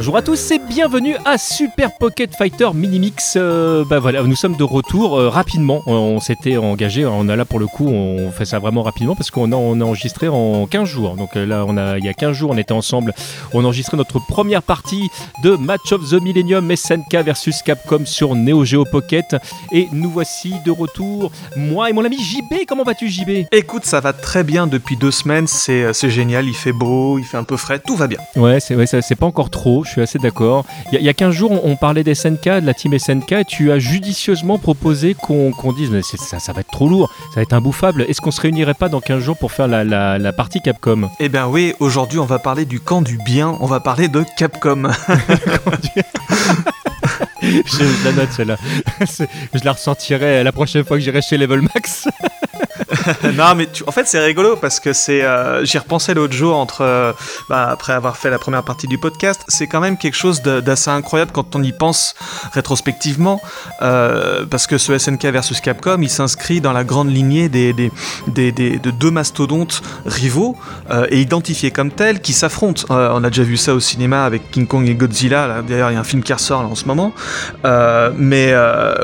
Bonjour à tous et bienvenue à Super Pocket Fighter Minimix. Euh, bah voilà, nous sommes de retour euh, rapidement. On, s'était engagé, on a là pour le coup, on fait ça vraiment rapidement parce qu'on a, on a enregistré en 15 jours. Donc euh, là, on a, il y a 15 jours, on était ensemble. On a enregistré notre première partie de Match of the Millennium SNK versus Capcom sur Neo Geo Pocket. Et nous voici de retour, moi et mon ami JB. Comment vas-tu, JB Écoute, ça va très bien depuis deux semaines. C'est, c'est génial. Il fait beau, il fait un peu frais, tout va bien. Ouais, c'est, ouais, c'est pas encore trop. Je suis assez d'accord. Il y, a 15 jours, on, parlait des SNK, de la team SNK. Et tu as judicieusement proposé qu'on, dise mais ça, ça va être trop lourd, ça va être imbouffable. Est-ce qu'on se réunirait pas dans 15 jours pour faire la, la, partie Capcom? Eh bien oui, aujourd'hui on va parler du camp du bien, on va parler de Capcom. je, la note celle-là. je la ressentirai la prochaine fois que j'irai chez Level Max. non, mais en fait, c'est rigolo parce que c'est. Euh, j'y repensais l'autre jour entre. Euh, bah, après avoir fait la première partie du podcast, c'est quand même quelque chose d'assez incroyable quand on y pense rétrospectivement. Euh, parce que ce SNK versus Capcom, il s'inscrit dans la grande lignée des, de deux mastodontes rivaux et identifiés comme tels qui s'affrontent. on a déjà vu ça au cinéma avec King Kong et Godzilla. D'ailleurs, il y a un film qui ressort en ce moment. mais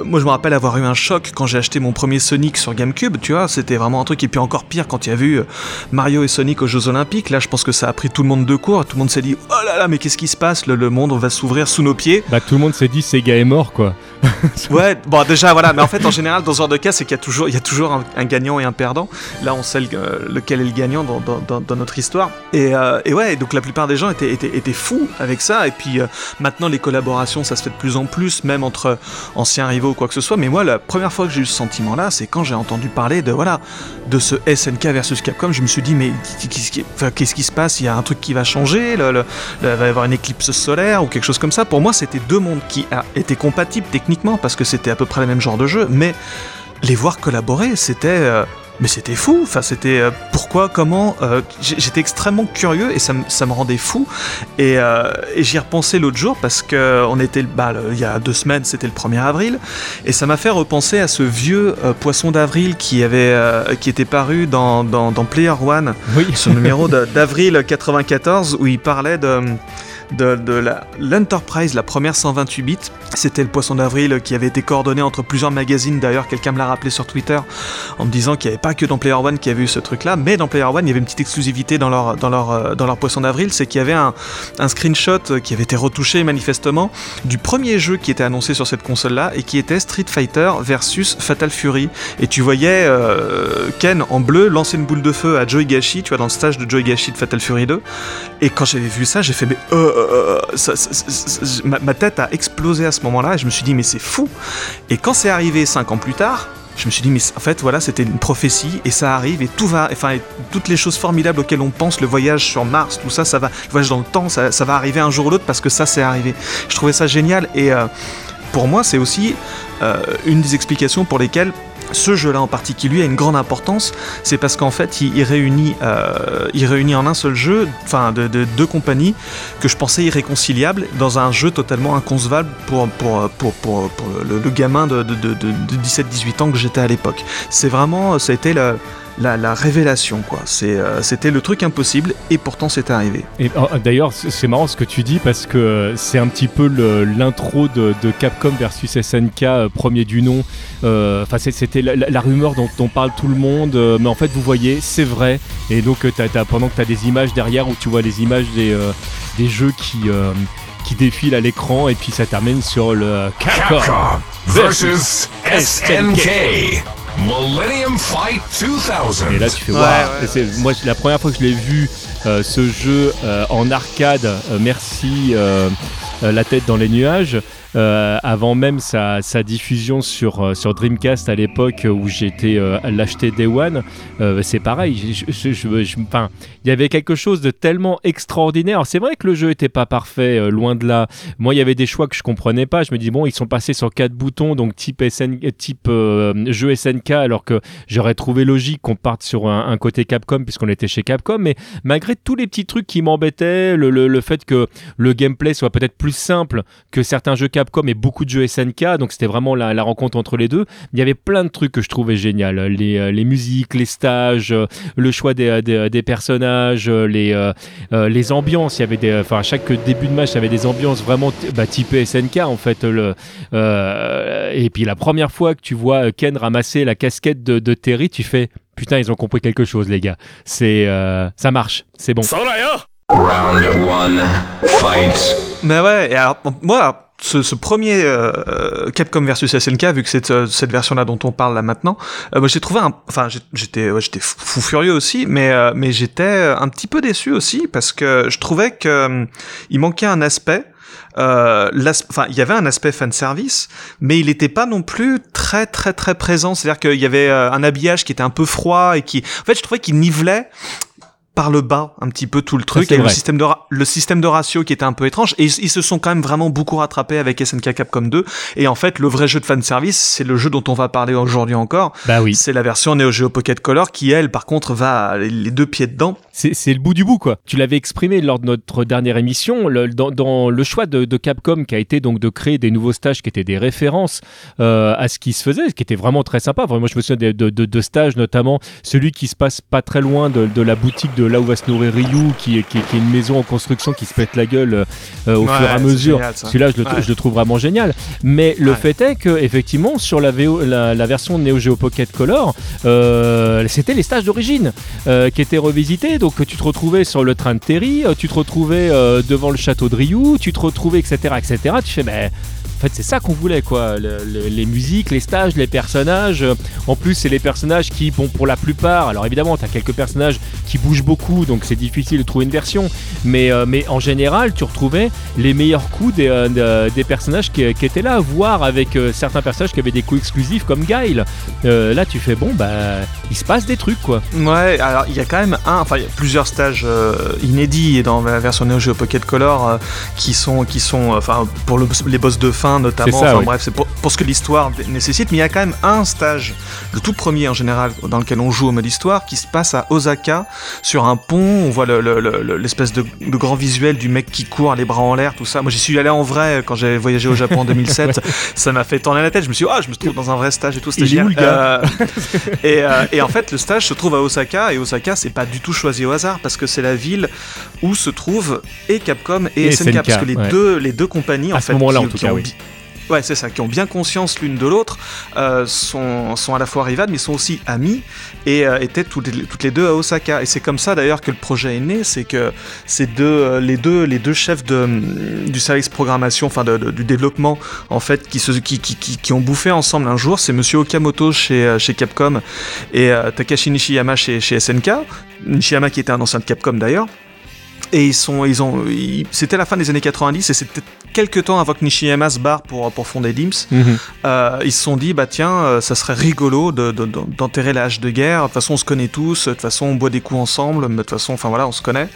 moi, je me rappelle avoir eu un choc quand j'ai acheté mon premier Sonic sur GameCube. Tu vois, c'était vraiment un truc. Et puis encore pire, quand il y a vu euh, Mario et Sonic aux Jeux Olympiques, là, je pense que ça a pris tout le monde de court. Tout le monde s'est dit, oh là là, mais qu'est-ce qui se passe? Le, monde va s'ouvrir sous nos pieds. Bah, tout le monde s'est dit, Sega est mort, quoi. ouais, bon, déjà, voilà. Mais en fait, en général, dans ce genre de cas, c'est qu'il y a toujours, il y a toujours un, gagnant et un perdant. Là, on sait lequel est le gagnant dans, notre histoire. Et, euh, et, ouais, donc la plupart des gens étaient, étaient, étaient fous avec ça. Et puis euh, maintenant, les collaborations, ça se fait de plus en plus, même entre anciens rivaux ou quoi que ce soit. Mais moi, la première fois que j'ai eu ce sentiment-là, c'est quand j'ai entendu parler de, voilà, de ce SNK versus Capcom, je me suis dit, mais qu'est-ce qui se passe? Il y a un truc qui va changer? Il va y avoir une éclipse solaire ou quelque chose comme ça? Pour moi, c'était deux mondes qui étaient compatibles techniquement parce que c'était à peu près le même genre de jeu, mais les voir collaborer, c'était. Euh, mais c'était fou, enfin c'était euh, pourquoi, comment, euh, j'étais extrêmement curieux et ça, me rendait fou. Et, et j'y repensais l'autre jour parce que on était, bah, il y a deux semaines, c'était le 1er avril, et ça m'a fait repenser à ce vieux poisson d'avril qui avait, qui était paru dans, dans, Player One, oui. ce numéro d'avril 94 où il parlait de de, l'Enterprise, la, première 128 bits. C'était le poisson d'avril qui avait été coordonné entre plusieurs magazines. D'ailleurs, quelqu'un me l'a rappelé sur Twitter en me disant qu'il n'y avait pas que dans Player One qui avait eu ce truc-là, mais dans Player One, il y avait une petite exclusivité dans leur, dans leur, euh, dans leur poisson d'avril, c'est qu'il y avait un, screenshot qui avait été retouché manifestement du premier jeu qui était annoncé sur cette console-là et qui était Street Fighter versus Fatal Fury. Et tu voyais euh, Ken en bleu lancer une boule de feu à Joey Gashi, tu vois, dans le stage de Joey Gashi de Fatal Fury 2. Et quand j'avais vu ça, j'ai fait, mais euh, euh, ma, tête a explosé à ce moment-là et je me suis dit mais c'est fou. Et quand c'est arrivé 5 ans plus tard, je me suis dit mais en fait voilà c'était une prophétie et ça arrive et tout va, enfin toutes les choses formidables auxquelles on pense, le voyage sur Mars, tout ça, ça va, le voyage dans le temps, ça, va arriver un jour ou l'autre parce que ça c'est arrivé. Je trouvais ça génial et euh, pour moi c'est aussi euh, une des explications pour lesquelles ce jeu-là en particulier a une grande importance, c'est parce qu'en fait, il, réunit, euh, il réunit en un seul jeu, enfin, de, deux compagnies que je pensais irréconciliables dans un jeu totalement inconcevable pour, pour, pour, pour, le, gamin de 17-18 ans que j'étais à l'époque. C'est vraiment, ça a été la, la, révélation, quoi. Euh, c'était le truc impossible et pourtant c'est arrivé. Et oh, d'ailleurs, c'est marrant ce que tu dis parce que euh, c'est un petit peu l'intro de, Capcom versus SNK, euh, premier du nom. Enfin, c'était la, rumeur dont on parle tout le monde, mais en fait, vous voyez, c'est vrai. Et donc, pendant que tu as des images derrière où tu vois les images des, des jeux qui qui défilent à l'écran et puis ça termine sur le Capcom, versus SNK. Millennium Fight 2000. Et là, tu fais voir. Moi, la première fois que je l'ai vu, ce jeu euh, en arcade, euh, merci la tête dans les nuages. Euh, avant même sa, diffusion sur, euh, sur Dreamcast à l'époque où j'étais euh, l'acheter Day One, c'est pareil. il y avait quelque chose de tellement extraordinaire. C'est vrai que le jeu n'était pas parfait, loin de là. Moi, il y avait des choix que je comprenais pas. Je me dis bon, ils sont passés sur quatre boutons, donc type, SN, type jeu SNK alors que j'aurais trouvé logique qu'on parte sur un, côté Capcom puisqu'on était chez Capcom. Mais malgré tous les petits trucs qui m'embêtaient, le, le, fait que le gameplay soit peut-être plus simple que certains jeux Capcom et beaucoup de jeux SNK, donc c'était vraiment la, rencontre entre les deux. Il y avait plein de trucs que je trouvais génial, les, euh, les musiques, les stages, euh, le choix des, des, personnages, les, les ambiances. Il y avait des, enfin à chaque début de match, il y avait des ambiances vraiment bah, typées SNK en fait. Le, et puis la première fois que tu vois Ken ramasser la casquette de, de Terry, tu fais putain, ils ont compris quelque chose, les gars. C'est, euh, ça marche, c'est bon. Round one, fight. Mais ouais, et alors, moi, ce, premier euh, Capcom versus SNK, vu que c'est euh, cette version-là dont on parle là maintenant, moi j'ai trouvé un, enfin j'étais j'étais fou furieux aussi, mais mais j'étais un petit peu déçu aussi parce que je trouvais que il manquait un aspect euh, il y avait un aspect fan service, mais il n'était pas non plus très très très présent. C'est-à-dire qu'il y avait euh, un habillage qui était un peu froid et qui, en fait, je trouvais qu'il nivelait par le bas un petit peu tout le truc et le système de le système de ratio qui était un peu étrange et ils, se sont quand même vraiment beaucoup rattrapés avec SNK Capcom 2 et en fait le vrai jeu de fan service c'est le jeu dont on va parler aujourd'hui encore. Bah oui. C'est la version Neo Geo Pocket Color qui elle par contre va les deux pieds dedans. C'est le bout du bout quoi. Tu l'avais exprimé lors de notre dernière émission le, dans, le choix de, Capcom qui a été donc de créer des nouveaux stages qui étaient des références euh, à ce qui se faisait ce qui était vraiment très sympa. Moi je me souviens de, de, stages notamment celui qui se passe pas très loin de, la boutique de là où va se nourrir Ryu, qui, qui, qui, est une maison en construction qui se pète la gueule euh, au fur et à mesure. Celui-là, je, je, le trouve vraiment génial. Mais le fait est que, effectivement, sur la, la, version Neo Geo Pocket Color, euh, c'était les stages d'origine euh, qui étaient revisités. Donc, tu te retrouvais sur le train de Terry, tu te retrouvais devant le château de Ryu, tu te retrouvais, etc., etc. Tu fais, mais en fait, c'est ça qu'on voulait, quoi. les musiques, les stages, les personnages. En plus, c'est les personnages qui, bon, pour la plupart, alors évidemment, tu as quelques personnages qui bougent beaucoup, donc c'est difficile de trouver une version. Mais, euh, mais en général, tu retrouvais les meilleurs coups des, euh, des personnages qui, étaient là, voire avec euh, certains personnages qui avaient des coups exclusifs comme Guile. là, tu fais, bon, bah, il se passe des trucs, quoi. Ouais, alors il y a quand même un, enfin, il y a plusieurs stages inédits dans la version Neo Geo Pocket Color qui sont, qui sont, enfin, pour les boss de fin notamment. enfin, Bref, c'est pour, ce que l'histoire nécessite. Mais il y a quand même un stage, le tout premier en général, dans lequel on joue au mode histoire, qui se passe à Osaka, sur un pont. On voit l'espèce de, grand visuel du mec qui court, les bras en l'air, tout ça. Moi, j'y suis allé en vrai quand j'avais voyagé au Japon en 2007. Ça m'a fait tourner la tête. Je me suis dit, ah, je me trouve dans un vrai stage et tout. C'était génial. Euh, et, euh, et en fait, le stage se trouve à Osaka. Et Osaka, c'est pas du tout choisi au hasard parce que c'est la ville où se trouvent et Capcom et, SNK, parce que les deux les deux compagnies à en fait moment-là en tout cas oui. Ouais, c'est ça, qui ont bien conscience l'une de l'autre, euh, sont, sont à la fois rivales, mais sont aussi amis, et euh, étaient toutes les, deux à Osaka. Et c'est comme ça d'ailleurs que le projet est né, c'est que ces deux, euh, les, deux, les deux chefs de, du service programmation, enfin de, du développement, en fait, qui, se, qui, qui, qui, ont bouffé ensemble un jour, c'est Monsieur Okamoto chez, chez Capcom et Takashi Nishiyama chez, chez SNK, Nishiyama qui était un ancien de Capcom d'ailleurs. Et ils sont, ils ont, c'était la fin des années 90 et c'était quelques temps avant que Nishiyama se barre pour, pour fonder DIMS. Mhm. Euh, ils se sont dit, bah tiens, euh, ça serait rigolo d'enterrer de, la hache de guerre. De toute façon, on se connaît tous. De toute façon, on boit des coups ensemble. De toute façon, enfin voilà, on se connaît.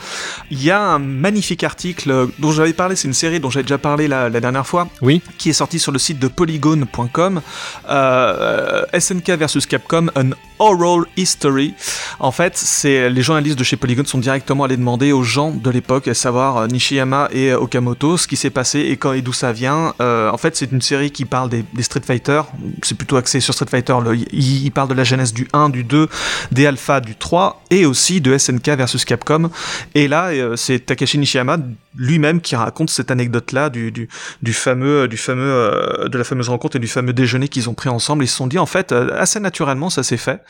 Il y a un magnifique article dont j'avais parlé. C'est une série dont j'avais déjà parlé la, dernière fois. Oui. Qui est sorti sur le site de Polygon.com. Euh, SNK versus Capcom, an oral history. En fait, c'est les journalistes de chez Polygon sont directement allés demander aux gens de l'époque, à savoir euh, Nishiyama et euh, Okamoto, ce qui s'est passé et d'où ça vient. Euh, en fait, c'est une série qui parle des, Street Fighter. C'est plutôt axé sur Street Fighter. il, parle de la jeunesse du 1, du 2, des Alpha, du 3 et aussi de SNK versus Capcom. Et là, c'est Takashi Nishiyama lui-même qui raconte cette anecdote-là du, fameux, fameux, de la fameuse rencontre et du fameux déjeuner qu'ils ont pris ensemble. Ils se sont dit, en fait, assez naturellement, ça s'est fait.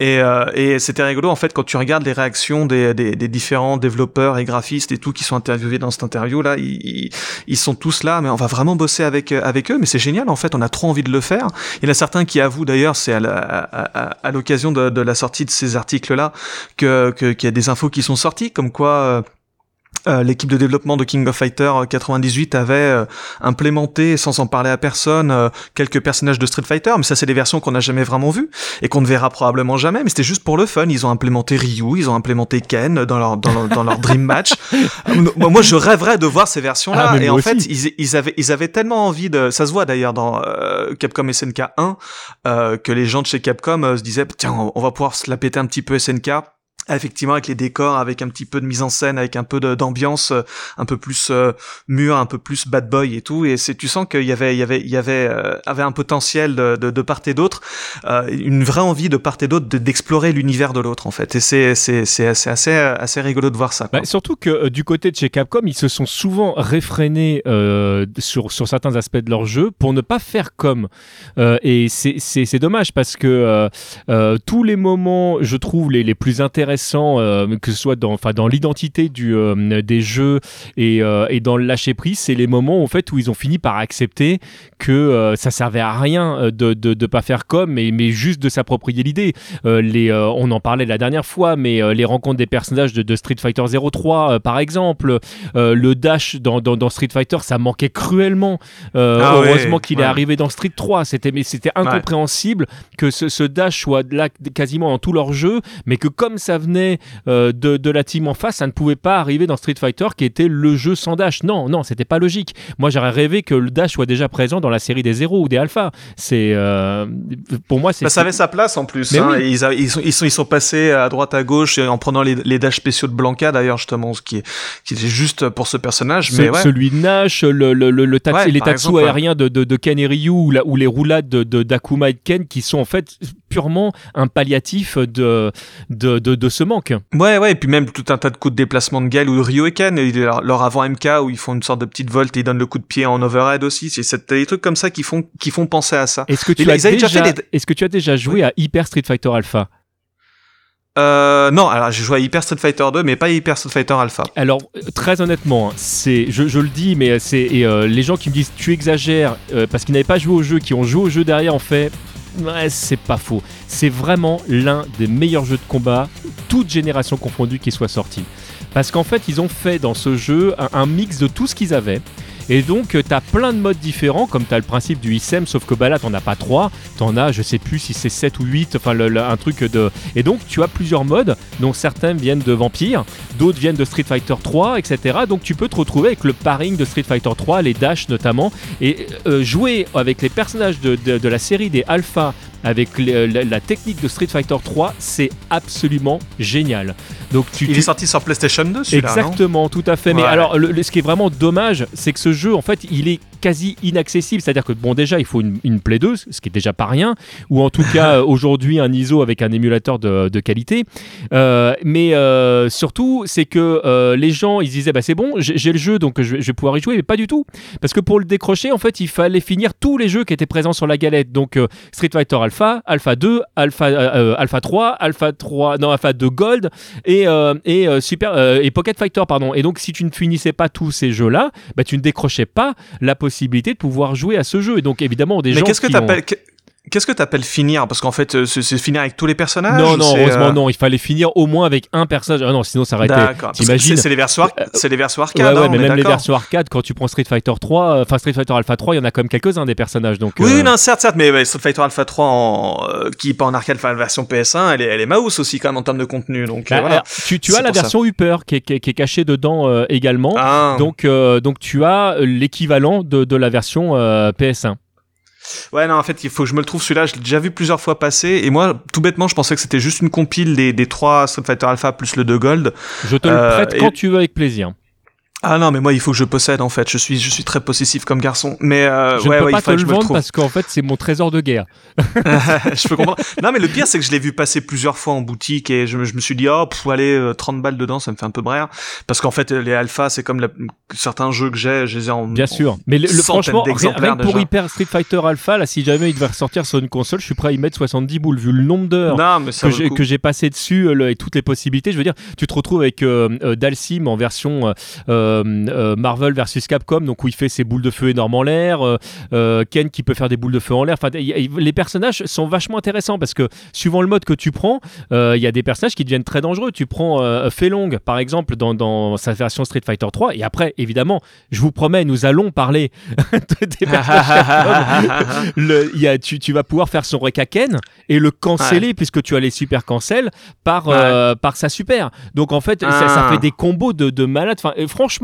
Et, c'était rigolo, en fait, quand tu regardes les réactions des, différents développeurs et graphistes et tout qui sont interviewés dans cette interview là, ils, sont tous là, mais on va vraiment bosser avec avec eux. Mais c'est génial en fait, on a trop envie de le faire. Il y en a certains qui avouent d'ailleurs, c'est à l'occasion de, la sortie de ces articles là que qu'il y a des infos qui sont sorties, comme quoi. Euh, euh, l'équipe de développement de King of Fighter 98 avait euh, implémenté, sans en parler à personne, euh, quelques personnages de Street Fighter, mais ça c'est des versions qu'on n'a jamais vraiment vues et qu'on ne verra probablement jamais, mais c'était juste pour le fun. Ils ont implémenté Ryu, ils ont implémenté Ken dans leur, dans leur, dans leur Dream Match. moi je rêverais de voir ces versions-là, ah, et en fait ils, ils, avaient, ils avaient tellement envie de... Ça se voit d'ailleurs dans Capcom SNK 1, que les gens de chez Capcom se disaient, tiens, on va pouvoir se la péter un petit peu SNK effectivement avec les décors avec un petit peu de mise en scène avec un peu d'ambiance euh, un peu plus euh, mûr un peu plus bad boy et tout. Et c'est tu sens qu'il y avait il y avait il y avait euh, avait un potentiel de, de, part et d'autre euh, une vraie envie de part et d'autre d'explorer l'univers de l'autre en fait. Et c'est c'est c'est assez, assez assez rigolo de voir ça bah, surtout que du côté de chez Capcom ils se sont souvent réfrénés sur sur certains aspects de leur jeu pour ne pas faire comme et c'est c'est dommage parce que tous les moments je trouve les les plus intéressants euh, que ce soit dans, dans l'identité du, euh, des jeux et, euh, et dans le lâcher prise, c'est les moments en fait où ils ont fini par accepter que ça servait à rien de, de, de, pas faire comme, mais, mais juste de s'approprier l'idée. les, on en parlait la dernière fois, mais les rencontres des personnages de, Street Fighter 03, par exemple, le dash dans, dans, Street Fighter, ça manquait cruellement. Ah heureusement qu'il est arrivé dans Street 3. C'était, mais c'était incompréhensible que ce, ce, dash soit là quasiment dans tout leur jeu, mais que comme ça venait euh, de, la team en face, ça ne pouvait pas arriver dans Street Fighter qui était le jeu sans dash. Non, non, c'était pas logique. Moi, j'aurais rêvé que le dash soit déjà présent dans la série des zéros ou des alpha. C'est euh, pour moi, c'est. Bah, ça avait sa place en plus. Hein, ils, ils, sont, ils, sont, ils sont passés à droite à gauche en prenant les, les dash spéciaux de Blanca d'ailleurs justement, ce qui, est, qui juste pour ce personnage. Mais ouais. Celui de Nash, le, le, le, le les tatsu aériens de, de, de, Ken et Ryu ou, ou les roulades de, d'Akuma et de Ken qui sont en fait purement un palliatif de, de, de, ce manque. Ouais, ouais, et puis même tout un tas de coups de déplacement de Gale ou de Ryo et Ken, leur, avant MK où ils font une sorte de petite volte et ils donnent le coup de pied en overhead aussi. C'est des trucs comme ça qui font, qui font penser à ça. Est-ce que, tu as déjà, est-ce que tu as déjà joué à Hyper Street Fighter Alpha? Euh, non, alors j'ai joué à Hyper Street Fighter 2, mais pas Hyper Street Fighter Alpha. Alors très honnêtement, c'est, je, je, le dis, mais c'est euh, les gens qui me disent tu exagères euh, parce qu'ils n'avaient pas joué au jeu, qui ont joué au jeu derrière, en fait, Ouais, c'est pas faux. C'est vraiment l'un des meilleurs jeux de combat, toute génération confondue, qui soit sorti. Parce qu'en fait, ils ont fait dans ce jeu un mix de tout ce qu'ils avaient. Et donc, euh, tu as plein de modes différents, comme tu as le principe du ISM, sauf que bah là, t'en as pas trois. T'en as, je sais plus si c'est 7 ou 8, enfin, un truc de. Et donc, tu as plusieurs modes. Donc, certains viennent de Vampire, d'autres viennent de Street Fighter 3, etc. Donc, tu peux te retrouver avec le paring de Street Fighter 3, les dash notamment, et euh, jouer avec les personnages de, de la série des Alpha avec la, technique de Street Fighter 3, c'est absolument génial. Donc tu, il est sorti sur PlayStation 2, celui-là. Exactement, tout à fait. Mais alors, ce qui est vraiment dommage, c'est que ce jeu, en fait, il est quasi inaccessible. C'est-à-dire que, bon, déjà, il faut une, une, Play 2, ce qui est déjà pas rien, ou en tout cas, aujourd'hui, un ISO avec un émulateur de, de qualité. Euh, mais euh, surtout, c'est que euh, les gens, ils disaient, bah, c'est bon, j'ai le jeu, donc je je vais, pouvoir y jouer, mais pas du tout. Parce que pour le décrocher, en fait, il fallait finir tous les jeux qui étaient présents sur la galette. Donc, Street Fighter Alpha, Alpha 2, Alpha, Alpha 3, Alpha 3, non, Alpha 2 Gold, et, et, Super, et Pocket Fighter, pardon. Et donc, si tu ne finissais pas tous ces jeux-là, bah, tu ne décrochais pas la possibilité de pouvoir jouer à ce jeu. Et donc évidemment des Mais gens. qu'est-ce que tu appelles Qu'est-ce que tu appelles finir? Parce qu'en fait, euh, c'est finir avec tous les personnages Non, non, heureusement euh, non. Il fallait finir au moins avec un personnage. Ah non, sinon ça aurait été. T'imagines C'est les versions, euh, c'est les versions arcade. Ouais, ouais, mais même les versions arcade, quand tu prends Street Fighter 3, enfin Street Fighter Alpha 3, il y en a quand même quelques-uns des personnages. Donc. Oui, non, certes, certes, mais Street Fighter Alpha 3 en, qui pas en arcade, enfin la version PS1, elle est, elle est mouse aussi quand même en termes de contenu. Donc bah, voilà. tu, tu as la version Upper qui est, qui, est, cachée dedans également. Ah. Donc, donc tu as l'équivalent de, de la version PS1. Ouais, non, en fait, il faut que je me le trouve celui-là. Je l'ai déjà vu plusieurs fois passer. Et moi, tout bêtement, je pensais que c'était juste une compile des, des trois Street Fighter Alpha plus le 2 Gold. Je te le euh, prête quand tu veux avec plaisir. Ah non, mais moi il faut que je possède en fait. Je suis, je suis très possessif comme garçon. Mais euh, je ouais, ne peux ouais, pas il te le vendre parce qu'en fait c'est mon trésor de guerre. je peux comprendre. Non, mais le pire c'est que je l'ai vu passer plusieurs fois en boutique et je, je me suis dit oh, pff, allez, 30 euh, balles dedans, ça me fait un peu brère. Parce qu'en fait les alphas c'est comme la, certains jeux que j'ai, je les ai en bien sûr. Mais le, franchement, rien, pour Hyper Street Fighter Alpha là, si jamais il devait ressortir sur une console, je suis prêt à y mettre 70 boules vu le nombre d'heures que j'ai passé dessus euh, et toutes les possibilités. Je veux dire, tu te retrouves avec Dalsim en version Marvel versus Capcom, donc où il fait ses boules de feu énormes en l'air, Ken qui peut faire des boules de feu en l'air. Enfin, les personnages sont vachement intéressants parce que suivant le mode que tu prends, il y a des personnages qui deviennent très dangereux. Tu prends Felong par exemple dans, dans, sa version Street Fighter 3, et après évidemment, je vous promets, nous allons parler des personnages le, y a, tu, tu, vas pouvoir faire son Rekaken et le canceller puisque tu as les super cancel par, euh, par sa super. Donc en fait, ça, ah. fait des combos de, de malades. Enfin, franchement,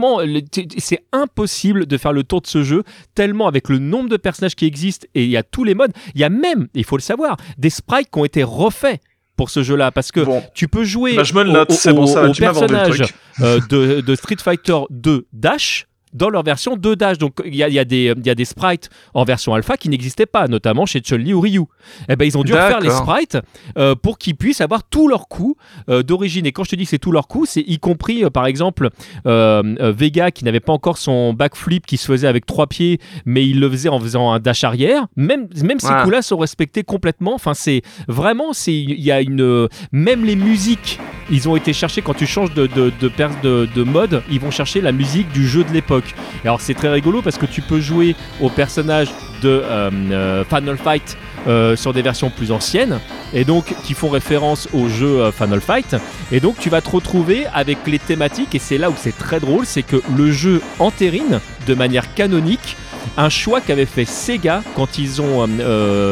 c'est impossible de faire le tour de ce jeu tellement avec le nombre de personnages qui existent et il y a tous les modes. Il y a même, il faut le savoir, des sprites qui ont été refaits pour ce jeu-là parce que tu peux jouer bah, je me le note, au, bon, ça, personnage euh, de, de, Street Fighter 2 Dash dans leur version 2 Dash. Donc il y a, y, a y a, des sprites en version alpha qui n'existaient pas, notamment chez Chun-Li ou Ryu. Eh ben, ils ont dû refaire les sprites euh, pour qu'ils puissent avoir tous leurs coups euh, d'origine. Et quand je te dis que c'est tous leurs coups, c'est y compris, euh, par exemple, Vega qui n'avait pas encore son backflip qui se faisait avec trois pieds, mais il le faisait en faisant un dash arrière. Même, même ces coups-là sont respectés complètement. Enfin, c'est vraiment, il y a une. Même les musiques, ils ont été cherchés quand tu changes de, de, de, de mode, ils vont chercher la musique du jeu de l'époque alors c'est très rigolo parce que tu peux jouer au personnage de euh, euh, Final Fight euh, sur des versions plus anciennes et donc qui font référence au jeu Final Fight. Et donc tu vas te retrouver avec les thématiques et c'est là où c'est très drôle c'est que le jeu entérine de manière canonique un choix qu'avait fait Sega quand ils ont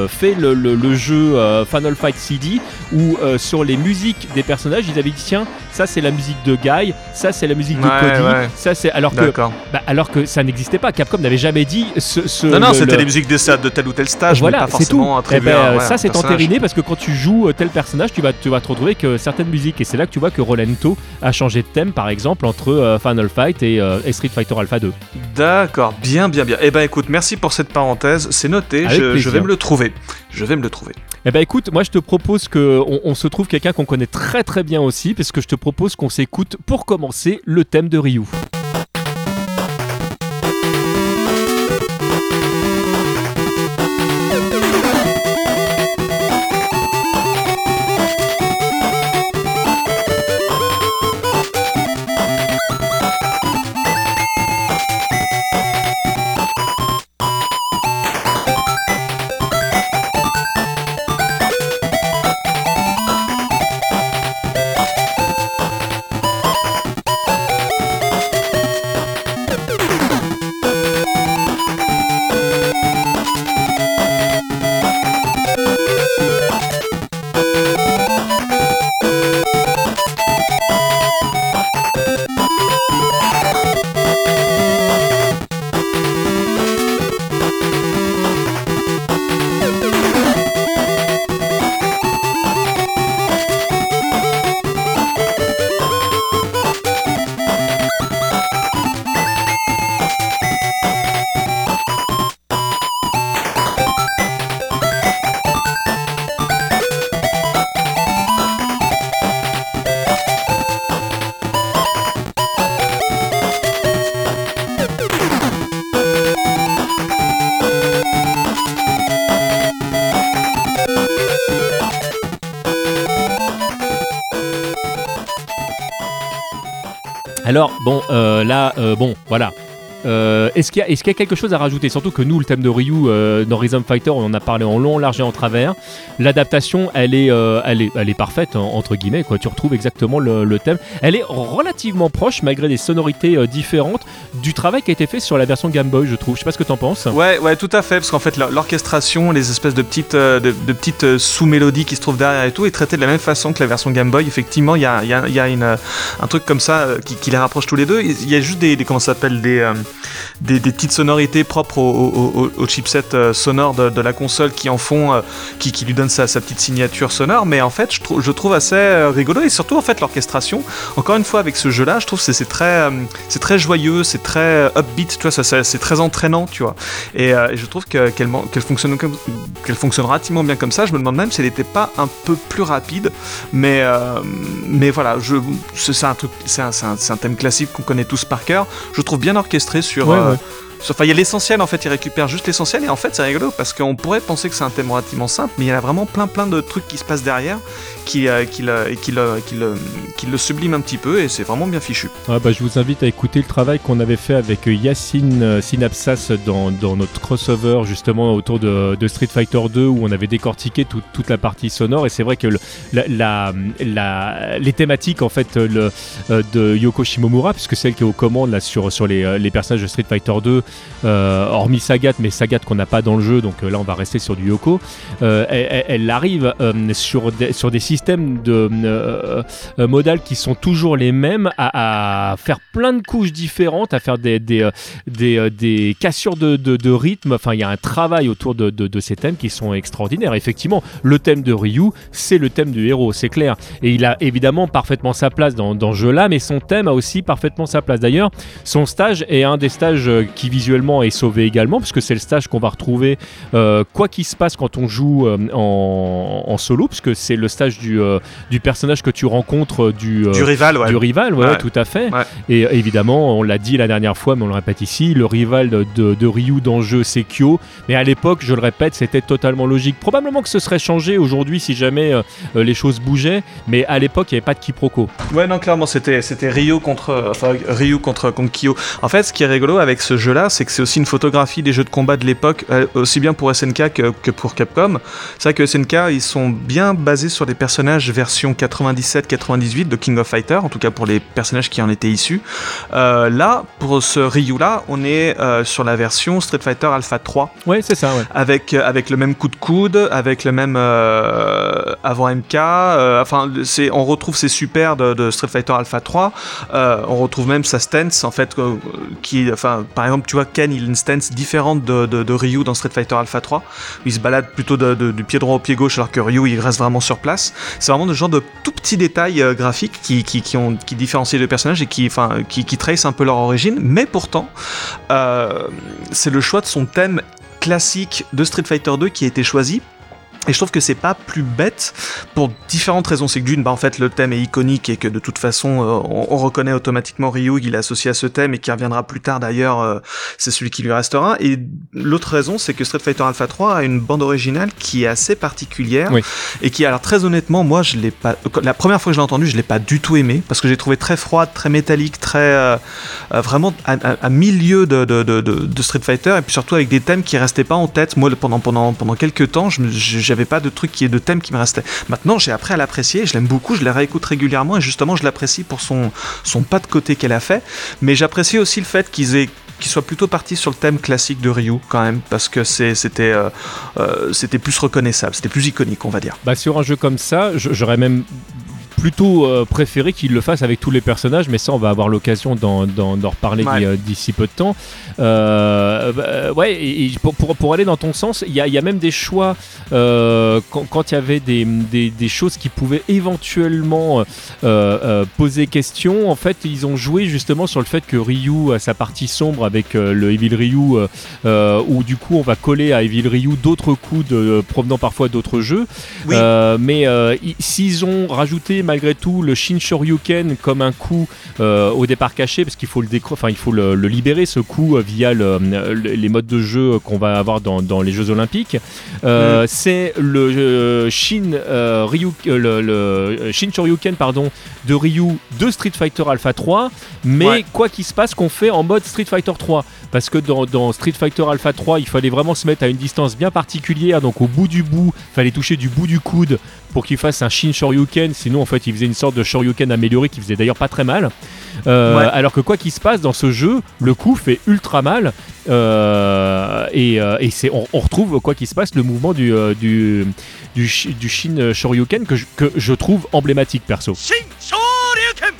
fait le, jeu Final Fight CD où sur les musiques des personnages ils avaient dit tiens ça c'est la musique de Guy, ça c'est la musique de Cody, ça c'est alors que bah, alors que ça n'existait pas. Capcom n'avait jamais dit ce. non non, c'était les musiques de, de tel ou tel stage, voilà, c'est tout. Eh ben, ça c'est entériné parce que quand tu joues euh, tel personnage, tu vas tu vas te retrouver que certaines musiques et c'est là que tu vois que Rolento a changé de thème par exemple entre euh, Final Fight euh, et, Street Fighter Alpha 2. D'accord, bien bien bien. Eh ben écoute, merci pour cette parenthèse, c'est noté, je, je, vais me le trouver. Je vais me le trouver. Eh ben écoute, moi je te propose que on, se trouve quelqu'un qu'on connaît très très bien aussi, parce que je te propose qu'on s'écoute pour commencer le thème de Ryu. Là, euh, bon, voilà. Euh, est-ce qu'il y, a quelque chose à rajouter? Surtout que nous, le thème de Ryu euh, dans Rhythm Fighter, on en a parlé en long, large et en travers. L'adaptation, elle, est, euh, elle, est, elle est parfaite, entre guillemets. Quoi. Tu retrouves exactement le, thème. Elle est relativement proche, malgré des sonorités différentes, du travail qui a été fait sur la version Game Boy, je trouve. Je sais pas ce que tu en penses. Ouais, ouais, tout à fait. Parce qu'en fait, l'orchestration, les espèces de petites, de, petites sous-mélodies qui se trouvent derrière et tout, est traité de la même façon que la version Game Boy. Effectivement, il y a, y a, y a une, un truc comme ça qui, les rapproche tous les deux. Il y a juste des, des comment ça s'appelle, des des, petites sonorités propres au, chipset euh, sonore de, la console qui en font, euh, qui, qui, lui donne sa, sa, petite signature sonore. Mais en fait, je, trouve assez euh, rigolo et surtout en fait l'orchestration. Encore une fois, avec ce jeu-là, je trouve que c'est très, très joyeux, très upbeat, tu vois, c'est très entraînant, tu vois. Et, je trouve qu'elle fonctionne qu'elle fonctionne relativement bien comme ça. Je me demande même si elle n'était pas un peu plus rapide. Mais, euh, mais voilà, je, c'est, un truc, c'est un, un, thème classique qu'on connaît tous par cœur. Je trouve bien orchestré sur. Euh, Enfin, il y a l'essentiel en fait, il récupère juste l'essentiel et en fait c'est rigolo parce qu'on pourrait penser que c'est un thème relativement simple, mais il y a vraiment plein plein de trucs qui se passent derrière qui, euh, le, qui, sublime un petit peu et c'est vraiment bien fichu. bah, je vous invite à écouter le travail qu'on avait fait avec Yacine euh, Synapsas dans, notre crossover justement autour de, Street Fighter 2 où on avait décortiqué toute la partie sonore et c'est vrai que les thématiques en fait euh, de Yoko Shimomura puisque c'est elle qui est aux commandes là, sur, les, les personnages de Street Fighter 2 euh, hormis Sagat, mais Sagat qu'on n'a pas dans le jeu, donc euh, là on va rester sur du Yoko. Euh, elle, arrive sur, des, systèmes de modal qui sont toujours les mêmes, à, faire plein de couches différentes, à faire des, cassures de, de, rythme. Enfin, il y a un travail autour de, ces thèmes qui sont extraordinaires. Effectivement, le thème de Ryu, c'est le thème du héros, c'est clair. Et il a évidemment parfaitement sa place dans, dans ce jeu-là, mais son thème a aussi parfaitement sa place. D'ailleurs, son stage est un des stages qui visuellement est sauvé également, puisque c'est le stage qu'on va retrouver euh, quoi qu'il se passe quand on joue euh, en, solo, puisque c'est le stage du, euh, du personnage que tu rencontres du, du rival, Du rival, ouais, tout à fait. Et évidemment, on l'a dit la dernière fois, mais on le répète ici, le rival de, de, Ryu dans le jeu, c'est Kyo. Mais à l'époque, je le répète, c'était totalement logique. Probablement que ce serait changé aujourd'hui si jamais les choses bougeaient, mais à l'époque, il n'y avait pas de quiproquo. Ouais, non, clairement, c'était, c'était Ryu contre, enfin, Ryu contre, contre Kyo. En fait, ce qui est rigolo avec ce jeu-là, c'est que c'est aussi une photographie des jeux de combat de l'époque, euh, aussi bien pour SNK que, pour Capcom. C'est vrai que SNK, ils sont bien basés sur des personnages version 97-98 de King of Fighter, en tout cas pour les personnages qui en étaient issus. Euh, là, pour ce Ryu-là, on est euh, sur la version Street Fighter Alpha 3. Oui, c'est ça, ouais. Avec, avec le même coup de coude, avec le même avant MK. enfin, on retrouve ces super de, Street Fighter Alpha 3. on retrouve même sa stance, en fait, qui, enfin, par exemple, tu vois, Ken, il a une stance différente de, Ryu dans Street Fighter Alpha 3. il se balade plutôt du pied droit au pied gauche, alors que Ryu, il reste vraiment sur place. C'est vraiment le genre de tout petits détails euh, graphiques qui, ont, qui différencient les deux personnages et qui, enfin, tracent un peu leur origine. Mais pourtant, euh, c'est le choix de son thème classique de Street Fighter 2 qui a été choisi et je trouve que c'est pas plus bête pour différentes raisons. C'est que d'une, bah en fait le thème est iconique et que de toute façon euh, on, reconnaît automatiquement Ryu, il est associé à ce thème et qui reviendra plus tard d'ailleurs, euh, c'est celui qui lui restera. Et l'autre raison, c'est que Street Fighter Alpha 3 a une bande originale qui est assez particulière et qui, alors très honnêtement, moi je l'ai pas. La première fois que je l'ai entendu, je l'ai pas du tout aimé parce que j'ai trouvé très froide, très métallique, très euh, vraiment à, milieu de, de, de, de, Street Fighter et puis surtout avec des thèmes qui restaient pas en tête. Moi pendant pendant pendant quelques temps, je j'avais pas de trucs qui est de thèmes qui me restaient. Maintenant, j'ai appris à l'apprécier, je l'aime beaucoup, je la réécoute régulièrement et justement, je l'apprécie pour son, son pas de côté qu'elle a fait. Mais j'apprécie aussi le fait qu'ils aient qu'ils soient plutôt partis sur le thème classique de Ryu quand même parce que c'était euh, euh, c'était plus reconnaissable, c'était plus iconique on va dire. Bah sur un jeu comme ça, j'aurais même plutôt euh, préféré qu'il le fasse avec tous les personnages, mais ça, on va avoir l'occasion d'en reparler d'ici peu de temps. Euh, bah, ouais, et, pour, pour, aller dans ton sens, il y a, y a, même des choix euh, quand il y avait des, des, des, choses qui pouvaient éventuellement poser question. En fait, ils ont joué justement sur le fait que Ryu a sa partie sombre avec le Evil Ryu, où du coup, on va coller à Evil Ryu d'autres coups de, provenant parfois d'autres jeux. mais s'ils ont rajouté malgré tout le Shin Shoryuken comme un coup euh, au départ caché parce qu'il faut le enfin il faut le, libérer ce coup euh, via les modes de jeu qu'on va avoir dans, les Jeux Olympiques. Euh, c'est le Shin Ryu, le, Shin Shoryuken pardon de Ryu de Street Fighter Alpha 3, mais quoi qu'il se passe qu'on fait en mode Street Fighter 3 parce que dans, dans, Street Fighter Alpha 3 il fallait vraiment se mettre à une distance bien particulière donc au bout du bout il fallait toucher du bout du coude pour qu'il fasse un Shin Shoryuken. Sinon, en fait, il faisait une sorte de Shoryuken amélioré qui faisait d'ailleurs pas très mal. Euh, alors que quoi qu'il se passe dans ce jeu, le coup fait ultra mal. Euh, et, euh, et c'est, on, retrouve, quoi qu'il se passe, le mouvement du, du, du, Shin Shoryuken que je, que je trouve emblématique perso. Shin Shoryuken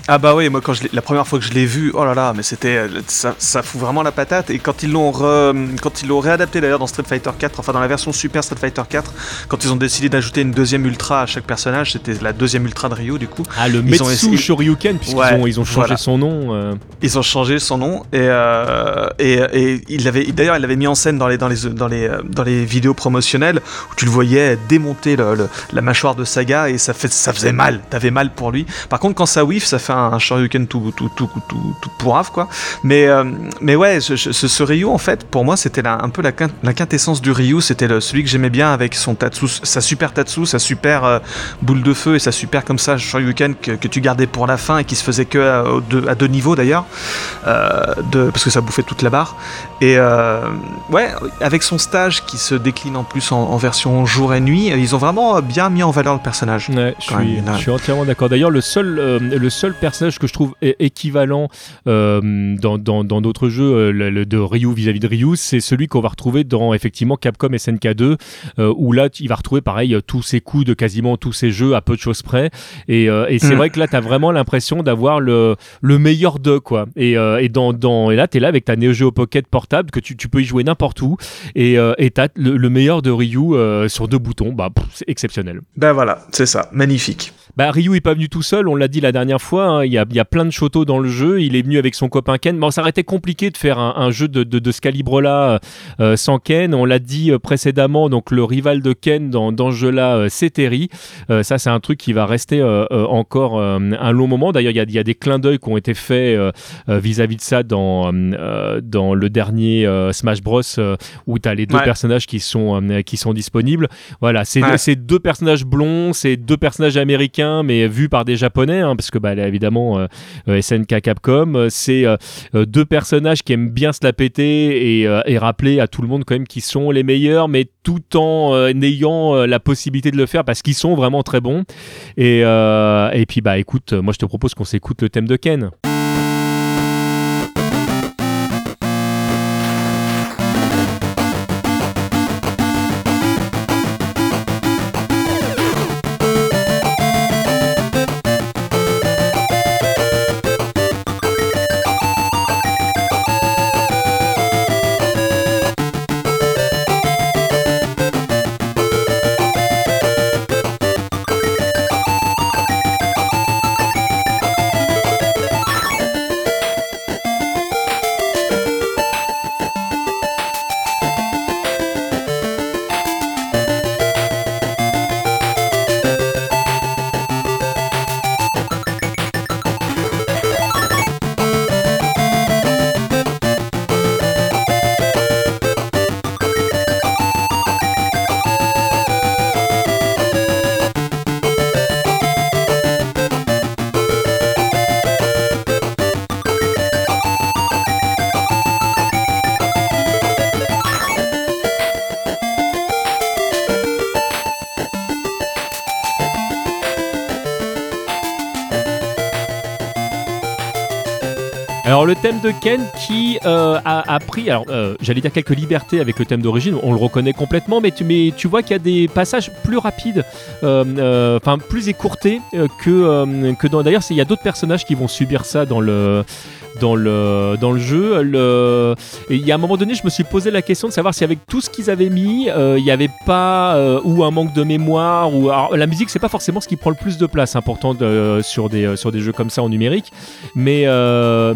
Ah bah oui, moi quand je la première fois que je l'ai vu, oh là là, mais c'était ça, ça, fout vraiment la patate. Et quand ils l'ont quand ils l'ont réadapté d'ailleurs dans Street Fighter 4, enfin dans la version Super Street Fighter 4, quand ils ont décidé d'ajouter une deuxième ultra à chaque personnage, c'était la deuxième ultra de Ryu du coup. Ah le Metsu Shoryuken puisqu'ils ont, ils ont changé son nom. Euh. Ils ont changé son nom et euh, et, et il avait d'ailleurs il l'avait mis en scène dans les dans les dans les dans les vidéos promotionnelles où tu le voyais démonter le, la mâchoire de Saga et ça fait ça faisait mal, t'avais mal pour lui. Par contre quand ça whiff, ça fait un, Shoryuken tout tout tout tout, tout pourrave quoi. Mais euh, mais ouais, ce, ce, Ryu en fait pour moi c'était un peu la, quintessence du Ryu, c'était celui que j'aimais bien avec son Tatsu, sa super Tatsu, sa super euh, boule de feu et sa super comme ça Shoryuken que, que tu gardais pour la fin et qui se faisait que à, deux, à deux niveaux d'ailleurs, euh, parce que ça bouffait toute la barre. Et ouais, avec son stage qui se décline en plus en, version jour et nuit, ils ont vraiment bien mis en valeur le personnage. je, suis, je, suis, entièrement d'accord. D'ailleurs, le seul, le seul personnage que je trouve équivalent euh, dans d'autres jeux euh, de Ryu vis-à-vis de Ryu, c'est celui qu'on va retrouver dans effectivement Capcom SNK 2, euh, où là il va retrouver pareil tous ses coups de quasiment tous ses jeux à peu de choses près. Et, c'est mm. vrai que là tu as vraiment l'impression d'avoir le, le meilleur de quoi. Et, et, dans, dans, et là tu es là avec ta Neo Geo Pocket portable que tu, tu peux y jouer n'importe où et tu as le, meilleur de Ryu sur deux boutons. Bah, c'est exceptionnel. Ben voilà, c'est ça, magnifique. Bah, Ryu est pas venu tout seul, on l'a dit la dernière fois, hein. il, y a, y, a, plein de chotos dans le jeu, il est venu avec son copain Ken. Bon, ça aurait été compliqué de faire un, jeu de, de, de, ce calibre-là euh, sans Ken, on l'a dit euh, précédemment, donc le rival de Ken dans, dans ce jeu-là, euh, c'est Terry. ça, c'est un truc qui va rester encore un long moment. D'ailleurs, il y a, y a, des clins d'œil qui ont été faits vis-à-vis de ça dans, dans le dernier Smash Bros, où tu as les deux personnages qui sont, qui sont disponibles. Voilà, c'est deux personnages blonds, c'est deux personnages américains mais vu par des japonais, hein, parce que bah, évidemment euh, euh, SNK Capcom, euh, c'est deux personnages qui aiment bien se la péter et, et, rappeler à tout le monde quand même qu'ils sont les meilleurs, mais tout en ayant la possibilité de le faire parce qu'ils sont vraiment très bons. Et, et puis bah écoute, moi je te propose qu'on s'écoute le thème de Ken. De Ken qui euh, a, pris, alors euh, j'allais dire quelques libertés avec le thème d'origine, on le reconnaît complètement, mais tu, mais tu vois qu'il y a des passages plus rapides, euh, enfin plus écourtés que, que dans. D'ailleurs, il y a d'autres personnages qui vont subir ça dans le dans le, dans le jeu. Le... Il y a un moment donné, je me suis posé la question de savoir si avec tout ce qu'ils avaient mis, euh, il n'y avait pas euh, ou un manque de mémoire. Ou... Alors, la musique, c'est pas forcément ce qui prend le plus de place, important de, sur, des, sur des jeux comme ça en numérique. Mais,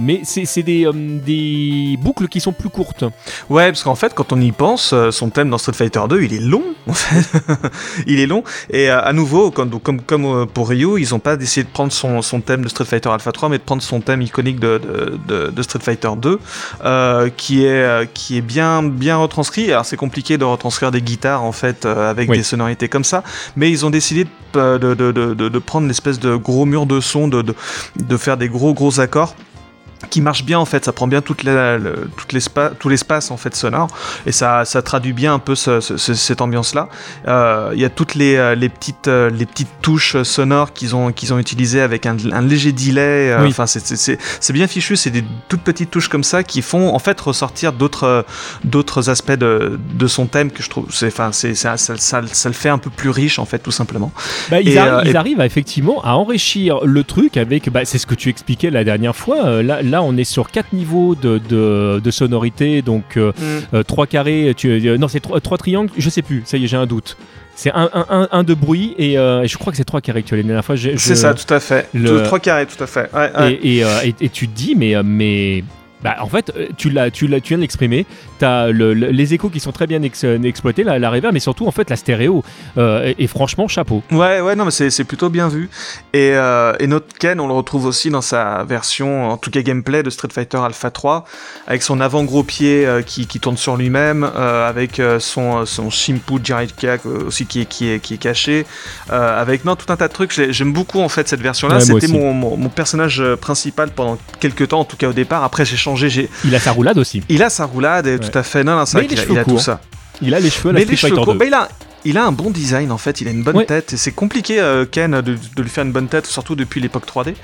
mais c'est des, des boucles qui sont plus courtes. Ouais, parce qu'en fait, quand on y pense, son thème dans Street Fighter 2, il est long. En fait. il est long. Et à nouveau, comme, comme, comme pour Ryu, ils n'ont pas décidé de prendre son, son thème de Street Fighter Alpha 3, mais de prendre son thème iconique de, Street Fighter 2, euh, qui est euh, qui est bien bien retranscrit. Alors c'est compliqué de retranscrire des guitares en fait euh, avec des sonorités comme ça, mais ils ont décidé de, de, de, de prendre l'espèce de gros mur de son, de, de, faire des gros gros accords qui marche bien en fait, ça prend bien toute la, le- toute l'espace, tout l'espace en fait sonore et ça, ça traduit bien un peu ce- ce- ce- cette ambiance-là. Euh, Il y a toutes les, euh, les petites euh, les petites touches sonores qu'ils ont qu'ils ont utilisées avec un, un léger delay. Oui. Enfin c'est- bien fichu, c'est des toutes petites touches comme ça qui font en fait ressortir d'autres d'autres aspects de, de son thème que je trouve enfin ça, ça, ça, ça le fait un peu plus riche en fait tout simplement. Bah, ils, Et, arri- euh, ils et- arrivent effectivement à enrichir le truc avec. Bah, c'est ce que tu expliquais la dernière fois. Là, là, on est sur quatre niveaux de, de, de sonorité. Donc, euh, euh, trois carrés. Tu, euh, non, c'est trois, trois triangles. Je sais plus. Ça y est, j'ai un doute. C'est un, un, un, un de bruit et, euh, et je crois que c'est trois carrés que tu as la dernière fois. C'est ça, tout à fait. le- Trois carrés, tout à fait. Ouais, ouais. Et, et, et- et tu te dis, mais, mais bah, en fait, euh, tu, l'as, tu, l'as, tu viens de l'exprimer. Tu as les échos qui sont très bien ex- exploités, la, la reverb, mais surtout en fait la stéréo. Euh, et, et franchement, chapeau. Ouais, ouais, non, mais c'est c'est plutôt bien vu. Et, euh, et notre Ken, on le retrouve aussi dans sa version, en tout cas gameplay, de Street Fighter Alpha 3, avec son avant-gros pied euh, qui, qui tourne sur lui-même, euh, avec euh, son, son Shimpu Jiraiya euh, aussi qui est, qui est, qui est caché, euh, avec non, tout un tas de trucs. J'ai- J'aime beaucoup en fait cette version-là. Ouais, C'était mon, mon, mon personnage euh, principal pendant quelques temps, en tout cas au départ. Après, j'ai changé. Il a sa roulade aussi. Il a sa roulade, et tout à fait. Non, non, Mais vrai il a il a tout ça. Il a les cheveux la Mais Street les cheveux Fighter courts, 2. mais il a, il a un bon design en fait, il a une bonne tête et c'est compliqué euh, Ken de, de lui faire une bonne tête, surtout depuis l'époque 3D.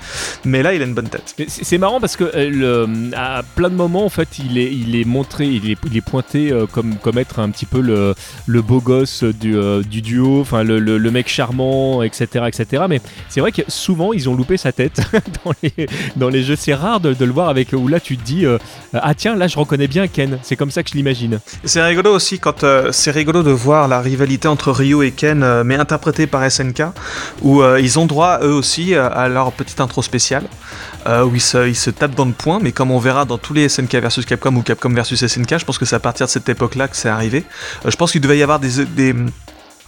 Mais là, il a une bonne tête. Mais C'est marrant parce que euh, le- à plein de moments, en fait, il est, il est montré, il est, il est pointé euh, comme, comme être un petit peu le, le beau gosse du, du duo, enfin le, mec charmant, etc. etc. Mais c'est vrai que souvent, ils ont loupé sa tête dans, les, dans les jeux. C'est rare de, de le voir avec où là, tu te dis Ah tiens, là, je reconnais bien Ken. C'est comme ça que je l'imagine. C'est rigolo aussi quand c'est rigolo de voir la rivalité entre et Ken, euh, mais interprétée par SNK, où euh, ils ont droit eux aussi euh, à leur petite intro spéciale, où ils se, tapent dans le point, mais comme on verra dans tous les SNK versus Capcom ou Capcom versus SNK, je pense que c'est à partir de cette époque-là que c'est arrivé. Je pense qu'il devait y avoir des,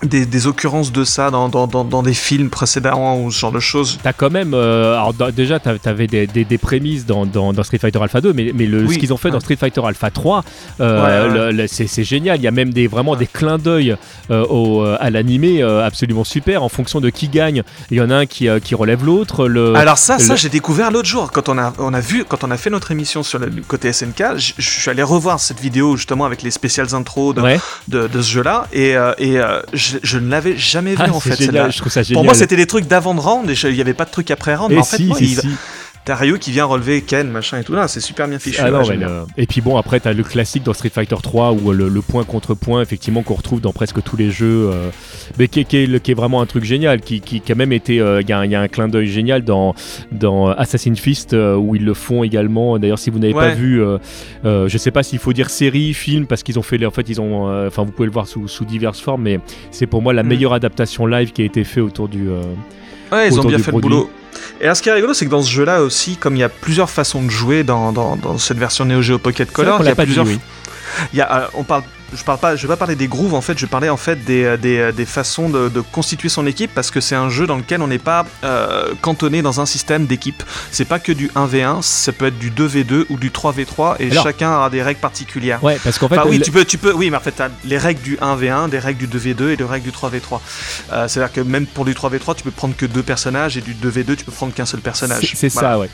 des, des occurrences de ça dans, dans, dans, dans des films précédents ou ce genre de choses. T'as quand même. euh, alors, déjà, t'avais des, des, des prémices dans, Street Fighter Alpha 2, mais, mais le, Oui, ce qu'ils ont fait dans. Street Fighter Alpha 3, euh, Ouais, ouais. c'est génial. Il y a même des, vraiment Ouais. des clins d'œil euh, euh, à l'animé absolument super. En fonction de qui gagne, il y en a un qui, qui relève l'autre. Le... Alors ça, ça j'ai découvert l'autre jour quand on a, on a vu, quand on a fait notre émission sur le côté SNK, je suis allé revoir cette vidéo justement avec les spéciales intros de, de, de ce jeu-là et, et je, je ne l'avais jamais vu Ah, en fait. génial. celle-là. Je trouve ça génial. Pour moi, c'était des trucs d'avant de round et il n'y avait pas de trucs après round. Et mais en fait, si, moi, si, il- si. T'as Ryu qui vient relever Ken, machin et tout. là C'est super bien fichu. Ah non, le- Et puis bon, après, t'as le classique dans Street Fighter 3 où le, le point contre point, effectivement, qu'on retrouve dans presque tous les jeux, euh, mais qui, est- qui est, le- qui est vraiment un truc génial, qui, qui, qui a même été. euh, Il y, a un- il y a un clin d'œil génial dans, dans Assassin's Fist euh, où ils le font également. D'ailleurs, si vous n'avez pas vu, euh, euh, je sais pas s'il faut dire série, film, parce qu'ils ont fait. En fait, ils ont. euh, Enfin, vous pouvez le voir sous, sous diverses formes, mais c'est pour moi la Mm. meilleure adaptation live qui a été faite autour du. euh, Ouais, ils ont autour bien du fait produit. le boulot. Et alors, ce qui est rigolo, c'est que dans ce jeu-là aussi, comme il y a plusieurs façons de jouer dans, dans, dans cette version Neo Geo Pocket Color, il y a pas dit, plusieurs oui. Il y a, euh, on parle, je parle pas, je vais pas parler des grooves en fait, je parlais en fait des, euh, des, euh, des façons de, de constituer son équipe parce que c'est un jeu dans lequel on n'est pas euh, cantonné dans un système d'équipe. C'est pas que du 1v1, ça peut être du 2v2 ou du 3v3 et Alors- chacun aura des règles particulières. Ouais, parce qu'en fait. Enfin, oui, le- tu peux, tu peux, oui, mais en fait, t'as les règles du 1v1, des règles du 2v2 et des règles du 3v3. Euh, C'est-à-dire que même pour du 3v3, tu peux prendre que deux personnages et du 2v2, tu peux prendre qu'un seul personnage. C'est c'est Voilà. ça, ouais.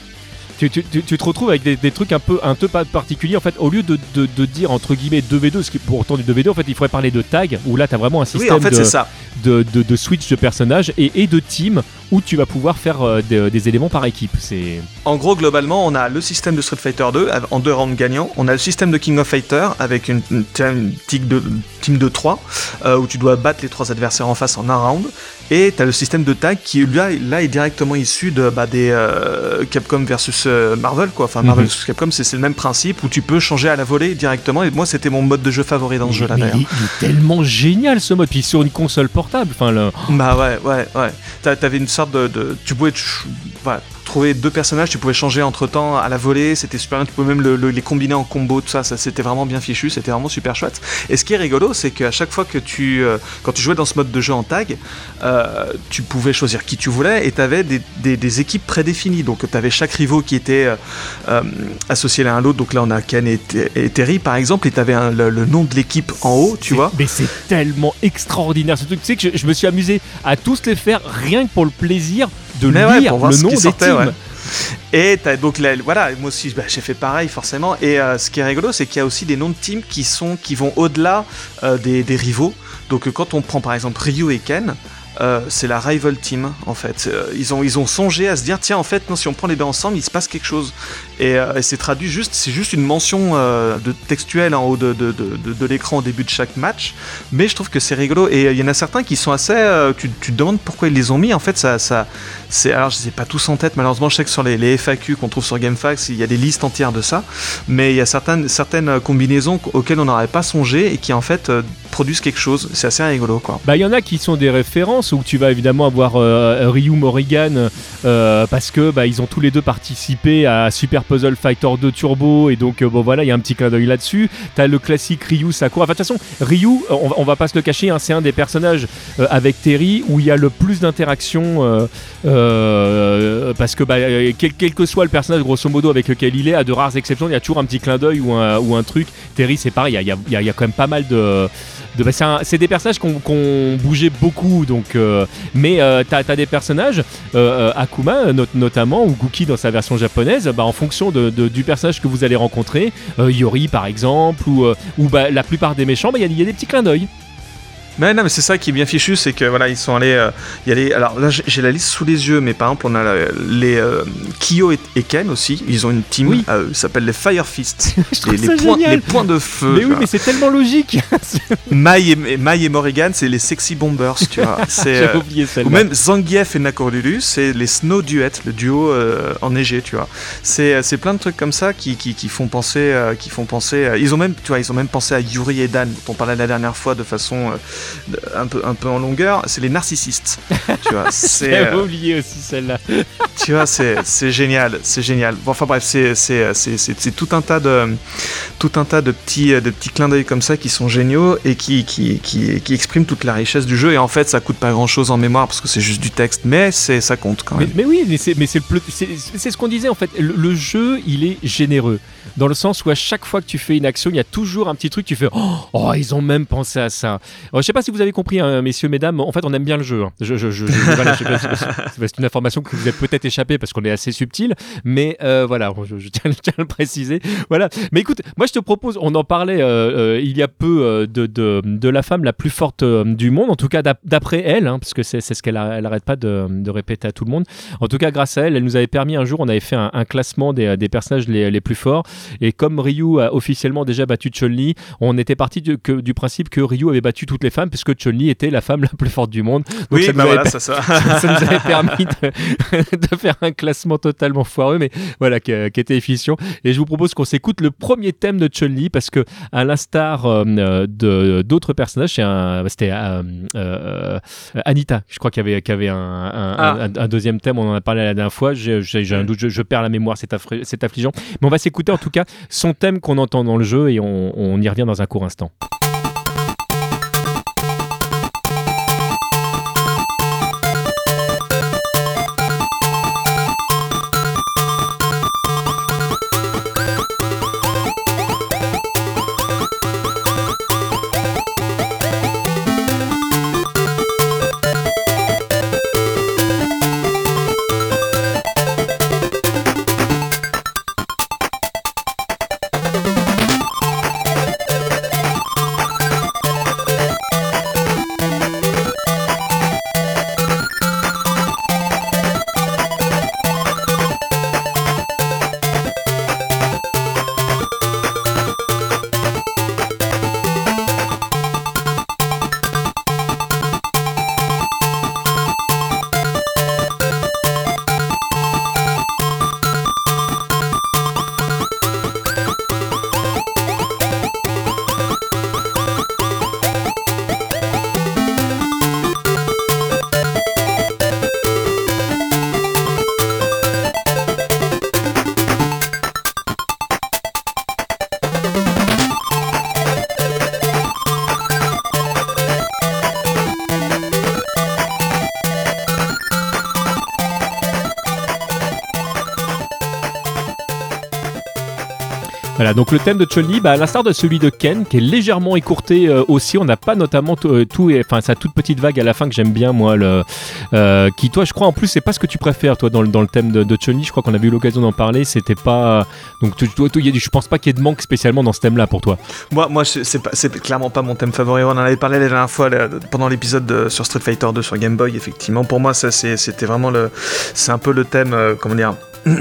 Tu, tu- tu- tu te retrouves avec des, des trucs un peu, un peu pas particuliers. En fait, au lieu de, de- de dire entre guillemets 2v2, ce qui est pourtant du 2v2, en fait, il faudrait parler de tag, où là, tu as vraiment un Oui, système en fait, de, c'est ça. de, de- de switch de personnages et, et de team où tu vas pouvoir faire euh, des, des éléments par équipe. C'est En gros, globalement, on a le système de Street Fighter 2 av- en deux rounds gagnants. On a le système de King of Fighter avec une, une team, team de, team de 3 euh, où tu dois battre les trois adversaires en face en un round. Et tu as le système de tag qui là, là est directement issu de, bah, des euh, Capcom versus Marvel. Quoi. Enfin, Marvel Mhm. versus Capcom, c'est le même principe où tu peux changer à la volée directement. Et moi, c'était mon mode de jeu favori dans ce jeu-là il, il est tellement génial ce mode. Puis sur une console portable, enfin, le- Bah ouais, ouais, ouais. T'a- T'avais une sorte de, de- tu pouvais trouver deux personnages, tu pouvais changer entre temps à la volée, c'était super bien. Tu pouvais même le- le- les combiner en combo, tout ça, ça c'était vraiment bien fichu, c'était vraiment super chouette. Et ce qui est rigolo, c'est qu'à chaque fois que tu, euh, quand tu jouais dans ce mode de jeu en tag, euh, tu pouvais choisir qui tu voulais et t'avais des, des, des équipes prédéfinies. Donc t'avais chaque rivaux qui était euh, associé l'un à l'autre. Donc là on a Ken et, et Terry par exemple, et t'avais un- le, le nom de l'équipe en haut, tu vois. Mais c'est tellement extraordinaire ce truc. Tu sais que je, je me suis amusé à tous les faire rien que pour le plaisir de Mais ouais, lire pour voir le ce nom qui des sortait, teams. ouais. Et t'as donc là, voilà, moi aussi bah, j'ai fait pareil forcément. Et euh, ce qui est rigolo, c'est qu'il y a aussi des noms de teams qui sont qui vont au-delà euh, des, des rivaux. Donc euh, quand on prend par exemple Ryu et Ken, euh, c'est la rival team en fait. Euh, ils ont ils ont songé à se dire tiens en fait non si on prend les deux ensemble il se passe quelque chose et, euh, et c'est traduit juste c'est juste une mention euh, de textuelle en haut de, de, de, de- l'écran au début de chaque match. Mais je trouve que c'est rigolo. Et euh, il y en a certains qui sont assez tu, tu te demandes pourquoi ils les ont mis. En fait ça ça c'est alors je les ai pas tous en tête malheureusement je sais que sur les, les FAQ qu'on trouve sur GameFAQs il y a des listes entières de ça. Mais il y a certaines certaines combinaisons auxquelles on n'aurait pas songé et qui en fait produisent quelque chose. C'est assez rigolo quoi. Bah, il y en a qui sont des références où tu vas évidemment avoir Ryu Morrigan parce que bah, ils ont tous les deux participé à Super Puzzle Fighter 2 Turbo et donc euh, bon voilà il y a un petit clin d'œil là-dessus. T'as le classique Ryu Sakura. Enfin de toute façon Ryu, euh, on, va- pas se le cacher, hein, c'est un des personnages euh, avec Terry où il y a le plus d'interactions parce que bah, quel, que soit le personnage grosso modo avec lequel il est, à de rares exceptions, il y a toujours un petit clin d'œil ou un, truc. Terry c'est pareil, il y a quand même pas mal de bah, c'est des personnages qu'on qu'on bougeait beaucoup, donc, euh, mais euh, t'as as des personnages, euh, Akuma not- notamment, ou Guki dans sa version japonaise, bah, en fonction du personnage que vous allez rencontrer, Yori par exemple, ou, bah, la plupart des méchants, bah, il y, y a des petits clins d'œil. Mais non, mais c'est ça qui est bien fichu, c'est que voilà, ils sont allés. euh, y a les, alors là, j'ai la liste sous les yeux, mais par exemple, on a la- les euh, Kyo et, et Ken aussi. Ils ont une team, Oui. euh, ça s'appelle les Fire trouve les, points, les points de feu. Mais oui, vois. mais c'est tellement logique. Mai et, Mai et Morrigan, c'est les Sexy Bombers, tu vois. C'est, euh, oublié ou même Zangief et Nakorulu, c'est les Snow Duet, le duo euh, enneigé, tu vois. C'est, euh, plein de trucs comme ça qui, qui, qui font penser, euh, qui font penser. euh, ils ont même, tu vois, ils ont même pensé à Yuri et Dan, dont on parlait la dernière fois de façon euh, un peu, un peu en longueur. C'est les narcissistes, tu vois. C'est, euh, oublié aussi celle-là. tu vois, c'est, c'est génial, c'est génial. Bon, enfin bref, c'est, c'est, c'est, c'est, c'est tout un tas de, tout un tas de petits, de petits clins d'œil comme ça qui sont géniaux et qui, qui, qui, qui expriment toute la richesse du jeu. Et en fait, ça coûte pas grand chose en mémoire parce que c'est juste du texte, mais c'est, ça compte quand même. mais oui, mais c'est mais c'est c'est c'est ce qu'on disait en fait. Le, le jeu, il est généreux dans le sens où à chaque fois que tu fais une action, il y a toujours un petit truc. Tu fais oh, oh, ils ont même pensé à ça. Alors, sais pas si vous avez compris, hein, messieurs, mesdames. En fait, on aime bien le jeu. c'est une information que vous avez peut-être échappé parce qu'on est assez subtil, mais euh, voilà, je, tiens, à le préciser. Voilà. Mais écoute, moi je te propose, on en parlait euh, euh, il y a peu de, la femme la plus forte du monde, en tout cas d'ap- d'après elle, hein, parce que c'est ce qu'elle a- elle arrête pas de, répéter à tout le monde. En tout cas, grâce à elle, elle nous avait permis un jour, on avait fait un, classement des, personnages les, plus forts. Et comme Ryu a officiellement déjà battu Chun-Li, on était parti du principe que Ryu avait battu toutes les femmes, puisque Chun-Li était la femme la plus forte du monde. Donc Oui, ça nous bah avait voilà, ça, ça. ça nous avait permis de, de faire un classement totalement foireux, mais voilà, qui, qui était efficient. Et je vous propose qu'on s'écoute le premier thème de Chun-Li, parce que à l'instar euh, de d'autres personnages, c'était euh, euh, Anita, je crois qu'il y avait, qu'il y avait un, un- Ah. un- un deuxième thème, on en a parlé la dernière fois, j'ai un doute, je, je perds la mémoire, c'est affri- affligeant. Mais on va s'écouter en tout cas son thème qu'on entend dans le jeu et on, on y revient dans un court instant. Le thème de Chun-Li, bah, à l'instar de celui de Ken, qui est légèrement écourté euh, aussi, on n'a pas notamment euh, tout, enfin sa toute petite vague à la fin que j'aime bien, moi, euh, qui toi, je crois, en plus, c'est pas ce que tu préfères, toi, dans, le- dans le thème de, de Chun-Li, je crois qu'on avait eu l'occasion d'en parler, c'était pas... Donc tu- du- je pense pas qu'il y ait de manque spécialement dans ce thème-là pour toi. Moi, moi c'est clairement pas mon thème favori. On en avait parlé la dernière fois là, pendant l'épisode de- sur Street Fighter 2 sur Game Boy. Effectivement, pour moi, c'était vraiment le. C'est un peu le thème, comment dire,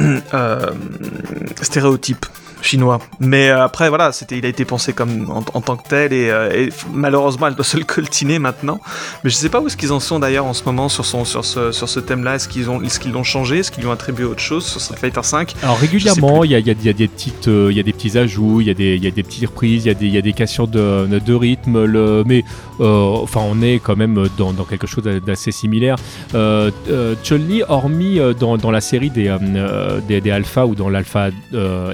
stéréotype chinois. Mais euh, après, voilà, c'était, il a été pensé comme en, en tant que tel et, euh, et malheureusement, elle doit se le coltiner maintenant. Mais je sais pas où est-ce qu'ils en sont d'ailleurs en ce moment sur son sur ce sur ce thème-là. Est-ce qu'ils ont est-ce qu'ils l'ont changé? Est-ce qu'ils lui ont attribué autre chose sur Street Fighter 5 Alors régulièrement, il y a, y a- y a des petites, euh, y a des petits ajouts, il y a des, y a des petites reprises, il y a des, y a des cassures de, de rythme, le, mais euh, enfin on est quand même dans, dans quelque chose d'assez similaire. Euh, Chun-Li, hormis dans, dans la série des, des, des Alpha ou dans l'Alpha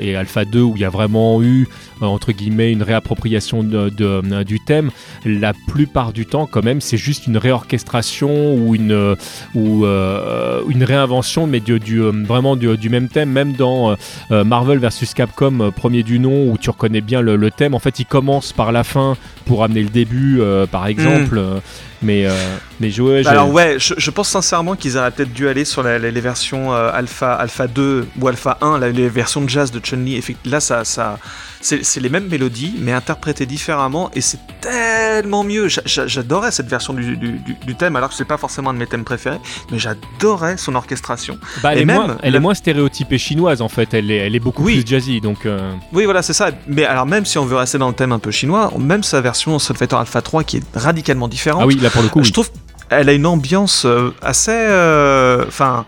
et Alpha 2 où il y a vraiment eu euh, entre guillemets une réappropriation de, de- du thème, la plupart du temps quand même c'est juste une réorchestration ou une euh, ou euh, une réinvention mais du, du, euh, vraiment du, du même thème. Même dans euh, euh, Marvel vs Capcom euh, premier du nom où tu reconnais bien le, le thème. En fait il commence par la fin pour amener le début euh, par exemple euh, mais euh, mais Bah Alors ouais, je, je pense sincèrement qu'ils auraient peut-être dû aller sur la- la- les versions euh, Alpha, Alpha 2 ou Alpha 1, là, les versions de jazz de Chun-Li. Là, ça, ça, c'est les mêmes mélodies, mais interprétées différemment, et c'est tellement mieux. J'a- j'a- J'adorais cette version du, du- du- du thème, alors que c'est pas forcément un de mes thèmes préférés, mais j'adorais son orchestration. bah, elle, et est même, moins, elle le- est moins stéréotypée chinoise en fait elle est, elle est beaucoup Oui. plus jazzy donc euh, Oui, voilà, c'est ça. Mais alors, même si on veut rester dans le thème un peu chinois, même sa version Street Fighter Alpha 3, qui est radicalement différente, ah oui là pour le coup je oui. trouve elle a une ambiance euh, assez euh, enfin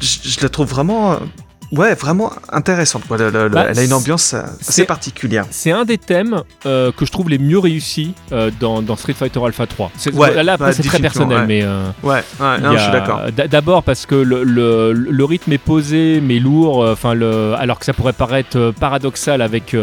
je, la trouve vraiment euh, ouais vraiment intéressante. Le- le- Bah, elle a une ambiance assez particulière C'est un des thèmes euh, que je trouve les mieux réussis euh, dans, dans Street Fighter Alpha 3. C'est- Ouais, là, c'est très personnel, ouais. mais euh, ouais, ouais non, je suis d'accord D'abord parce que le, le- rythme est posé, mais lourd. Enfin, alors que ça pourrait paraître paradoxal avec.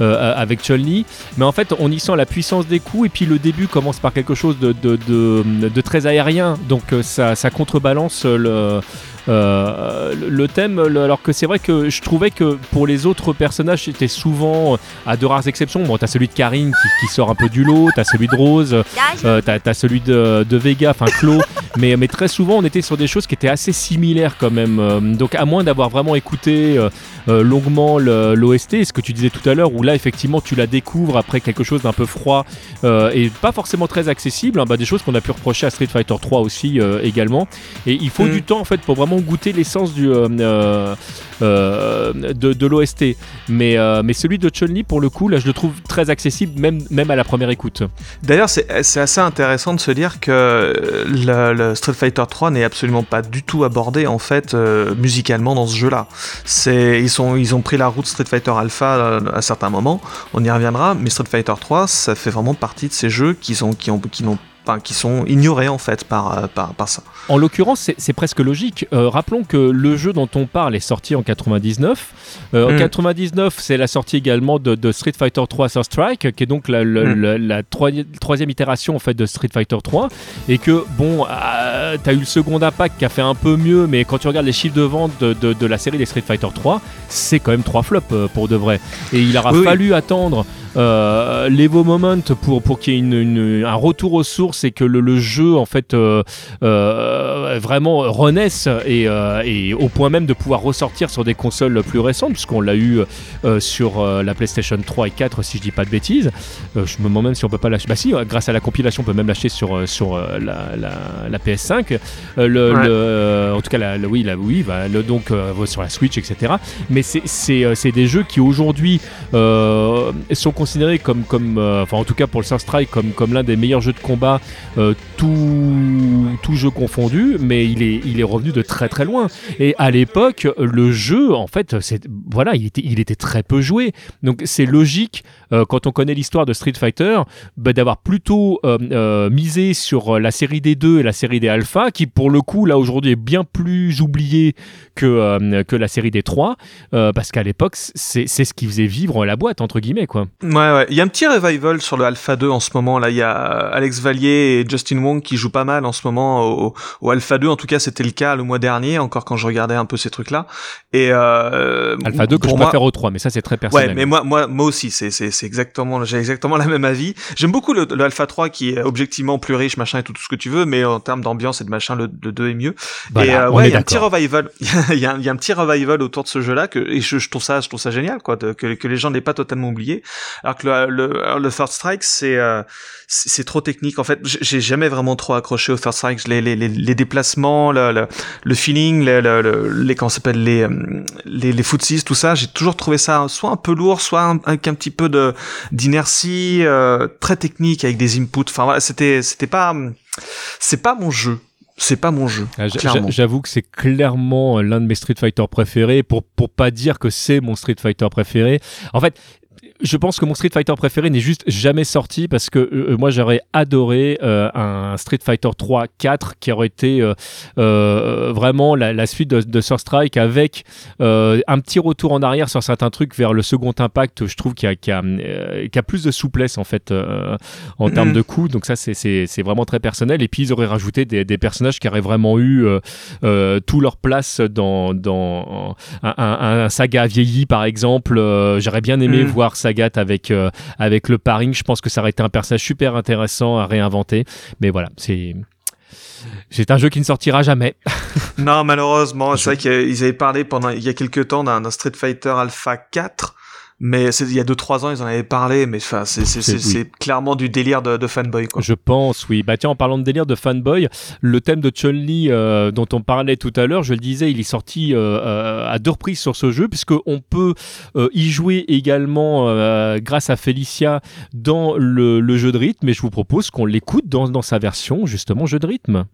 Euh, avec Chun-Li, mais en fait on y sent la puissance des coups et puis le début commence par quelque chose de, très aérien, donc euh, ça contrebalance le, euh, le- thème, le- alors que c'est vrai que je trouvais que pour les autres personnages, c'était souvent, euh, à de rares exceptions, bon, t'as celui de Karine qui, qui sort un peu du lot, t'as celui de Rose, euh, t'as as celui de, de Vega, enfin Claude, mais, mais très souvent on était sur des choses qui étaient assez similaires quand même. Euh, donc à moins d'avoir vraiment écouté euh, longuement l'OST, ce que tu disais tout à l'heure, où là effectivement tu la découvres après quelque chose d'un peu froid euh, et pas forcément très accessible, hein, bah, des choses qu'on a pu reprocher à Street Fighter 3 aussi euh, également. Et il faut Mm. du temps en fait pour vraiment goûter l'essence euh, euh, euh, de, de l'OST. Mais, mais celui de Chun-Li pour le coup là je le trouve très accessible même, même à la première écoute. d'ailleurs c'est assez intéressant de se dire que le, Street Fighter 3 n'est absolument pas du tout abordé en fait musicalement dans ce jeu là c'est ils ils ont pris la route Street Fighter Alpha à certains moments on y reviendra mais Street Fighter 3 ça fait vraiment partie de ces jeux qui sont qui ont qui qui sont ignorés en fait par, par, par ça. En l'occurrence, c'est- presque logique. Euh, rappelons que le jeu dont on parle est sorti en 99. Euh, En Mm. 99, c'est la sortie également de, de Street Fighter 3 Third Strike, qui est donc la, la- Mm. la- la troi- troisième itération en fait de Street Fighter 3. Et que, bon, euh, t'as eu le second impact qui a fait un peu mieux, mais quand tu regardes les chiffres de vente de, de- de la série des Street Fighter 3, c'est quand même trois flops euh, pour de vrai. Et il aura Oui, fallu attendre euh, l'Evo Moment pour, pour qu'il y ait une- une- un retour aux sources et que le, le jeu en fait euh, euh, vraiment renaisse et, euh, et au point même de pouvoir ressortir sur des consoles plus récentes puisqu'on l'a eu euh, sur euh, la PlayStation 3 et 4 si je dis pas de bêtises. Euh, je me demande même si on peut pas l'acheter bah si euh, grâce à la compilation on peut même l'acheter sur, euh, sur euh, la, la- la PS5 Euh, le, Ouais. le- euh, en tout cas la, oui, la, oui bah, le, donc euh, sur la Switch etc mais c'est- euh, des jeux qui aujourd'hui euh, sont considérés comme, comme euh, enfin en tout cas pour le Third Strike, comme, comme l'un des meilleurs jeux de combat, euh, tout, tout jeu mais il est, revenu de très très loin. Et à l'époque, le jeu, en fait, voilà, il était, très peu joué. Donc c'est logique, euh, quand on connaît l'histoire de Street Fighter, bah, d'avoir plutôt euh, euh, misé sur la série des 2 et la série des Alpha, qui pour le coup, là aujourd'hui, est bien plus oubliée que, que la série des 3, euh, parce qu'à l'époque, c'est ce qui faisait vivre la boîte, entre guillemets, quoi. Ouais. Il y a un petit revival sur le Alpha 2 en ce moment. Là, il y a Alex Vallier et Justin Wong qui jouent pas mal en ce moment au Alpha 2. En tout cas, c'était le cas le mois dernier, encore quand je regardais un peu ces trucs-là. Et euh, Alpha 2 que je préfère au 3, mais ça c'est très personnel. Ouais, mais moi, moi, moi aussi, c'est, c'est, c'est exactement, j'ai exactement la même avis. J'aime beaucoup le, le, Alpha 3 qui est objectivement plus riche, machin et tout, tout ce que tu veux, mais en termes d'ambiance et de machin, le, le 2 est mieux. et euh, ouais, il y a un petit revival. Il y, a, y a un petit revival autour de ce jeu-là que et je, je trouve ça, je trouve ça génial, quoi, de, que, que les gens n'aient pas totalement oublié. Alors que le, le, le Third Strike, c'est euh, c'est trop technique. En fait, j'ai jamais vraiment trop accroché au Third Strike. Les, les, les, les déplacements, le, le, le feeling, le, le, les comment s'appelle les les, les footsies, tout ça. J'ai toujours trouvé ça soit un peu lourd, soit un, avec un petit peu de d'inertie, euh, très technique avec des inputs. Enfin voilà, c'était c'était pas c'est pas mon jeu c'est pas mon jeu. Ah, j'avoue que c'est clairement l'un de mes Street Fighter préférés, pour, pour pas dire que c'est mon Street Fighter préféré. En fait, je pense que mon Street Fighter préféré n'est juste jamais sorti parce que euh, moi j'aurais adoré euh, un Street Fighter 3 4 qui aurait été euh, vraiment la, suite de, de Sur Strike avec un petit retour en arrière sur certains trucs vers le second impact je trouve qu'il y, y, a plus de souplesse en fait en termes de coups. Donc ça c'est vraiment très personnel. Et puis ils auraient rajouté des, des personnages qui auraient vraiment eu tout leur place dans, dans un, un, saga vieilli par exemple. J'aurais bien aimé mm. voir ça avec, euh, avec le paring. Je pense que ça aurait été un personnage super intéressant à réinventer. Mais voilà, c'est. C'est un jeu qui ne sortira jamais. non, malheureusement. C'est vrai qu'ils avaient parlé pendant il y a quelques temps d'un Street Fighter Alpha 4 mais il y a 2-3 ans, ils en avaient parlé, mais enfin, c'est clairement du délire de, de, fanboy. Quoi. Je pense, oui. Bah tiens, en parlant de délire de fanboy, le thème de Chun-Li euh, dont on parlait tout à l'heure, je le disais, il est sorti euh, euh à deux reprises sur ce jeu, puisqu'on peut euh, y jouer également euh, grâce à Felicia dans le, le, jeu de rythme, et je vous propose qu'on l'écoute dans, dans sa version, justement, jeu de rythme.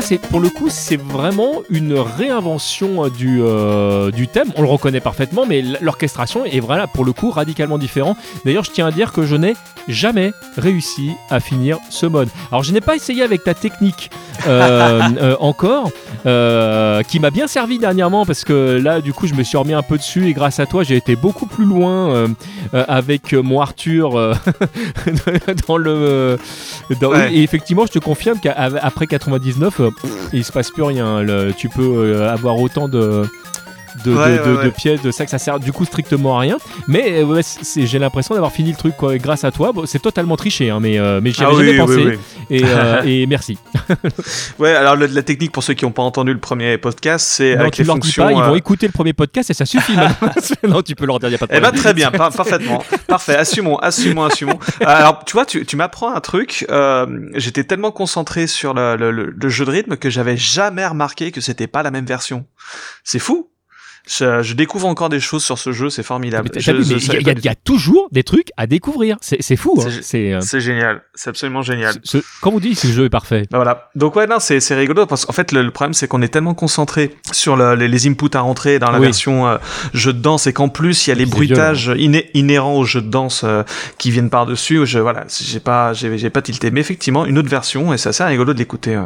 C'est pour le coup, c'est vraiment une réinvention euh, du, euh, du thème. On le reconnaît parfaitement, mais l'orchestration est vraiment pour le coup radicalement différent. D'ailleurs, je tiens à dire que je n'ai jamais réussi à finir ce mode. Alors, je n'ai pas essayé avec ta technique euh, encore, qui m'a bien servi dernièrement parce que là, du coup, je me suis remis un peu dessus et grâce à toi, j'ai été beaucoup plus loin avec mon Arthur dans le. Et effectivement, je te confirme qu'après 99, il se passe plus rien. tu peux euh, avoir autant de de, pièces, de ça que ça sert du coup strictement à rien. Mais euh, j'ai l'impression d'avoir fini le truc grâce à toi. c'est totalement triché, hein, mais, euh, mais j'y avais ah jamais pensé. Et, merci. ouais, alors la technique pour ceux qui n'ont pas entendu le premier podcast, c'est avec les fonctions. Pas, ils vont écouter le premier podcast et ça suffit. non, tu peux leur dire, il a pas de problème. Eh ben, très bien, parfaitement. Parfait, assumons, assumons, assumons. alors, tu vois, tu, tu m'apprends un truc. J'étais tellement concentré sur le, le, jeu de rythme que j'avais jamais remarqué que c'était pas la même version. C'est fou. Je, découvre encore des choses sur ce jeu, c'est formidable. Il y, a toujours des trucs à découvrir, c'est fou. Hein. Euh, c'est génial, c'est absolument génial. quand vous dites, ce jeu est parfait. Bah voilà. Donc ouais, non, c'est rigolo parce qu'en fait le, problème c'est qu'on est tellement concentré sur les, inputs à rentrer dans la version euh, jeu de danse et qu'en plus il y a les bruitages inhérents au jeu de danse euh, qui viennent par dessus. Je voilà, j'ai pas j'ai pas tilté, mais effectivement une autre version et c'est assez rigolo de l'écouter.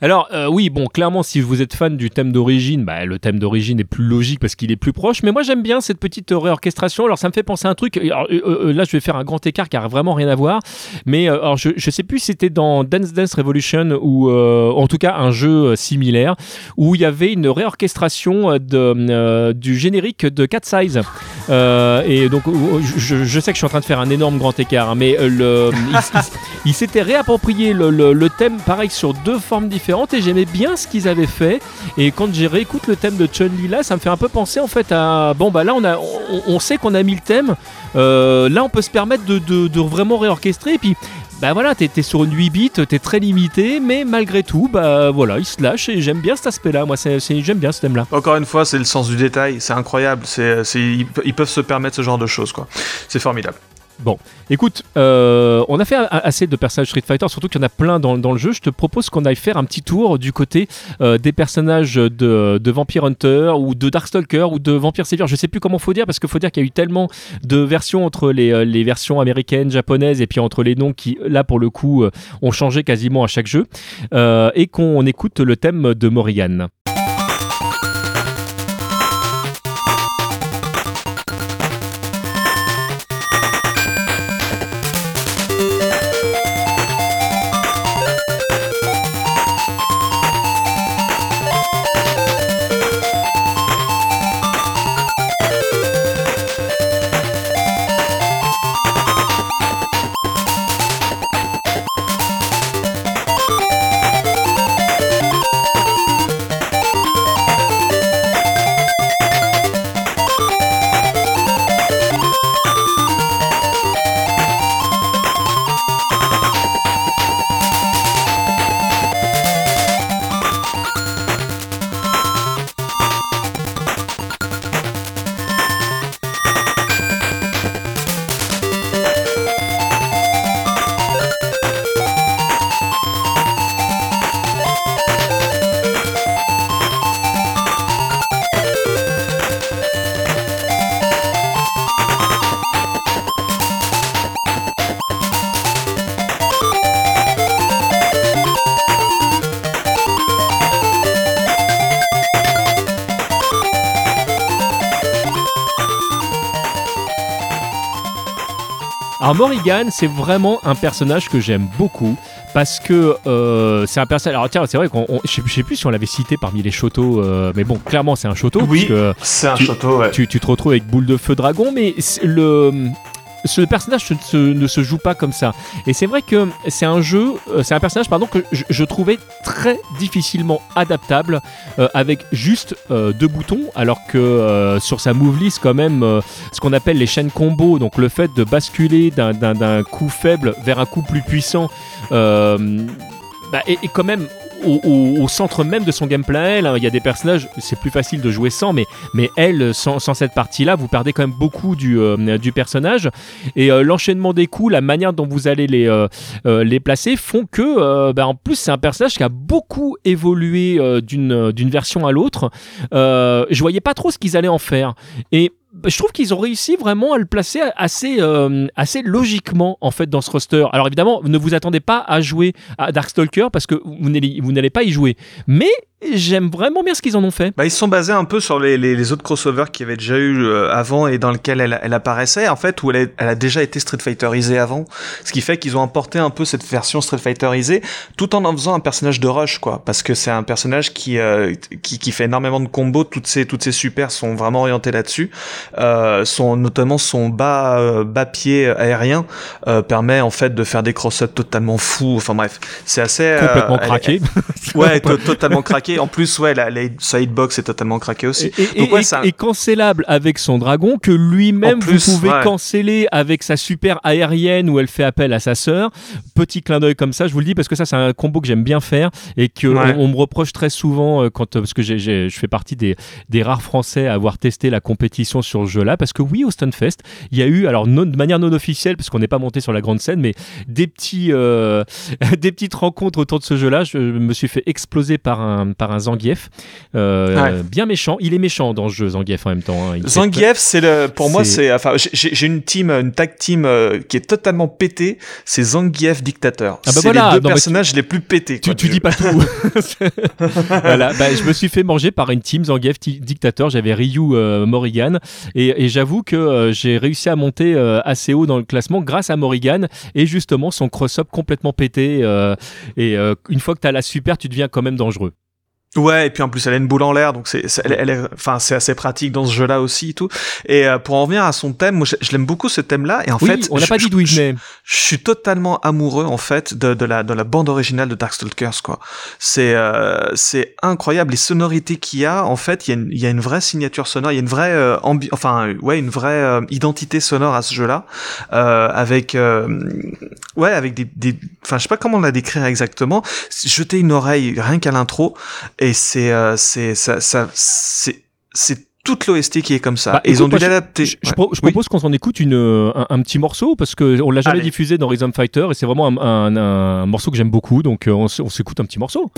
Alors euh, oui, bon, clairement, si vous êtes fan du thème d'origine, bah, le thème d'origine est plus logique parce qu'il est plus proche. Mais moi, j'aime bien cette petite réorchestration. Alors ça me fait penser à un truc. Euh, euh, là, je vais faire un grand écart a vraiment rien à voir. Mais alors, je, je sais plus si c'était dans Dance Dance Revolution ou en tout cas un jeu similaire où il y avait une réorchestration de, du générique de Cat Size. et donc, je, sais que je suis en train de faire un énorme grand écart, hein, mais il, s'était réapproprié le, le, thème, pareil, sur deux formes différentes, et j'aimais bien ce qu'ils avaient fait. Et quand j'ai réécoute le thème de Chun-Li là, ça me fait un peu penser en fait à bon bah là on a on, sait qu'on a mis le thème, là on peut se permettre de, de, vraiment réorchestrer et puis bah voilà, t'es es sur une 8 bits, t'es très limité, mais malgré tout, bah voilà, il se lâche et j'aime bien cet aspect-là. Moi, j'aime bien ce thème-là. Encore une fois, c'est le sens du détail, c'est incroyable. C'est, ils peuvent se permettre ce genre de choses, quoi. C'est formidable. Bon, écoute, euh, on a fait assez de personnages Street Fighter, surtout qu'il y en a plein dans, le jeu. Je te propose qu'on aille faire un petit tour du côté euh, des personnages de, Vampire Hunter ou de Darkstalker ou de Vampire Savior. Je sais plus comment faut dire parce qu'il faut dire qu'il y a eu tellement de versions entre les, euh, les, versions américaines, japonaises et puis entre les noms qui, là pour le coup, ont changé quasiment à chaque jeu. et qu'on écoute le thème de Morrigan. C'est vraiment un personnage que j'aime beaucoup parce que euh, c'est un personnage. Alors tiens, c'est vrai qu'on, je sais plus si on l'avait cité parmi les chotos, euh, mais bon, clairement c'est un choto. Oui, c'est un choto. Ouais. Tu, tu, te retrouves avec boule de feu dragon, mais le ce personnage ne se joue pas comme ça. Et c'est vrai que c'est un jeu, euh, c'est un personnage pardon que je, trouvais très difficilement adaptable euh, avec juste euh, deux boutons, alors que sur sa move list quand même, ce qu'on appelle les chaînes combo, donc le fait de basculer d'un coup faible vers un coup plus puissant. Bah, est, quand même au, centre même de son gameplay. il y a des personnages, c'est plus facile de jouer sans, mais, elle, sans, cette partie-là, vous perdez quand même beaucoup du, euh, personnage. Et euh, l'enchaînement des coups, la manière dont vous allez les, euh, placer, font que, bah, en plus, c'est un personnage qui a beaucoup évolué d'une version à l'autre. je voyais pas trop ce qu'ils allaient en faire. Et je trouve qu'ils ont réussi vraiment à le placer assez, euh, assez logiquement en fait dans ce roster. Alors évidemment, ne vous attendez pas à jouer à Darkstalker parce que vous n'allez pas y jouer. Mais j'aime vraiment bien ce qu'ils en ont fait. Bah, ils sont basés un peu sur les, les, autres crossovers qu'il y avait déjà eu euh, avant et dans lesquels elle, elle apparaissait, en fait, où elle, elle, a déjà été Street Fighterisée avant. Ce qui fait qu'ils ont importé un peu cette version Street Fighterisée tout en en faisant un personnage de rush, quoi. Parce que c'est un personnage qui, euh, qui, qui, fait énormément de combos. Toutes ces, toutes ces supers sont vraiment orientées là-dessus. Euh, son, notamment son bas, euh, bas pied aérien euh, permet en fait de faire des cross-ups totalement fous. Enfin bref, c'est assez. Complètement craqué. ouais, totalement craqué en plus, ouais, la, sidebox est totalement craquée aussi. Et, cancellable avec son dragon que lui-même vous pouvez canceller avec sa super aérienne où elle fait appel à sa sœur. Petit clin d'œil comme ça, je vous le dis parce que ça c'est un combo que j'aime bien faire et que on, me reproche très souvent euh, quand parce que je fais partie des, des rares Français à avoir testé la compétition sur ce jeu-là parce que oui au Stunfest il y a eu alors de manière non officielle parce qu'on n'est pas monté sur la grande scène mais des petits euh, des petites rencontres autour de ce jeu-là. Je me suis fait exploser par un par un Zangief. Euh, bien méchant. Il est méchant dans ce jeu, Zangief en même temps. Hein. Zangief, c'est le, pour moi, c'est, enfin, j'ai une team, une tag team euh, qui est totalement pétée. C'est Zangief Dictateur. Ah bah c'est les deux personnages les plus pétés. tu, tu dis pas tout. voilà. Bah, je me suis fait manger par une team Zangief Dictateur. J'avais Ryu euh, Morrigan et, et j'avoue que j'ai réussi à monter assez haut dans le classement grâce à Morrigan et justement son cross-up complètement pété. et une fois que tu as la super, tu deviens quand même dangereux. Ouais, et puis en plus elle a une boule en l'air, donc c'est, c'est- elle, elle est, enfin c'est assez pratique dans ce jeu-là aussi et tout. Et euh, pour en revenir à son thème, moi je, je l'aime beaucoup ce thème-là. Et en oui, fait, on n'a pas dit d'où il je- venait. je suis totalement amoureux en fait de, de la de la bande originale de Darkstalkers quoi. C'est euh, c'est incroyable les sonorités qu'il y a en fait il y a une il y a une vraie signature sonore, il y a une vraie euh, ambi- enfin ouais une vraie euh, identité sonore à ce jeu-là euh, avec euh, ouais avec des des enfin je sais pas comment la décrire exactement. Jeter une oreille rien qu'à l'intro et c'est euh, c'est ça ça c'est c'est toute l'OST qui est comme ça. Bah, Et ils écoute, ont dû l'adapter. Je, je Ouais. pro- je Oui. propose qu'on s'en écoute une, euh, un, un petit morceau parce que on l'a jamais Allez. diffusé dans Rhythm Fighter et c'est vraiment un, un- un morceau que j'aime beaucoup donc euh, on s'écoute un petit morceau.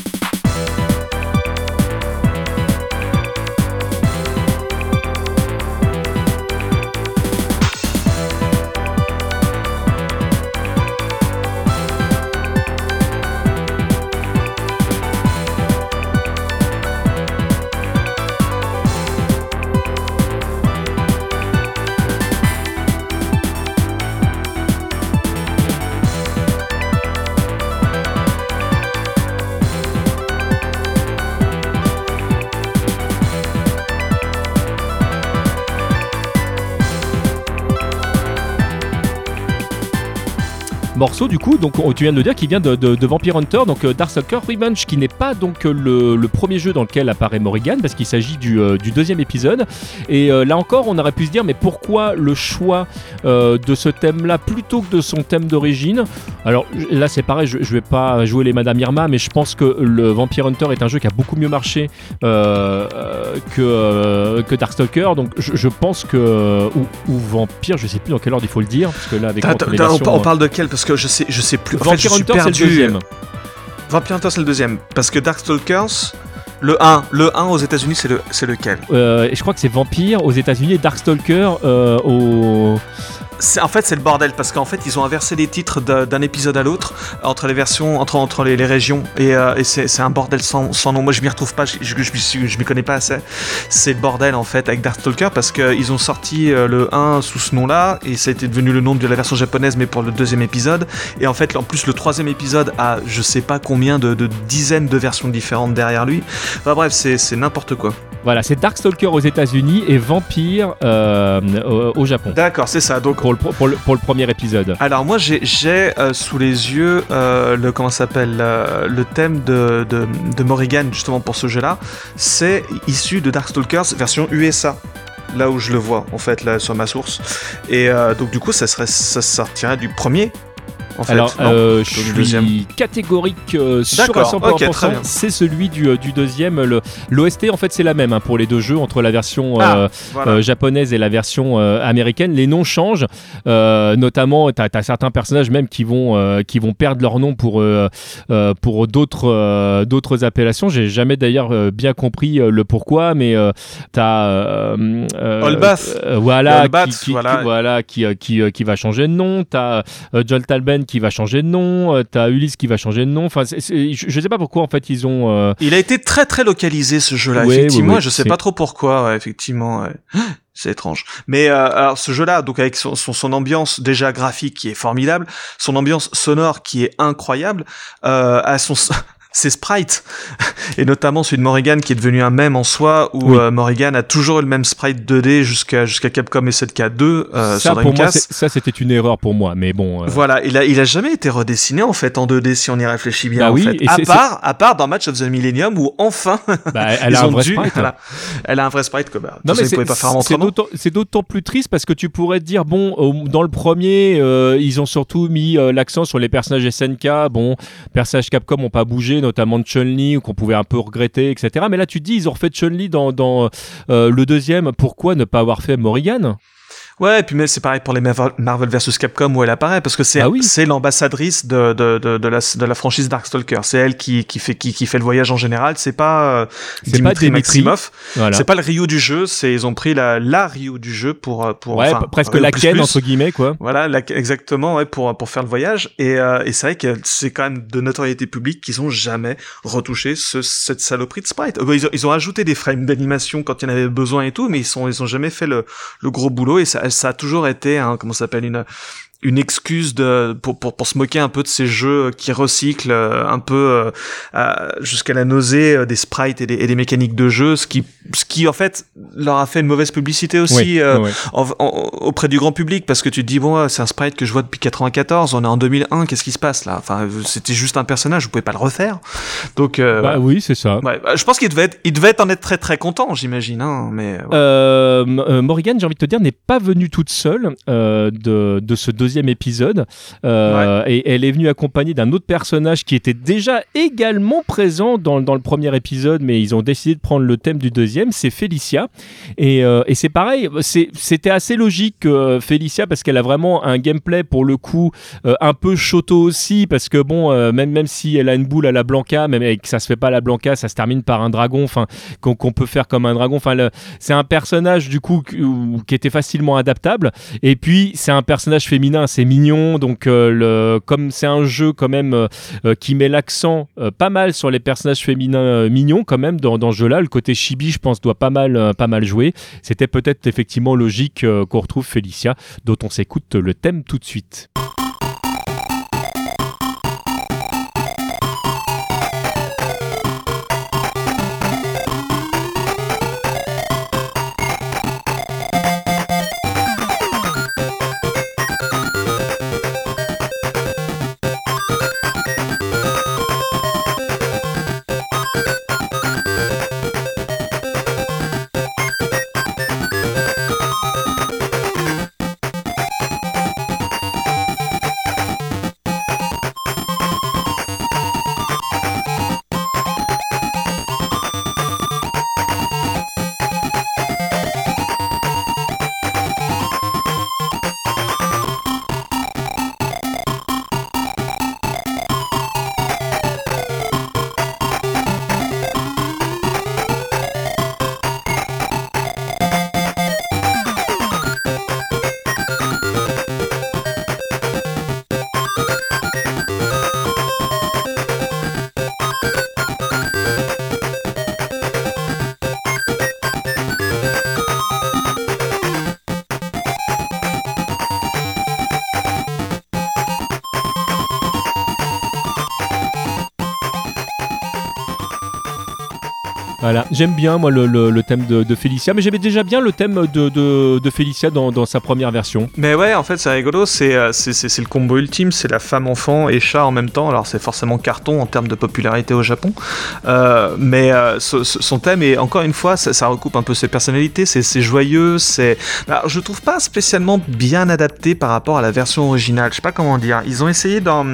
Morceau du coup. Donc on- tu viens de le dire qui vient de, de- de Vampire Hunter donc euh, Darkstalker Revenge qui n'est pas donc euh, le, le premier jeu dans lequel apparaît Morrigan parce qu'il s'agit du, euh, du deuxième épisode. Et euh, là encore on aurait pu se dire mais pourquoi le choix de ce thème là plutôt que de son thème d'origine? Alors là c'est pareil je, je vais pas jouer les Madame Irma mais je pense que le Vampire Hunter est un jeu qui a beaucoup mieux marché que, que Darkstalker donc je, je pense que ou, ou Vampire je sais plus dans quelle ordre il faut le dire parce que là avec on, on parle de quel? Parce que je sais, je sais plus. En fait, je Vampire suis Hunter c'est perdu. le deuxième Vampire Hunter, c'est le deuxième. Parce que Darkstalkers, le 1, le 1 aux États-Unis, c'est le, c'est lequel? Euh, et je crois que c'est Vampire aux États-Unis et Darkstalker euh, au. C'est- En fait, c'est le bordel parce qu'en fait, ils ont inversé les titres d'un épisode à l'autre entre les versions, entre, entre les, les régions. Et, euh, et c'est c'est un bordel sans, sans nom. Moi, je m'y retrouve pas, je, je, je m'y suis- je m'y connais pas assez. C'est le bordel en fait avec Darkstalker parce qu'ils ont sorti euh, le 1 sous ce nom-là et ça a été devenu le nom de la version japonaise, mais pour le deuxième épisode. Et en fait, en plus, le troisième épisode a je sais pas combien de, de dizaines de versions différentes derrière lui. Enfin bref, c'est c'est n'importe quoi. Voilà, c'est Darkstalker aux États-Unis et Vampire euh, au, au Japon. D'accord, c'est ça. Donc Pour le, premier épisode. Alors moi j'ai euh, sous les yeux euh, le comment s'appelle euh, le thème de, de, de Morrigan justement pour ce jeu-là, c'est issu de Darkstalkers version USA. Là où je le vois en fait là sur ma source et donc du coup ça serait ça sortirait du premier en fait. Alors, euh, je suis deuxième. catégorique euh, sûr à D'accord, 100%. ok, très bien. c'est celui du, euh, du deuxième. le- L'OST, en fait, c'est la même hein, pour les deux jeux, entre la version Ah, euh, voilà. euh, japonaise et la version euh, américaine. Les noms changent, euh, notamment, tu as, certains personnages même qui vont, euh, qui vont perdre leur nom pour, pour d'autres euh, d'autres appellations. J'ai jamais d'ailleurs euh, bien compris le pourquoi, mais tu as. Olbath. voilà, qui, qui- voilà. qui- voilà, qui, qui, qui va changer de nom. Tu as Joel Talben qui va changer de nom. euh, T'as Ulysse qui va changer de nom. Enfin, je, je sais pas pourquoi en fait ils ont. euh, Il a été très très localisé ce jeu-là, effectivement. oui, oui, je sais pas trop pourquoi, ouais, effectivement. ouais. C'est étrange. Mais euh, alors ce jeu-là, donc avec son, son, son ambiance déjà graphique qui est formidable, son ambiance sonore qui est incroyable, euh, à son ses sprites et notamment celui de Morrigan qui est devenu un mème en soi où Oui. euh, Morrigan a toujours eu le même sprite 2D jusqu'à jusqu'à Capcom et 7K2 euh, ça sur pour moi, ça c'était une erreur pour moi, mais bon. euh, Voilà, il a, il a jamais été redessiné en fait en 2D si on y réfléchit bien Bah en oui, fait. et À part, à part dans Match of the Millennium où enfin bah, elle ils a ont dû, sprite. elle a un vrai sprite que bah, Non ça, mais pas faire c'est d'autant- c'est d'autant plus triste parce que tu pourrais te dire bon dans le premier ils ont surtout mis l'accent sur les personnages SNK bon personnages Capcom ont pas bougé notamment de Chun-Li qu'on pouvait un peu regretter etc mais là tu dis ils ont refait Chun-Li dans, dans euh, le deuxième. Pourquoi ne pas avoir fait Morrigan? Ouais, et puis mais c'est pareil pour les Marvel vs Capcom où elle apparaît parce que c'est Ah oui. c'est l'ambassadrice de, de, de, de la de la franchise Darkstalker. C'est elle qui qui fait qui, qui fait le voyage en général. C'est pas euh, C'est pas Dimitri Dimitri. Maximov. voilà C'est pas le Ryu du jeu. C'est ils ont pris la la Ryu du jeu pour euh, pour ouais enfin, presque la plus Ken plus. entre guillemets quoi Voilà, la- exactement, ouais, pour pour faire le voyage. Et, euh, et c'est vrai que c'est quand même de notoriété publique qu'ils ont jamais retouché ce, cette saloperie de sprite. Euh, Ils ont, ils ont ajouté des frames d'animation quand il y en avait besoin et tout, mais ils sont ils ont jamais fait le, le gros boulot et ça ça a toujours été un comment s'appelle une une excuse de pour, pour, pour se moquer un peu de ces jeux qui recyclent un peu jusqu'à la nausée des sprites et des, et des, mécaniques de jeu, ce qui ce qui en fait leur a fait une mauvaise publicité aussi auprès du grand public parce que tu te dis bon c'est un sprite que je vois depuis 94, on est en 2001, qu'est-ce qui se passe là? Enfin c'était juste un personnage, vous pouvez pas le refaire. Donc bah oui c'est ça. Ouais, bah, je pense qu'il devait être il devait en être très très content j'imagine. Hein, mais Morrigan j'ai envie de te dire n'est pas venue toute seule de de ce deuxième deuxième épisode. Euh, et elle est venue accompagnée d'un autre personnage qui était déjà également présent dans, dans, le premier épisode, mais ils ont décidé de prendre le thème du deuxième, c'est Félicia. Et, euh, et c'est pareil, c'était assez logique que Félicia, parce qu'elle a vraiment un gameplay pour le coup euh, un peu choto aussi, parce que bon, même, même si elle a une boule à la Blanca, même et que ça se fait pas à la Blanca, ça se termine par un dragon, enfin qu'on peut faire comme un dragon. Enfin, c'est un personnage du coup qui était facilement adaptable. Et puis c'est un personnage féminin c'est mignon. Donc, euh, comme c'est un jeu quand même euh, euh, qui met l'accent pas mal sur les personnages féminins mignons, quand même, dans, dans ce jeu-là, le côté chibi, je pense, doit pas mal, pas mal jouer. C'était peut-être effectivement logique qu'on retrouve Félicia, dont on s'écoute le thème tout de suite. J'aime bien moi le, thème de, de, Félicia, mais j'aimais déjà bien le thème de, de, de Félicia dans, sa première version. Mais ouais, en fait c'est rigolo, c'est euh, le combo ultime, c'est la femme enfant et chat en même temps, alors c'est forcément carton en termes de popularité au Japon, euh, mais euh, son thème est encore une fois, ça, recoupe un peu ses personnalités, c'est joyeux, c'est... je trouve pas spécialement bien adapté par rapport à la version originale, je sais pas comment dire, ils ont essayé dans...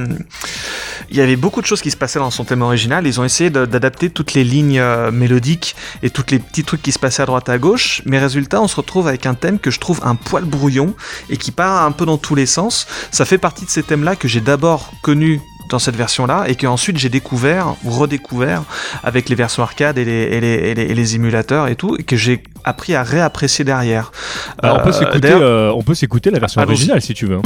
Il y avait beaucoup de choses qui se passaient dans son thème original, ils ont essayé d'adapter toutes les lignes mélodiques et tous les petits trucs qui se passaient à droite à gauche, mais résultat, on se retrouve avec un thème que je trouve un poil brouillon et qui part un peu dans tous les sens. Ça fait partie de ces thèmes-là que j'ai d'abord connu dans cette version-là et qu'ensuite j'ai découvert ou redécouvert avec les versions arcade et les, et les, les, émulateurs et tout, et que j'ai appris à réapprécier derrière. on peut euh, euh, s'écouter la version originale si tu veux.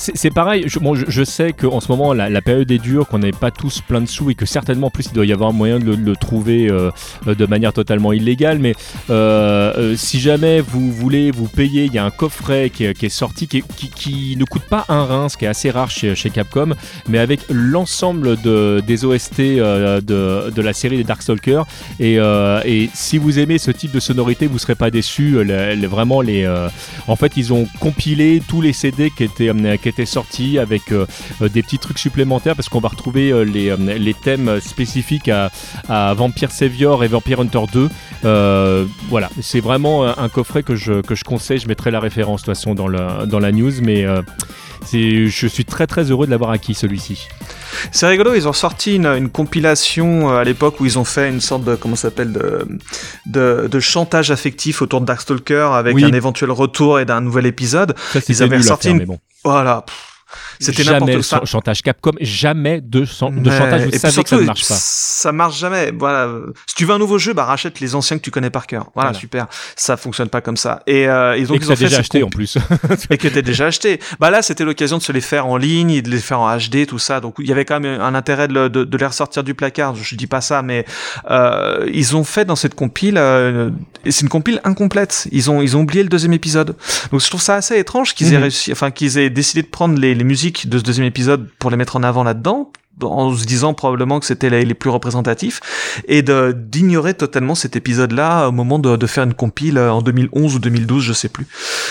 C'est pareil, je, bon, je, sais qu'en ce moment la, période est dure, qu'on n'est pas tous plein de sous et que certainement en plus il doit y avoir un moyen de le, trouver euh, de manière totalement illégale. Mais euh, euh, si jamais vous voulez vous payer, il y a un coffret qui est, sorti qui, ne coûte pas un rein, ce qui est assez rare chez, Capcom, mais avec l'ensemble de, des OST de, la série des Darkstalkers. Et, si vous aimez ce type de sonorité, vous ne serez pas déçus. vraiment en fait ils ont compilé tous les CD qui étaient euh, qui était sorti avec euh, euh, des petits trucs supplémentaires parce qu'on va retrouver les, les, thèmes spécifiques à, à, Vampire Savior et Vampire Hunter 2. voilà, c'est vraiment un coffret que je, que je conseille. Je mettrai la référence de toute façon dans, dans la news, mais je suis très très heureux de l'avoir acquis celui-ci. C'est rigolo, ils ont sorti une, compilation à l'époque où ils ont fait une sorte de comment s'appelle de, de, chantage affectif autour de Darkstalker avec un éventuel retour et d'un nouvel épisode. Ça, ils avaient sorti une... bon. Voilà. C'était n'importe quoi. chantage Capcom, jamais de, de chantage. Vous savez que ça ne marche pas. Ça marche jamais. Voilà. Si tu veux un nouveau jeu, bah rachète les anciens que tu connais par cœur. Voilà, super. Ça fonctionne pas comme ça. Et euh, ils ont, et que déjà acheté en plus. et que t'as déjà acheté. Bah là, c'était l'occasion de se les faire en ligne et de les faire en HD, tout ça. Donc il y avait quand même un intérêt de, de, de les ressortir du placard. Je dis pas ça, mais euh, ils ont fait dans cette compile. Euh, c'est une compile incomplète. Ils ont ils ont oublié le deuxième épisode. Donc je trouve ça assez étrange qu'ils aient mhm. réussi, enfin qu'ils aient décidé de prendre les, les musiques de ce deuxième épisode pour les mettre en avant là-dedans, en se disant probablement que c'était les, plus représentatifs, et d'ignorer totalement cet épisode-là au moment de, faire une compile en 2011 ou 2012, je sais plus.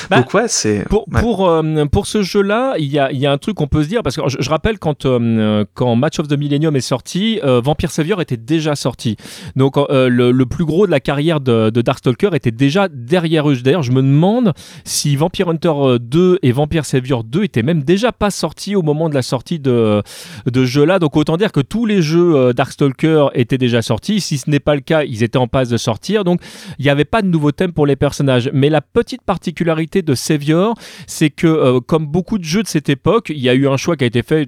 Bah, Donc ouais, c'est... Pour, pour, euh, pour ce jeu-là, il y a, y a un truc qu'on peut se dire, parce que je, rappelle quand, euh, quand Match of the Millennium est sorti, euh, Vampire Savior était déjà sorti. Donc le, le, plus gros de la carrière de, de Darkstalker était déjà derrière eux. D'ailleurs, je me demande si Vampire Hunter 2 et Vampire Savior 2 étaient même déjà pas sortis au moment de la sortie de, de jeu-là donc autant dire que tous les jeux euh, Darkstalker étaient déjà sortis. Si ce n'est pas le cas, ils étaient en passe de sortir. Donc il n'y avait pas de nouveau thème pour les personnages. Mais la petite particularité de Savior, c'est que euh, comme beaucoup de jeux de cette époque, il y a eu un choix qui a été fait,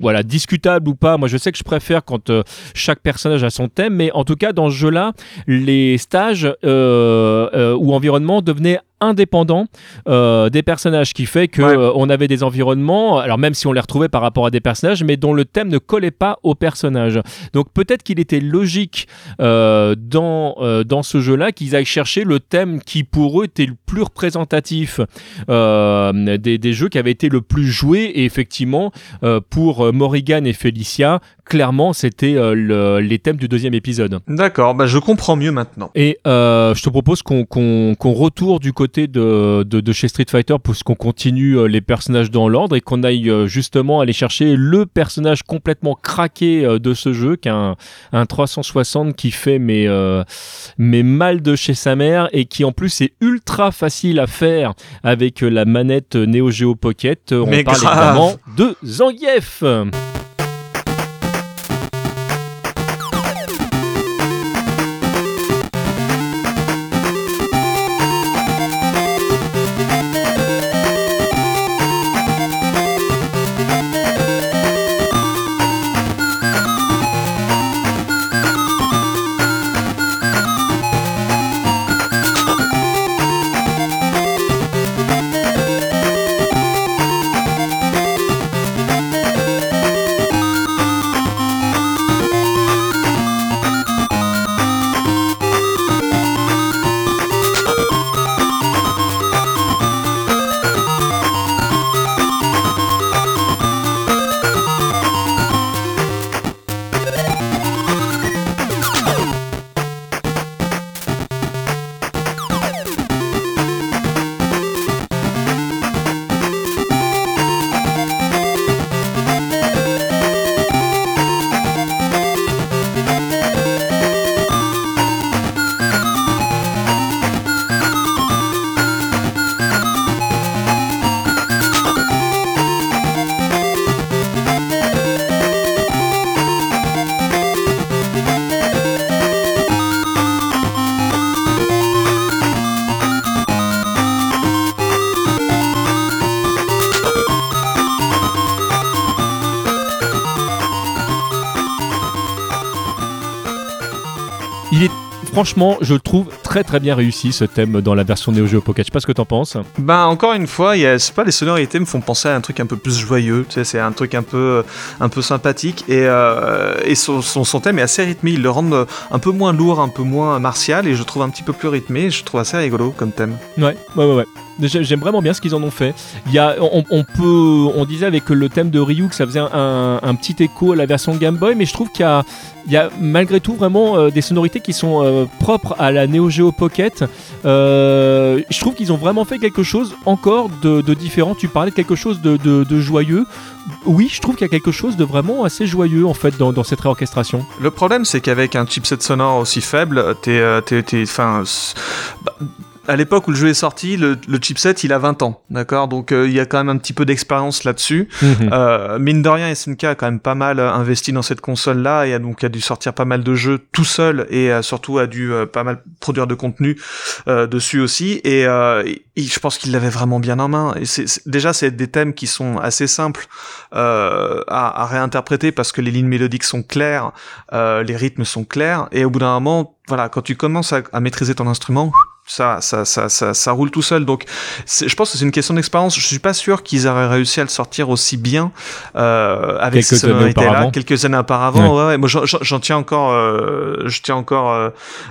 voilà, discutable ou pas. Moi, je sais que je préfère quand euh, chaque personnage a son thème, mais en tout cas dans ce jeu-là, les stages ou environnements devenaient indépendant euh, des personnages qui fait que euh, on avait des environnements alors même si on les retrouvait par rapport à des personnages mais dont le thème ne collait pas aux personnages. Donc peut-être qu'il était logique euh, dans, dans ce jeu là qu'ils aillent chercher le thème qui pour eux était le plus représentatif des, des, jeux qui avaient été le plus joués. Et effectivement pour Morrigan et Felicia clairement c'était les thèmes du deuxième épisode. D'accord bah je comprends mieux maintenant. Et je te propose qu'on qu'on retourne du côté de, chez Street Fighter pour qu'on continue euh, les personnages dans l'ordre et qu'on aille euh, justement aller chercher le personnage complètement craqué euh, de ce jeu, qui un, 360 qui fait mes, mes mal de chez sa mère et qui en plus est ultra facile à faire avec la manette Neo Geo Pocket. On parle évidemment de Zangief. Franchement, je trouve très très bien réussi ce thème dans la version Neo Geo Pocket. Je sais pas ce que t'en penses. Bah encore une fois, y a, pas les sonorités me font penser à un truc un peu plus joyeux. Tu sais, c'est un truc un peu un peu sympathique et, euh, et son, son, thème est assez rythmé. Il le rend un peu moins lourd, un peu moins martial et je trouve un petit peu plus rythmé. Je trouve assez rigolo comme thème. Ouais, ouais, ouais. ouais. J'aime vraiment bien ce qu'ils en ont fait. Il y a, on, peut, on disait avec le thème de Ryu que ça faisait un, petit écho à la version Game Boy, mais je trouve qu'il y y a malgré tout vraiment euh, des sonorités qui sont euh, propres à la Neo Geo Pocket. Euh, je trouve qu'ils ont vraiment fait quelque chose encore de, différent. Tu parlais de quelque chose de, joyeux. Oui, je trouve qu'il y a quelque chose de vraiment assez joyeux en fait dans, cette réorchestration. Le problème, c'est qu'avec un chipset sonore aussi faible, t'es, enfin, bah, à l'époque où le jeu est sorti, le, chipset il a 20 ans, d'accord? Donc il y a quand même un petit peu d'expérience là-dessus. Mhm. mine de rien, SNK a quand même pas mal investi dans cette console-là et a donc a dû sortir pas mal de jeux tout seul et surtout a dû pas mal produire de contenu dessus aussi. Et, je pense qu'il l'avait vraiment bien en main. Et c'est, déjà, c'est des thèmes qui sont assez simples à, à réinterpréter parce que les lignes mélodiques sont claires, euh, les rythmes sont clairs, et au bout d'un moment, voilà, quand tu commences à maîtriser ton instrument, ça, ça, ça, ça, ça roule tout seul. Donc, je pense que c'est une question d'expérience. Je suis pas sûr qu'ils auraient réussi à le sortir aussi bien euh, avec quelques ces sonorités-là quelques années auparavant. Ouais. ouais, moi, j'en tiens encore, euh, je tiens encore euh,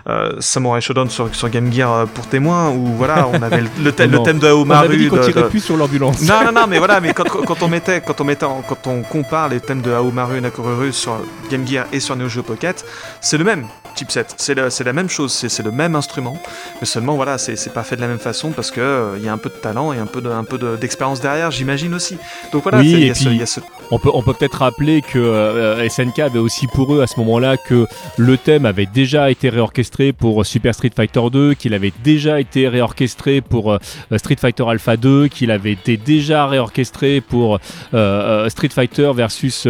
euh, Samurai Shodown sur, sur Game Gear pour témoin où voilà, on avait le, thème, le thème de Aomaru. On avait dit qu'on tirait plus sur l'ambulance. Non, non, non, mais voilà, mais quand, quand on mettait, quand on mettait, quand on compare les thèmes de Aomaru et Nakoruru sur Game Gear et sur Neo Geo Pocket, c'est le même chipset, c'est la, la même chose, c'est le même instrument, mais seulement voilà, c'est pas fait de la même façon parce que il euh, y a un peu de talent et un peu de, un peu d'expérience derrière, j'imagine aussi. Donc voilà, il y, a ce... on peut on peut peut-être rappeler que euh, SNK avait aussi pour eux à ce moment-là que le thème avait déjà été réorchestré pour Super Street Fighter 2, qu'il avait déjà été réorchestré pour euh, Street Fighter Alpha 2, qu'il avait été déjà réorchestré pour Street Fighter versus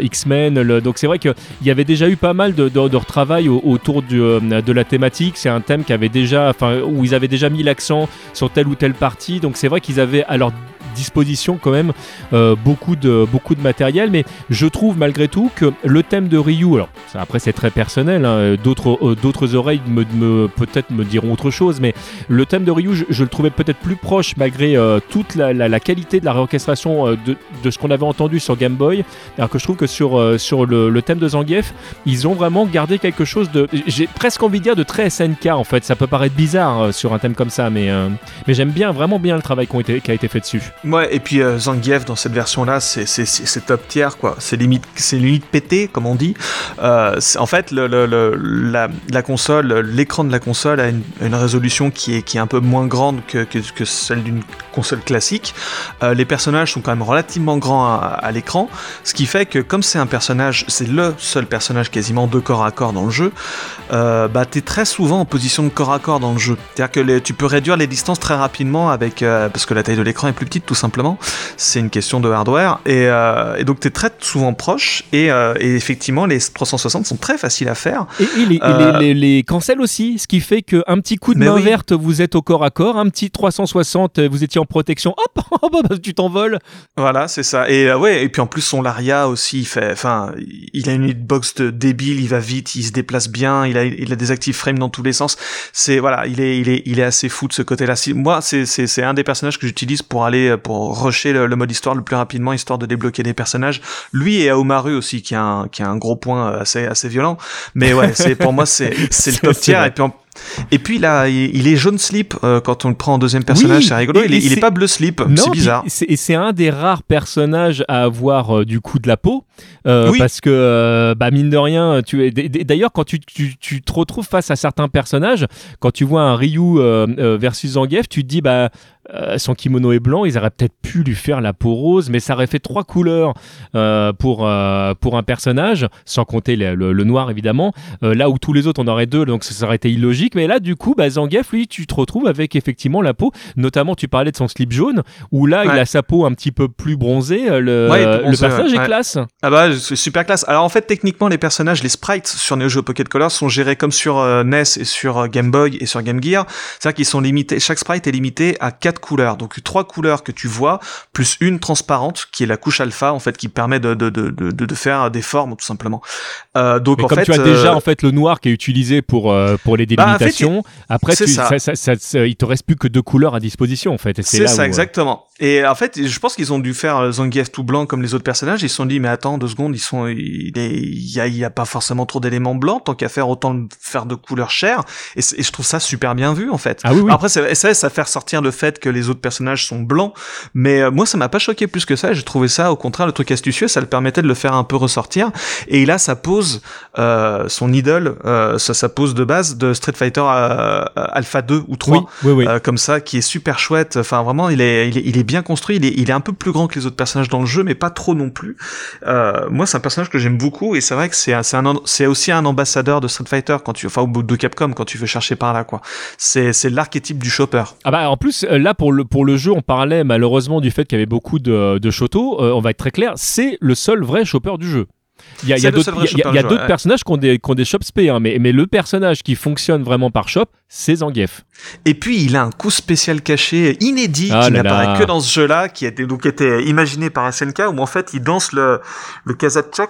X-Men. Donc c'est vrai qu'il y avait déjà eu pas mal de, de, retravail autour du, de la thématique. C'est un thème qui avait déjà, enfin où ils avaient déjà mis l'accent sur telle ou telle partie. Donc c'est vrai qu'ils avaient leur disposition quand même euh, beaucoup, de, beaucoup de matériel, mais je trouve malgré tout que le thème de Ryu, alors après c'est très personnel, hein, d'autres, euh, d'autres oreilles me, peut-être me diront autre chose, mais le thème de Ryu, je, le trouvais peut-être plus proche malgré euh, toute la, qualité de la réorchestration de, de, ce qu'on avait entendu sur Game Boy, alors que je trouve que sur, sur le, le, thème de Zangief, ils ont vraiment gardé quelque chose de, j'ai presque envie de dire de très SNK en fait, ça peut paraître bizarre sur un thème comme ça, mais, mais j'aime bien, vraiment bien le travail qui a été fait dessus. Ouais, et puis euh, Zangief dans cette version-là, c'est top tier, quoi. C'est limite, limite pété, comme on dit. Euh, en fait, la, console, l'écran de la console a une, résolution qui est, qui est un peu moins grande que, que, celle d'une console classique. Euh, les personnages sont quand même relativement grands à, l'écran, ce qui fait que comme c'est un personnage, c'est le seul personnage quasiment de corps à corps dans le jeu, bah t'es très souvent en position de corps à corps dans le jeu. C'est-à-dire que tu peux réduire les distances très rapidement avec parce que la taille de l'écran est plus petite tout simplement. C'est une question de hardware et, euh, et donc t'es très souvent proche et, euh, et, effectivement les 360 sont très faciles à faire. Et, et les, les, les, cancels aussi, ce qui fait qu'un petit coup de main verte vous êtes au corps à corps, un petit 360 vous étiez en protection, hop, tu t'envoles. Voilà, c'est ça. Et ouais, et puis en plus son Laria aussi, il fait, enfin, il a une hitbox de débile, il va vite, il se déplace bien, il a, il a des active frames dans tous les sens. C'est voilà, il est, il est, il est assez fou de ce côté-là. Moi, c'est un des personnages que j'utilise pour aller, pour rusher le, mode histoire le plus rapidement, histoire de débloquer des personnages. Lui et Aomaru aussi, qui a un, qui a un gros point assez, assez violent. Mais ouais, c'est pour moi, c'est, c'est le top tier. Et puis en, et puis là, il est jaune slip euh, quand on le prend en deuxième personnage, c'est rigolo. Il est, pas bleu slip, c'est bizarre. Et c'est un des rares personnages à avoir euh, du coup de la peau, euh, parce que bah mine de rien, tu d'ailleurs quand tu, tu, tu, te retrouves face à certains personnages, quand tu vois un Ryu versus Zangief, tu te dis bah son kimono est blanc, ils auraient peut-être pu lui faire la peau rose, mais ça aurait fait trois couleurs pour, pour un personnage, sans compter le, le noir évidemment. là où tous les autres on aurait deux, donc ça aurait été illogique mais là, du coup, bah, Zangief, lui, tu te retrouves avec effectivement la peau. Notamment, tu parlais de son slip jaune, où là, il a sa peau un petit peu plus bronzée. Euh, le, le personnage est classe. Ah bah, c'est super classe. Alors en fait, techniquement, les personnages, les sprites sur Neo Geo Pocket Color sont gérés comme sur euh, NES et sur euh, Game Boy et sur Game Gear. C'est-à-dire qu'ils sont limités. Chaque sprite est limité à quatre couleurs. Donc trois couleurs que tu vois, plus une transparente qui est la couche alpha, en fait, qui permet de, de, de, de, de faire des formes, tout simplement. Euh, donc en comme fait, tu as déjà en fait le noir qui est utilisé pour pour les bah, après, tu, ça. Ça, il te reste plus que deux couleurs à disposition en fait. C'est ça, euh, exactement. Et en fait, je pense qu'ils ont dû faire Zangief tout blanc comme les autres personnages. Ils se sont dit, mais attends deux secondes, ils sont, il, y, a, il y a pas forcément trop d'éléments blancs, tant qu'à faire autant de faire de couleurs chères. Et, je trouve ça super bien vu en fait. Ah oui, oui. Après, ça, ça, ça fait ressortir le fait que les autres personnages sont blancs, mais euh, moi, ça m'a pas choqué plus que ça. J'ai trouvé ça, au contraire, le truc astucieux. Ça le permettait de le faire un peu ressortir. Et là, ça pose euh, son idole, euh, ça, ça pose de base de Street Fighter euh, Alpha 2 ou 3, oui, oui, comme ça, qui est super chouette. Enfin, vraiment, il est, il est, il est bien construit. Il est, il est un peu plus grand que les autres personnages dans le jeu, mais pas trop non plus. Euh, moi, c'est un personnage que j'aime beaucoup et c'est vrai que c'est c'est aussi un ambassadeur de Street Fighter quand tu, enfin, de Capcom quand tu veux chercher par là, quoi. C'est c'est l'archétype du chopper. Ah bah en plus là pour le pour le jeu, on parlait malheureusement du fait qu'il y avait beaucoup de de Shoto. on va être très clair, c'est le seul vrai chopper du jeu. Il y a, d'autres personnages qui ont des, qui des shops hein, mais, mais le personnage qui fonctionne vraiment par shop, c'est Zangief. Et puis il a un coup spécial caché inédit ah qui n'apparaît que dans ce jeu-là, qui a été, donc été imaginé par SNK, où en fait il danse le, le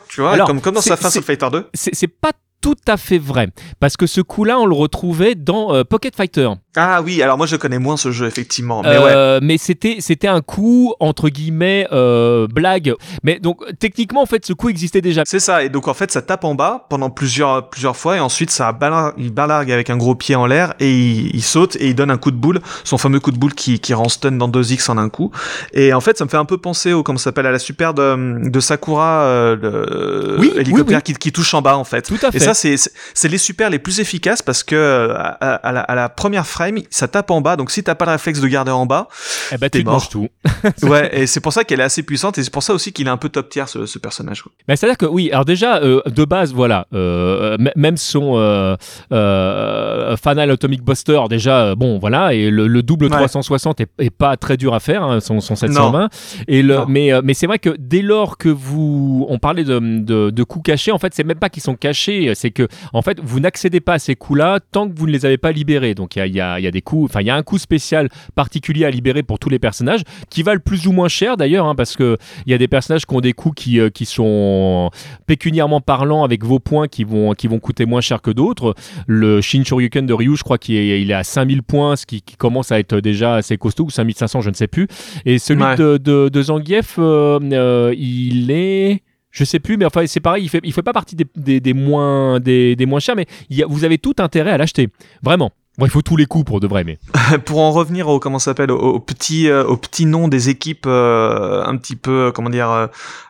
tu vois, comme, comme dans sa fin sur Fighter 2. C'est pas tout à fait vrai. Parce que ce coup-là, on le retrouvait dans euh, Pocket Fighter. Ah oui, alors moi je connais moins ce jeu effectivement, mais euh, Mais c'était c'était un coup entre guillemets euh, blague. Mais donc techniquement en fait ce coup existait déjà. C'est ça et donc en fait ça tape en bas pendant plusieurs plusieurs fois et ensuite ça balargue, il balargue avec un gros pied en l'air et il, saute et il donne un coup de boule, son fameux coup de boule qui qui rend stun dans 2x en un coup. Et en fait ça me fait un peu penser au comment s'appelle à la super de, de Sakura le oui, hélicoptère Qui, qui, touche en bas en fait. Tout à fait. Et ça c'est c'est les super les plus efficaces parce que à, la, à la première frame ça tape en bas. Donc si t'as pas le réflexe de garder en bas, eh ben, tu manges tout. ouais, et c'est pour ça qu'elle est assez puissante et c'est pour ça aussi qu'il est un peu top tier ce, personnage. Mais c'est-à-dire que oui, alors déjà euh, de base, voilà, euh, même son euh, euh, Fanal Atomic Buster, déjà bon, voilà, et le, double 360 est, pas très dur à faire, hein, son, 720. Et le, mais mais c'est vrai que dès lors que vous, on parlait de, de, de coups cachés, en fait, c'est même pas qu'ils sont cachés, c'est que en fait, vous n'accédez pas à ces coups-là tant que vous ne les avez pas libérés. Donc il y a, y a, des coups, enfin il y a un coup spécial particulier à libérer pour tous les personnages qui valent plus ou moins cher d'ailleurs, hein, parce que il y a des personnages qui ont des coups qui, euh, qui sont pécuniairement parlant avec vos points qui vont, qui vont coûter moins cher que d'autres. Le Shin Shoryuken de Ryu, je crois qu'il est, il est à 5000 points, ce qui, commence à être déjà assez costaud, ou 5500, je ne sais plus. Et celui de, de, Zangief, euh, euh, il est je sais plus, mais enfin c'est pareil, il fait, il fait pas partie des, des, moins, des, des, moins chers, mais il vous avez tout intérêt à l'acheter, vraiment. Bon, il faut tous les coups pour de vrai, mais. pour en revenir au comment s'appelle au, petit euh, au petit nom des équipes euh, un petit peu comment dire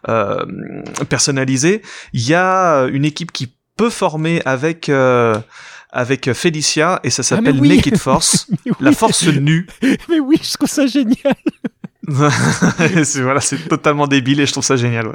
euh, personnalisées, il y a une équipe qui peut former avec avec Felicia et ça ah, s'appelle Naked Force, la force nue. mais oui, je trouve ça génial. voilà, c'est totalement débile et je trouve ça génial.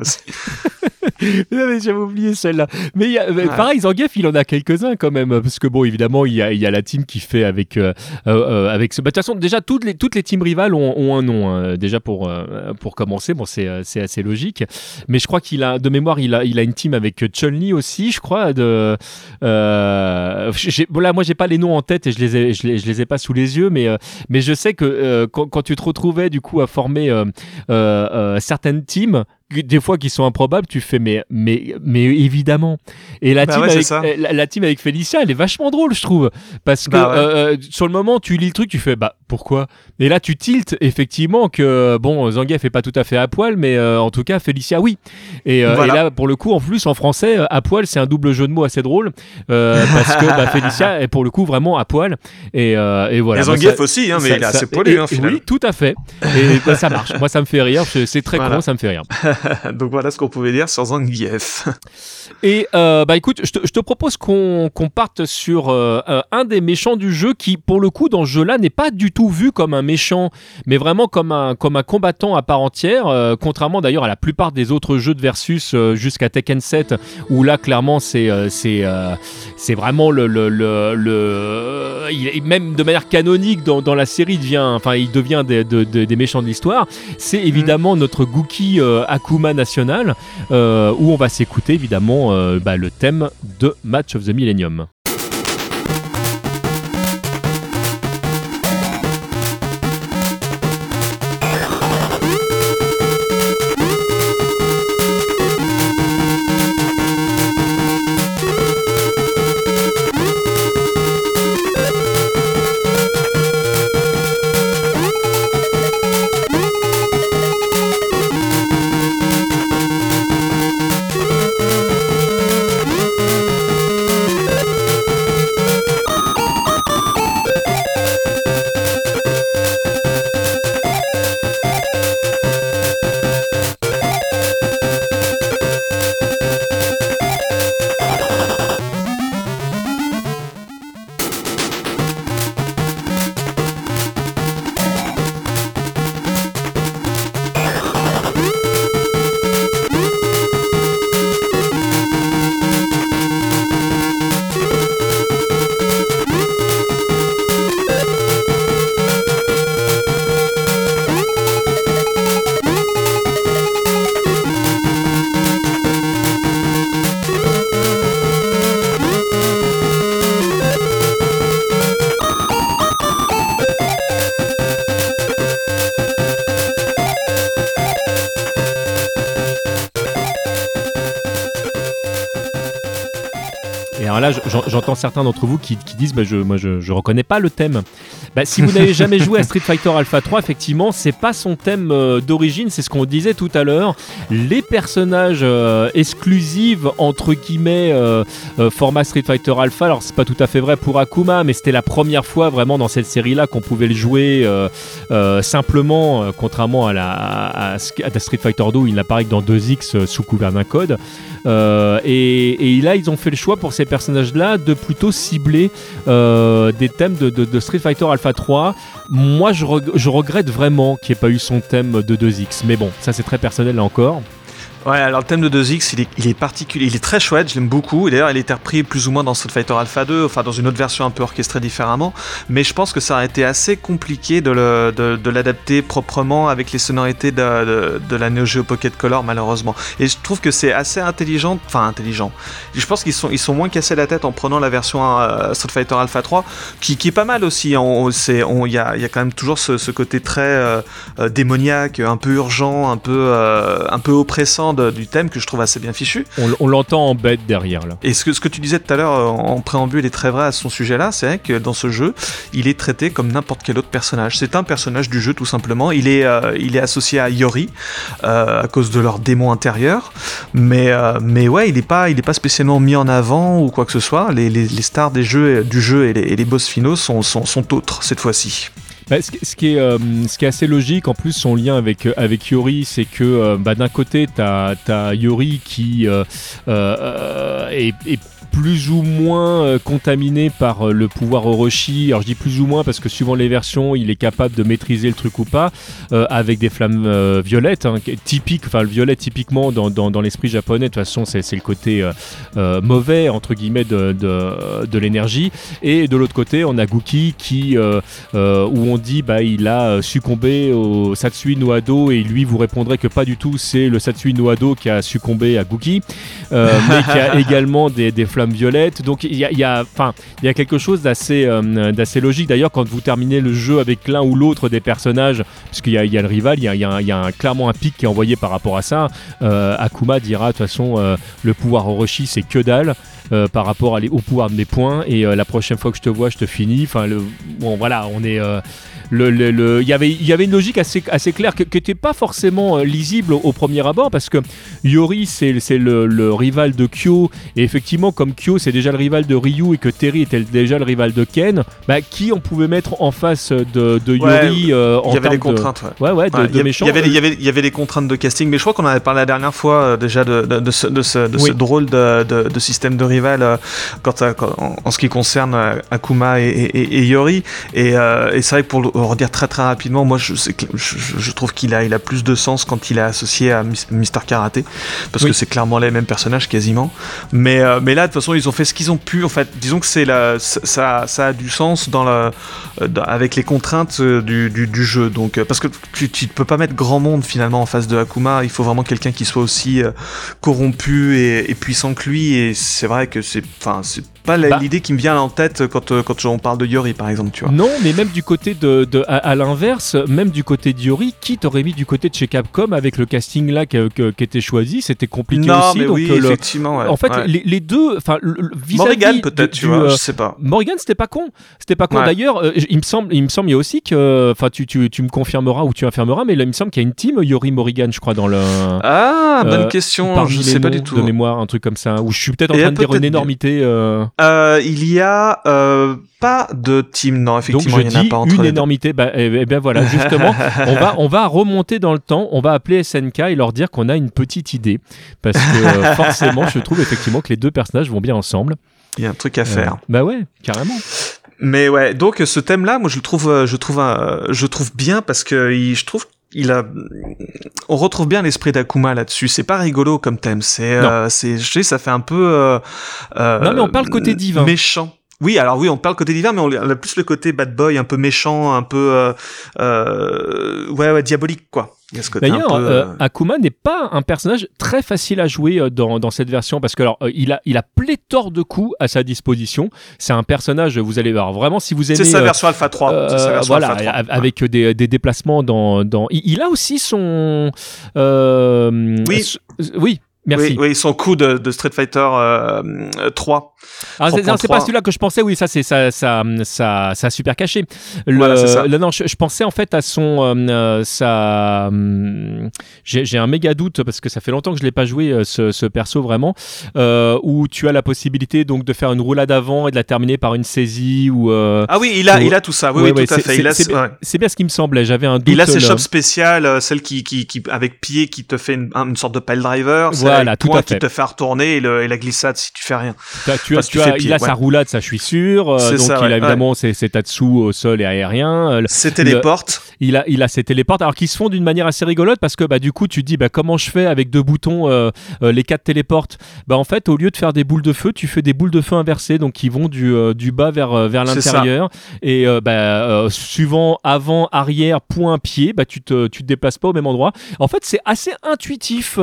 J'avais oublié celle-là. Mais, pareil, Zangief, il en a quelques-uns quand même. Parce que, bon, évidemment, il y a, y a la team qui fait avec, euh, euh, euh, avec ce. Bah, de toute façon, déjà, toutes les, toutes les teams rivales ont, ont un nom. Hein. déjà, pour, pour commencer, bon, c'est assez logique. Mais je crois qu'il a, de mémoire, il a, il a une team avec Chun-Li aussi, je crois. De, bon, là, moi, j'ai pas les noms en tête et je les ai, je les, je les ai pas sous les yeux. Mais, mais je sais que quand, quand, tu te retrouvais, du coup, à former certaines teams, des fois qui sont improbables, tu fais mais mais mais évidemment. Et la bah team avec la, team avec Félicia, elle est vachement drôle, je trouve, parce que bah euh, euh, sur le moment, tu lis le truc, tu fais bah pourquoi? Et là, tu tiltes effectivement que bon, Zangief est pas tout à fait à poil, mais euh, en tout cas Félicia oui. Et, là, pour le coup, en plus en français, à poil, c'est un double jeu de mots assez drôle parce que bah, Félicia est pour le coup vraiment à poil. Et, et voilà. Et Zangief aussi, hein, mais il est assez poilu, hein, Oui, tout à fait. Et ça marche. Moi, ça me fait rire. C'est très con, ça me fait rire. Donc voilà ce qu'on pouvait dire sur Zangief. Et euh, bah écoute, je te, propose qu'on parte sur euh, un des méchants du jeu qui, pour le coup, dans ce jeu-là, n'est pas du tout vu comme un méchant, mais vraiment comme un, comme un combattant à part entière, euh, contrairement d'ailleurs à la plupart des autres jeux de versus jusqu'à Tekken 7, où là, clairement, c'est c'est vraiment le, le, le, il, même de manière canonique dans, dans, la série, il devient, enfin, il devient des, des méchants de l'histoire. C'est évidemment mm. notre Gookie Akuma national, où on va s'écouter évidemment euh, bah, le thème de Match of the Millennium. Certains d'entre vous qui, disent bah, je, Moi, je, je reconnais pas le thème. Bah, si vous n'avez jamais joué à Street Fighter Alpha 3, effectivement, c'est pas son thème euh, d'origine, c'est ce qu'on disait tout à l'heure. Les personnages euh, exclusifs, entre guillemets, euh, format Street Fighter Alpha, alors c'est pas tout à fait vrai pour Akuma, mais c'était la première fois vraiment dans cette série-là qu'on pouvait le jouer simplement, contrairement à la, à, Street Fighter 2 où il n'apparaît que dans 2X sous couvert d'un code. Et, là, ils ont fait le choix pour ces personnages-là de plutôt cibler des thèmes de, de Street Fighter Alpha 3. Moi, je, je regrette vraiment qu'il n'y ait pas eu son thème de 2X. Mais bon, ça c'est très personnel là encore. Ouais, alors le thème de 2X, il est, il est particulier, il est très chouette, je l'aime beaucoup. D'ailleurs, il été repris plus ou moins dans Street Fighter Alpha 2, enfin dans une autre version un peu orchestrée différemment. Mais je pense que ça a été assez compliqué de, l'adapter proprement avec les sonorités de, la Neo Geo Pocket Color, malheureusement. Et je trouve que c'est assez intelligent, enfin intelligent. Je pense qu'ils sont, moins cassés la tête en prenant la version euh, Street Fighter Alpha 3, qui, est pas mal aussi. Il y, a, y a quand même toujours ce, côté très euh, euh, démoniaque, un peu urgent, un peu, un peu oppressant du thème que je trouve assez bien fichu. On, l'entend en bête derrière là. Et ce que, ce que tu disais tout à l'heure euh, en préambule est très vrai à son sujet là, c'est vrai que dans ce jeu, il est traité comme n'importe quel autre personnage. C'est un personnage du jeu tout simplement. Il est, euh, il est associé à Yori euh, à cause de leur démon intérieur, mais, mais ouais, il n'est pas, il est pas spécialement mis en avant ou quoi que ce soit. Les, les, stars des jeux, du jeu et les, et les boss finaux sont, sont, sont autres cette fois-ci. Bah, ce, qui est, euh, ce qui est assez logique, en plus, son lien avec, euh, avec Yori, c'est que euh, bah, d'un côté, tu as, Yori qui est plus ou moins euh, contaminé par euh, le pouvoir Orochi. Alors je dis plus ou moins parce que suivant les versions, il est capable de maîtriser le truc ou pas, euh, avec des flammes violettes, hein, typique, enfin le violet typiquement dans, dans, l'esprit japonais, de toute façon c'est, le côté mauvais, entre guillemets, de, de, de, l'énergie. Et de l'autre côté, on a Guki qui, où on dit bah, il a succombé au Satsui no Ado et lui vous répondrez que pas du tout, c'est le Satsui no Ado qui a succombé à Guki, mais qui a également des, des flammes violette. Donc il y a, y, a, y a quelque chose d'assez euh, d'assez logique. D'ailleurs, quand vous terminez le jeu avec l'un ou l'autre des personnages, puisqu'il y a, y a le rival, il y a, y clairement un pic qui est envoyé par rapport à ça. Euh, Akuma dira de toute façon euh, le pouvoir Orochi c'est que dalle. par rapport à au pouvoir de mes points et la prochaine fois que je te vois je te finis enfin le bon voilà on est le, le, y avait, il y avait une logique assez, assez claire qui n'était pas forcément euh, lisible au, premier abord parce que Yori c'est le, le, rival de Kyo et effectivement comme Kyo c'est déjà le rival de Ryu et que Terry était déjà le rival de Ken, bah, qui on pouvait mettre en face de, de Yori euh, Il y avait des contraintes, ouais. Ouais, de, de méchants. Il y, avait, il, y avait, il y avait des contraintes de casting, mais je crois qu'on en avait parlé la dernière fois euh, déjà de, de, ce, de ce, de ce drôle de, système de rival quand, en, ce qui concerne Akuma et, et, Yori. Et, et c'est vrai que pour le, redire très très rapidement, moi je, je, trouve qu'il a, il a plus de sens quand il est associé à Mister Karaté, parce que c'est clairement les mêmes personnages quasiment. Mais, euh, mais là, de toute façon, ils ont fait ce qu'ils ont pu. En fait, disons que c'est la, ça, ça a du sens dans la, euh, avec les contraintes euh, du, du, jeu. Donc, parce que tu, tu peux pas mettre grand monde finalement en face de Akuma. Il faut vraiment quelqu'un qui soit aussi corrompu et, et, puissant que lui. Et c'est vrai que c'est, enfin, c'est pas bah. l'idée qui me vient en tête quand, euh, quand on parle de Yori par exemple, tu vois. Non, mais même du côté de, à, l'inverse, même du côté de Yori, qui t'aurait mis du côté de chez Capcom avec le casting là qui, était choisi, c'était compliqué non, aussi. Mais oui, euh, effectivement. En fait, les, deux, enfin, Morrigan peut-être, tu vois, je sais pas. Morrigan, c'était pas con, c'était pas con. D'ailleurs, euh, il me semble, il me semble, il y a aussi que, enfin, tu, tu, tu, me confirmeras ou tu affirmeras, mais là, il me semble qu'il y a une team Yori Morrigan, je crois, dans le. Ah, bonne question. Je sais pas du tout. De mémoire, un truc comme ça, où je suis peut-être en train de dire une énormité. Il y a euh, pas de team, non, effectivement, Donc je il n'y en a pas entre une énormité. Bah, et, eh, eh bien voilà, justement, on va, on va remonter dans le temps, on va appeler SNK et leur dire qu'on a une petite idée. Parce que euh, forcément, je trouve effectivement que les deux personnages vont bien ensemble. Il y a un truc à faire. bah ouais, carrément. Mais ouais, donc ce thème-là, moi je le trouve, je trouve, je trouve bien parce que je trouve il a, on retrouve bien l'esprit d'Akuma là-dessus. C'est pas rigolo comme thème. C'est, euh, c'est, je sais, ça fait un peu. Euh, euh, non, mais on parle côté divin. Méchant. Oui, alors oui, on parle côté divin, mais on a plus le côté bad boy, un peu méchant, un peu euh, euh, ouais, ouais, diabolique, quoi. D'ailleurs, euh, Akuma n'est pas un personnage très facile à jouer dans, dans cette version parce que alors il a il a pléthore de coups à sa disposition. C'est un personnage, vous allez voir vraiment si vous aimez. C'est sa version Alpha 3. Sa version voilà, Alpha 3. avec des, des, déplacements dans dans. Il, a aussi son. oui. oui Merci. Oui, son coup de, Street Fighter 3. Ah, c'est pas celui-là que je pensais, oui, ça c'est ça, ça, ça, ça, super caché. Le, ça. non, je, pensais en fait à son. ça, hum, j'ai un méga doute parce que ça fait longtemps que je l'ai pas joué, ce, ce, perso vraiment, où tu as la possibilité donc de faire une roulade avant et de la terminer par une saisie. Ou, ah oui, il a, il a tout ça, oui, oui tout à fait. C'est bien ce qui me semblait, j'avais un doute. Il a ses shops spéciales, celle qui, qui, qui, avec pied qui te fait une, une sorte de pile driver. Voilà, tout à fait. qui te fait retourner et, le, et, la glissade si tu fais rien. tu as, tu, as, il a sa roulade, ça je suis sûr. Euh, donc il a évidemment ses, ses tatsu au sol et aérien. Euh, ses téléportes. Il a, il a ses téléportes, alors qu'ils se font d'une manière assez rigolote parce que bah, du coup tu te dis bah, comment je fais avec deux boutons euh, les quatre téléportes? Bah en fait au lieu de faire des boules de feu, tu fais des boules de feu inversées, donc qui vont du, du bas vers, vers l'intérieur. Et bah, suivant avant, arrière, point, pied, bah, tu te, tu te déplaces pas au même endroit. En fait c'est assez intuitif.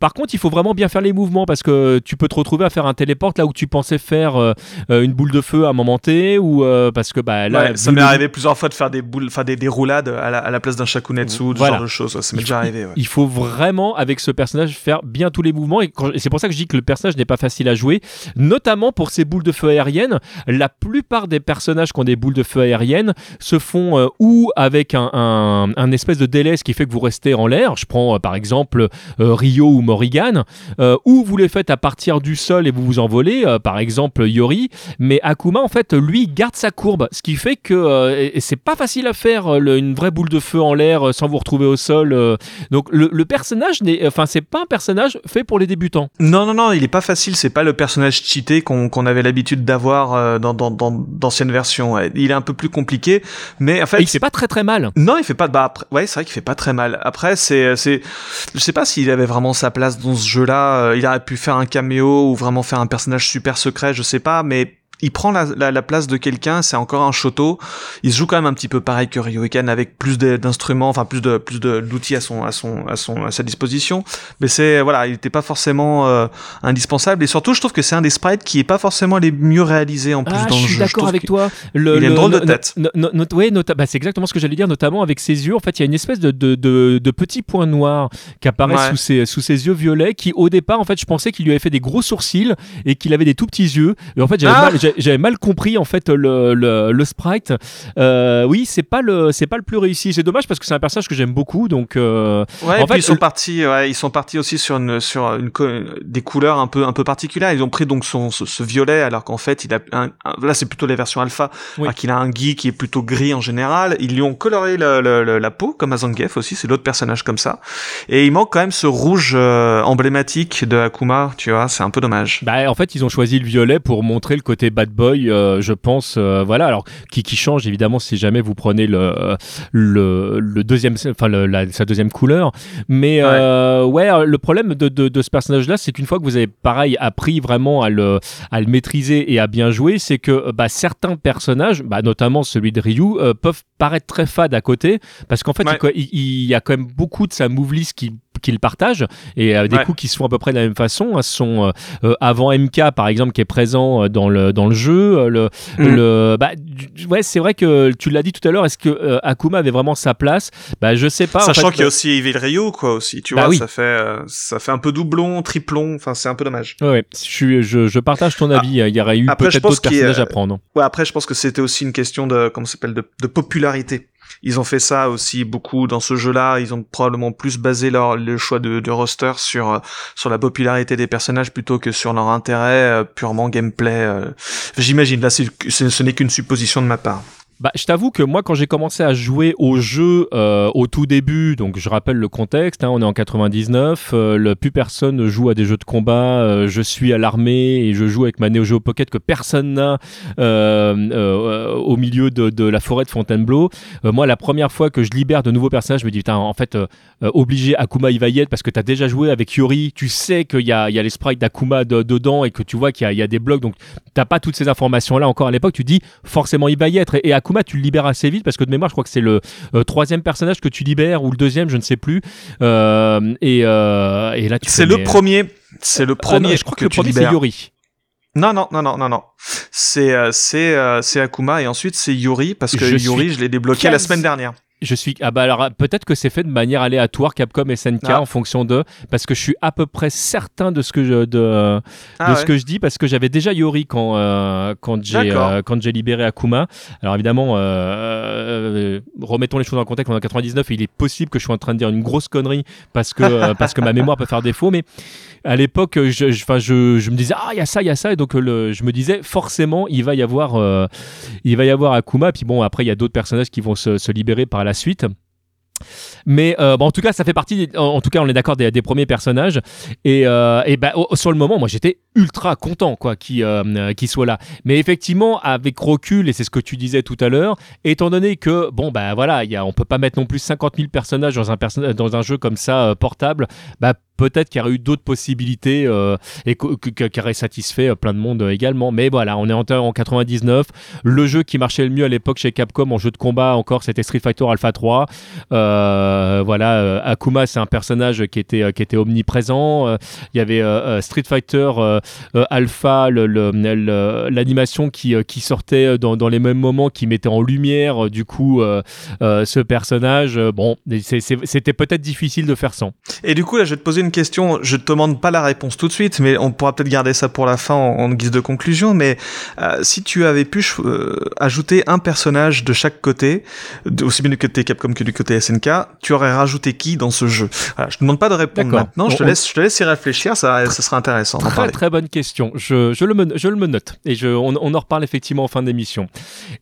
Par contre il faut vraiment bien faire les mouvements parce que tu peux te retrouver à faire un téléporte là où tu pensais faire euh, euh, une boule de feu à un moment T ou euh, parce que bah là ça m'est arrivé plusieurs fois de faire des boules enfin des, roulades à la, place d'un shakunetsu ce genre de choses ça m'est déjà arrivé il faut vraiment avec ce personnage faire bien tous les mouvements et, c'est pour ça que je dis que le personnage n'est pas facile à jouer notamment pour ces boules de feu aériennes. La plupart des personnages qui ont des boules de feu aériennes se font ou avec un, un, espèce de délai ce qui fait que vous restez en l'air. Je prends par exemple Rio ou Morrigan ou vous les faites à partir du sol et vous vous envolez par exemple Yori, mais Akuma en fait lui garde sa courbe, ce qui fait que euh, c'est pas facile à faire euh, une vraie boule de feu en l'air euh, sans vous retrouver au sol. donc le, personnage n'est, enfin c'est pas un personnage fait pour les débutants. Non non non, il est pas facile, c'est pas le personnage cheaté qu'on avait l'habitude d'avoir dans d'anciennes versions. Il est un peu plus compliqué, mais en fait il fait pas très très mal. Non, il fait pas. Bah ouais, c'est vrai qu'il fait pas très mal. Après c'est c'est, je sais pas s'il avait vraiment place dans ce jeu-là. Il aurait pu faire un caméo ou vraiment faire un personnage super secret, je sais pas, mais il prend la, la, place de quelqu'un, c'est encore un Shoto. Il se joue quand même un petit peu pareil que Ryokan avec plus d'instruments, enfin plus de plus d'outils à son à son à son à sa disposition. Mais c'est voilà, il n'était pas forcément euh, indispensable et surtout je trouve que c'est un des sprites qui est pas forcément les mieux réalisés en plus ah, dans le jeu. Je suis d'accord avec toi. Le, il a une drôle de tête. oui, bah, c'est exactement ce que j'allais dire, notamment avec ses yeux. En fait, il y a une espèce de de, de, de petits points noirs qui apparaissent sous ses sous ses yeux violets, qui au départ en fait je pensais qu'il lui avait fait des gros sourcils et qu'il avait des tout petits yeux. Et en fait j'avais ah mal, j'avais mal compris en fait le, le, sprite. Euh, oui, c'est pas le c'est pas le plus réussi. C'est dommage parce que c'est un personnage que j'aime beaucoup. Donc euh, ouais, en fait, ils sont partis. Ouais, ils sont partis aussi sur une sur une des couleurs un peu un peu particulières. Ils ont pris donc son ce, violet alors qu'en fait il a un, là c'est plutôt les versions alpha. Oui. qu'il a un gui qui est plutôt gris en général. Ils lui ont coloré la peau comme à Zangief aussi. C'est l'autre personnage comme ça. Et il manque quand même ce rouge euh, emblématique de Akuma. Tu vois, c'est un peu dommage. Bah en fait ils ont choisi le violet pour montrer le côté bad boy euh, je pense. Euh, voilà, alors qui, qui change évidemment si jamais vous prenez le, le, le deuxième, enfin la, sa deuxième couleur. Mais ouais, euh, ouais le problème de, de, de ce personnage-là, c'est qu'une fois que vous avez pareil appris vraiment à le, à le maîtriser et à bien jouer, c'est que bah, certains personnages, bah, notamment celui de Ryu, peuvent paraître très fades à côté parce qu'en fait, il, il, y a quand même beaucoup de sa move list qui qu'ils partagent et euh, des coups qui se font à peu près de la même façon. Hein. Sont euh, euh, avant MK par exemple qui est présent dans le dans le jeu. Le, mm. le bah, ouais, c'est vrai que tu l'as dit tout à l'heure. Est-ce que Akuma avait vraiment sa place? Bah je sais pas. Sachant qu'il y a aussi Evil Ryu quoi aussi. Tu bah vois, ça fait ça fait un peu doublon, triplon. Enfin c'est un peu dommage. Ouais, je, je, je partage ton ah. avis. Il y aurait eu peut-être d'autres personnages à prendre. Ouais, après je pense que c'était aussi une question de comment s'appelle de, de popularité. Ils ont fait ça aussi beaucoup dans ce jeu-là. Ils ont probablement plus basé leur le choix de, de roster sur euh, sur la popularité des personnages plutôt que sur leur intérêt euh, purement gameplay. Euh. J'imagine. Là, ce n'est qu'une supposition de ma part. Bah, je t'avoue que moi, quand j'ai commencé à jouer au jeu euh, au tout début, donc je rappelle le contexte, hein, on est en 99, euh, le, plus personne ne joue à des jeux de combat, euh, je suis à l'armée et je joue avec ma Neo Geo Pocket que personne n'a au milieu de, la forêt de Fontainebleau. moi, la première fois que je libère de nouveaux personnages, je me dis, putain, en fait, obligé Akuma il va y être parce que tu as déjà joué avec Yori, tu sais qu'il y a, y a les sprites d'Akuma dedans et que tu vois qu'il y, y, a des blocs, donc t'as pas toutes ces informations-là encore à l'époque, tu dis, forcément il va y être. Et Akuma, tu le libères assez vite parce que de mémoire, je crois que c'est le euh, troisième personnage que tu libères ou le deuxième, je ne sais plus. Euh, et, euh, et, là, tu C'est le premier. C'est le ah premier. je crois que, le premier, c'est Yuri. Non, non, non, non, non, non. C'est c'est c'est Akuma et ensuite c'est Yuri parce que Yuri, je l'ai débloqué la semaine dernière. Je suis ah bah alors peut-être que c'est fait de manière aléatoire Capcom SNK Ah. en fonction de parce que je suis à peu près certain de ce que je de, Ah de ouais. ce que je dis parce que j'avais déjà Yori quand euh, quand j'ai euh, quand j'ai libéré Akuma. Alors évidemment euh, euh, remettons les choses le contexte on est en 99 et il est possible que je sois en train de dire une grosse connerie parce que euh, parce que ma mémoire peut faire défaut mais à l'époque je je, me disais ah il y a ça il y a ça et donc euh, je me disais forcément il va y avoir euh, il va y avoir Akuma puis bon après il y a d'autres personnages qui vont se, libérer par la suite mais euh, bon, en tout cas, ça fait partie, en, tout cas, on est d'accord des, des premiers personnages. Et, au- sur le moment, moi, j'étais ultra content quoi qu'il euh, là. Mais effectivement, avec recul, et c'est ce que tu disais tout à l'heure, étant donné que bon bah voilà, il y a, on peut pas mettre non plus 50 000 personnages dans un jeu comme ça portable, bah peut-être qu'il y aurait eu d'autres possibilités euh, et qui auraient satisfait euh, plein de monde euh, également. Mais voilà, on est en, en 99. Le jeu qui marchait le mieux à l'époque chez Capcom en jeu de combat encore, c'était Street Fighter Alpha 3. Euh, voilà, Akuma, c'est un personnage qui était, qui était omniprésent. Il y avait Street Fighter Alpha, l'animation qui, sortait dans, les mêmes moments, qui mettait en lumière, du coup, ce personnage. Bon, c'était peut-être difficile de faire sans. Et du coup, là, je vais te poser une question. Je te demande pas la réponse tout de suite, mais on pourra peut-être garder ça pour la fin en, en guise de conclusion. Mais euh, si tu avais pu euh, ajouter un personnage de chaque côté, aussi bien du côté Capcom que du côté SNK, tu aurais rajouté qui dans ce jeu? Voilà, Je te demande pas de répondre maintenant. Je te On- laisse, je te laisse y réfléchir. Ça, ça sera intéressant Très bonne question. Je, je, le, me, je le me note et je, on, on en reparle effectivement en fin d'émission.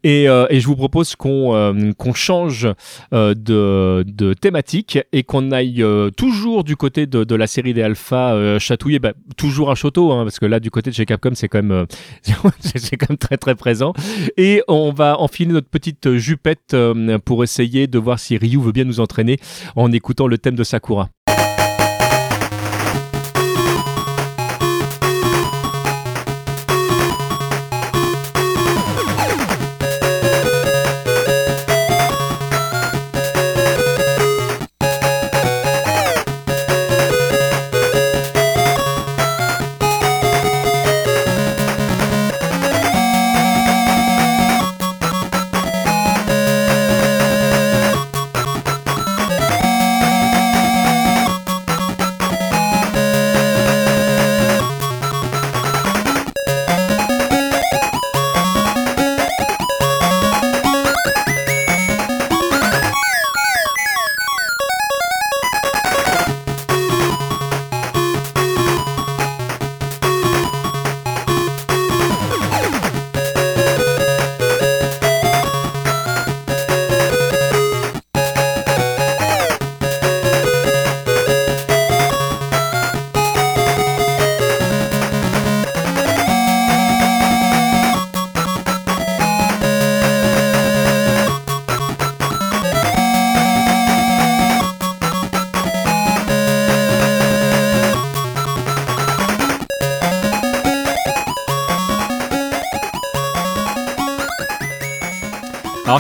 Et, euh, et je vous propose qu'on qu'on change de, de thématique et qu'on aille toujours du côté de, de la série des Alpha euh, chatouiller, bah, toujours un Shoto, hein, parce que là du côté de chez Capcom c'est quand même euh, c'est quand même très très présent. Et on va enfiler notre petite jupette euh, pour essayer de voir si Ryu veut bien nous entraîner en écoutant le thème de Sakura.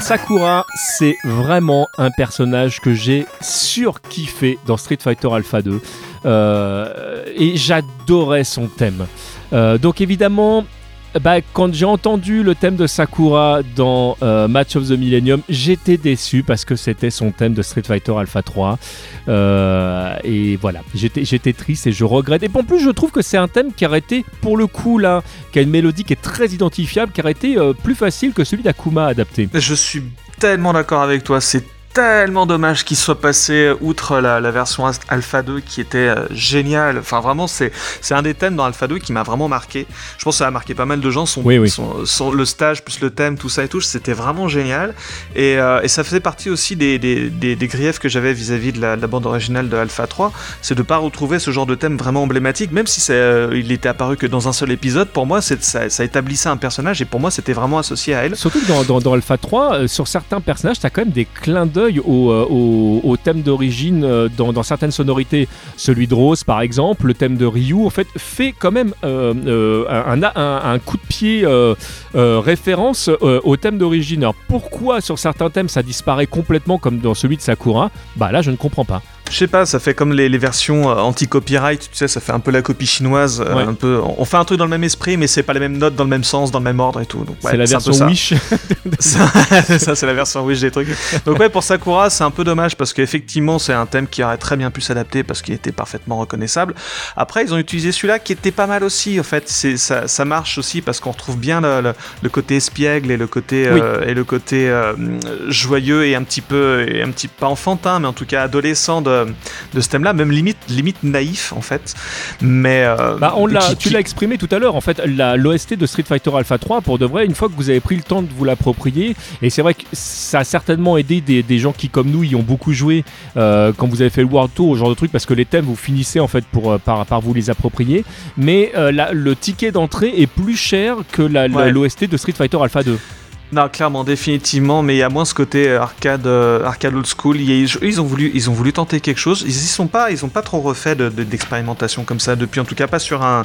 Sakura, c'est vraiment un personnage que j'ai surkiffé dans Street Fighter Alpha 2 Euh, et j'adorais son thème. Euh, donc évidemment, bah, quand j'ai entendu le thème de Sakura dans euh, Match of the Millennium, j'étais déçu parce que c'était son thème de Street Fighter Alpha 3. Euh, et voilà, j'étais triste et je regrette. Et en plus, je trouve que c'est un thème qui aurait été, pour le coup, là, qui a une mélodie qui est très identifiable, qui aurait été euh, plus facile que celui d'Akuma adapté. Je suis tellement d'accord avec toi. C'est tellement dommage qu'il soit passé outre la, la version Alpha 2 qui était euh, géniale. Enfin, vraiment, c'est c'est un des thèmes dans Alpha 2 qui m'a vraiment marqué. Je pense que ça a marqué pas mal de gens. Son, Oui, oui. son- son- le stage plus le thème, tout ça et tout, c'était vraiment génial. Et, euh, et ça faisait partie aussi des, des, des- des griefs que j'avais vis-à-vis de la, de la bande originale de Alpha 3. C'est de pas retrouver ce genre de thème vraiment emblématique, même si c'est, euh, il était apparu que dans un seul épisode. Pour moi, c'est- ça, ça établissait un personnage et pour moi, c'était vraiment associé à elle. Surtout que dans, dans, dans Alpha 3, euh, sur certains personnages, tu as quand même des clins d'œil au, euh, au, thème d'origine euh, dans, certaines sonorités. Celui de Rose, par exemple, le thème de Ryu, en fait, fait quand même euh, un, coup de pied référence au thème d'origine. Alors pourquoi sur certains thèmes ça disparaît complètement comme dans celui de Sakura? Bah là, je ne comprends pas. Je sais pas, ça fait comme les, versions euh, anti-copyright, tu sais, ça fait un peu la copie chinoise, euh, un peu. On fait un truc dans le même esprit, mais c'est pas les mêmes notes dans le même sens, dans le même ordre et tout. c'est la version Wish. ça, c'est la version Wish des trucs. Donc ouais, pour Sakura, c'est un peu dommage parce qu'effectivement, c'est un thème qui aurait très bien pu s'adapter parce qu'il était parfaitement reconnaissable. Après, ils ont utilisé celui-là qui était pas mal aussi. En fait, c'est ça, ça marche aussi parce qu'on retrouve bien le, le, côté espiègle et le côté euh, et le côté joyeux et un petit peu et un petit pas enfantin, mais en tout cas adolescent de de, ce thème-là, même limite, limite naïf en fait. Mais euh, bah, on l'a, tu l'as exprimé tout à l'heure. En fait, l'OST de Street Fighter Alpha 3, pour de vrai, une fois que vous avez pris le temps de vous l'approprier, et c'est vrai que ça a certainement aidé des, gens qui, comme nous, y ont beaucoup joué euh, quand vous avez fait le World Tour, ce genre de truc, parce que les thèmes vous finissez en fait pour, euh, par, par vous les approprier. Mais le ticket d'entrée est plus cher que l'OST de Street Fighter Alpha 2. Non, clairement, définitivement, mais il y a moins ce côté euh, arcade, euh, arcade old school. ils, ont voulu, ils ont voulu tenter quelque chose. Ils y sont pas, ils ont pas trop refait d'expérimentation comme ça depuis, en tout cas pas sur un,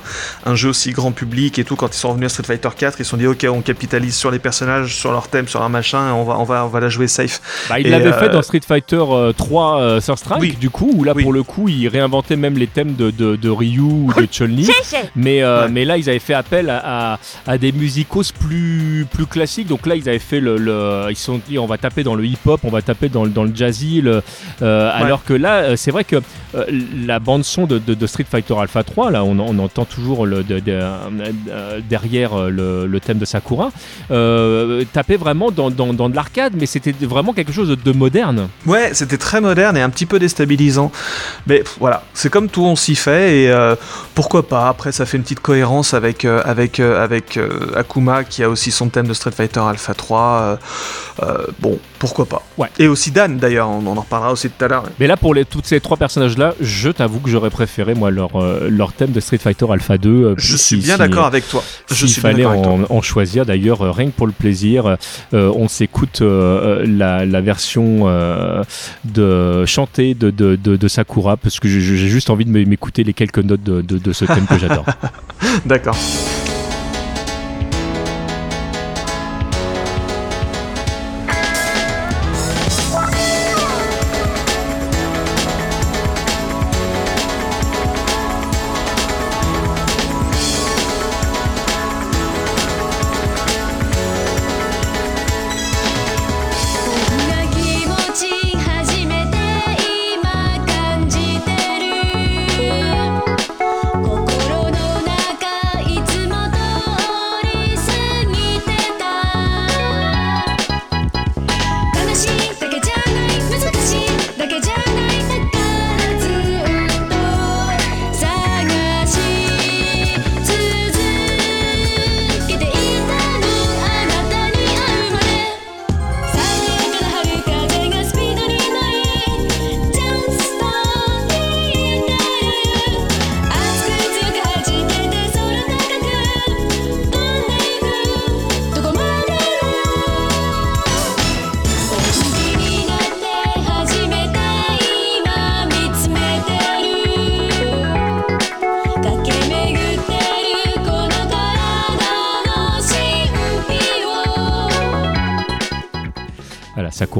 jeu aussi grand public et tout. Quand ils sont revenus à Street Fighter 4, ils se sont dit ok, on capitalise sur les personnages, sur leur thème, sur un machin, et on va, on va, on va la jouer safe. Bah, ils l'avaient fait euh, dans Street Fighter 3 Third Strike, du coup, où là pour le coup, ils réinventaient même les thèmes de, de, Ryu ou de Chun-Li. mais, mais là, ils avaient fait appel à, à, des musicos plus, plus classiques. Donc là, ils avaient fait le, ils sont dit on va taper dans le hip-hop, on va taper dans, dans le jazzy, euh, alors que là, euh, c'est vrai que euh, la bande son de, de, Street Fighter Alpha 3, là, on, on entend toujours le, derrière le, thème de Sakura, taper vraiment dans, dans, dans de l'arcade, mais c'était vraiment quelque chose de, moderne. Ouais, c'était très moderne et un petit peu déstabilisant, mais voilà, c'est comme tout, on s'y fait et pourquoi pas. Après, ça fait une petite cohérence avec avec avec Akuma qui a aussi son thème de Street Fighter Alpha 3. Euh, euh, bon, pourquoi pas. Ouais. Et aussi Dan d'ailleurs, on, en reparlera aussi tout à l'heure. Mais là, pour les, tous ces trois personnages-là, je t'avoue que j'aurais préféré moi leur, euh, leur thème de Street Fighter Alpha 2. je suis bien d'accord avec toi. Je suis fallait en, en, choisir d'ailleurs, rien que pour le plaisir, on s'écoute la, la, version de chantée de, de, de, Sakura parce que j'ai juste envie de m'écouter les quelques notes de, de ce thème que j'adore. d'accord.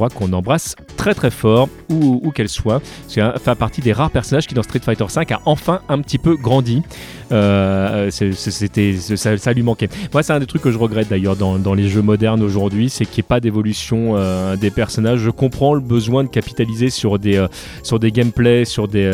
Qu'on embrasse très très fort, où, qu'elle soit. C'est fait partie des rares personnages qui dans Street Fighter V a enfin un petit peu grandi. Euh, c'était ça, lui manquait. Moi, c'est un des trucs que je regrette d'ailleurs dans, les jeux modernes aujourd'hui, c'est qu'il n'y ait pas d'évolution euh, des personnages. Je comprends le besoin de capitaliser sur des, euh, sur des gameplays, sur des,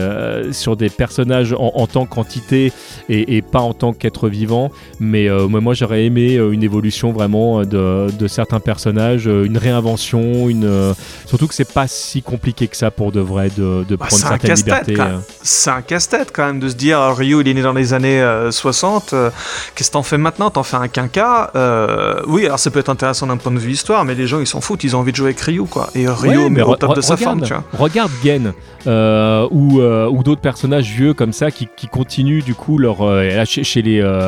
sur des personnages en, tant qu'entité et, pas en tant qu'être vivant, mais moi j'aurais aimé une évolution vraiment de, de, certains personnages, une réinvention, une, surtout que c'est pas si compliqué que ça pour de vrai de, de bah, prendre certaines libertés. C'est un casse-tête quand même de se dire Ryu il est né dans les années 60. Euh, qu'est-ce que t'en fais maintenant? T'en fais un quinca? Euh, Oui, alors ça peut être intéressant d'un point de vue histoire, mais les gens ils s'en foutent, ils ont envie de jouer avec Ryu quoi. Et Ryu, mais au top de sa forme, tu vois. Regarde Gen euh, ou, ou d'autres personnages vieux comme ça qui, qui continuent du coup leur chez, les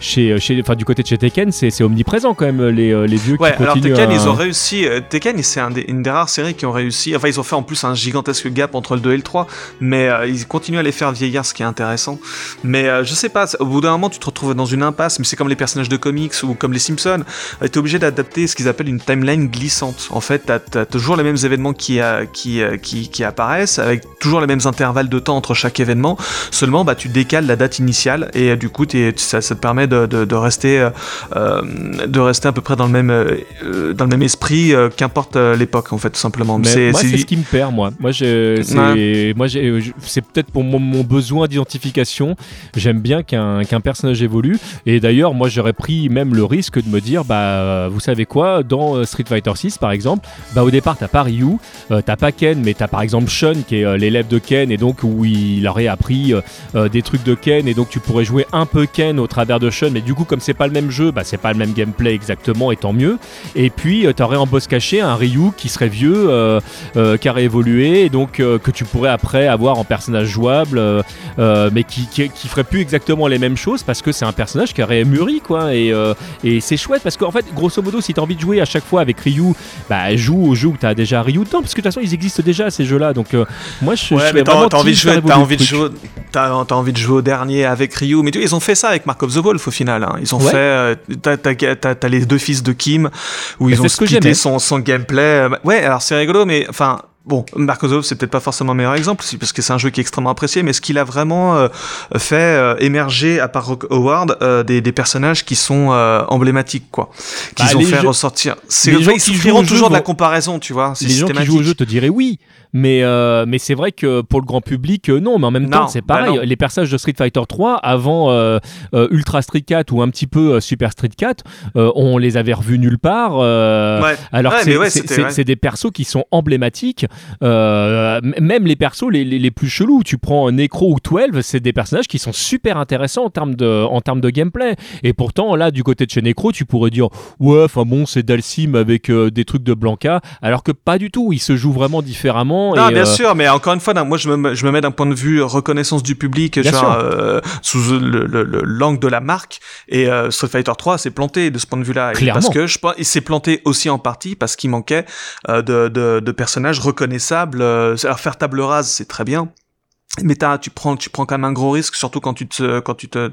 chez, chez enfin du côté de chez Tekken c'est omniprésent quand même les, les vieux ouais, qui alors Tekken ils ont réussi Tekken c'est un une des rares séries qui ont réussi. Enfin, ils ont fait en plus un gigantesque gap entre le 2 et le 3, mais ils continuent à les faire vieillir, ce qui est intéressant. Mais je sais pas, au bout d'un moment, tu te retrouves dans une impasse, mais c'est comme les personnages de comics ou comme les Simpsons. tu es obligé d'adapter ce qu'ils appellent une timeline glissante. En fait, tu as, toujours les mêmes événements qui, qui, qui, qui, apparaissent, avec toujours les mêmes intervalles de temps entre chaque événement. Seulement, bah, tu décales la date initiale et du coup, ça, ça, te permet de, de, rester, euh, de rester à peu près dans le même, euh, dans le même esprit, euh, qu'importe l'époque, en fait, tout simplement. Mais c'est ce qui me perd, moi. Moi, c'est c'est peut-être pour mon, mon besoin d'identification. J'aime bien qu'un personnage évolue. Et d'ailleurs, moi, j'aurais pris même le risque de me dire, bah, vous savez quoi, dans Street Fighter 6, par exemple, bah, au départ, t'as pas Ryu, t'as pas Ken, mais t'as par exemple Sean, qui est l'élève de Ken, et donc où il aurait appris des trucs de Ken, et donc tu pourrais jouer un peu Ken au travers de Sean, mais du coup, comme c'est pas le même jeu, bah, c'est pas le même gameplay exactement, et tant mieux. Et puis, euh, tu aurais en boss caché un Ryu qui serait vieux, euh, euh, qui aurait évolué, et donc que tu pourrais après avoir en personnage jouable, mais qui, qui, ferait plus exactement les mêmes choses parce que c'est un personnage qui aurait mûri, quoi. Et, et c'est chouette parce qu'en fait, grosso modo, si tu as envie de jouer à chaque fois avec Ryu, bah joue au jeu où tu as déjà Ryu dedans, parce que de toute façon, ils existent déjà ces jeux-là. Donc, moi, je, ouais, mais t'as envie de jouer, t'as envie de jouer, t'as envie de jouer au dernier avec Ryu, mais tu, ils ont fait ça avec Mark of the Wolf au final. Hein. Ils ont fait, euh, t'as les deux fils de Kim où ils ont splitté son, son gameplay. Ouais, alors c'est rigolo, mais enfin. Bon, Mark of c'est peut-être pas forcément le meilleur exemple, parce que c'est un jeu qui est extrêmement apprécié, mais ce qu'il a vraiment euh, fait euh, émerger, à part Rock Howard, des, des, personnages qui sont emblématiques, quoi? Qu'ils bah, ont fait ressortir. Les gens qui jouent toujours de la comparaison, tu vois. Les gens qui jouent au jeu te diraient oui, mais, euh, mais c'est vrai que pour le grand public, euh, non. Mais en même temps, c'est bah pareil. les personnages de Street Fighter 3, avant euh, Ultra Street 4 ou un petit peu Super Street 4, on les avait revus nulle part. Alors que c'est des persos qui sont emblématiques. même les persos les, les, plus chelous. Tu prends Necro ou 12, c'est des personnages qui sont super intéressants en termes de, en termes de gameplay. Et pourtant, là, du côté de chez Necro, tu pourrais dire Ouais, enfin bon, c'est Dalsim avec des trucs de Blanca. Alors que pas du tout. Il se joue vraiment différemment non, bien euh, sûr, mais encore une fois, moi je me, je me mets d'un point de vue reconnaissance du public, genre, euh, sous le, le, l'angle de la marque. Et euh, Street Fighter 3 s'est planté de ce point de vue-là. Parce que je pense, il s'est planté aussi en partie parce qu'il manquait de, de, de, personnages reconnaissables. alors faire table rase, c'est très bien mais tu prends tu prends quand même un gros risque surtout quand tu te quand tu te,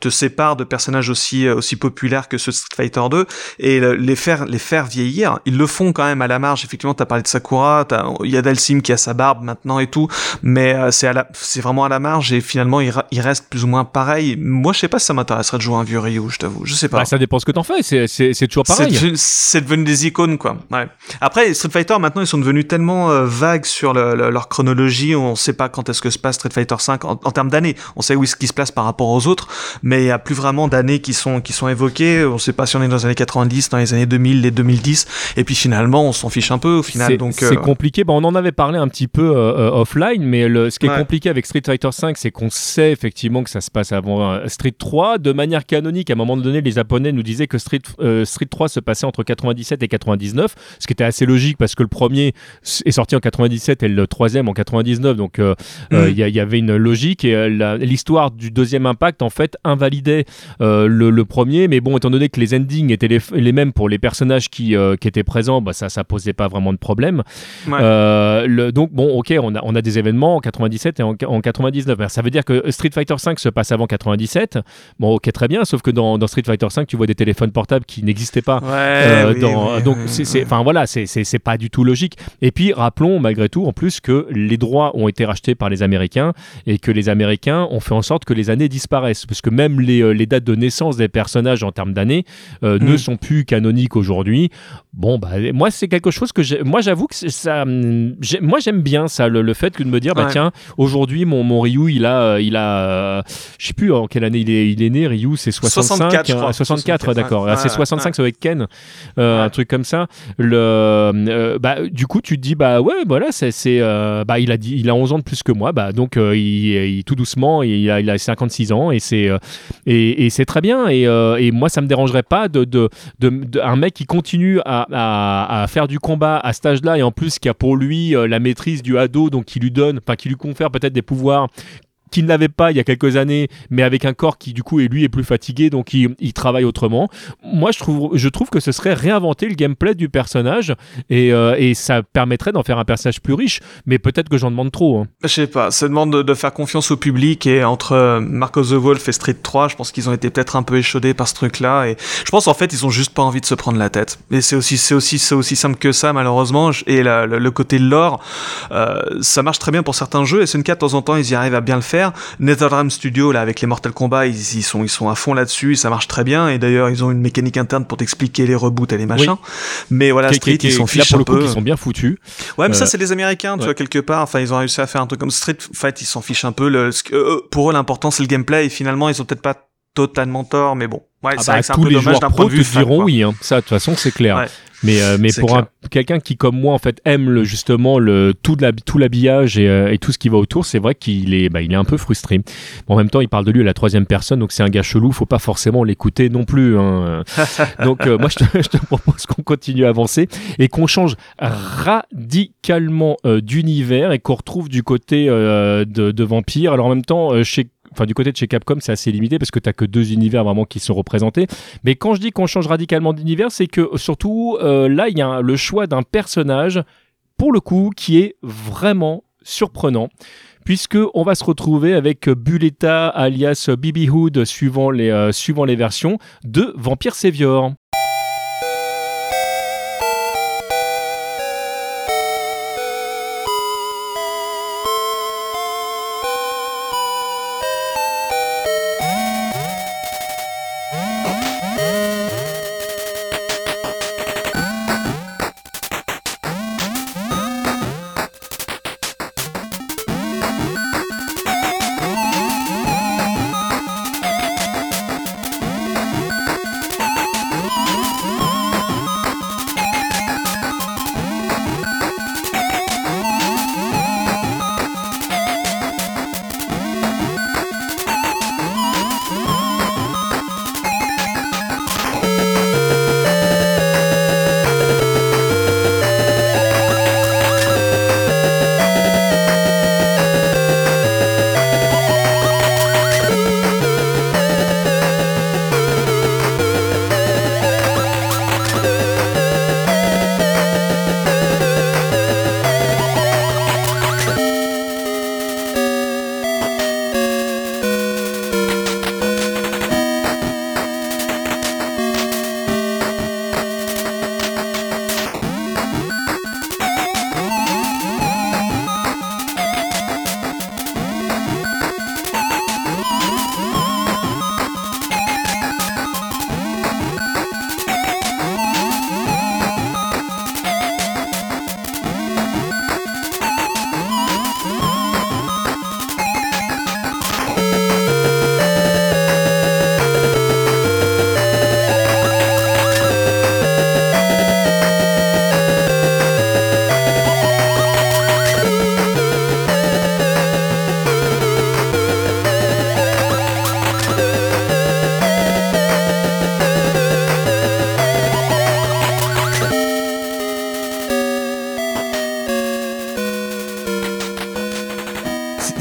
te, sépares de personnages aussi aussi populaires que ce Street Fighter 2 et les faire les faire vieillir ils le font quand même à la marge. Effectivement t'as parlé de Sakura il y a Dalsim qui a sa barbe maintenant et tout mais euh, c'est à c'est vraiment à la marge et finalement il, il, reste plus ou moins pareil. Moi je sais pas si ça m'intéresserait de jouer un vieux Ryu je t'avoue. Je sais pas. Bah, ça dépend ce que t'en fais. C'est c'est toujours pareil. c'est devenu des icônes quoi. Ouais. Après Street Fighter maintenant ils sont devenus tellement euh, vagues sur leur chronologie on sait pas quand est-ce que se passe Street Fighter 5 en, termes d'années. On sait où est-ce qui se place par rapport aux autres, mais il y a plus vraiment d'années qui sont qui sont évoquées. On sait pas si on est dans les années 90, dans les années 2000, les 2010, et puis finalement on s'en fiche un peu au final. Donc c'est euh, compliqué. Bon, on en avait parlé un petit peu euh, euh, offline, mais le, ce qui est compliqué avec Street Fighter 5, c'est qu'on sait effectivement que ça se passe avant Street 3 de manière canonique. À un moment donné, les Japonais nous disaient que Street Street 3 se passait entre 97 et 99, ce qui était assez logique parce que le premier est sorti en 97 et le troisième en 99, donc il y, y, avait une logique et euh, l'histoire du deuxième impact en fait invalidait euh, le, premier. Mais bon étant donné que les endings étaient les, mêmes pour les personnages qui, euh, qui étaient présents bah, ça ça posait pas vraiment de problème. Le, donc bon ok on a, on a des événements en 97 et en, 99 ça veut dire que Street Fighter 5 se passe avant 97 bon ok très bien sauf que dans, dans Street Fighter 5 tu vois des téléphones portables qui n'existaient pas. Dans, donc c'est enfin voilà c'est pas du tout logique. Et puis rappelons malgré tout en plus que les droits ont été rachetés par les Américains et que les Américains ont fait en sorte que les années disparaissent, parce que même les, euh, les dates de naissance des personnages en termes d'années euh, ne mm. sont plus canoniques aujourd'hui. Bon, bah, moi, c'est quelque chose que moi, j'avoue que ça, moi, j'aime bien ça, le, fait que de me dire, bah tiens, aujourd'hui, mon, mon Ryu, il a, euh, il a, je sais plus en quelle année il est, il est né. Ryu, c'est 65, 64, 64, d'accord. c'est 65, avec Ken, un truc comme ça. Le, bah, du coup, tu te dis, bah ouais, voilà, c'est, bah, il a dit, il a 11 ans de plus que moi, bah donc il, tout doucement, il a, il a 56 ans et c'est euh, et, c'est très bien. Et, euh, et, moi, ça me dérangerait pas de, un mec qui continue à, faire du combat à cet âge-là et en plus qui a pour lui euh, la maîtrise du ado, donc qui lui donne, enfin qui lui confère peut-être des pouvoirs qu'il n'avait pas il y a quelques années, mais avec un corps qui du coup est lui est plus fatigué, donc il, il travaille autrement. Moi, je trouve, je trouve que ce serait réinventer le gameplay du personnage et, euh, et ça permettrait d'en faire un personnage plus riche. Mais peut-être que j'en demande trop. Hein. Je sais pas, ça demande de, faire confiance au public et entre euh, Mark the Wolf et Street 3, je pense qu'ils ont été peut-être un peu échaudés par ce truc-là et je pense en fait ils ont juste pas envie de se prendre la tête. Et c'est aussi, aussi, aussi simple que ça malheureusement. Et le, le, côté lore, euh, ça marche très bien pour certains jeux. SNK de temps en temps ils y arrivent à bien le faire. NetherRealm Studio là avec les Mortal Kombat, ils, ils sont, ils sont à fond là-dessus, ça marche très bien. Et d'ailleurs ils ont une mécanique interne pour t'expliquer les reboots et les machins. Oui. Mais voilà, Street qui, ils s'en fichent un le peu. Coup, ils sont bien foutus. Ouais, mais euh... ça c'est les Américains, tu ouais. vois quelque part. Enfin ils ont réussi à faire un truc comme Street Fight, ils s'en fichent un peu. Le, euh, pour eux l'important c'est le gameplay et finalement ils ont peut-être pas totalement tort, mais bon. Ouais, ah c'est bah, un tous peu les dommage joueurs pro te diront oui, hein. ça de toute façon c'est clair. Ouais. Mais, euh, mais pour un- quelqu'un qui comme moi en fait aime le, justement le, tout, de la- tout l'habillage et, euh, et tout ce qui va autour, c'est vrai qu'il est, bah, il est un peu frustré. Bon, en même temps, il parle de lui à la troisième personne, donc c'est un gars chelou, faut pas forcément l'écouter non plus. hein. Donc euh, moi je te, je te propose qu'on continue à avancer et qu'on change radicalement euh, d'univers et qu'on retrouve du côté euh, de, de Vampire. Alors en même temps, euh, chez Enfin, du côté de chez Capcom, c'est assez limité parce que t'as que deux univers vraiment qui sont représentés. Mais quand je dis qu'on change radicalement d'univers, c'est que surtout euh, là, il y a le choix d'un personnage, pour le coup, qui est vraiment surprenant. Puisque on va se retrouver avec Buletta alias Bibi Hood suivant les, euh, suivant les versions de Vampire Savior.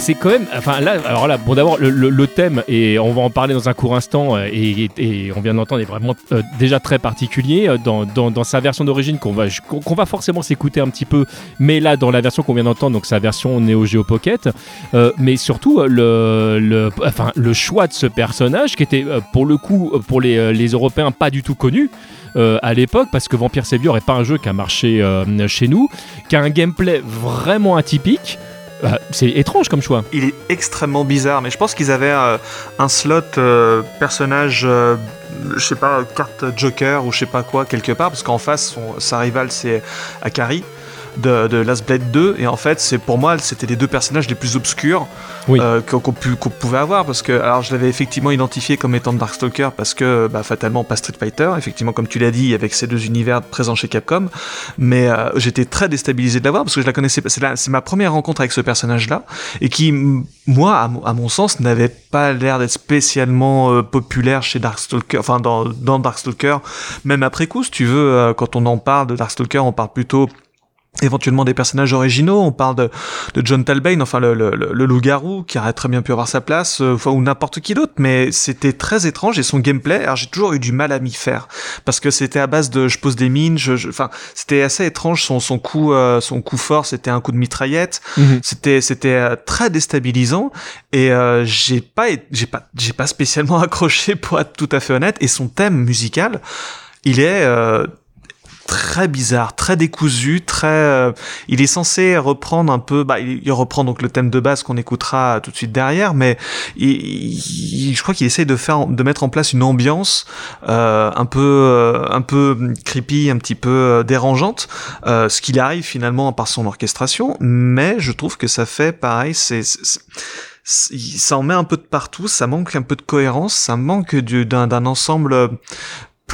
C'est- quand même, enfin là, alors là, bon d'abord le, thème et on va en parler dans un court instant euh, et, on vient d'entendre est vraiment euh, déjà très particulier euh, dans, dans, sa version d'origine qu'on va qu'on va forcément s'écouter un petit peu, mais là dans la version qu'on vient d'entendre donc sa version Neo Geo Pocket, mais surtout le, le, enfin le choix de ce personnage qui était pour le coup pour les, les Européens pas du tout connu. à l'époque, parce que Vampire Savior est pas un jeu qui a marché chez nous, qui a un gameplay vraiment atypique. Euh, c'est étrange comme choix. Il est extrêmement bizarre, mais je pense qu'ils avaient euh, un slot euh, personnage, euh, je sais pas, carte Joker ou je sais pas quoi, quelque part, parce qu'en face, son, sa rivale c'est Akari de, de Last Blade 2, et en fait, c'est pour moi, c'était les deux personnages les plus obscurs Oui. euh, qu'on pouvait avoir, parce que, alors je l'avais effectivement identifié comme étant Darkstalker, parce que, bah, fatalement, pas Street Fighter, effectivement, comme tu l'as dit, avec ces deux univers présents chez Capcom, mais euh, j'étais très déstabilisé de l'avoir, parce que je la connaissais pas, c'est ma première rencontre avec ce personnage-là, et qui, moi, à, mon- à mon sens, n'avait pas l'air d'être spécialement euh, populaire chez Darkstalker, enfin dans, dans Darkstalker, même après coup, si tu veux, euh, quand on en parle de Darkstalker, on parle plutôt éventuellement des personnages originaux. On parle de, de John Talbane, enfin le, le, le loup-garou, qui aurait très bien pu avoir sa place, euh, ou n'importe qui d'autre. Mais c'était très étrange et son gameplay, alors j'ai toujours eu du mal à m'y faire parce que c'était à base de je pose des mines, je, enfin c'était assez étrange. Son son coup euh, son coup fort, c'était un coup de mitraillette. Mhm. C'était c'était euh, très déstabilisant et j'ai pas j'ai pas j'ai pas spécialement accroché pour être tout à fait honnête. Et son thème musical, il est très bizarre, très décousu, très. Euh, il est censé reprendre un peu. Bah, il, reprend donc le thème de base qu'on écoutera tout de suite derrière, mais je crois qu'il essaye de faire, de mettre en place une ambiance euh, un peu, euh, un peu creepy, un petit peu dérangeante, ce qu'il arrive finalement par son orchestration. Mais je trouve que ça fait pareil. C'est ça en met un peu de partout, ça manque un peu de cohérence, ça manque d'un ensemble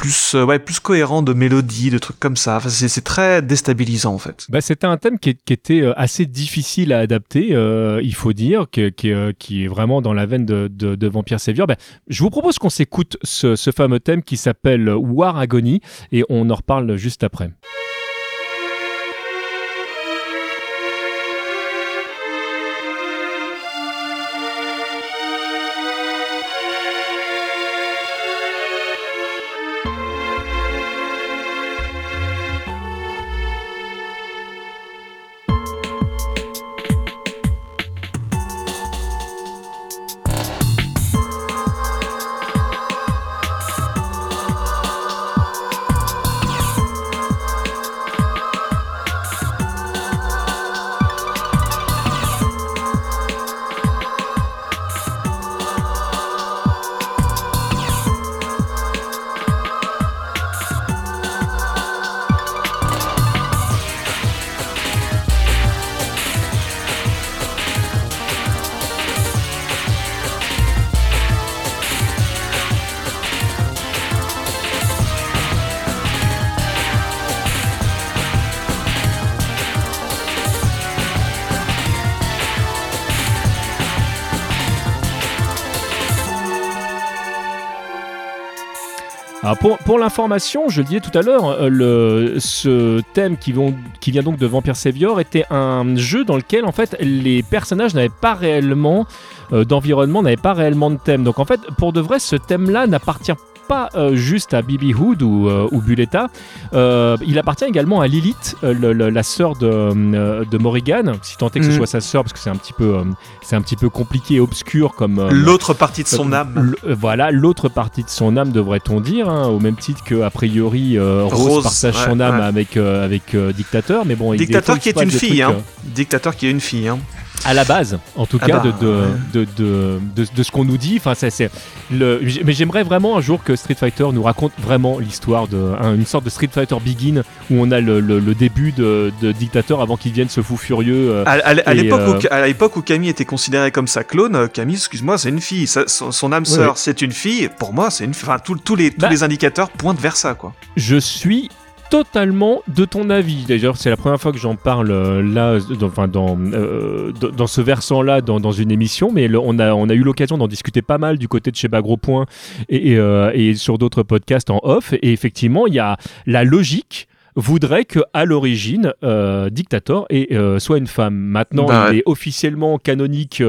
plus euh, ouais plus cohérent de mélodie de trucs comme ça. Enfin, c'est très déstabilisant en fait. Bah, c'était un thème qui, était euh, assez difficile à adapter euh, il faut dire qui, qui, est vraiment dans la veine de, Vampire Savior. Bah, je vous propose qu'on s'écoute ce fameux thème qui s'appelle War Agony et on en reparle juste après pour, l'information, je le disais tout à l'heure, euh, ce thème qui, qui, vient donc de Vampire Savior était un jeu dans lequel en fait les personnages n'avaient pas réellement euh, d'environnement, n'avaient pas réellement de thème. Donc en fait, pour de vrai, ce thème-là n'appartient pas euh, juste à Bibi Hood ou, euh, ou Buletta. Euh, il appartient également à Lilith, la sœur de, de Morrigan, si tant est que ce mhm. soit sa sœur, parce que c'est un petit peu, c'est un petit peu compliqué et obscur comme. l'autre partie de son âme. Voilà, l'autre partie de son âme, devrait-on dire, hein, au même titre que a priori Rose, partage son âme avec avec Dictateur, mais bon. Dictateur qui est une fille, hein. Dictateur qui est une fille, hein à la base, en tout ah cas, bah, de, de, de, ce qu'on nous dit. Enfin, c'est, le, mais j'aimerais vraiment un jour que Street Fighter nous raconte vraiment l'histoire de une sorte de Street Fighter Begin où on a le, le, début de, Dictateur avant qu'il vienne ce fou furieux. Euh, à, l'époque où, euh, à l'époque où Camille était considérée comme sa clone, euh, Camille, excuse-moi, c'est une fille. son, âme sœur, c'est une fille. Pour moi, c'est une. Enfin, tous les, tous bah les indicateurs pointent vers ça, quoi. Je suis totalement de ton avis. D'ailleurs, c'est la première fois que j'en parle euh, là, dans, enfin, dans, euh, dans ce versant-là, dans, dans, une émission, mais on, a, on a eu l'occasion d'en discuter pas mal du côté de chez Bagro Point et, et, euh, et sur d'autres podcasts en off. Et effectivement, il y a la logique voudrait que à l'origine Dictator et, soit une femme. Maintenant, bah il est officiellement canonique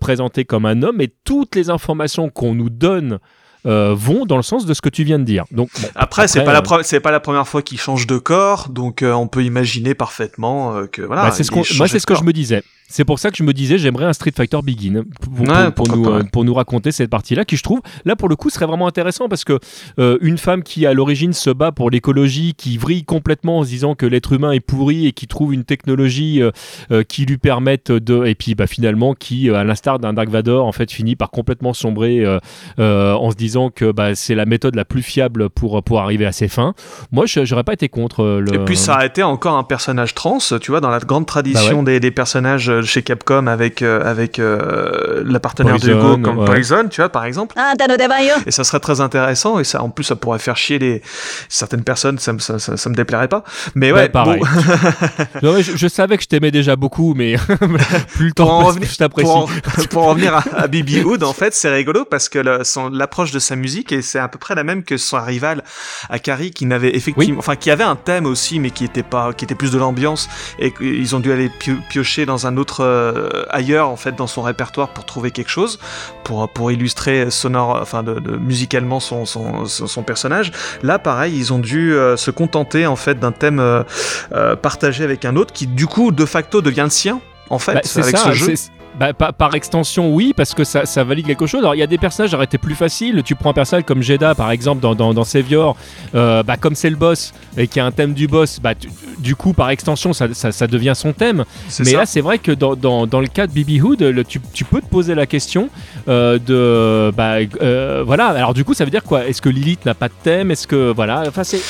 présenté comme un homme et toutes les informations qu'on nous donne euh, vont dans le sens de ce que tu viens de dire. Donc après, c'est pas la euh, c'est pas la première fois qu'il change de corps, donc euh, on peut imaginer parfaitement que voilà. Bah, c'est ce moi c'est ce que je me disais. C'est pour ça que je me disais, j'aimerais un Street Fighter Begin pour, nous, euh, pour nous raconter cette partie-là, qui je trouve, là pour le coup, serait vraiment intéressant parce que euh, une femme qui à l'origine se bat pour l'écologie, qui vrille complètement en se disant que l'être humain est pourri et qui trouve une technologie euh, qui lui permette de, et puis bah, finalement qui, à l'instar d'un Dark Vador, en fait finit par complètement sombrer en se disant que bah, c'est la méthode la plus fiable pour pour arriver à ses fins. Moi, j'aurais pas été contre. Le... Et puis ça a été encore un personnage trans, tu vois, dans la grande tradition bah des, des personnages chez Capcom avec avec la partenaire de Hugo comme Poison, tu vois par exemple. Ah, et ça serait très intéressant et ça en plus ça pourrait faire chier les certaines personnes, ça, ça, ça, me déplairait pas. Mais ouais, pareil. je, savais que je t'aimais déjà beaucoup, mais plus le temps pour en revenir, je t'apprécie. Pour, en revenir à, à Bibi Hood, en fait, c'est rigolo parce que l'approche de sa musique et c'est à peu près la même que son rival Akari qui n'avait effectivement, enfin qui avait un thème aussi, mais qui était pas, qui était plus de l'ambiance et qu'ils ont dû aller piocher dans un autre euh, ailleurs en fait dans son répertoire pour trouver quelque chose pour pour illustrer sonore, enfin de, musicalement son, son, son personnage. Là, pareil, ils ont dû euh, se contenter en fait d'un thème euh, partagé avec un autre qui du coup de facto devient le sien en fait, bah, avec ce jeu. Bah, par, extension, oui, parce que ça, ça, valide quelque chose. Alors, il y a des personnages qui été plus faciles. Tu prends un personnage comme Jeddah, par exemple, dans, dans, dans Savior, euh, bah, comme c'est le boss et qui a un thème du boss, bah, du coup, par extension, ça, ça, devient son thème. Mais là, c'est vrai que dans, dans, le cas de Bibi Hood, le, tu, tu, peux te poser la question euh, de. Bah, euh, voilà, alors du coup, ça veut dire quoi? Est-ce que Lilith n'a pas de thème? Est-ce que. Voilà, enfin, c'est.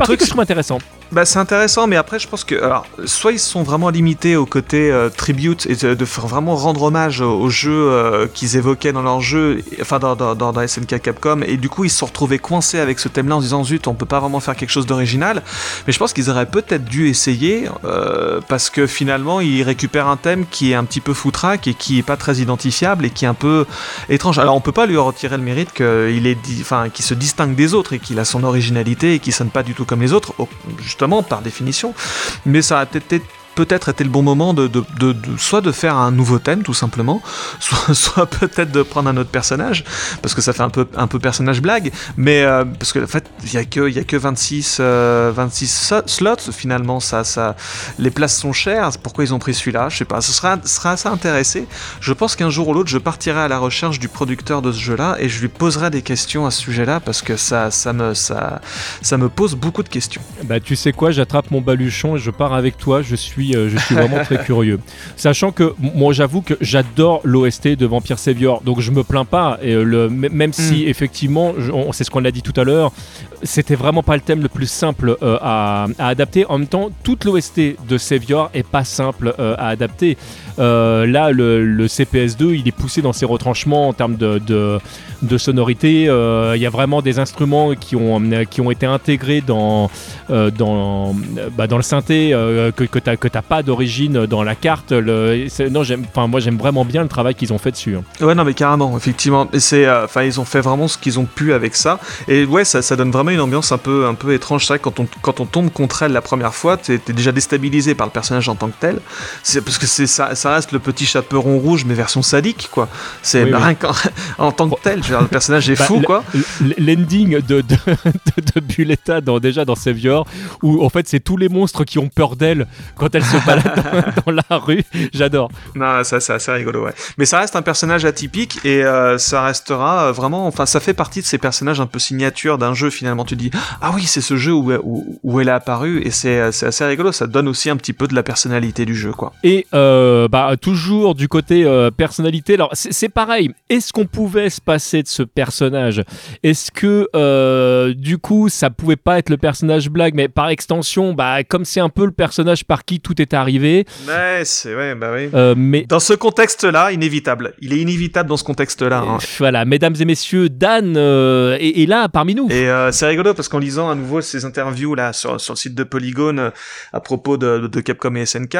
Trucs que je trouve intéressant. Bah, c'est intéressant, mais après, je pense que. Alors, soit ils sont vraiment limités au côté tribute et de, de faire vraiment rendre hommage aux jeux euh, qu'ils évoquaient dans leur jeu, enfin dans, dans, dans, SNK Capcom, et du coup ils se sont retrouvés coincés avec ce thème-là en disant zut, on peut pas vraiment faire quelque chose d'original. Mais je pense qu'ils auraient peut-être dû essayer euh, parce que finalement ils récupèrent un thème qui est un petit peu foutraque et qui est pas très identifiable et qui est un peu étrange. Alors on peut pas lui retirer le mérite qu'il est, enfin, qu'il se distingue des autres et qu'il a son originalité et qu'il sonne pas du tout comme les autres, par définition. Mais ça a peut-être peut-être été le bon moment de, de, de, soit de faire un nouveau thème tout simplement, soit, peut-être de prendre un autre personnage, parce que ça fait un peu, un peu personnage blague, mais euh, parce que en fait il y a que, y a que 26, 26 euh, slots finalement, ça, ça, les places sont chères, pourquoi ils ont pris celui-là, je sais pas, ce sera, sera assez intéressé. Je pense qu'un jour ou l'autre je partirai à la recherche du producteur de ce jeu-là et je lui poserai des questions à ce sujet-là parce que ça, ça, me, ça, ça me pose beaucoup de questions. Bah tu sais quoi, j'attrape mon baluchon et je pars avec toi, je suis euh, je suis vraiment très curieux. Sachant que moi, j'avoue que j'adore l'OST de Vampire Savior, donc je me plains pas. Et le, même si mm. effectivement, c'est ce qu'on a dit tout à l'heure, c'était vraiment pas le thème le plus simple euh, à, adapter. En même temps, toute l'OST de Savior est pas simple euh, à adapter. Là, le, CPS2, il est poussé dans ses retranchements en termes de, sonorité. Il y a vraiment des instruments qui ont, qui ont été intégrés dans, dans, bah, dans le synthé que, que tu n'as pas d'origine dans la carte. Le, non, moi j'aime vraiment bien le travail qu'ils ont fait dessus. Hein. Ouais, non mais carrément, effectivement. Euh, enfin ils ont fait vraiment ce qu'ils ont pu avec ça. Et ouais, ça, donne vraiment une ambiance un peu, un peu étrange. C'est vrai quand on, quand on tombe contre elle la première fois, t'es, es déjà déstabilisé par le personnage en tant que tel. Parce que c'est ça reste le petit chaperon rouge mais version sadique quoi. C'est oui, en, tant que tel, le personnage est bah, fou quoi. L'ending de, de, de, Buletta dans, déjà dans Savior où en fait c'est tous les monstres qui ont peur d'elle quand elle se balade dans, la rue. J'adore. Non, ça c'est assez rigolo, ouais. Mais ça reste un personnage atypique et euh, ça restera euh, vraiment. Enfin, ça fait partie de ces personnages un peu signature d'un jeu. Finalement, tu dis ah oui, c'est ce jeu où, où, elle est apparue et c'est assez rigolo. Ça donne aussi un petit peu de la personnalité du jeu, quoi. Et euh, bah toujours du côté personnalité. Alors c'est pareil. Est-ce qu'on pouvait se passer de ce personnage? Est-ce que du coup ça pouvait pas être le personnage blague, mais par extension, bah comme c'est un peu le personnage par qui tout est arrivé. Ouais, c'est ouais, bah oui. Euh, mais dans ce contexte-là, inévitable. Il est inévitable dans ce contexte-là. Hein. Voilà, mesdames et messieurs, Dan euh, est, là parmi nous. Et euh, c'est rigolo parce qu'en lisant à nouveau ces interviews là sur, sur le site de Polygon à propos de, de, Capcom et SNK,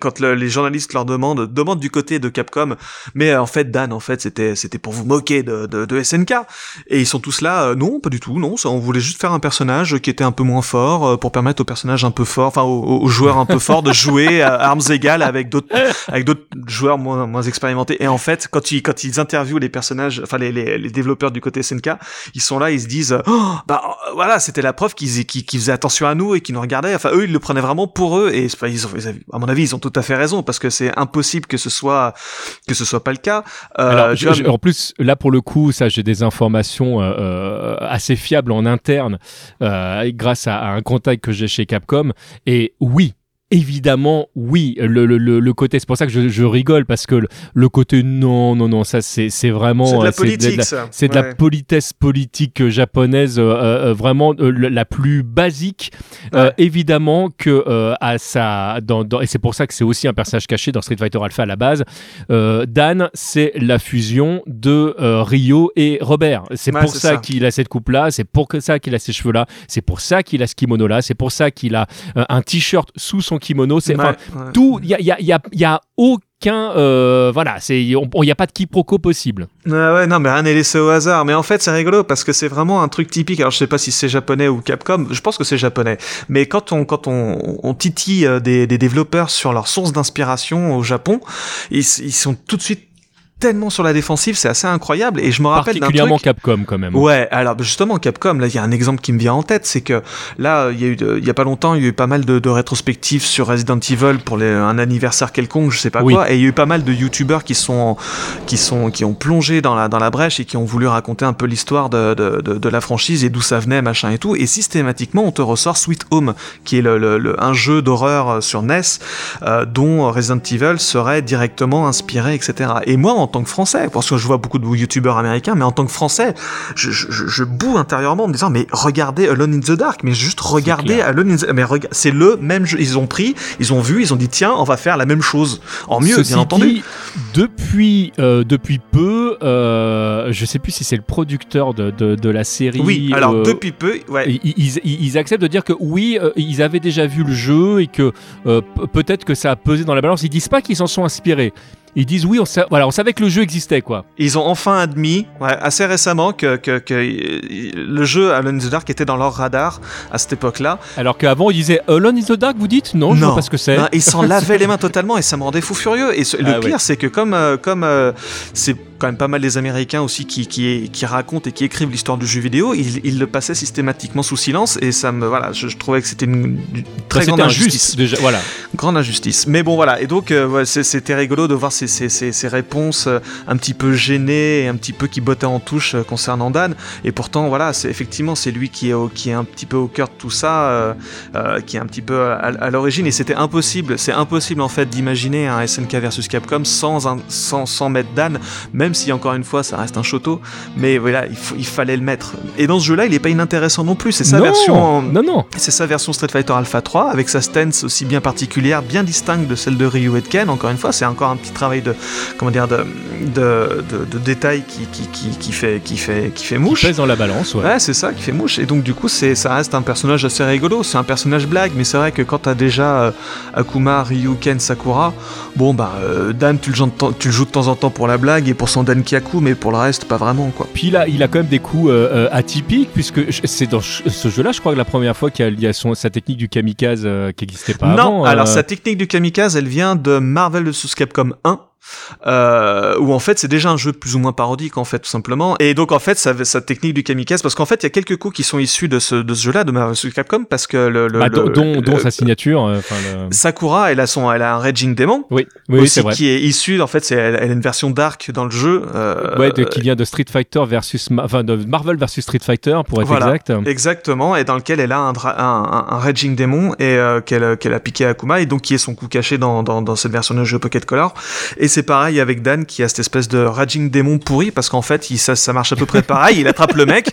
quand les journalistes leur demandent, demandent du côté de Capcom, mais en fait Dan, en fait c'était c'était pour vous moquer de, de, de, SNK. Et ils sont tous là, non, pas du tout, non, ça, on voulait juste faire un personnage qui était un peu moins fort pour permettre au personnage un peu fort, enfin aux, joueurs un peu forts de jouer à armes égales avec d'autres avec d'autres joueurs moins, moins expérimentés. Et en fait, quand ils quand ils interviewent les personnages, enfin les, les, les développeurs du côté SNK, ils sont là, ils se disent oh, bah voilà, c'était la preuve qu'ils qu'ils faisaient attention à nous et qu'ils nous regardaient. Enfin eux, ils le prenaient vraiment pour eux et ils ont, à mon avis, ils ont tout à fait raison parce que c'est impossible que ce soit que ce soit pas le cas. Euh, en plus, là pour le coup, ça j'ai des informations euh, euh assez fiables en interne grâce à, à un contact que j'ai chez Capcom. Et oui, évidemment, oui, le, le, le, côté, c'est pour ça que je, je rigole, parce que le, côté non, non, non, ça c'est vraiment. C'est de la politique, C'est de, la politesse politique japonaise, euh, euh, vraiment euh, la plus basique. évidemment que à ça, dans, et c'est pour ça que c'est aussi un personnage caché dans Street Fighter Alpha à la base. Dan, c'est la fusion de Ryo et Robert. C'est pour ça, qu'il a cette coupe-là, c'est pour ça qu'il a ces cheveux-là, c'est pour ça qu'il a ce kimono-là, c'est pour ça qu'il a un t-shirt sous son kimono. C'est tout. Il y a, y, a, y a, aucun. Euh, voilà, il n'y a pas de quiproquo possible. ouais, non, mais rien n'est laissé au hasard. Mais en fait, c'est rigolo parce que c'est vraiment un truc typique. Alors, je sais pas si c'est japonais ou Capcom. Je pense que c'est japonais. Mais quand on, quand on, on titille euh, des, des développeurs sur leur source d'inspiration au Japon, ils, ils sont tout de suite tellement sur la défensive, c'est assez incroyable. Et je me rappelle particulièrement Capcom quand même. Ouais, alors justement Capcom, là il y a un exemple qui me vient en tête, c'est que là il y a eu il y a pas longtemps il y a eu pas mal de, de rétrospectives sur Resident Evil pour les, un anniversaire quelconque, je sais pas quoi, et il y a eu pas mal de youtubeurs qui sont qui sont qui ont plongé dans la dans la brèche et qui ont voulu raconter un peu l'histoire de, de, de, la franchise et d'où ça venait machin et tout. Et systématiquement on te ressort Sweet Home, qui est le, le, un jeu d'horreur sur NES euh, dont Resident Evil serait directement inspiré, etc. Et moi en tant que Français, parce que je vois beaucoup de youtubeurs américains, mais en tant que Français, je, je, je boue intérieurement en me disant, mais regardez Alone in the Dark, mais juste regardez Alone in the mais c'est le même jeu. Ils ont pris, ils ont vu, ils ont dit, tiens, on va faire la même chose. En mieux, bien entendu. depuis, euh, depuis peu, euh, je sais plus si c'est le producteur de, de, de, la série. Oui, alors euh, depuis peu, ouais. Ils, ils, acceptent de dire que oui, euh, ils avaient déjà vu le jeu et que peut-être que ça a pesé dans la balance. Ils disent pas qu'ils s'en sont inspirés. Ils disent oui, on, voilà, on savait que le jeu existait, quoi. Ils ont enfin admis, assez récemment, que, que, que, le jeu Alone in the Dark était dans leur radar à cette époque-là. Alors qu'avant, ils disaient Alone in the Dark, vous dites? Non, je ne sais pas ce que c'est. Ils s'en lavaient les mains totalement et ça me rendait fou furieux. Et le ah pire, c'est que comme, euh, comme euh, c'est quand même pas mal les Américains aussi qui, qui, qui racontent et qui écrivent l'histoire du jeu vidéo, ils, le passaient systématiquement sous silence et ça me voilà, je, trouvais que c'était une, très grande injustice. Déjà, voilà. Grande injustice. Mais bon voilà, et donc euh, c'était rigolo de voir ces, ces, ces, réponses euh, un petit peu gênées et un petit peu qui bottaient en touche euh, concernant Dan. Et pourtant voilà, c'est effectivement c'est lui qui est au, qui est un petit peu au cœur de tout ça, qui est un petit peu à, l'origine et c'était impossible, c'est impossible en fait d'imaginer un SNK versus Capcom sans un, sans, sans mettre Dan, même même si encore une fois ça reste un choto, mais voilà, il, fallait le mettre. Et dans ce jeu-là, il est pas inintéressant non plus. C'est sa version. Non, non. C'est sa version Street Fighter Alpha 3 avec sa stance aussi bien particulière, bien distincte de celle de Ryu et de Ken. Encore une fois, c'est encore un petit travail de comment dire de de, de, détail qui, qui, qui, fait qui fait qui fait mouche. Qui pèse dans la balance, ouais. Ouais, c'est ça qui fait mouche. Et donc du coup, c'est ça reste un personnage assez rigolo. C'est un personnage blague, mais c'est vrai que quand t'as déjà euh, Akuma, Ryu, Ken, Sakura, bon bah euh, Dan, tu le, tu le joues de temps en temps pour la blague et pour son Dankiaku, mais pour le reste, pas vraiment. Quoi. Puis là, il a quand même des coups euh, euh, atypiques, puisque c'est dans ce jeu-là, je crois que la première fois qu'il y a, son, sa technique du kamikaze qui n'existait pas non, avant. Non, alors sa technique du kamikaze, elle vient de Marvel vs Capcom 1 euh, où en fait c'est déjà un jeu plus ou moins parodique en fait tout simplement. Et donc en fait sa technique du kamikaze parce qu'en fait il y a quelques coups qui sont issus de ce de ce jeu là de Marvel Capcom parce que le, le, bah, dont, sa signature euh, Sakura elle a son elle a un Raging Demon oui oui c'est vrai. qui est issu en fait c'est elle, a une version dark dans le jeu euh, ouais qui vient de Street Fighter versus enfin de Marvel versus Street Fighter pour être exact. Exactement et dans lequel elle a un un, un, Raging Demon et euh, qu'elle qu'elle a piqué à Akuma et donc qui est son coup caché dans, dans, dans cette version de jeu Pocket Color. Et c'est pareil avec Dan qui a cette espèce de raging démon pourri parce qu'en fait, il, ça, ça marche à peu près pareil. Il attrape le mec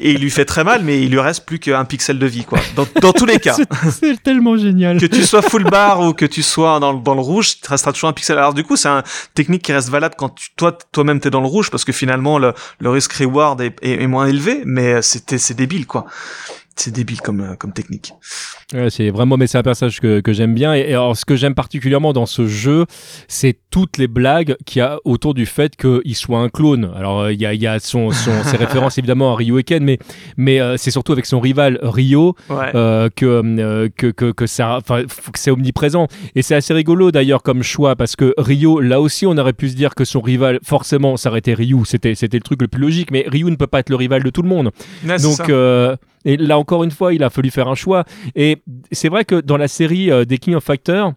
et il lui fait très mal, mais il lui reste plus qu'un pixel de vie, quoi. Dans, dans tous les cas. C'est tellement génial. Que tu sois full bar ou que tu sois dans, dans le rouge, il te restera toujours un pixel. Alors du coup, c'est une technique qui reste valable quand tu, toi, toi-même t'es dans le rouge parce que finalement, le, le risk reward est, est, est moins élevé, mais c'était, c'est débile, quoi c'est débile comme, euh, comme technique. Ouais, c'est vraiment, mais c'est un personnage que, que j'aime bien. Et, alors, ce que j'aime particulièrement dans ce jeu, c'est toutes les blagues qu'il y a autour du fait qu'il soit un clone. Alors, euh, il y a, y a son, son ses références évidemment à et Ken, mais, mais euh, c'est surtout avec son rival Ryo que, que, que, que, ça, que c'est omniprésent. Et c'est assez rigolo d'ailleurs comme choix parce que Ryo, là aussi, on aurait pu se dire que son rival, forcément, ça aurait été Ryu. C'était, c'était le truc le plus logique, mais Ryu ne peut pas être le rival de tout le monde. Donc, et là encore une fois, il a fallu faire un choix. Et c'est vrai que dans la série euh, des King of Fighters,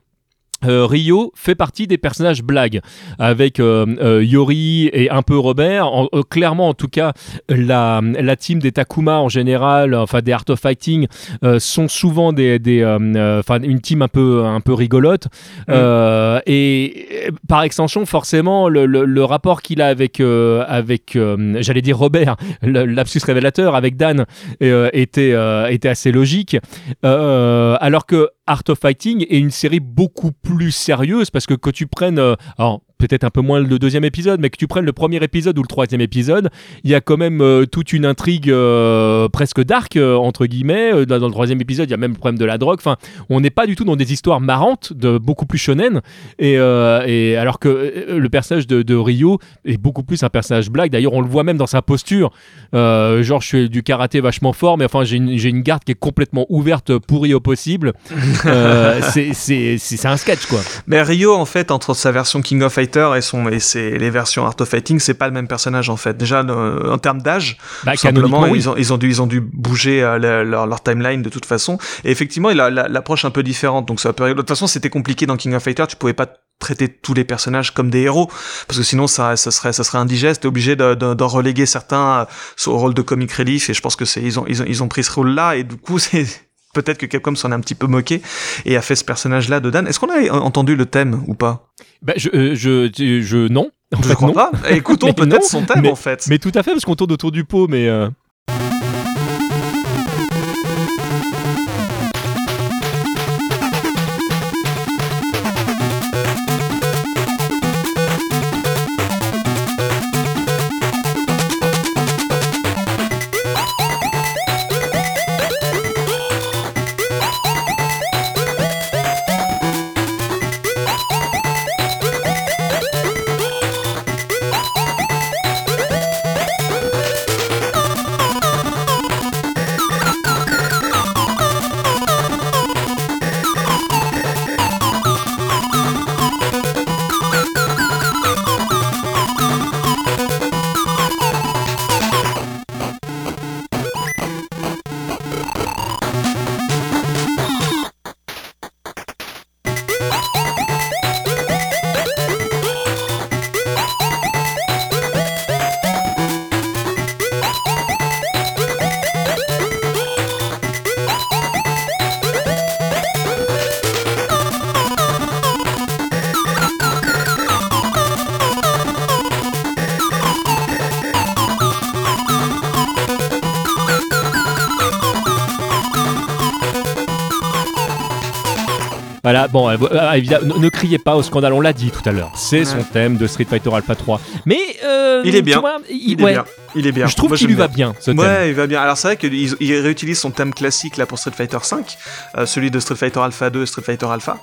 euh, Rio fait partie des personnages blagues avec euh, euh, Yori et un peu Robert. clairement, en tout cas, la, la team des Takuma en général, enfin des Art of Fighting, sont souvent des, des enfin une team un peu un peu rigolote. Mm. et par extension, forcément, le, le, rapport qu'il a avec avec j'allais dire Robert, l'absus révélateur avec Dan était était assez logique. alors que Art of Fighting est une série beaucoup plus sérieuse parce que que tu prennes euh, peut-être un peu moins le deuxième épisode, mais que tu prennes le premier épisode ou le troisième épisode, il y a quand même euh, toute une intrigue euh, presque dark, euh, entre guillemets. Dans, le troisième épisode, il y a même le problème de la drogue. Enfin, on n'est pas du tout dans des histoires marrantes, de, beaucoup plus shonen. Et, et alors que le personnage de, de, Ryo est beaucoup plus un personnage blague. D'ailleurs, on le voit même dans sa posture. genre, je fais du karaté vachement fort, mais enfin, j'ai une, une, garde qui est complètement ouverte, pourrie au possible. c'est un sketch, quoi. Mais Ryo, en fait, entre sa version King of et, son, et c'est les versions Art of Fighting, c'est pas le même personnage en fait. Déjà en termes d'âge, bah, simplement ils, ont, ils, ont dû, ils ont dû bouger euh, leur, timeline de toute façon. Et effectivement, il a l'approche un peu différente. Donc ça peut... De toute façon, c'était compliqué dans King of Fighters. Tu pouvais pas traiter tous les personnages comme des héros parce que sinon ça, ça serait ça serait indigeste t'es obligé d'en de, de, reléguer certains euh, au rôle de comic relief et je pense que c'est ils ont, ils ont ils ont pris ce rôle là et du coup c'est peut-être que Capcom s'en est un petit peu moqué et a fait ce personnage-là de Dan. Est-ce qu'on a entendu le thème ou pas? Bah, je, euh, je, je, non. En je fait, crois non. pas. Écoutons peut-être son thème en fait. Mais tout à fait parce qu'on tourne autour du pot, mais. Euh, Voilà, bon, euh, euh, évidemment, ne, criez pas au scandale, on l'a dit tout à l'heure. C'est son thème de Street Fighter Alpha 3. Mais euh, il est bien. il, est bien. Il est bien. Je trouve qu'il lui va bien, ce thème. Ouais, il va bien. Alors c'est vrai qu'il il réutilise son thème classique là pour Street Fighter 5, celui de Street Fighter Alpha 2 et Street Fighter Alpha,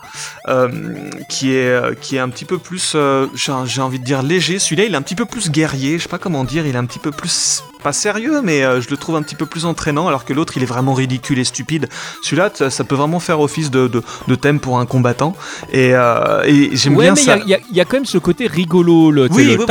qui est qui est un petit peu plus, j'ai envie de dire léger. Celui-là, il est un petit peu plus guerrier. Je sais pas comment dire. Il est un petit peu plus pas sérieux, mais je le trouve un petit peu plus entraînant, alors que l'autre, il est vraiment ridicule et stupide. Celui-là, ça, peut vraiment faire office de, de, de thème pour un combattant. Et, euh, et j'aime bien ça. Il y, a quand même ce côté rigolo. Le, oui, oui,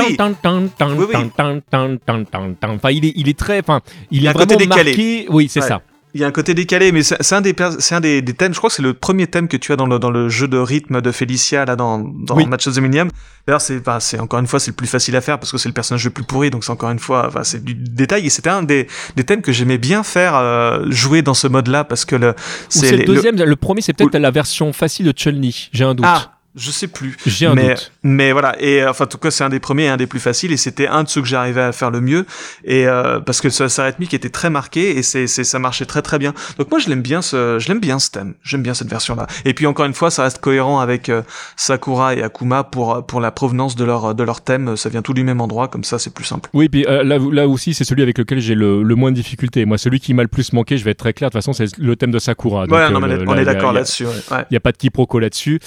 Enfin, il est, il est très. Enfin, il, est vraiment marqué. Oui, c'est ça. Il y a un côté décalé, mais c'est un des c'est un des, thèmes. Je crois que c'est le premier thème que tu as dans le dans le jeu de rythme de Felicia là dans dans Match of the Millennium. D'ailleurs, c'est bah, c'est encore une fois c'est le plus facile à faire parce que c'est le personnage le plus pourri, donc c'est encore une fois enfin, c'est du détail et c'était un des des thèmes que j'aimais bien faire euh, jouer dans ce mode-là parce que le c'est le deuxième. Le, premier, c'est peut-être la version facile de Chun-Li. J'ai un doute. Ah. Je sais plus. J'ai un mais, doute. Mais voilà. Et enfin, en tout cas, c'est un des premiers et un des plus faciles. Et c'était un de ceux que j'arrivais à faire le mieux. Et euh, parce que sa, sa, rythmique était très marquée et c'est, c'est, ça marchait très très bien. Donc moi, je l'aime bien ce, je l'aime bien ce thème. J'aime bien cette version-là. Et puis encore une fois, ça reste cohérent avec euh, Sakura et Akuma pour pour la provenance de leur de leur thème. Ça vient tout du même endroit. Comme ça, c'est plus simple. Oui. Puis euh, là, là aussi, c'est celui avec lequel j'ai le, le, moins de difficultés. Moi, celui qui m'a le plus manqué, je vais être très clair. De toute façon, c'est le thème de Sakura. Donc, ouais, non, mais on est d'accord là-dessus. Il n'y a pas de quiproquo là-dessus.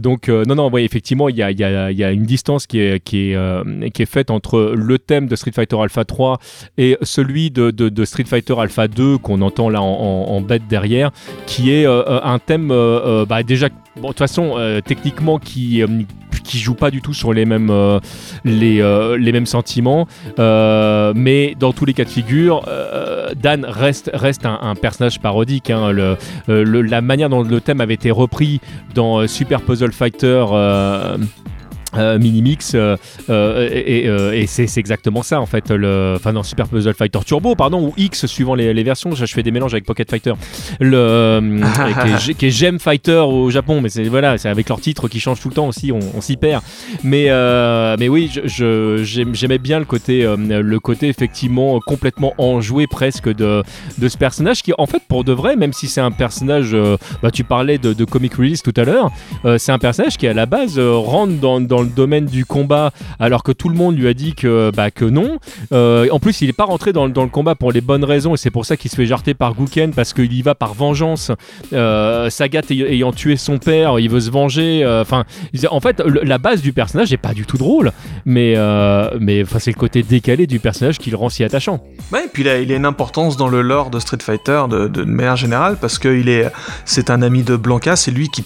Donc non, non effectivement, il y a, une distance euh, qui est faite entre le thème de Street Fighter Alpha 3 et celui de, Street Fighter Alpha 2 qu'on entend là en, bête derrière, qui est euh, euh, un thème bah, déjà, bon, de toute façon, techniquement, qui qui joue pas du tout sur les mêmes, mêmes sentiments, mais dans tous les cas de figure, Dan reste, un, personnage parodique. Hein. La manière dont le thème avait été repris dans Super Puzzle Fighter. Euh, Minimix euh, euh, et, c'est exactement ça en fait le enfin dans Super Puzzle Fighter Turbo pardon ou X suivant les, versions. Je, fais des mélanges avec Pocket Fighter. Le qui, est, Gem Fighter au Japon mais c'est voilà c'est avec leur titre qui change tout le temps aussi on, s'y perd. Mais mais oui j'aimais bien le côté le côté effectivement complètement enjoué presque de, de ce personnage qui en fait pour de vrai même si c'est un personnage bah, tu parlais de, comic release tout à l'heure c'est un personnage qui à la base rentre dans le domaine du combat alors que tout le monde lui a dit que, bah, que non. Euh, en plus, il n'est pas rentré dans, dans, le combat pour les bonnes raisons et c'est pour ça qu'il se fait jarter par Guken parce qu'il y va par vengeance. Euh, Sagat ayant tué son père, il veut se venger. Euh, enfin, en fait, la base du personnage n'est pas du tout drôle, mais, mais c'est le côté décalé du personnage qui le rend si attachant. Ouais, et puis là, il a une importance dans le lore de Street Fighter de, manière générale parce que il est, c'est un ami de Blanca, c'est lui qui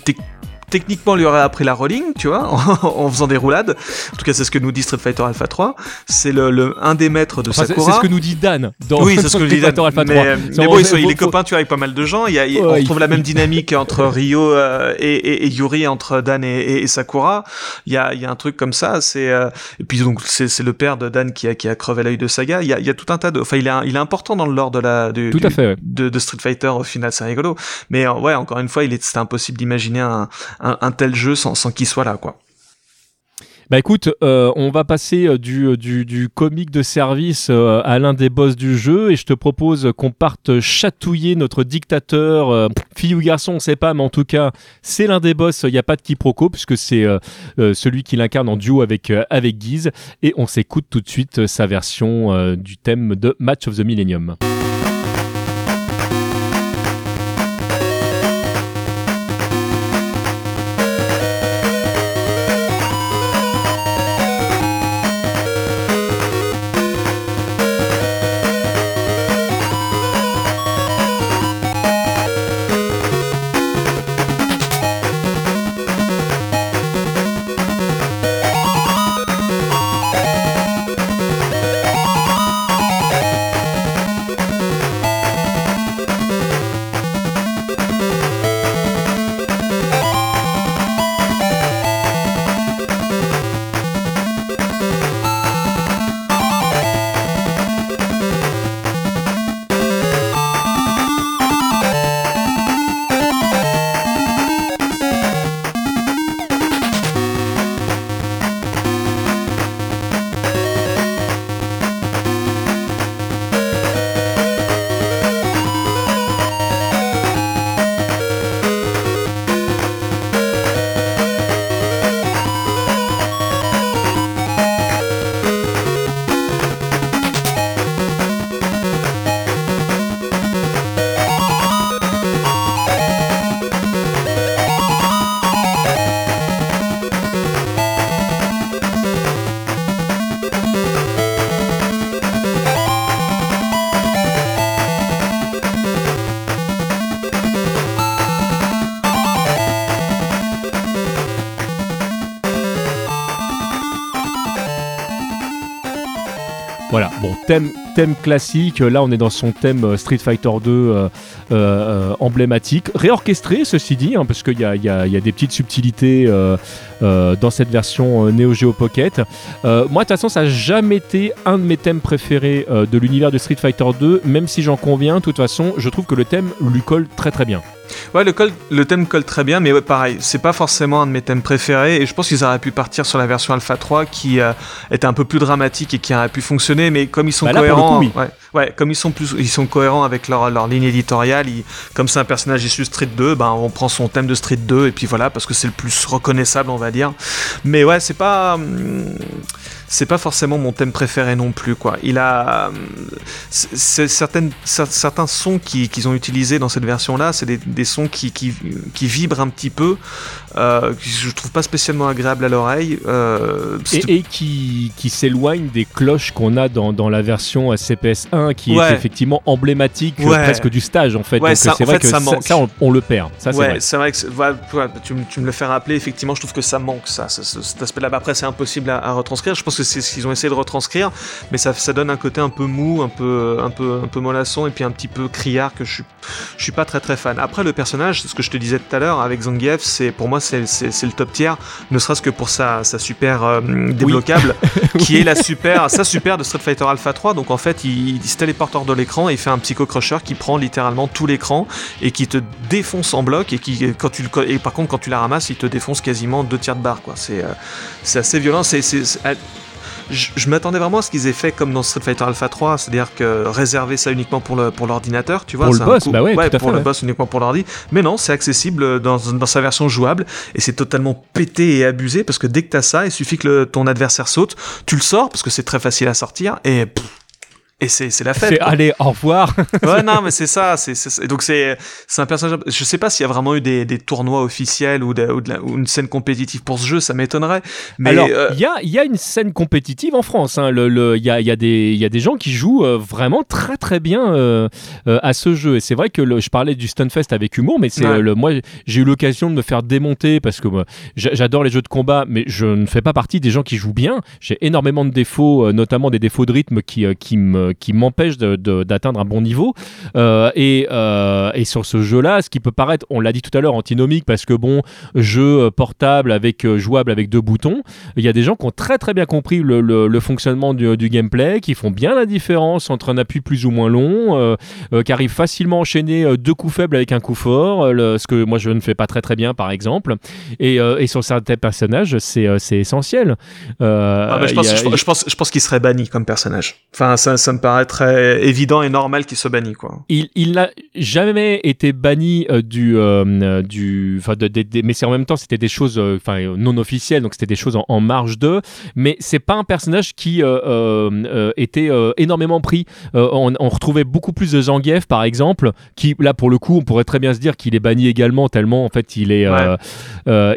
techniquement lui aurait appris la rolling, tu vois, en, faisant des roulades. En tout cas, c'est ce que nous dit Street Fighter Alpha 3. C'est le, un des maîtres de Sakura. C'est ce que nous dit Dan dans oui, c'est ce que Street Fighter Alpha 3. Mais, bon, il est copain, tu vois, avec pas mal de gens. Il y a, on retrouve la même dynamique entre Ryo euh, et, Yuri, entre Dan et, Sakura. Il y a, il y a un truc comme ça. C'est euh, et puis donc c'est le père de Dan qui a, qui a crevé l'œil de Saga. Il y, a, il y a tout un tas de. Enfin, il est, il est important dans le lore de la du, tout à fait, de, de, Street Fighter. Au final, c'est rigolo. Mais euh, ouais, encore une fois, il est, c'était impossible d'imaginer un, un, tel jeu sans, sans qu'il soit là, quoi. Bah écoute, euh, on va passer euh, du, euh, du, du comique de service à l'un des boss du jeu et je te propose qu'on parte chatouiller notre dictateur, fille ou garçon, on sait pas, mais en tout cas, c'est l'un des boss, il n'y a pas de quiproquo puisque c'est celui qui l'incarne en duo avec, avec Guise et on s'écoute tout de suite sa version du thème de Match of the Millennium. Thème, classique. Là, on est dans son thème euh, Street Fighter 2 euh, euh, emblématique. Réorchestré, ceci dit, hein, parce qu'il y y a, des petites subtilités dans cette version Neo Geo Pocket. moi, de toute façon, ça n'a jamais été un de mes thèmes préférés de l'univers de Street Fighter 2, même si j'en conviens. De toute façon, je trouve que le thème lui colle très très bien. Ouais, le, le thème colle très bien, mais ouais, pareil, c'est pas forcément un de mes thèmes préférés, et je pense qu'ils auraient pu partir sur la version Alpha 3 qui euh, était un peu plus dramatique et qui aurait pu fonctionner, mais comme ils sont bah cohérents, ouais, ouais, comme ils sont plus, ils sont cohérents avec leur, leur ligne éditoriale, comme c'est un personnage issu de Street 2, ben on prend son thème de Street 2 et puis voilà, parce que c'est le plus reconnaissable, on va dire. Mais ouais, c'est pas. Hum, c'est pas forcément mon thème préféré non plus quoi. Il a certaines certains sons qu'ils ont utilisés dans cette version là, c'est des, sons qui, qui, vibrent un petit peu euh, que je trouve pas spécialement agréable à l'oreille. Euh, Et, et qui, qui s'éloigne des cloches qu'on a dans, dans la version CPS 1, qui Ouais. est effectivement emblématique euh, Ouais. presque du stage en fait. Ouais, c'est vrai fait, que ça ça, on, on le perd. Ça c'est vrai. vrai que voilà, tu, me- tu me le fais rappeler, effectivement, je trouve que ça manque, ça, ce- ce- cet aspect-là. Bah, Après, c'est impossible à, à retranscrire. Je pense que c'est ce qu'ils ont essayé de retranscrire, mais ça, ça donne un côté un peu mou, un peu, un peu, un peu mollasson, et puis un petit peu criard que je suis, je suis pas très très fan. Après, le personnage, ce que je te disais tout à l'heure avec Zangief, c'est pour moi c'est le top tier, ne serait-ce que pour sa, sa super euh, débloquable, qui est la super, sa super de Street Fighter Alpha 3. Donc en fait, il, il se téléporte hors de l'écran et il fait un psycho crusher qui prend littéralement tout l'écran et qui te défonce en bloc et qui quand tu le, et par contre quand tu la ramasses, il te défonce quasiment deux tiers de barre quoi. C'est euh, c'est assez violent. C'est je, je m'attendais vraiment à ce qu'ils aient fait comme dans Street Fighter Alpha 3, c'est-à-dire que réserver ça uniquement pour le pour l'ordinateur, tu vois. Pour le boss, bah ouais, tout à pour fait, le ouais. boss uniquement pour l'ordi. Mais non, c'est accessible dans, dans sa version jouable et c'est totalement pété et abusé parce que dès que t'as ça, il suffit que le- ton adversaire saute, tu le sors parce que c'est très facile à sortir et pff, et c'est c'est la fête. C'est quoi. allez, au revoir. Ouais, non, mais c'est ça. C'est, donc c'est, c'est un personnage. Je sais pas s'il y a vraiment eu des, des tournois officiels ou, de- ou, de la- ou une scène compétitive pour ce jeu, ça m'étonnerait. Mais Alors, euh, il y, a, y a une scène compétitive en France. hein. Le- le- Il y, a, y, a des- y a des gens qui jouent euh, vraiment très très bien euh, euh, à ce jeu. Et c'est vrai que le- je parlais du Stunfest avec humour, mais c'est Ouais. le, moi j'ai eu l'occasion de me faire démonter parce que j'adore les jeux de combat, mais je ne fais pas partie des gens qui jouent bien. J'ai énormément de défauts, notamment des défauts de rythme qui, qui me- qui m'empêchent de- de- d'atteindre un bon niveau. Euh, et, euh, et sur ce jeu-là, ce qui peut paraître, on l'a dit tout à l'heure, antinomique parce que bon, jeu euh, portable avec euh, jouable avec deux boutons. Il y a des gens qui ont très très bien compris le, le- le fonctionnement du, du gameplay, qui font bien la différence entre un appui plus ou moins long, euh, euh, qui arrivent facilement à enchaîner euh, deux coups faibles avec un coup fort, euh, le- ce que moi je ne fais pas très très bien par exemple. Et, euh, et sur certains personnages, c'est euh, essentiel. Euh, ah, bah, je pense, a- je, je pense, je pense qu'il serait banni comme personnage. Enfin, ça, ça me paraît très évident et normal qu'il soit banni, quoi. il, il n'a jamais été banni euh, du, euh, euh, du, enfin, de- de- de- mais c'est en même temps c'était des choses, enfin non officielles, donc c'était des choses en, en marge de. Mais c'est pas un personnage qui était énormément pris. On, on retrouvait beaucoup plus de Zangief par exemple, qui là pour le coup on pourrait très bien se dire qu'il est banni également tellement en fait il est,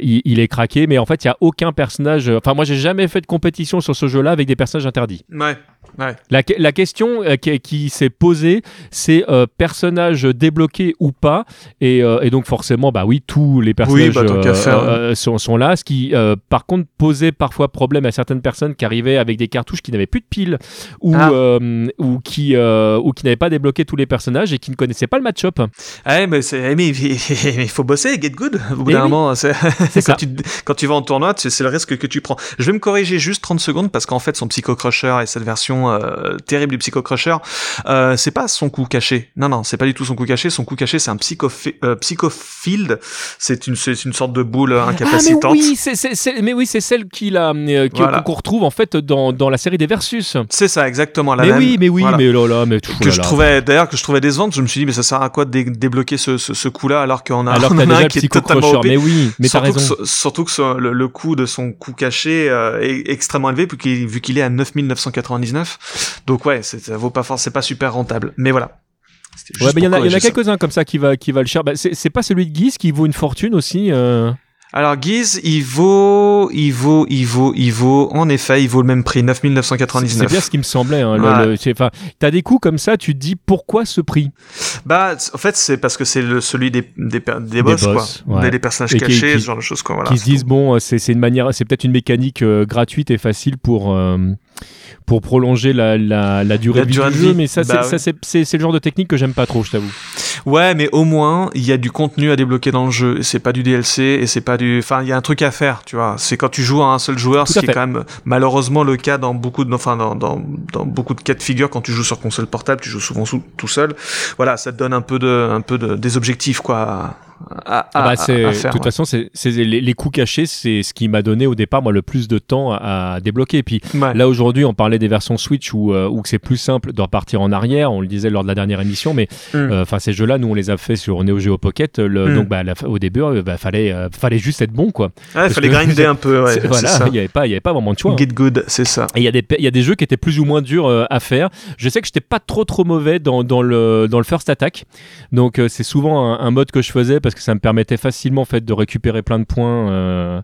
il, il est craqué. Mais en fait il y a aucun personnage. Enfin moi j'ai jamais fait de compétition sur ce jeu-là avec des personnages interdits. Ouais, ouais. La, la question euh, qui, qui s'est posée, c'est euh, personnage débloqué ou pas, et, euh, et donc forcément, bah oui, tous les personnages bah, euh, faire, hein. sont, sont là, ce qui, euh, par contre, posait parfois problème à certaines personnes qui arrivaient avec des cartouches qui n'avaient plus de piles ou, Ah. euh, ou qui, euh, ou qui n'avaient pas débloqué tous les personnages et qui ne connaissaient pas le match-up. Ouais, mais c'est, mais il faut bosser, get good. Au bout Eh d'un oui. moment, c'est, C'est quand tu, quand tu vas en tournoi, c'est, c'est le risque que tu prends. Je vais me corriger juste 30 secondes parce qu'en fait, son Psycho Crusher et cette version euh, terrible du Psycho Crusher, euh, c'est pas son coup caché. Non, non, c'est pas du tout son coup caché. Son coup caché, c'est un Psycho, euh. C'est une, sorte de boule incapacitante. Ah, mais oui, c'est, mais oui, c'est celle qu'il a, euh, Voilà. qu'on retrouve en fait dans, dans la série des Versus. C'est ça, exactement. La mais même. oui, mais oui, Voilà. mais là, là, mais tout, que là, je trouvais d'ailleurs que je trouvais décevante je me suis dit mais ça sert à quoi de dé- débloquer ce, ce, ce coup là alors qu'on a, Alors on a un qui est totalement. OP. Mais oui, mais surtout raison. Que, surtout que ce- le, le coût de son coût caché euh, est extrêmement élevé vu qu'il, vu qu'il est à 9999 donc ouais ça vaut pas forcément c'est pas super rentable mais voilà Ouais, il y en a, quelques-uns comme ça qui va, qui va le cher. Bah, c'est c'est pas celui de Guise qui vaut une fortune aussi. euh. Alors Guise il vaut il vaut il vaut il vaut en effet il vaut le même prix C'est 9999 bien ce qui me semblait. Hein, Ouais. le- c'est- t'as des coups comme ça, tu te dis pourquoi ce prix? Bah en fait c'est parce que c'est le, celui des, des, des boss, boss, quoi ouais. des, des personnages Et cachés qui- ce genre de choses quoi voilà qui se disent bon, euh, c'est c'est une manière, c'est peut-être une mécanique euh, gratuite et facile pour euh, pour prolonger la, la, la durée La de vie durée du de jeu. Mais ça, Bah c'est ça, c'est- c'est c'est le genre de technique que j'aime pas trop, je t'avoue. Ouais, mais au moins, il y a du contenu à débloquer dans le jeu. C'est pas du DLC, et c'est pas du. Enfin, il y a un truc à faire, tu vois. C'est quand tu joues à un seul joueur, Tout ce qui est quand même malheureusement le cas dans beaucoup de. Enfin, dans, dans, dans beaucoup de cas de figure, quand tu joues sur console portable, tu joues souvent sous- tout seul. Voilà, ça te donne un peu de, un peu de, des objectifs, quoi. À, Ah bah, à- de toute ouais. façon, c'est les, les coups cachés, c'est ce qui m'a donné au départ moi le plus de temps à, à débloquer. Et puis Ouais. Là aujourd'hui, on parlait des versions Switch où, euh, où c'est plus simple de repartir en arrière. On le disait lors de la dernière émission, mais Mm. euh, ces jeux-là, nous on les a fait sur Neo Geo Pocket. Le, Mm. Donc bah, la- au début, euh, bah, fallait euh, fallait juste être bon quoi. Ouais, parce fallait que- grinder un peu, voilà, il y avait pas il y avait pas vraiment de choix. hein. Get good, c'est ça. Et il y, a des, il y a des jeux qui étaient plus ou moins durs à faire. Je sais que j'étais pas trop trop mauvais dans, dans, le, dans le first attack. Donc c'est souvent un, un mode que je faisais parce que ça me permettait facilement en fait de récupérer plein de points. Euh,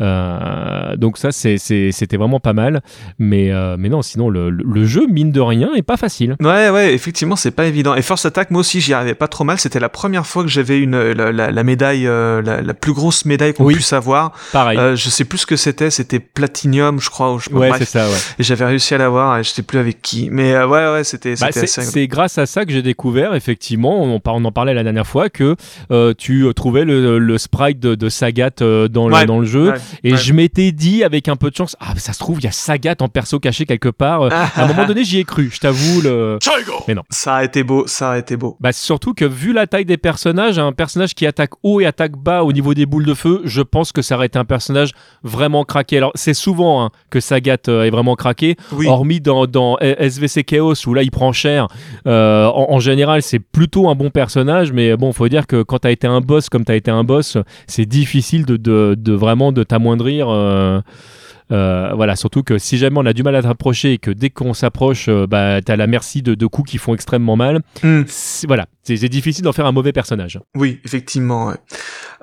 euh, donc ça, c'était vraiment pas mal. Mais, mais non, sinon le, le, jeu mine de rien est pas facile. Ouais, ouais, effectivement, c'est pas évident. Et Force Attack, moi aussi, j'y arrivais pas trop mal. C'était la première fois que j'avais une la, médaille, la, plus grosse médaille qu'on puisse avoir. Pareil. je sais plus ce que c'était. C'était Platinum, je crois. je ouais, c'est ça. Ouais. Et j'avais réussi à l'avoir. Et je sais plus avec qui. Mais ouais, ouais, c'était. Bah, c'est grâce à ça que j'ai découvert effectivement. On, on en parlait la dernière fois que euh, tu euh, trouvais le, sprite de, Sagat euh, dans, le, dans le jeu. et je m'étais dit, avec un peu de chance, ah, ça se trouve, il y a Sagat en perso caché quelque part. à un moment donné, j'y ai cru, je t'avoue. Le... Mais non. Ça a été beau, ça a été beau. Bah, surtout que vu la taille des personnages, un personnage qui attaque haut et attaque bas au niveau des boules de feu, je pense que ça aurait été un personnage vraiment craqué. Alors, c'est souvent hein, que Sagat est vraiment craqué, hormis dans, dans SVC Chaos où là il prend cher. en, en, général, c'est plutôt un bon personnage, mais bon, faut dire que quand tu as été un boss comme tu as été un boss, c'est difficile de, de, vraiment de t'amoindrir. Euh, euh, voilà, surtout que si jamais on a du mal à t'approcher et que dès qu'on s'approche, euh, bah, tu as la merci de, de, coups qui font extrêmement mal. Hmm. Voilà, c'est difficile d'en faire un mauvais personnage. Oui, effectivement.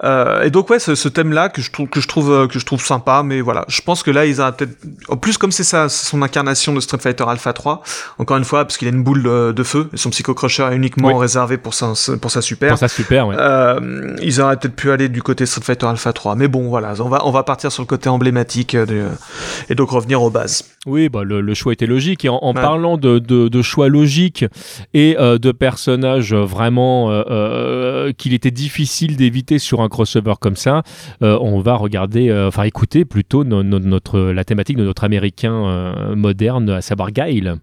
Euh, et donc ouais, ce, thème-là que je trouve que je trouve euh, que je trouve sympa, mais voilà, je pense que là ils ont peut-être, en plus comme c'est ça, son incarnation de Street Fighter Alpha 3, encore une fois parce qu'il a une boule de, feu et son Psycho Crusher est uniquement réservé pour sa pour sa super. Pour sa super, ouais. Euh, ils auraient peut-être pu aller du côté Street Fighter Alpha 3, mais bon voilà, on va on va partir sur le côté emblématique et donc revenir aux bases. Oui, bah le, choix était logique et en, parlant de, de, choix logiques et de personnages vraiment qu'il était difficile d'éviter sur un crossover comme ça, euh, on va regarder, enfin écouter plutôt la thématique de notre américain moderne, à savoir Guile.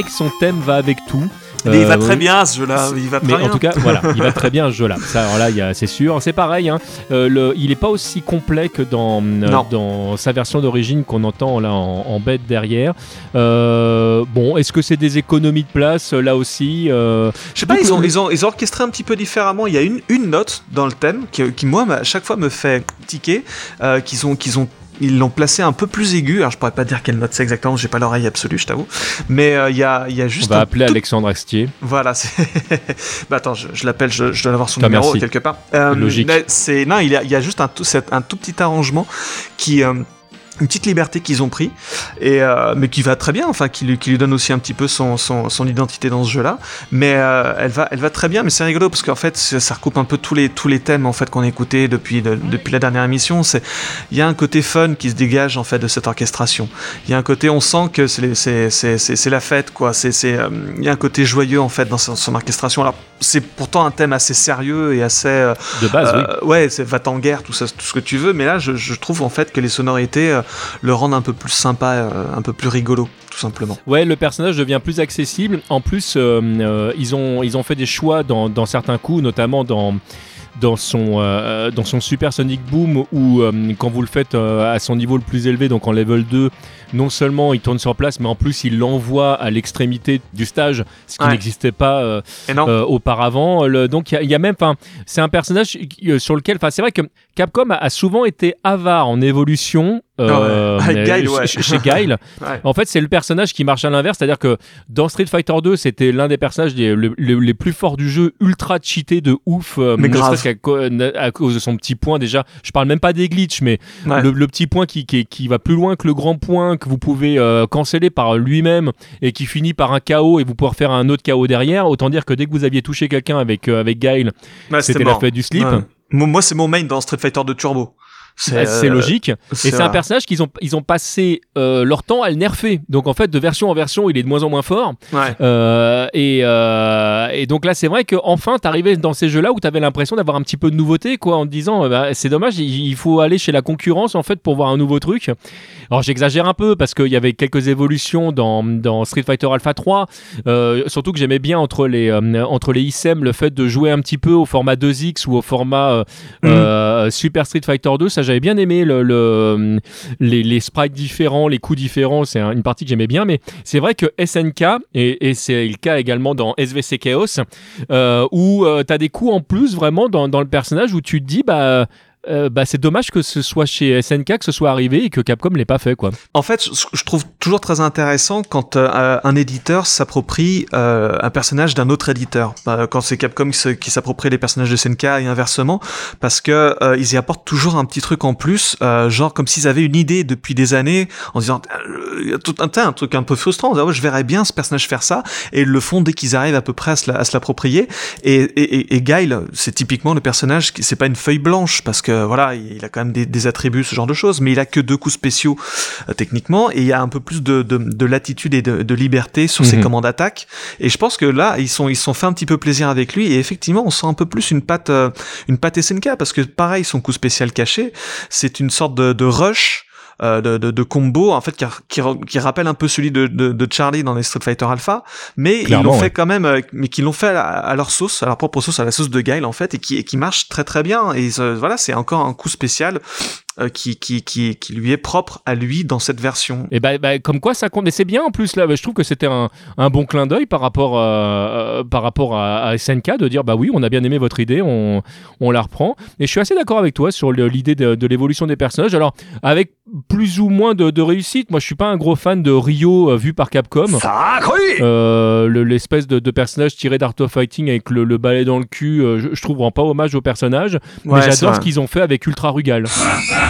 Paraît que son thème va avec tout. il va euh, très bien ce jeu-là. Il va mais en tout cas, voilà, il va très bien ce jeu-là. Ça, alors là, c'est sûr. C'est pareil. Hein. Euh, le, il n'est pas aussi complet que dans, euh, dans sa version d'origine qu'on entend là en, bête derrière. bon, est-ce que c'est des économies de place là aussi Je sais pas. Ils ont, ils, ont, ils ont orchestré un petit peu différemment. Il y a une, une note dans le thème qui, qui moi, à chaque fois me fait tiquer. qu'ils ont, qu'ils ont ils l'ont placé un peu plus aigu. Alors je pourrais pas dire quelle note c'est exactement, j'ai pas l'oreille absolue, je t'avoue. Mais euh, il y, a, y, a, juste. On va appeler Alexandre Astier. Voilà. bah attends, je, je l'appelle, je, je, dois avoir son numéro quelque part. Euh, Logique. C'est non, il y, a, il y a juste un tout, un tout petit arrangement qui euh, une petite liberté qu'ils ont pris et euh, mais qui va très bien enfin qui lui, qui lui donne aussi un petit peu son, son, son identité dans ce jeu là mais euh, elle va elle va très bien mais c'est rigolo parce qu'en fait ça recoupe un peu tous les tous les thèmes en fait qu'on a écouté depuis depuis la dernière émission. C'est il y a un côté fun qui se dégage en fait de cette orchestration. Il y a un côté on sent que c'est c'est c'est c'est la fête quoi. C'est c'est euh, il y a un côté joyeux en fait dans son, son orchestration. Alors c'est pourtant un thème assez sérieux et assez de base oui. ouais c'est va en guerre tout ça tout ce que tu veux. Mais là je, je trouve en fait que les sonorités le rendre un peu plus sympa, euh, un peu plus rigolo tout simplement. Ouais, le personnage devient plus accessible. En plus, euh, euh, ils, ont, ils ont fait des choix dans, dans certains coups, notamment dans dans son, euh, dans son Super Sonic Boom où euh, quand vous le faites euh, à son niveau le plus élevé, donc en level 2, non seulement il tourne sur place, mais en plus il l'envoie à l'extrémité du stage, ce qui n'existait pas auparavant. donc il y, a même, c'est un personnage sur lequel, c'est vrai que Capcom a, souvent été avare en évolution euh, Ouais. Avec Guile, chez- ouais. chez, chez Guile. Ouais. En fait, c'est le personnage qui marche à l'inverse, c'est-à-dire que dans Street Fighter 2, c'était l'un des personnages les, le- le- les plus forts du jeu, ultra cheaté de ouf, euh, Mais grave. à cause de son petit point déjà. Je parle même pas des glitches, mais le, le petit point qui, qui, qui va plus loin que le grand point que vous pouvez euh, canceller par lui-même et qui finit par un KO et vous pouvez faire un autre KO derrière. Autant dire que dès que vous aviez touché quelqu'un avec, avec Guile, Ouais, c'était la fête du slip. Moi, c'est mon main dans Street Fighter 2 Turbo. C'est euh, logique. Et c'est un personnage qu'ils ont, ils ont passé euh, leur temps à le nerfer. Donc en fait, de version en version, il est de moins en moins fort. Ouais. Euh, et, et donc là, c'est vrai qu'enfin, t'arrivais dans ces jeux-là où t'avais l'impression d'avoir un petit peu de nouveauté, quoi, en te disant, euh, bah, c'est dommage, il, il faut aller chez la concurrence en fait pour voir un nouveau truc. Alors j'exagère un peu parce qu'il y avait quelques évolutions dans, dans Street Fighter Alpha 3, euh, surtout que j'aimais bien entre les entre les ISM le fait de jouer un petit peu au format 2X ou au format euh, Super Street Fighter 2, ça j'avais bien aimé le, le- les, sprites différents, les coups différents, c'est un- une partie que j'aimais bien, mais c'est vrai que SNK, et, c'est le cas également dans SVC Chaos, euh, où tu as des coups en plus vraiment dans, dans le personnage où tu te dis, bah. Euh, bah, c'est dommage que ce soit chez SNK que ce soit arrivé et que Capcom l'ait pas fait quoi. En fait, je trouve toujours très intéressant quand euh, un éditeur s'approprie euh, un personnage d'un autre éditeur. Euh, quand c'est Capcom qui s'approprie les personnages de SNK et inversement, parce que ils y apportent toujours un petit truc en plus, genre comme s'ils avaient une idée depuis des années, en disant euh, il tout un, un truc un peu frustrant, Ouais, je verrais bien ce personnage faire ça, et ils le font dès qu'ils arrivent à peu près à se l'approprier. Et, et, c'est typiquement le personnage qui c'est pas une feuille blanche parce que voilà, il a quand même des, des attributs, ce genre de choses, mais il a que deux coups spéciaux euh, techniquement, et il y a un peu plus de, de, de latitude et de, de liberté sur ses Mhm. commandes d'attaque. Et je pense que là, ils sont ils se sont fait un petit peu plaisir avec lui, et effectivement, on sent un peu plus une patte euh, une patte SNK parce que pareil, son coup spécial caché, c'est une sorte de, de rush. Euh, de, de, de combo en fait qui, qui, qui rappelle un peu celui de, de, de Charlie dans les Street Fighter Alpha. Mais ils l'ont fait quand même euh, mais qui l'ont fait à, leur sauce à leur propre sauce à la sauce de Guile en fait et qui, et qui marche très très bien. Et euh, voilà c'est encore un coup spécial qui, qui, qui, qui lui est propre à lui dans cette version Et bah, bah, comme quoi ça compte. Et c'est bien en plus là. bah, Je trouve que c'était un, un bon clin d'œil par rapport euh, euh, par rapport à, à SNK de dire bah oui, on a bien aimé votre idée, on, on la reprend. Et je suis assez d'accord avec toi sur l'idée de, de l'évolution des personnages. Alors avec plus ou moins de, de réussite. Moi, je suis pas un gros fan de euh, vu par Capcom. Euh, le- L'espèce de, de personnage tiré d'Art of Fighting avec le, le balai dans le cul, euh, je, je trouve rend pas hommage au personnage. Ouais, mais j'adore ce qu'ils ont fait avec Ultra Rugal.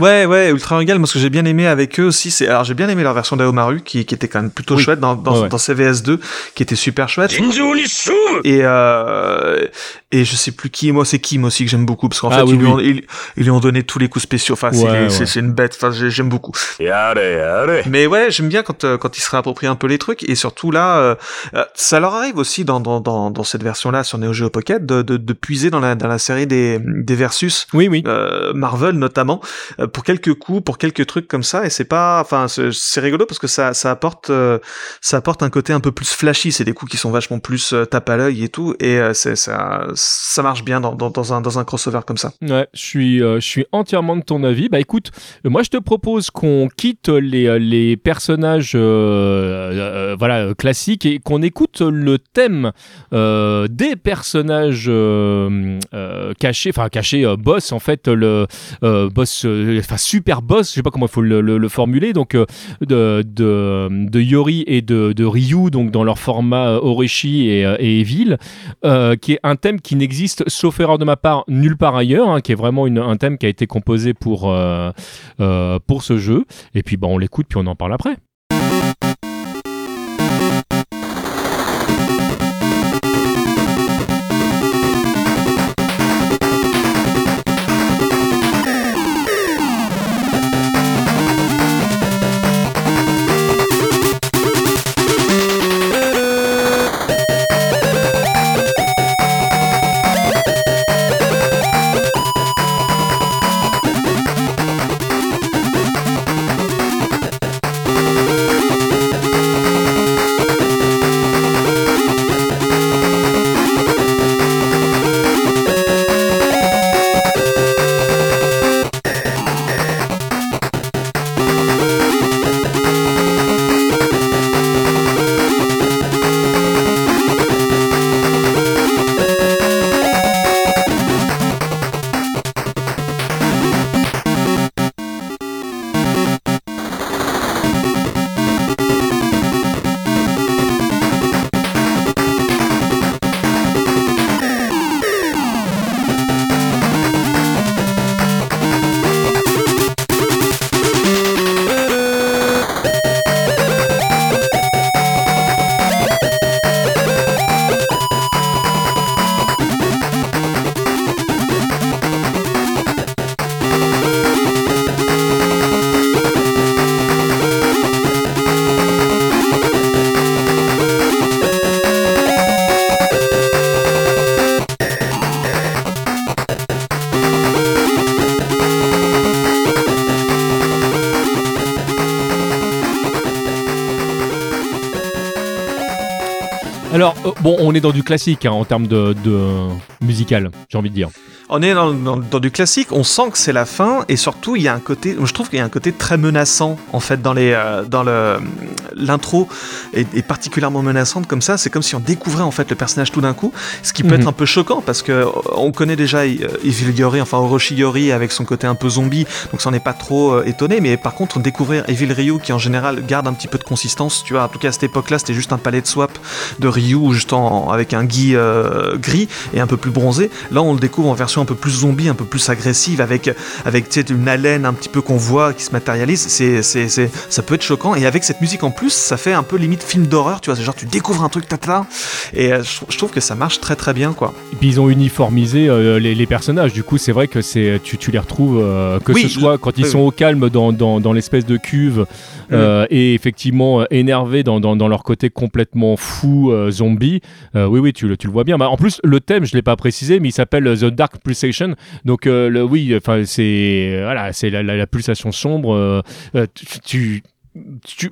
Ouais, ouais, Ultra Regal, moi ce que j'ai bien aimé avec eux aussi, c'est. Alors j'ai bien aimé leur version d'Aomaru, qui, qui était quand même plutôt Oui. chouette dans, dans, Ouais, ouais. dans CVS2, qui était super chouette. Et, euh, et je sais plus qui, moi c'est Kim aussi que j'aime beaucoup, parce qu'en Ah fait, oui, ils, lui oui. ont, ils, ils lui ont donné tous les coups spéciaux. Enfin, c'est- Ouais, c'est une bête, enfin, j'ai- j'aime beaucoup. Mais ouais, j'aime bien quand, euh, quand ils se réapproprient un peu les trucs, et surtout là, euh, euh, ça leur arrive aussi dans, dans, dans, dans cette version-là sur Neo Geo Pocket de, de, de puiser dans la, dans la série des, des Versus. Oui, oui. euh, Marvel notamment pour quelques coups pour quelques trucs comme ça et c'est pas enfin c'est rigolo parce que ça ça apporte euh, ça apporte un côté un peu plus flashy c'est des coups qui sont vachement plus euh, tape à l'œil et tout et euh, c'est ça ça marche bien dans, dans, un dans un crossover comme ça Ouais, je suis, je suis entièrement de ton avis. Bah écoute, moi je te propose qu'on quitte les, les personnages voilà, classiques et qu'on écoute le thème des personnages cachés, enfin cachés, boss en fait, le boss, enfin super boss, je sais pas comment il faut le, le- le formuler, donc euh, de, de, de Yori et de, Ryu, donc dans leur format euh, Oreshi et, euh, et Evil, euh, qui est un thème qui n'existe, sauf erreur de ma part, nulle part ailleurs, hein, qui est vraiment un thème qui a été composé pour, euh, euh, pour ce jeu. Et puis bah, on l'écoute, puis on en parle après. Dans du classique hein, en termes de, de musical, j'ai envie de dire. On est dans, du classique, on sent que c'est la fin, et surtout il y a un côté, je trouve qu'il y a un côté très menaçant en fait dans les, euh, dans le l'intro est, particulièrement menaçante comme ça. C'est comme si on découvrait en fait le personnage tout d'un coup, ce qui peut être mhm. un peu choquant parce que euh, on connaît déjà euh, Evil Yori, enfin Orochi Yori avec son côté un peu zombie, donc ça n'est pas trop étonné. Mais par contre découvrir Evil Ryu qui en général garde un petit peu de consistance, tu vois, en tout cas à cette époque-là c'était juste un palais de swap de Ryu juste avec un gui gris et un peu plus bronzé. Là on le découvre en version un peu plus zombie, un peu plus agressive, avec, avec une haleine un petit peu qu'on voit qui se matérialise, c'est, c'est, ça peut être choquant. Et avec cette musique en plus, ça fait un peu limite film d'horreur, tu vois, c'est genre tu découvres un truc, tata. Et euh, je, trouve que ça marche très très bien, quoi. Et puis ils ont uniformisé euh, les, personnages, du coup, c'est vrai que c'est, tu, tu les retrouves, euh, que ce soit quand ils sont au calme dans, dans, dans l'espèce de cuve. Mm. et effectivement énervés dans, dans, leur côté complètement fou zombie. oui, oui, tu, tu le vois bien. Bah, en plus, le thème, je l'ai pas précisé, mais il s'appelle The Dark Pulsation. Donc, le, oui, enfin, c'est voilà, c'est la, la, pulsation sombre. tu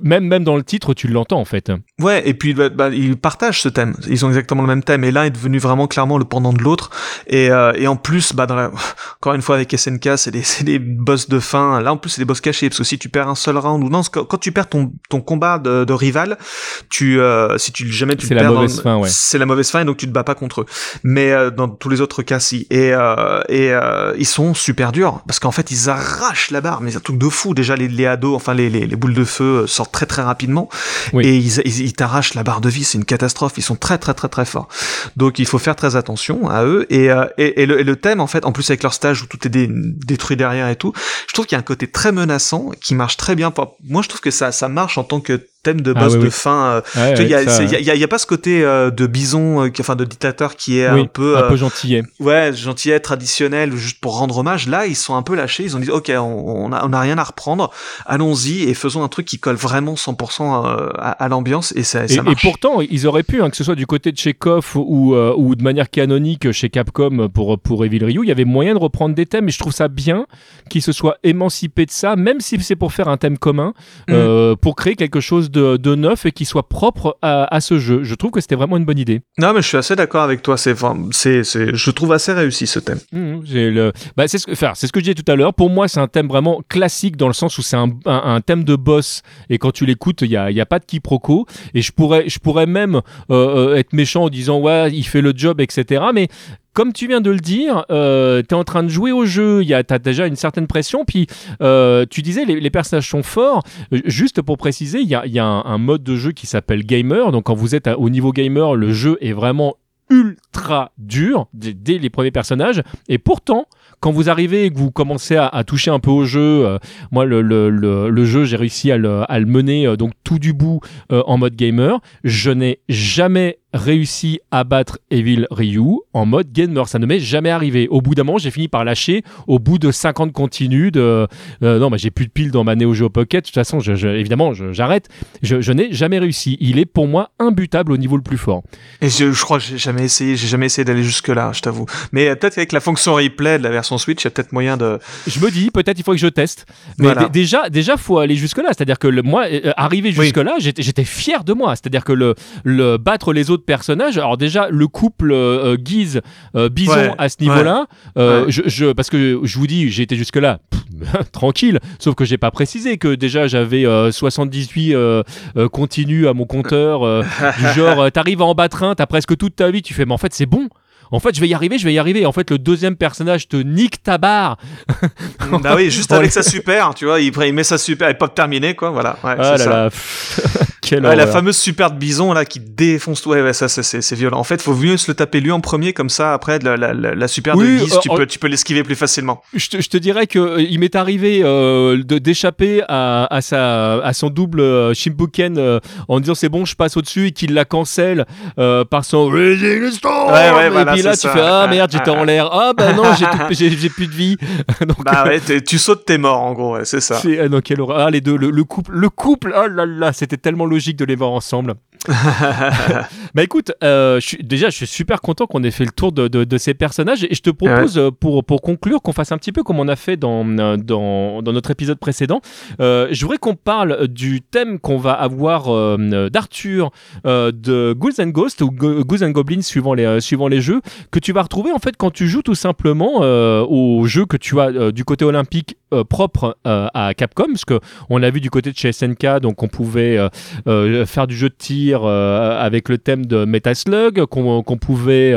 même, même dans le titre, tu l'entends en fait. Ouais, et puis bah, bah, ils partagent ce thème. Ils ont exactement le même thème. Et l'un est devenu vraiment clairement le pendant de l'autre. Et, euh, et en plus, bah, dans la... encore une fois avec SNK, c'est des, des boss de fin. Là en plus, c'est des boss cachés. Parce que si tu perds un seul round, ou non, quand tu perds ton, ton combat de, de rival, tu, euh, si tu jamais tu C'est la mauvaise fin, ouais. C'est la mauvaise fin et donc tu te bats pas contre eux. Mais euh, dans tous les autres cas, si. Et, et ils sont super durs. Parce qu'en fait, ils arrachent la barre. Mais c'est un truc de fou. Déjà, les, les ados, enfin les, les, les boules de feu euh, sortent très très rapidement et ils, ils, t'arrachent la barre de vie, c'est une catastrophe. Ils sont très très très très forts. Donc il faut faire très attention à eux et, euh, et, le, et le, thème en fait, en plus avec leur stage où tout est détruit derrière et tout, je trouve qu'il y a un côté très menaçant qui marche très bien. Moi je trouve que ça ça marche en tant que thème de ah boss de fin. Il n'y a, pas ce côté euh, de bison, euh, enfin de dictateur qui est un peu un peu euh, gentillet. Ouais, gentillet traditionnel, juste pour rendre hommage. Là, ils sont un peu lâchés. Ils ont dit, ok, on, a, on a rien à reprendre. Allons-y et faisons un truc qui colle vraiment 100% à, à l'ambiance et ça, et, marche. Et pourtant, ils auraient pu, hein, que ce soit du côté de Chekhov ou ou de manière canonique chez Capcom pour pour Evil Ryu, il y avait moyen de reprendre des thèmes. Et je trouve ça bien qu'ils se soient émancipés de ça, même si c'est pour faire un thème commun, mm. pour créer quelque chose de, neuf et qui soit propre à, ce jeu. Je trouve que c'était vraiment une bonne idée. Non, mais je suis assez d'accord avec toi. C'est, c'est, c'est, je trouve assez réussi ce thème. Mmh, j'ai le, bah, c'est ce que, enfin, c'est ce que je disais tout à l'heure. Pour moi, c'est un thème vraiment classique dans le sens où c'est un, un, thème de boss et quand tu l'écoutes, il y a, y a, pas de quiproquo. Et je pourrais, je pourrais même euh, euh, être méchant en disant ouais, il fait le job, etc. Mais comme tu viens de le dire, euh, tu es en train de jouer au jeu, tu as déjà une certaine pression, puis euh, tu disais les, les, personnages sont forts. Euh, juste pour préciser, il y a, un, mode de jeu qui s'appelle Gamer, donc quand vous êtes au niveau Gamer, le jeu est vraiment ultra dur dès, les premiers personnages, et pourtant, quand vous arrivez et que vous commencez à, toucher un peu au jeu, moi le, jeu j'ai réussi à le, à le mener donc tout du bout en mode gamer, je n'ai jamais réussi à battre Evil Ryu en mode gamer. Ça ne m'est jamais arrivé. Au bout d'un moment, j'ai fini par lâcher. Au bout de 50 continues, de euh, non, bah, j'ai plus de piles dans ma Neo Geo Pocket. De toute façon, je, évidemment, j'arrête. Je, n'ai jamais réussi. Il est pour moi imbutable au niveau le plus fort. Et je, crois que j'ai jamais essayé. J'ai jamais essayé d'aller jusque là, je t'avoue. Mais euh, peut-être avec la fonction replay de la version Switch, il y a peut-être moyen de. Je me dis, peut-être il faut que je teste. Mais déjà, déjà, faut aller jusque là. C'est-à-dire que le, moi, euh, arriver jusque là, j'étais fier de moi. C'est-à-dire que le, le battre les autres personnages. Alors déjà, le couple euh, Guise euh, Bison à ce niveau-là, euh, je, parce que je vous dis, j'ai été jusque là tranquille. Sauf que j'ai pas précisé que déjà j'avais 78 continus à mon compteur du genre, t'arrives à en battre un, t'as presque toute ta vie, tu fais, mais en fait c'est bon en fait, je vais y arriver, je vais y arriver. En fait, le deuxième personnage te nique ta barre. bah oui, juste avec sa super, tu vois, il, met sa super, et pas terminé, quoi, voilà. Ouais, ah là là. La fameuse super de bison là qui défonce tout. Ouais, ouais ça c'est violent. En fait, faut mieux se le taper lui en premier comme ça. Après, la, la, la super de guise, euh, tu, peux, tu peux l'esquiver plus facilement. Je te, je te dirais que euh, il m'est arrivé euh, d'échapper à, à, sa, à son double euh, Shimbuken en disant c'est bon, je passe au-dessus et qu'il la cancelle par son. Ouais, ouais, voilà, et puis là, tu fais ah merde, j'étais en l'air. Ah bah non, j'ai plus de vie. Donc, bah ouais, tu sautes, t'es mort en gros. c'est ça. Ah, non, quelle horreur. Ah les deux, le, le couple, le couple. Oh là là, c'était tellement logique de les voir ensemble. bah écoute, euh, je suis, déjà je suis super content qu'on ait fait le tour de, de, ces personnages et je te propose euh, pour, pour conclure qu'on fasse un petit peu comme on a fait dans, euh, dans, dans notre épisode précédent. je voudrais qu'on parle du thème qu'on va avoir d'Arthur de Ghouls and Ghosts ou Ghouls and Goblins suivant les, suivant les jeux que tu vas retrouver en fait quand tu joues tout simplement au jeu que tu as du côté olympique propre à Capcom parce que on l'a vu du côté de chez SNK donc on pouvait faire du jeu de tir euh, avec le thème de Metaslug qu'on pouvait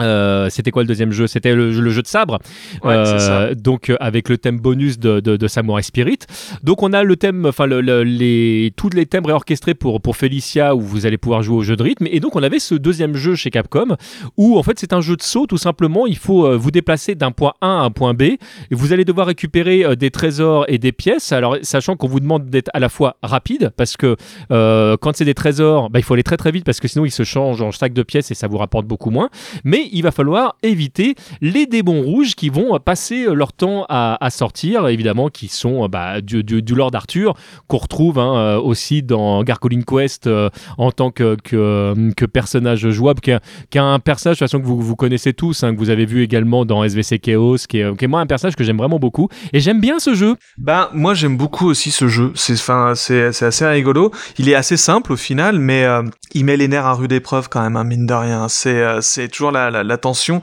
euh, c'était quoi le deuxième jeu? C'était le, jeu de sabre, euh, donc euh, avec le thème bonus de, de, Samurai Spirit. Donc on a le thème, enfin le, les, tous les thèmes réorchestrés pour pour Felicia où vous allez pouvoir jouer au jeu de rythme. Et donc on avait ce deuxième jeu chez Capcom où en fait c'est un jeu de saut tout simplement. Il faut vous déplacer d'un point A à un point B et vous allez devoir récupérer des trésors et des pièces. Alors sachant qu'on vous demande d'être à la fois rapide parce que quand c'est des trésors, bah, il faut aller très très vite parce que sinon ils se changent en sac de pièces et ça vous rapporte beaucoup moins. Mais il va falloir éviter les démons rouges qui vont passer leur temps à, sortir, évidemment, qui sont bah, du, du, Lord Arthur, qu'on retrouve hein, euh, aussi dans Gargoyle Quest euh, en tant que, que, personnage jouable, qui est, un personnage de façon que vous, vous connaissez tous, hein, que vous avez vu également dans SVC Chaos, qui est, qui est moi un personnage que j'aime vraiment beaucoup, et j'aime bien ce jeu. Ben, moi j'aime beaucoup aussi ce jeu, c'est assez rigolo, il est assez simple au final, mais euh, il met les nerfs à rude épreuve quand même, hein, mine de rien, c'est toujours la, l'attention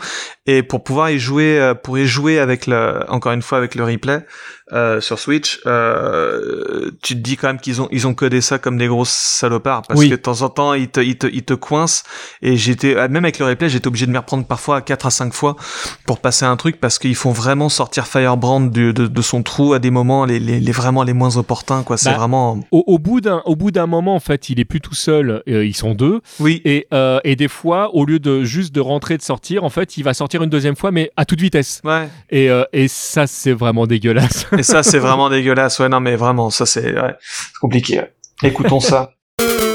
et pour pouvoir y jouer euh, pour y jouer avec le encore une fois avec le replay euh, sur Switch, euh, tu te dis quand même qu'ils ont ils ont codé ça comme des grosses salopards. Parce que de temps en temps ils te ils te ils te coincent. Et j'étais même avec le replay j'étais obligé de me reprendre parfois 4 à 5 fois pour passer un truc parce qu'ils font vraiment sortir Firebrand de, de, son trou à des moments les, les, les vraiment les moins opportuns quoi. C'est bah, vraiment au, bout d'un au bout d'un moment en fait il est plus tout seul euh, ils sont deux. Oui. Et et des fois au lieu de juste de rentrer de sortir en fait il va sortir une deuxième fois mais à toute vitesse ouais et euh, et ça c'est vraiment dégueulasse Et ça, c'est vraiment dégueulasse. Ouais, non, mais vraiment, ça, c'est compliqué. Écoutons ça.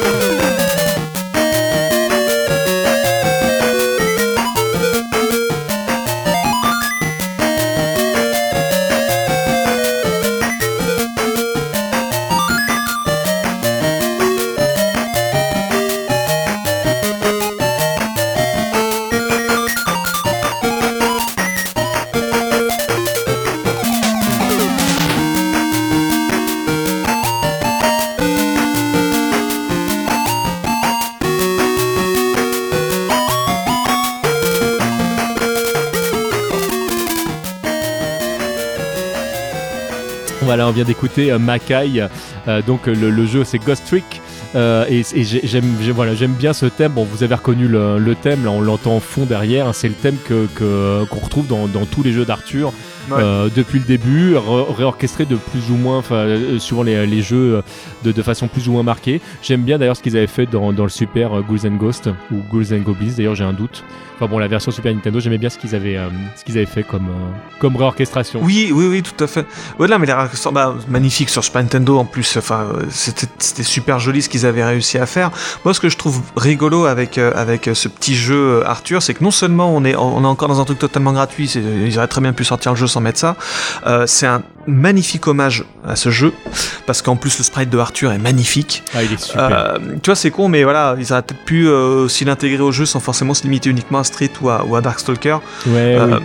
vient d'écouter euh, Makai. Euh, donc le, jeu c'est Ghost Trick. Euh, et, j'aime bien ce thème. Bon, vous avez reconnu le, thème, on l'entend en fond derrière. C'est le thème que qu'on retrouve dans, tous les jeux d'Arthur depuis le début, réorchestré de plus ou moins, suivant les, jeux de, façon plus ou moins marquée. J'aime bien d'ailleurs ce qu'ils avaient fait dans, le Super Ghouls and Ghosts ou Ghouls and Goblins. D'ailleurs, j'ai un doute. Enfin bon, la version Super Nintendo, j'aimais bien ce qu'ils avaient, euh, ce qu'ils avaient fait comme, euh, comme réorchestration. Oui, oui, oui, tout à fait. Ouais, là, mais les bah, magnifiques sur Super Nintendo en plus. Enfin, euh, c'était super joli ce qu'ils avaient réussi à faire. Moi, ce que je trouve rigolo avec avec ce petit jeu Arthur, c'est que non seulement on est on est encore dans un truc totalement gratuit, ils auraient très bien pu sortir le jeu sans mettre ça. c'est un magnifique hommage à ce jeu parce qu'en plus le sprite de Arthur est magnifique. Ah, il est super. tu vois, c'est con, mais voilà, ils auraient peut-être pu aussi l'intégrer au jeu sans forcément se limiter uniquement à Street ou à, ou Darkstalker. Euh,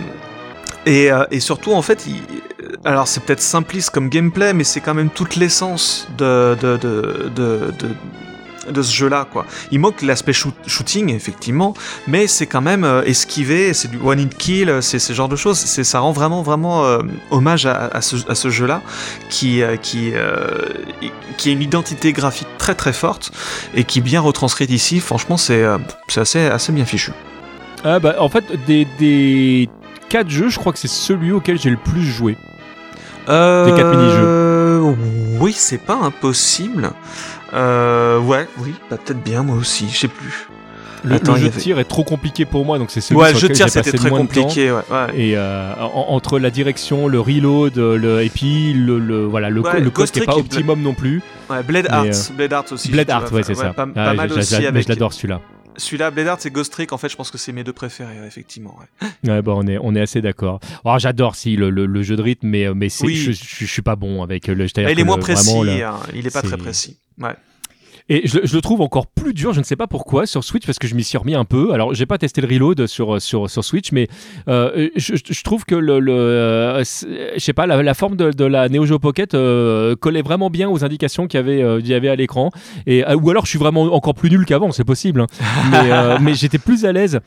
et, euh, et, surtout, en fait, alors c'est peut-être simpliste comme gameplay, mais c'est quand même toute l'essence de, de, de, de ce jeu-là, quoi. Il manque l'aspect shooting, effectivement, mais c'est quand même euh, esquivé, c'est du one hit kill, c'est ce genre de choses. C'est ça rend vraiment, vraiment hommage à, ce, à ce jeu-là, qui, qui, qui a une identité graphique très, très forte et qui est bien retranscrite ici. Franchement, c'est assez, assez bien fichu. Ah bah, en fait, des, des 4 jeux, je crois que c'est celui auquel j'ai le plus joué. Euh, des 4 mini-jeux. Oui, c'est pas impossible. Euh, ouais, oui, bah, peut-être bien, moi aussi, je sais plus. Le, jeu de tir est trop compliqué pour moi, donc c'est celui ouais, le jeu de tir c'était très compliqué. Ouais, Et euh, entre la direction, le reload, le, et puis le, le voilà le, le code qui est pas optimum non plus. Ouais, Blade Arts, Blade Arts aussi. Blade Arts, ouais, c'est ça. Pas, ah, mal aussi avec. Je l'adore celui-là. Celui-là, Blade c'est Ghost Trick. En fait, je pense que c'est mes deux préférés, effectivement. Ouais, bon, on est, on est assez d'accord. Oh, j'adore si le, le, jeu de rythme, mais, euh, mais je, je, suis pas bon avec le. Il est moins précis. Hein. il est pas très précis. Ouais. Et je, le trouve encore plus dur, je ne sais pas pourquoi, sur Switch, parce que je m'y suis remis un peu. Alors, j'ai pas testé le reload sur, sur, sur Switch, mais euh, je, trouve que le, le euh, je sais pas, la, forme de, la Neo Geo Pocket euh, collait vraiment bien aux indications qu'il y avait, y avait à l'écran. Et, ou alors, je suis vraiment encore plus nul qu'avant, c'est possible. Hein. mais, j'étais plus à l'aise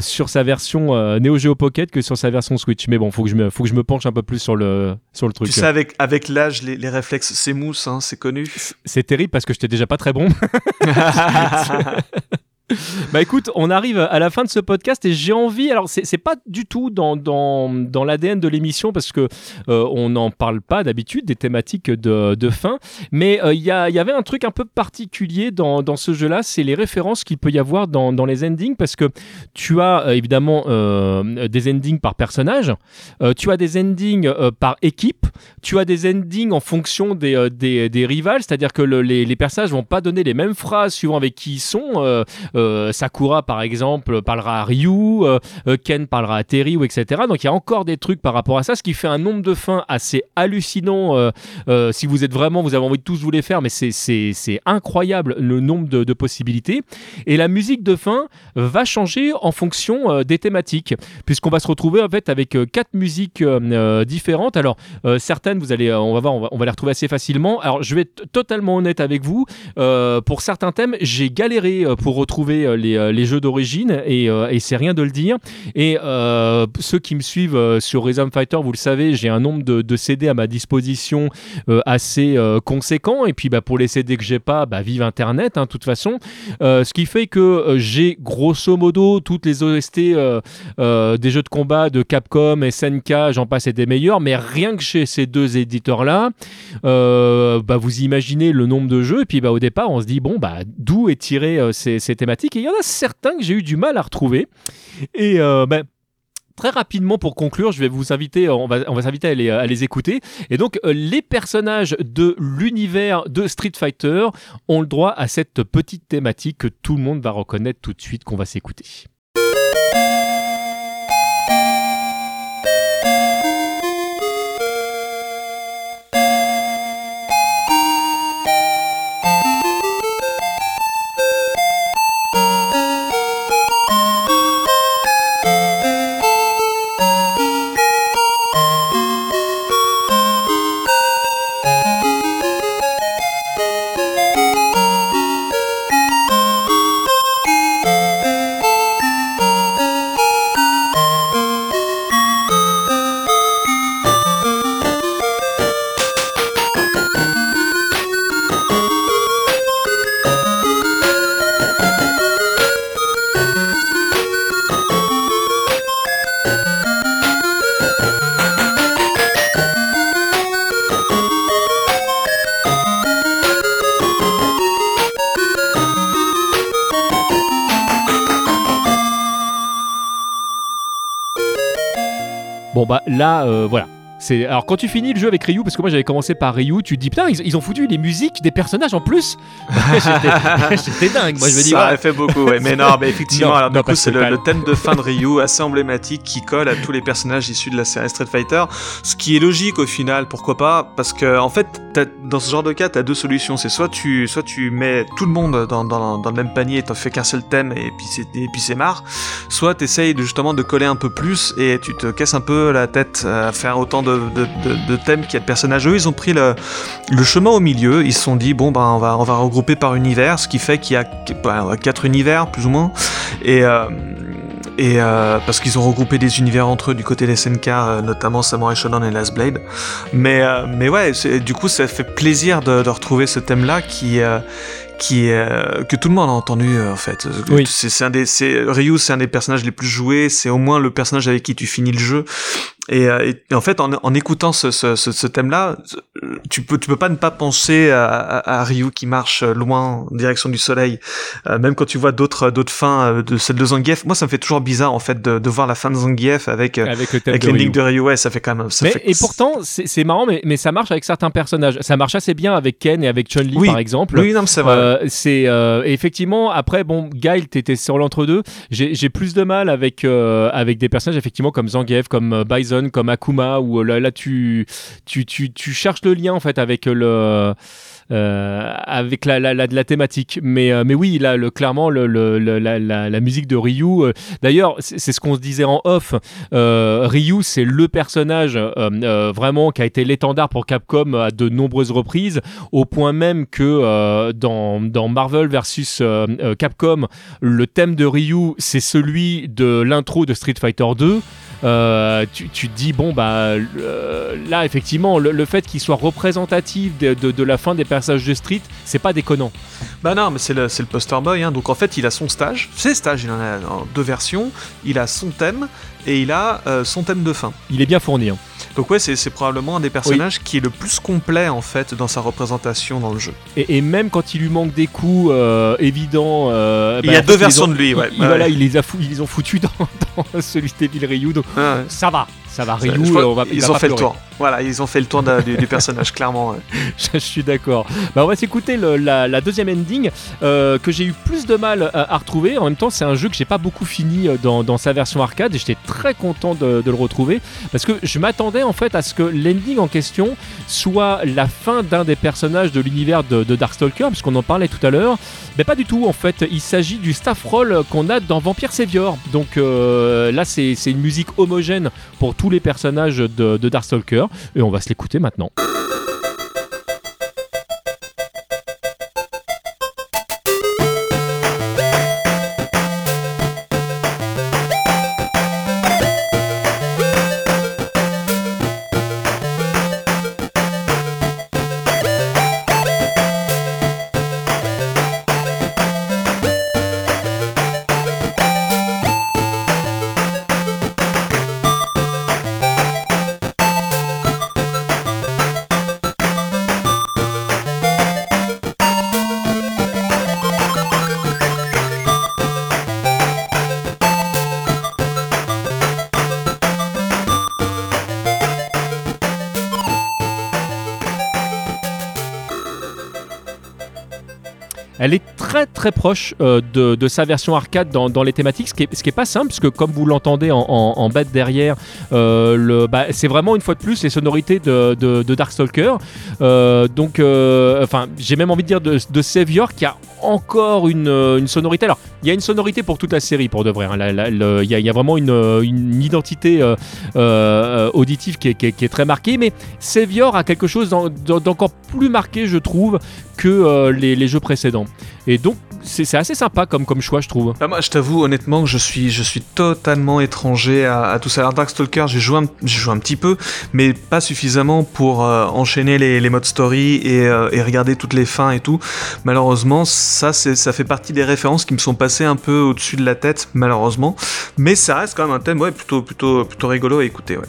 sur sa version Neo Geo Pocket que sur sa version Switch. Mais bon, faut que je me, faut que je me penche un peu plus sur le, sur le truc. Tu sais, avec, avec l'âge, les, les réflexes s'émoussent, hein, c'est connu. C'est terrible parce que j'étais déjà pas très bon. bah écoute, on arrive à la fin de ce podcast et j'ai envie, alors c'est pas du tout dans, dans, dans l'ADN de l'émission parce que euh, on n'en parle pas d'habitude des thématiques de, de fin, mais euh, il y, y, avait un truc un peu particulier dans, dans ce jeu-là, c'est les références qu'il peut y avoir dans, dans, les endings parce que tu as euh, évidemment des endings par personnage, tu as des endings par équipe, tu as des endings en fonction des, des, des rivales, c'est-à-dire que les, les personnages vont pas donner les mêmes phrases suivant avec qui ils sont. Euh, Sakura, par exemple, parlera à Ryu, euh, euh, Ken parlera à Terry, etc. Donc il y a encore des trucs par rapport à ça, ce qui fait un nombre de fins assez hallucinant. si vous êtes vraiment, vous avez envie de tous vous les faire, mais c'est incroyable le nombre de, possibilités. Et la musique de fin va changer en fonction des thématiques, puisqu'on va se retrouver en fait avec quatre musiques différentes. Alors certaines, vous allez, on on va, les retrouver assez facilement. Alors je vais être totalement honnête avec vous. pour certains thèmes, j'ai galéré pour retrouver euh, euh, les, jeux d'origine et, euh, et c'est rien de le dire. Et ceux qui me suivent sur Rhythm Fighter, vous le savez, j'ai un nombre de, CD à ma disposition assez conséquent. Et puis bah, pour les CD que j'ai pas, bah, vive Internet, hein, de toute façon. ce qui fait que j'ai grosso modo toutes les OST des jeux de combat de Capcom, SNK, j'en passe et des meilleurs, mais rien que chez ces deux éditeurs-là, bah, vous imaginez le nombre de jeux. Et puis au départ, on se dit, bon, bah, d'où est tiré ces thématiques et il y en a certains que j'ai eu du mal à retrouver. Et euh, ben, Très rapidement pour conclure, je vais vous inviter, on va, on va s'inviter à les, à les écouter. Et donc, euh, les personnages de l'univers de Street Fighter ont le droit à cette petite thématique que tout le monde va reconnaître tout de suite qu'on va s'écouter. Bon bah là, euh, alors quand tu finis le jeu avec Ryu, parce que moi j'avais commencé par Ryu, tu te dis putain ils, ont foutu les musiques des personnages en plus. J'étais dingue. Moi je me dis ça fait beaucoup. Ouais. Mais non, mais effectivement, alors du coup c'est le, thème de fin de Ryu assez emblématique qui colle à tous les personnages issus de la série Street Fighter, ce qui est logique au final. Pourquoi pas Parce que en fait dans ce genre de cas t'as deux solutions. C'est soit tu soit tu mets tout le monde dans, dans, dans le même panier, t'en fais qu'un seul thème et puis c'est et puis c'est marre. Soit t'essayes de, justement de coller un peu plus et tu te casses un peu la tête à faire autant de de, thèmes qui a de personnages. Eux, ils ont pris le, chemin au milieu. Ils se sont dit, bon, ben, on va, on va regrouper par univers, ce qui fait qu'il y a ben, quatre univers, plus ou moins. Et. Euh, et euh, parce qu'ils ont regroupé des univers entre eux du côté des SNK, euh, notamment Samurai Shodown et Last Blade. Mais, mais ouais, du coup, ça fait plaisir de, de retrouver ce thème-là qui, qui que tout le monde a entendu en fait. Oui. C'est un des, Ryu, c'est un des personnages les plus joués. C'est au moins le personnage avec qui tu finis le jeu. Euh, et, en fait, en, en écoutant ce, ce, ce, thème-là, tu peux, tu peux pas ne pas penser à, à, Ryu qui marche loin en direction du soleil. Euh, même quand tu vois d'autres, d'autres fins euh, de celle de Zangief, moi ça me fait toujours bizarre en fait de, de voir la fin de Zangief avec avec, le avec l'ending de Ryu. Ouais, ça fait quand même. Ça mais, Et pourtant, c'est marrant, mais, mais ça marche avec certains personnages. Ça marche assez bien avec Ken et avec Chun Li par exemple. Oui, non, c'est vrai. c'est effectivement après bon, Guile, t'étais sur l'entre-deux. J'ai plus de mal avec avec des personnages effectivement comme Zangief, comme Bison Comme Akuma, où là, là tu, tu, tu, tu cherches le lien en fait avec le euh, avec la, la, la, thématique. Mais, euh, mais oui, là, le, clairement, le, la, la, musique de Ryu. Euh, d'ailleurs, c'est ce qu'on se disait en off. Ryu, c'est le personnage vraiment qui a été l'étendard pour Capcom à de nombreuses reprises, au point même que dans, dans, Marvel versus Capcom, le thème de Ryu, c'est celui de l'intro de Street Fighter 2. Euh, tu, tu, te dis, bon, bah euh, là, effectivement, le, fait qu'il soit représentatif de, de, la fin des passages de Street, c'est pas déconnant. Bah non, mais c'est le, le, poster boy, hein. donc en fait, il a son stage. Ses stages, il en a en deux versions. Il a son thème et il a euh, son thème de fin. Il est bien fourni. Hein. Donc ouais, c'est probablement un des personnages qui est le plus complet en fait dans sa représentation dans le jeu. Et, même quand il lui manque des coups euh, évidents, euh, il y a bah, deux versions de lui. Ouais. Il, Voilà, ils les, a ils les ont foutus dans, dans celui de Devil Ryu, donc ça va. Ça va, Ryu, on va, ils ont fait le tour. Voilà, ils ont fait le tour du, personnage, clairement. je, suis d'accord. Bah, on va s'écouter la, deuxième ending euh, que j'ai eu plus de mal à, retrouver. En même temps, c'est un jeu que j'ai pas beaucoup fini euh, dans, sa version arcade et j'étais très content de, le retrouver parce que je m'attendais en fait à ce que l'ending en question soit la fin d'un des personnages de l'univers de, Darkstalker, puisqu'on en parlait tout à l'heure. Mais pas du tout, en fait. Il s'agit du staff roll qu'on a dans Vampire Savior. Donc euh, là, c'est une musique homogène pour tout tous les personnages de, de Darkstalker et on va se l'écouter maintenant. Très proche euh, de, sa version arcade dans, les thématiques, ce qui, est, ce qui est pas simple, puisque comme vous l'entendez en, en, bête derrière, euh, bah, c'est vraiment une fois de plus les sonorités de, de, Darkstalker. Euh, donc, enfin, j'ai même envie de dire de, Savior qui a encore une, sonorité. Alors, il y a une sonorité pour toute la série, pour de vrai. Hein. Il y, a vraiment une, identité auditive qui est, très marquée, mais Savior a quelque chose d'encore plus marqué, je trouve, que les jeux précédents. Et donc, c'est assez sympa comme, comme choix, je trouve. Ah, moi, je t'avoue honnêtement que je suis, je suis totalement étranger à, tout ça. Alors, Darkstalker, j'ai joué, un, joué un petit peu, mais pas suffisamment pour euh, enchaîner les, les modes story et, euh, et, regarder toutes les fins et tout. Malheureusement, ça, ça fait partie des références qui me sont passées un peu au-dessus de la tête, malheureusement. Mais ça reste quand même un thème ouais, plutôt, plutôt, plutôt rigolo à écouter. Ouais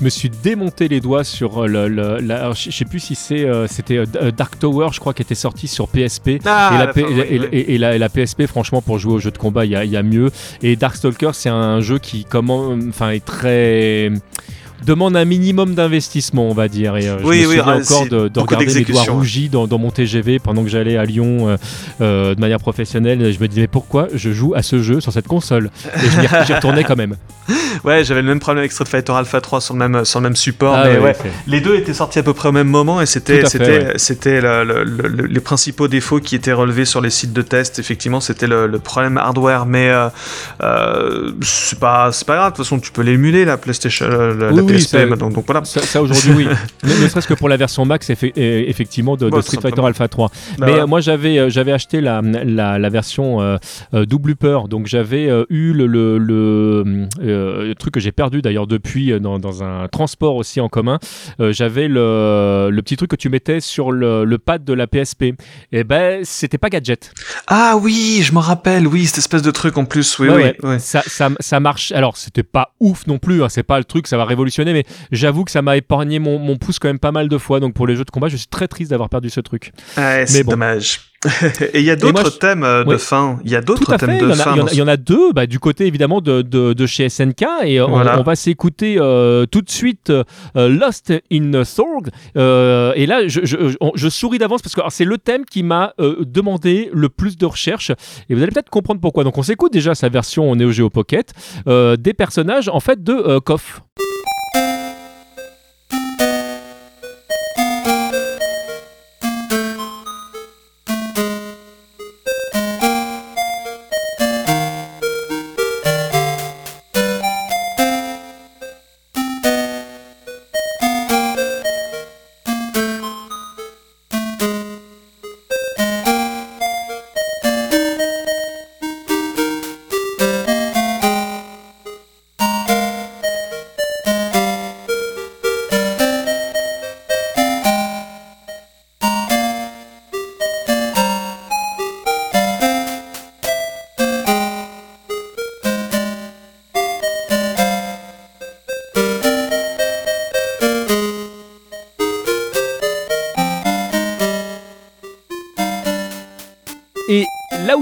je me suis démonté les doigts sur euh, le, la, je sais plus si c'est euh, c'était euh, Dark Tower je crois qui était sorti sur PSP ah, et, la, et, la, PSP franchement pour jouer au jeu de combat il y, y, a mieux. Et Darkstalker c'est un jeu qui comment enfin est très demande un minimum d'investissement, on va dire. Et, euh, je me souviens ah, encore de, regarder mes doigts rougis dans, mon TGV pendant que j'allais à Lyon euh, euh, de manière professionnelle. Je me disais, mais pourquoi je joue à ce jeu sur cette console? Et j'y retournais quand même. Ouais, j'avais le même problème avec Street Fighter Alpha 3 sur le même, sur le même support. Ah mais ouais, les deux étaient sortis à peu près au même moment et c'était c'était les principaux défauts qui étaient relevés sur les sites de test. Effectivement, c'était le, problème hardware, mais c'est pas, pas grave. De toute façon, tu peux l'émuler, la PlayStation. La, donc, voilà. Ça, aujourd'hui, oui. ne, serait-ce que pour la version max, effectivement, de, Street Fighter Alpha 3. Bah Mais euh, moi, j'avais, euh, j'avais acheté la, la, version euh, double peur, donc j'avais eu le, le, le, truc que j'ai perdu d'ailleurs depuis dans, dans, un transport aussi en commun. j'avais le, le petit truc que tu mettais sur le, le pad de la PSP. Et eh ben, c'était pas gadget. Ah oui, je me rappelle, oui, cette espèce de truc en plus, oui, oui. Ça, ça, ça, marche. Alors, c'était pas ouf non plus, hein, c'est pas le truc, ça va révolutionner mais j'avoue que ça m'a épargné mon, pouce quand même pas mal de fois. Donc pour les jeux de combat, je suis très triste d'avoir perdu ce truc. c'est dommage. et il y a d'autres thèmes euh, de fin. Il y a d'autres thèmes de fin. Il y, en a deux, bah, du côté évidemment de, de, chez SNK. Et on, va s'écouter euh, tout de suite euh, Lost in Sorg. et là, je, je, je souris d'avance parce que c'est le thème qui m'a demandé le plus de recherche. Et vous allez peut-être comprendre pourquoi. Donc on s'écoute déjà sa version Neo Geo Pocket des personnages en fait de KOF.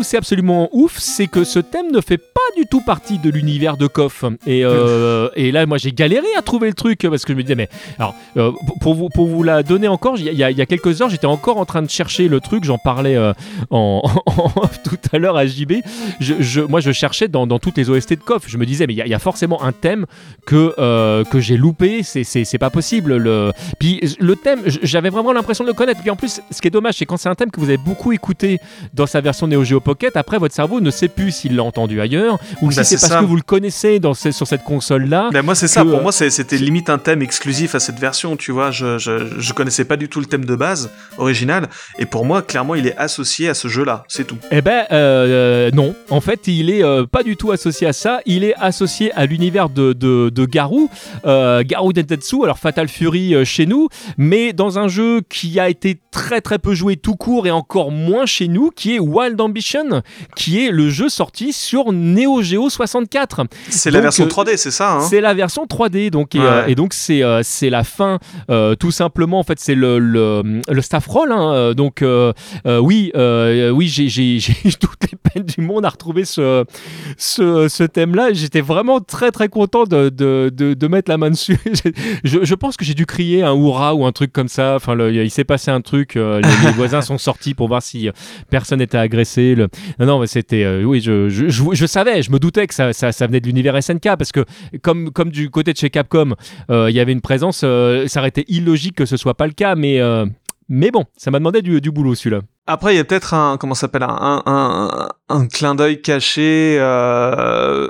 C'est absolument ouf, c'est que ce thème ne fait pas du tout partie de l'univers de KOF. Et, euh, et là, moi, j'ai galéré à trouver le truc parce que je me disais, mais alors, euh, pour, vous, pour vous la donner encore, il y, y a quelques heures, j'étais encore en train de chercher le truc. J'en parlais euh, en, en- tout à l'heure à JB. Je, je- moi, je cherchais dans, dans toutes les OST de KOF. Je me disais, mais il y, a- il y a forcément un thème que, que j'ai loupé. C'est- pas possible. Le... Puis le thème, j'avais vraiment l'impression de le connaître. Puis en plus, ce qui est dommage, c'est quand c'est un thème que vous avez beaucoup écouté dans sa version Neo Geo Pocket, après votre cerveau ne sait plus s'il l'a entendu ailleurs ou Bah, si c'est parce ça. que vous le connaissez dans sur cette console-là. Ben, moi, c'est ça. Pour euh, moi, c'est- c'était limite un thème exclusif à cette version, tu vois. Je, je, je connaissais pas du tout le thème de base original. Et pour moi, clairement, il est associé à ce jeu-là. C'est tout. Eh ben euh, non, en fait il est euh, pas du tout associé à ça, il est associé à l'univers de, de, de Garou, euh, Garou Dentetsu, alors Fatal Fury euh, chez nous, mais dans un jeu qui a été très très peu joué tout court et encore moins chez nous, qui est Wild Ambition, qui est le jeu sorti sur Neo Geo 64. C'est la version euh, 3D, c'est ça, hein C'est la version 3D, donc et, Ouais. euh, et donc c'est euh, c'est la fin, euh, tout simplement. En fait, c'est le, le, le staff roll. hein, euh, donc euh, euh, oui, euh, oui, j'ai toutes les peines du monde à retrouver ce ce, ce thème-là. J'étais vraiment très très content de, de, de, de mettre la main dessus. je, je pense que j'ai dû crier un hurrah ou un truc comme ça. Enfin, le- il s'est passé un truc. euh, les, les voisins sont sortis pour voir si euh, personne n'était agressé. Le... Non, non, mais c'était. euh, oui, je, je, je, je je me doutais que ça, venait de l'univers SNK parce que comme, du côté de chez Capcom, euh, il y avait une présence, euh, ça aurait été illogique que ce soit pas le cas, mais, euh, bon, ça m'a demandé du, du boulot celui-là. Après, il y a peut-être un, comment s'appelle, un, un, un, clin d'œil caché. Euh,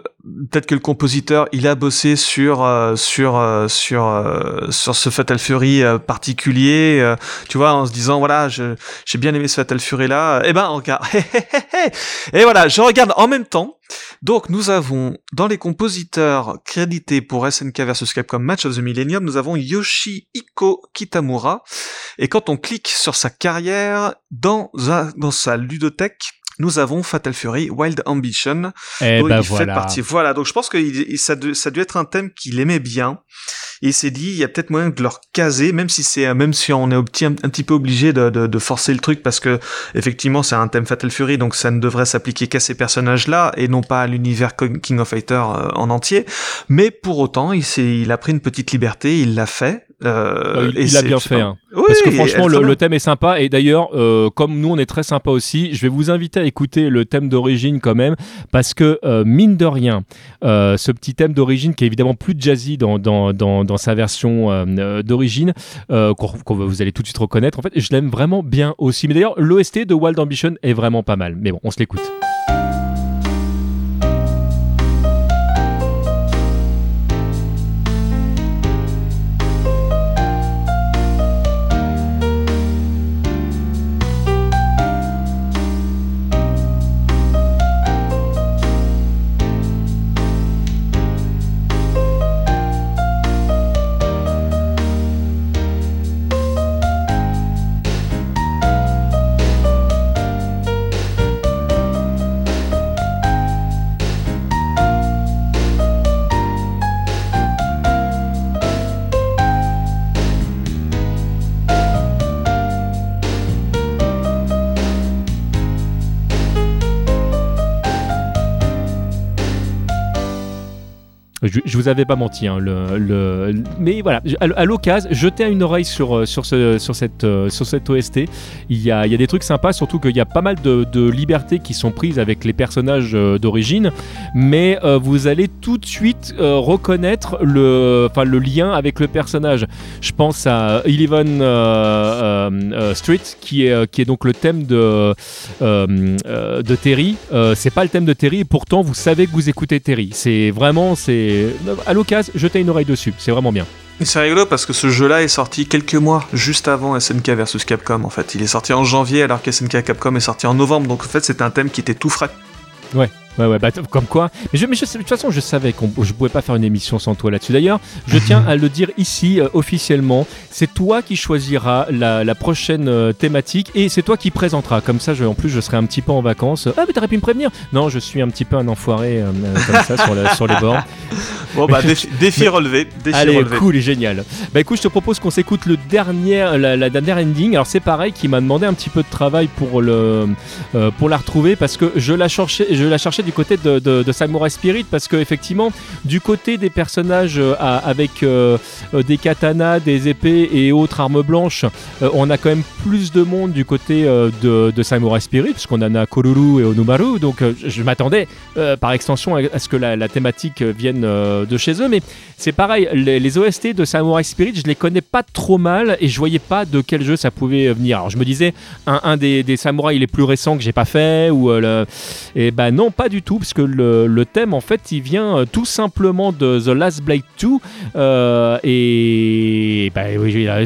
peut-être que le compositeur, il a bossé sur euh, sur euh, sur euh, sur ce Fatal Fury euh, particulier. euh, tu vois, en se disant voilà, j'ai bien aimé ce Fatal Fury là. Eh ben, regarde. Et voilà, je regarde en même temps. Donc, nous avons dans les compositeurs crédités pour SNK vs Capcom Match of the Millennium, nous avons Yoshihiko Kitamura. Et quand on clique sur sa carrière dans, dans sa ludothèque, nous avons Fatal Fury Wild Ambition. Et dont ben il fait voilà. partie. Voilà, donc je pense que il- ça, de- ça a dû être un thème qu'il aimait bien. Et il s'est dit, il y a peut-être moyen de leur caser, même si c'est, même si on est un petit, un, un petit peu obligé de, de, de forcer le truc parce que effectivement c'est un thème Fatal Fury, donc ça ne devrait s'appliquer qu'à ces personnages-là et non pas à l'univers King of Fighter euh, en entier. Mais pour autant, il a pris une petite liberté, il l'a fait. Euh, Euh, il a bien fait. hein. Oui, Parce que franchement, le, thème est sympa. Et d'ailleurs, euh, comme nous, on est très sympa aussi, je vais vous inviter à écouter le thème d'origine quand même. Parce que, euh, mine de rien, ce petit thème d'origine qui est évidemment plus jazzy dans, dans, dans, dans sa version d'origine, qu'on- vous allez tout de suite reconnaître, en fait, je l'aime vraiment bien aussi. Mais d'ailleurs, l'OST de Wild Ambition est vraiment pas mal. Mais bon, on se l'écoute. Vous avais pas menti, hein, le, le- mais voilà, à, l'occasion, jetez une oreille sur, euh, sur, ce, sur, cette, euh, sur cette OST. Il y a, il y a des trucs sympas, surtout qu'il y a pas mal de, de libertés qui sont prises avec les personnages euh, d'origine, mais vous allez tout de suite reconnaître le, le lien avec le personnage. Je pense à Eleven euh, Street, qui est, qui est donc le thème de, de Terry. C'est pas le thème de Terry, et pourtant vous savez que vous écoutez Terry. C'est vraiment, c'est à l'occasion, jetez une oreille dessus. C'est vraiment bien. Et C'est rigolo parce que ce jeu-là est sorti quelques mois juste avant SNK versus Capcom en fait. Il est sorti en janvier alors que SNK Capcom est sorti en novembre donc en fait c'était un thème qui était tout frais. Ouais, ouais, bah, comme quoi. Mais, je, mais de toute façon, je savais que je pouvais pas faire une émission sans toi là-dessus. D'ailleurs, je tiens à le dire ici euh, officiellement. C'est toi qui choisiras la, prochaine euh, thématique et c'est toi qui présentera. Comme ça, je, en plus, je serai un petit peu en vacances. Ah, mais t'aurais pu me prévenir. Non, je suis un petit peu un enfoiré euh, comme ça sur, sur, les bords. Bon, bah, défi, relevé. Allez, cool et génial. Bah, écoute, je te propose qu'on s'écoute le dernier, la, dernière ending. Alors, c'est pareil, qui m'a demandé un petit peu de travail pour, le, pour la retrouver parce que je la cherchais, je la cherchais du côté de, de, Samurai Spirit parce que effectivement du côté des personnages euh, avec euh, euh, des katanas, des épées et autres armes blanches, on a quand même plus de monde du côté de, de, Samurai Spirit puisqu'on en a Koruru et Onumaru donc je m'attendais par extension à ce que la, thématique vienne de chez eux mais c'est pareil les, OST de Samurai Spirit je les connais pas trop mal et je voyais pas de quel jeu ça pouvait venir. Alors je me disais un, des, des samouraïs les plus récents que j'ai pas fait ou le... et ben non pas du tout parce que le, thème en fait il vient euh, tout simplement de The Last Blade 2 euh, et bah,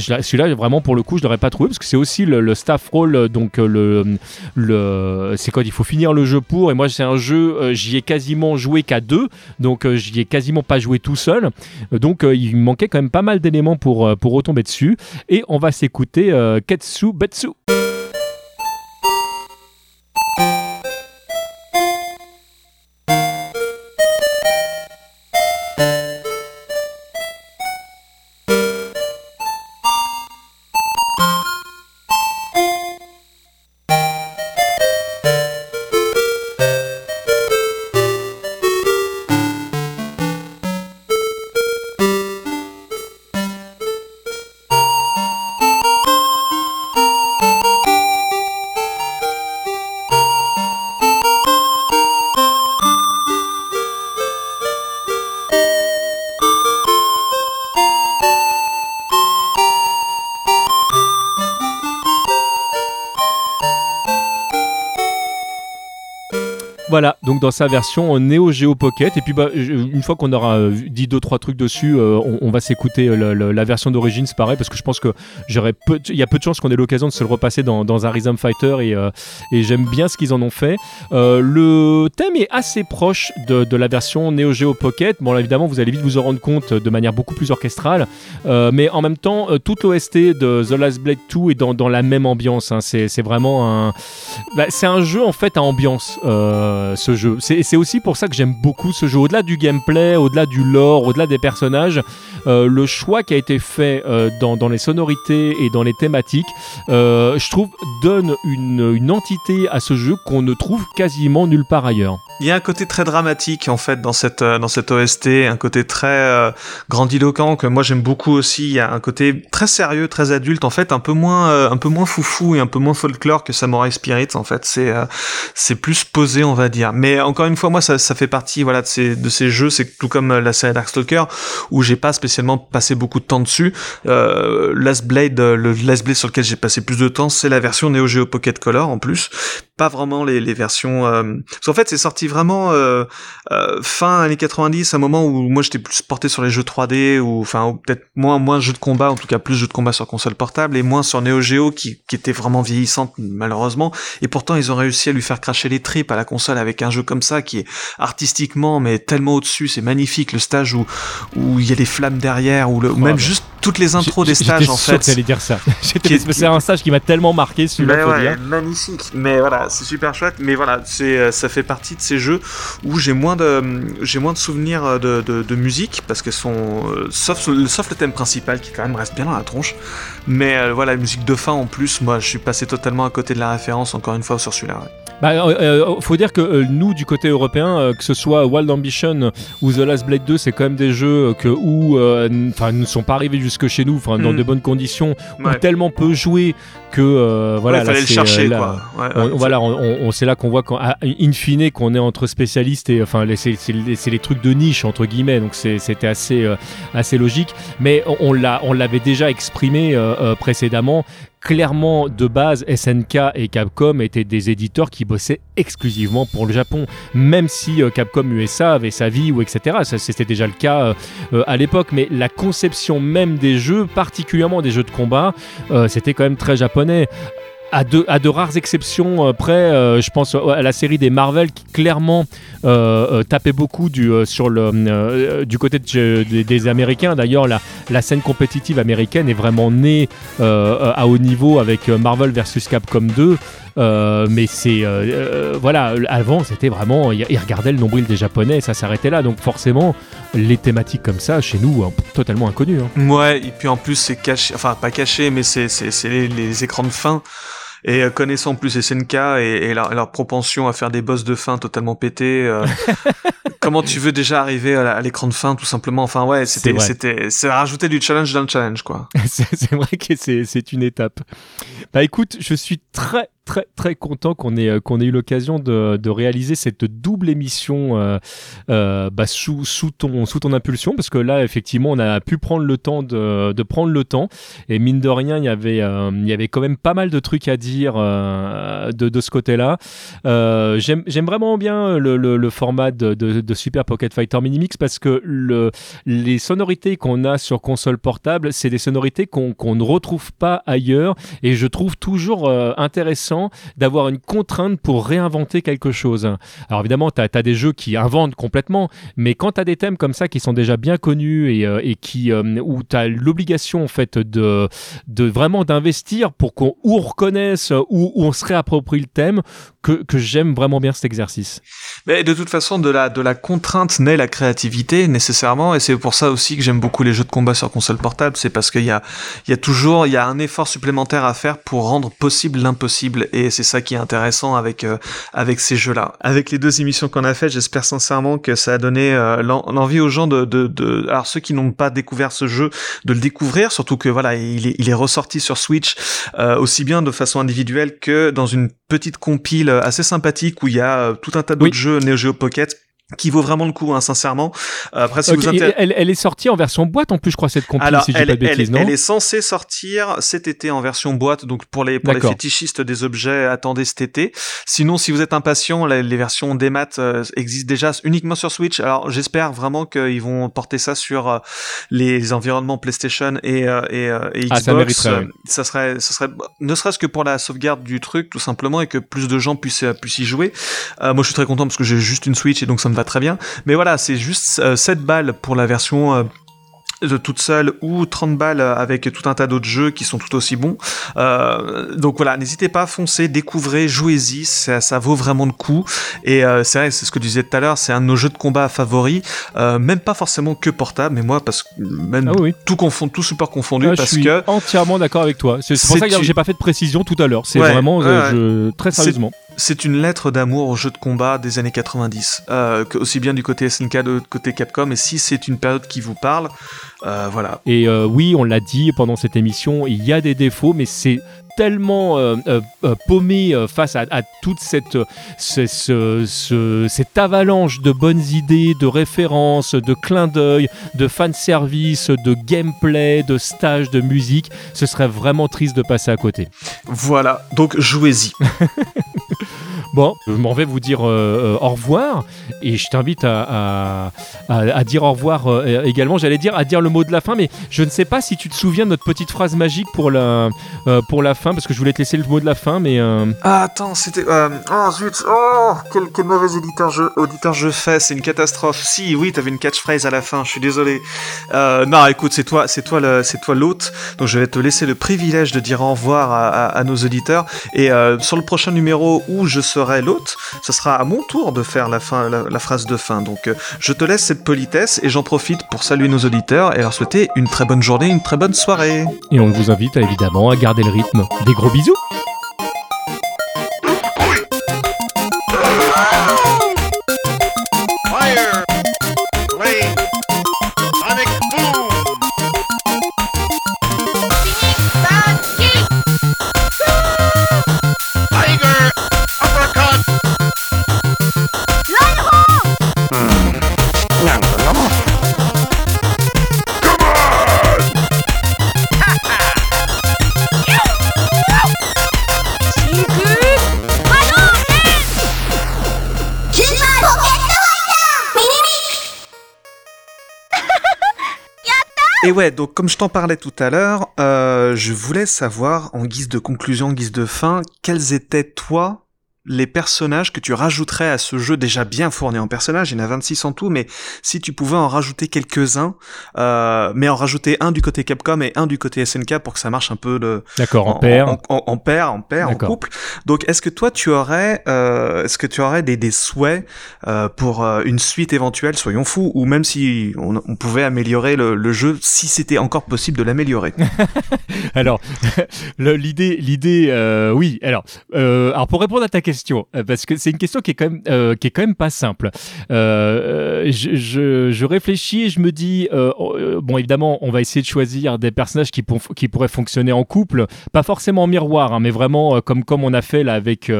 celui-là vraiment pour le coup je l'aurais pas trouvé parce que c'est aussi le, staff role donc euh, le, le c'est quoi il faut finir le jeu pour et moi c'est un jeu j'y ai quasiment joué qu'à deux donc j'y ai quasiment pas joué tout seul donc il me manquait quand même pas mal d'éléments pour, pour retomber dessus et on va s'écouter Ketsu Betsu. Dans sa version Neo Geo Pocket. Et puis bah, une fois qu'on aura euh, dit deux trois trucs dessus, euh, on, va s'écouter euh, la version d'origine, c'est pareil, parce que je pense que j'aurais y a peu de chances qu'on ait l'occasion de se le repasser dans, un Rhythm Fighter et, j'aime bien ce qu'ils en ont fait. le thème est assez proche de, la version Neo Geo Pocket. Bon, là, évidemment, vous allez vite vous en rendre compte de manière beaucoup plus orchestrale, mais en même temps, toute l'OST de The Last Blade 2 est dans, la même ambiance. Hein. C'est vraiment un, bah, c'est un jeu en fait à ambiance. Euh, ce jeu. C'est aussi pour ça que j'aime beaucoup ce jeu. Au-delà du gameplay, au-delà du lore, au-delà des personnages, euh, le choix qui a été fait euh, dans, les sonorités et dans les thématiques, je trouve, donne une, une entité à ce jeu qu'on ne trouve quasiment nulle part ailleurs. Il y a un côté très dramatique en fait dans cette dans cette OST, un côté très grandiloquent que moi j'aime beaucoup aussi. Il y a un côté très sérieux, très adulte en fait, un peu moins un peu moins foufou et un peu moins folklore que Samurai Spirit en fait. C'est c'est plus posé on va dire. Mais encore une fois, moi, ça, fait partie, voilà, de ces, jeux. C'est tout comme euh, la série Darkstalker où j'ai pas spécialement passé beaucoup de temps dessus. Euh, Last Blade, euh, le Last Blade sur lequel j'ai passé plus de temps, c'est la version Neo Geo Pocket Color en plus. Pas vraiment les, versions. Euh... Parce qu'en fait, c'est sorti vraiment euh, fin années 90, un moment où moi j'étais plus porté sur les jeux 3D ou enfin peut-être moins moins jeux de combat, en tout cas plus jeux de combat sur console portable et moins sur Neo Geo qui, qui était vraiment vieillissante malheureusement. Et pourtant, ils ont réussi à lui faire cracher les tripes à la console avec un jeu comme ça qui est artistiquement mais tellement au-dessus, c'est magnifique le stage où où il y a des flammes derrière ou, même juste toutes les intros des stages en fait. J'étais dire ça. C'est un stage qui m'a tellement marqué celui-là. Ouais, magnifique. Mais voilà, c'est super chouette. Mais voilà, c'est euh, ça fait partie de ces jeux où j'ai moins de j'ai moins de souvenirs de, de, de musique parce qu'elles sont euh, sauf, sauf le thème principal qui quand même reste bien dans la tronche. Mais euh, voilà, la musique de fin en plus, moi je suis passé totalement à côté de la référence encore une fois sur celui-là. Bah, faut dire que nous du côté européen, que ce soit Wild Ambition ou The Last Blade 2, c'est quand même des jeux que où enfin ne sont pas arrivés jusque chez nous, enfin dans hmm. de bonnes conditions, ou tellement peu joué que euh, voilà, il fallait le chercher quoi. voilà, on, c'est là qu'on voit qu'in in fine qu'on est entre spécialistes et enfin c'est les trucs de niche entre guillemets, donc c'était assez euh, assez logique. Mais on l'a on l'avait déjà exprimé euh, précédemment clairement de base SNK et Capcom étaient des éditeurs qui bossaient exclusivement pour le Japon. Même si Capcom USA avait sa vie ou etc c'était déjà le cas à l'époque. Mais la conception même des jeux particulièrement des jeux de combat c'était quand même très japonais. À, de, rares exceptions près, je pense à la série des Marvel qui clairement tapait beaucoup du côté des, Américains. D'ailleurs, la, la scène compétitive américaine est vraiment née à haut niveau avec Marvel versus Capcom 2. Euh, mais c'est euh, euh, voilà, avant c'était vraiment, ils regardaient le nombril des Japonais, et ça s'arrêtait là. Donc forcément, les thématiques comme ça, chez nous, hein, totalement inconnues. Hein. Ouais, et puis en plus c'est caché, enfin pas caché, mais c'est les écrans de fin. Et connaissant plus SNK et, et leur, propension à faire des boss de fin totalement pétés, comment tu veux déjà arriver à l'écran de fin tout simplement? Enfin ouais, c'était c'était c'est rajouter du challenge dans le challenge quoi. c'est vrai que c'est une étape. Bah écoute, je suis très très très content qu'on ait, euh, qu'on ait eu l'occasion de, de, réaliser cette double émission euh, euh, bah, sous, sous, ton, sous ton impulsion parce que là effectivement on a pu prendre le temps de, de prendre le temps. Et mine de rien il y avait, il y avait quand même pas mal de trucs à dire de, de ce côté là j'aime vraiment bien le, le, format de, de, Super Pocket Fighter Mini Mix parce que le, les sonorités qu'on a sur console portable c'est des sonorités qu'on qu'on ne retrouve pas ailleurs. Et je trouve toujours intéressant d'avoir une contrainte pour réinventer quelque chose. Alors évidemment, tu as, des jeux qui inventent complètement, mais quand tu as des thèmes comme ça qui sont déjà bien connus et, euh, qui, euh, où tu as l'obligation en fait de, de vraiment d'investir pour qu'on ou reconnaisse ou, on se réapproprie le thème, que, que j'aime vraiment bien cet exercice. Mais de toute façon, de la, de la contrainte naît la créativité nécessairement, et c'est pour ça aussi que j'aime beaucoup les jeux de combat sur console portable, c'est parce qu'il y a, il y a toujours il y a un effort supplémentaire à faire pour rendre possible l'impossible et c'est ça qui est intéressant avec euh, avec ces jeux-là. Avec les deux émissions qu'on a faites, j'espère sincèrement que ça a donné euh, l'envie aux gens de, de, de, alors ceux qui n'ont pas découvert ce jeu, de le découvrir, surtout que voilà, il est, il est ressorti sur Switch euh, aussi bien de façon individuelle que dans une petite compile assez sympathique où il y a tout un tas d'autres jeux Neo Geo Pocket qui vaut vraiment le coup, hein, sincèrement. Après, si vous elle, elle, est sortie en version boîte en plus, je crois, cette compil, Alors, si elle, pas de bêtises, non elle est censée sortir cet été en version boîte, donc pour les, pour les fétichistes des objets, attendez cet été. Sinon, si vous êtes impatient, les, les versions des maths euh, existent déjà uniquement sur Switch. Alors, j'espère vraiment qu'ils vont porter ça sur euh, les environnements PlayStation et, euh, et, et ah, Xbox. ça, ça, serait, ça serait, ne serait-ce que pour la sauvegarde du truc, tout simplement, et que plus de gens puissent, puissent y jouer. moi, je suis très content parce que j'ai juste une Switch et donc ça me va très bien. Mais voilà, c'est juste 7 euh, balles pour la version euh, de toute seule ou 30 balles avec tout un tas d'autres jeux qui sont tout aussi bons. Euh, donc voilà, n'hésitez pas à foncer, découvrez, jouez-y, ça, ça, vaut vraiment le coup. Et euh, c'est vrai, c'est ce que tu disais tout à l'heure, c'est un de nos jeux de combat favoris, euh, même pas forcément que portable, mais moi parce que même ah tout confond, tout super confondu, ah, parce je suis que entièrement d'accord avec toi. C'est pour ça que j'ai pas fait de précision tout à l'heure. C'est vraiment je, très sérieusement. C'est une lettre d'amour au jeu de combat des années 90, euh, aussi bien du côté SNK que du côté Capcom. Et si c'est une période qui vous parle, euh, voilà. Et euh, oui, on l'a dit pendant cette émission, il y a des défauts, mais c'est tellement euh, paumé face à, toute cette, cette avalanche de bonnes idées, de références, de clins d'œil, de fanservice, de gameplay, de stages, de musique. Ce serait vraiment triste de passer à côté. Voilà, donc jouez-y. Bon, je m'en vais vous dire euh, euh, au revoir et je t'invite à, à, dire au revoir euh, également. J'allais dire à dire le mot de la fin, mais je ne sais pas si tu te souviens de notre petite phrase magique pour la, pour la fin parce que je voulais te laisser le mot de la fin, mais. Ah, attends, c'était. Oh zut, oh, quel, mauvais auditeur je, auditeur je fais, c'est une catastrophe. Si, oui, t'avais une catchphrase à la fin, je suis désolé. non, écoute, c'est toi, c'est toi, c'est toi l'hôte, donc je vais te laisser le privilège de dire au revoir à nos auditeurs et sur le prochain numéro où je serai l'autre, ce sera à mon tour de faire la, fin, la, phrase de fin. Donc euh, je te laisse cette politesse et j'en profite pour saluer nos auditeurs et leur souhaiter une très bonne journée, une très bonne soirée. Et on vous invite évidemment à garder le rythme. Des gros bisous et ouais, donc comme je t'en parlais tout à l'heure, euh, je voulais savoir, en guise de conclusion, en guise de fin, quels étaient toi les personnages que tu rajouterais à ce jeu déjà bien fourni en personnages, il y en a 26 en tout, mais si tu pouvais en rajouter quelques-uns, euh, mais en rajouter un du côté Capcom et un du côté SNK pour que ça marche un peu de d'accord en, paire, en, en, en, paire, en paire, en couple. Donc est-ce que toi tu aurais, euh, est-ce que tu aurais des, des souhaits euh, pour une suite éventuelle, soyons fous, ou même si on, on pouvait améliorer le, le, jeu, si c'était encore possible de l'améliorer? alors l'idée, l'idée, oui. Alors, alors pour répondre à ta question euh, parce que c'est une question qui est quand même euh, qui est quand même pas simple. Euh, je, réfléchis et je me dis bon évidemment on va essayer de choisir des personnages qui, qui pourraient fonctionner en couple, pas forcément en miroir, hein, mais vraiment comme comme on a fait là avec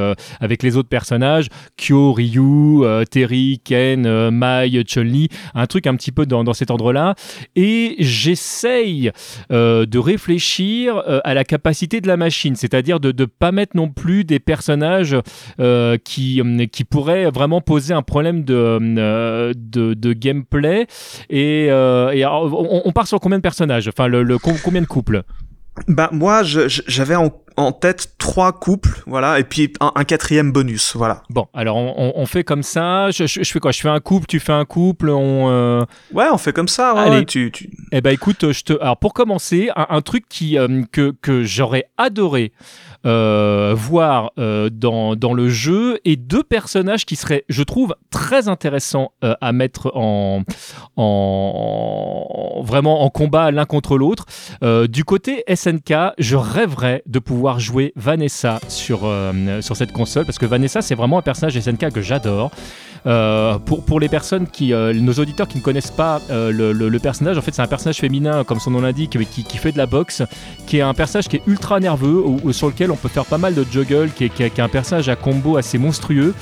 avec les autres personnages, Kyo, Ryu, Terry, Ken, Mai, Chun-Li, un truc un petit peu dans, dans cet ordre-là. Et j'essaye de réfléchir à la capacité de la machine, c'est-à-dire de ne pas mettre non plus des personnages euh, qui, euh, qui pourrait vraiment poser un problème de, euh, de, de gameplay. Et, et on, on, part sur combien de personnages? Enfin, le, le combien de couples? Bah moi j'avais en, en, tête trois couples, voilà, et puis un, un quatrième bonus, voilà. Bon, alors on, on fait comme ça. Je, je, fais quoi? Je fais un couple, tu fais un couple, on. Euh... Ouais, on fait comme ça. Ouais, Allez. tu, tu... Eh ben écoute, je te. Alors pour commencer, un, un truc qui euh, que que j'aurais adoré euh, voir euh, dans, dans le jeu et deux personnages qui seraient, je trouve, très intéressants euh, à mettre en, en, vraiment en combat l'un contre l'autre. Euh, du côté SNK, je rêverais de pouvoir jouer Vanessa sur, sur cette console parce que Vanessa, c'est vraiment un personnage SNK que j'adore. Euh, pour, les personnes qui, euh, nos auditeurs qui ne connaissent pas euh, le, personnage, en fait, c'est un personnage féminin, comme son nom l'indique, qui, qui, fait de la boxe, qui est un personnage qui est ultra nerveux, ou, sur lequel on peut faire pas mal de juggle, qui est, un personnage à combo assez monstrueux.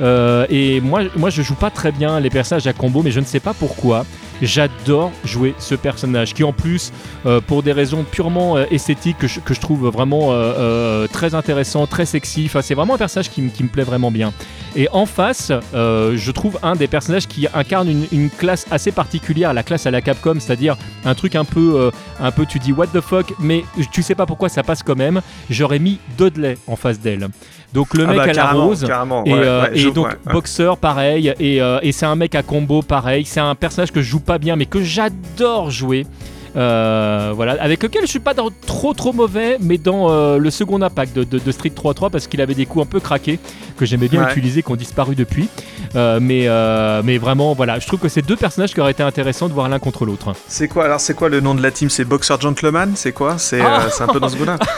Et moi, moi, je joue pas très bien les personnages à combo, mais je ne sais pas pourquoi. J'adore jouer ce personnage qui, en plus, euh, pour des raisons purement euh, esthétiques, que je, trouve vraiment euh, très intéressant, très sexy. Enfin, c'est vraiment un personnage qui, qui, me plaît vraiment bien. Et en face, je trouve un des personnages qui incarne une, une, classe assez particulière, la classe à la Capcom, c'est-à-dire un truc un peu, un peu, tu dis what the fuck, mais tu sais pas pourquoi ça passe quand même. J'aurais mis Dudley en face d'elle. Donc le ah mec bah, à la rose et, ouais, euh, ouais, et donc ouais, boxeur pareil et, euh, et c'est un mec à combo pareil. C'est un personnage que je joue pas bien mais que j'adore jouer. Euh, voilà, avec lequel je suis pas dans trop trop mauvais, mais dans euh, le second impact de, de, de Street 3.3 parce qu'il avait des coups un peu craqués que j'aimais bien ouais. utiliser, qui ont disparu depuis. Euh, mais, mais vraiment, voilà, je trouve que c'est deux personnages qui auraient été intéressants de voir l'un contre l'autre. C'est quoi alors C'est quoi le nom de la team? C'est Boxer Gentleman? C'est quoi? C'est ah un peu dans ce goût-là?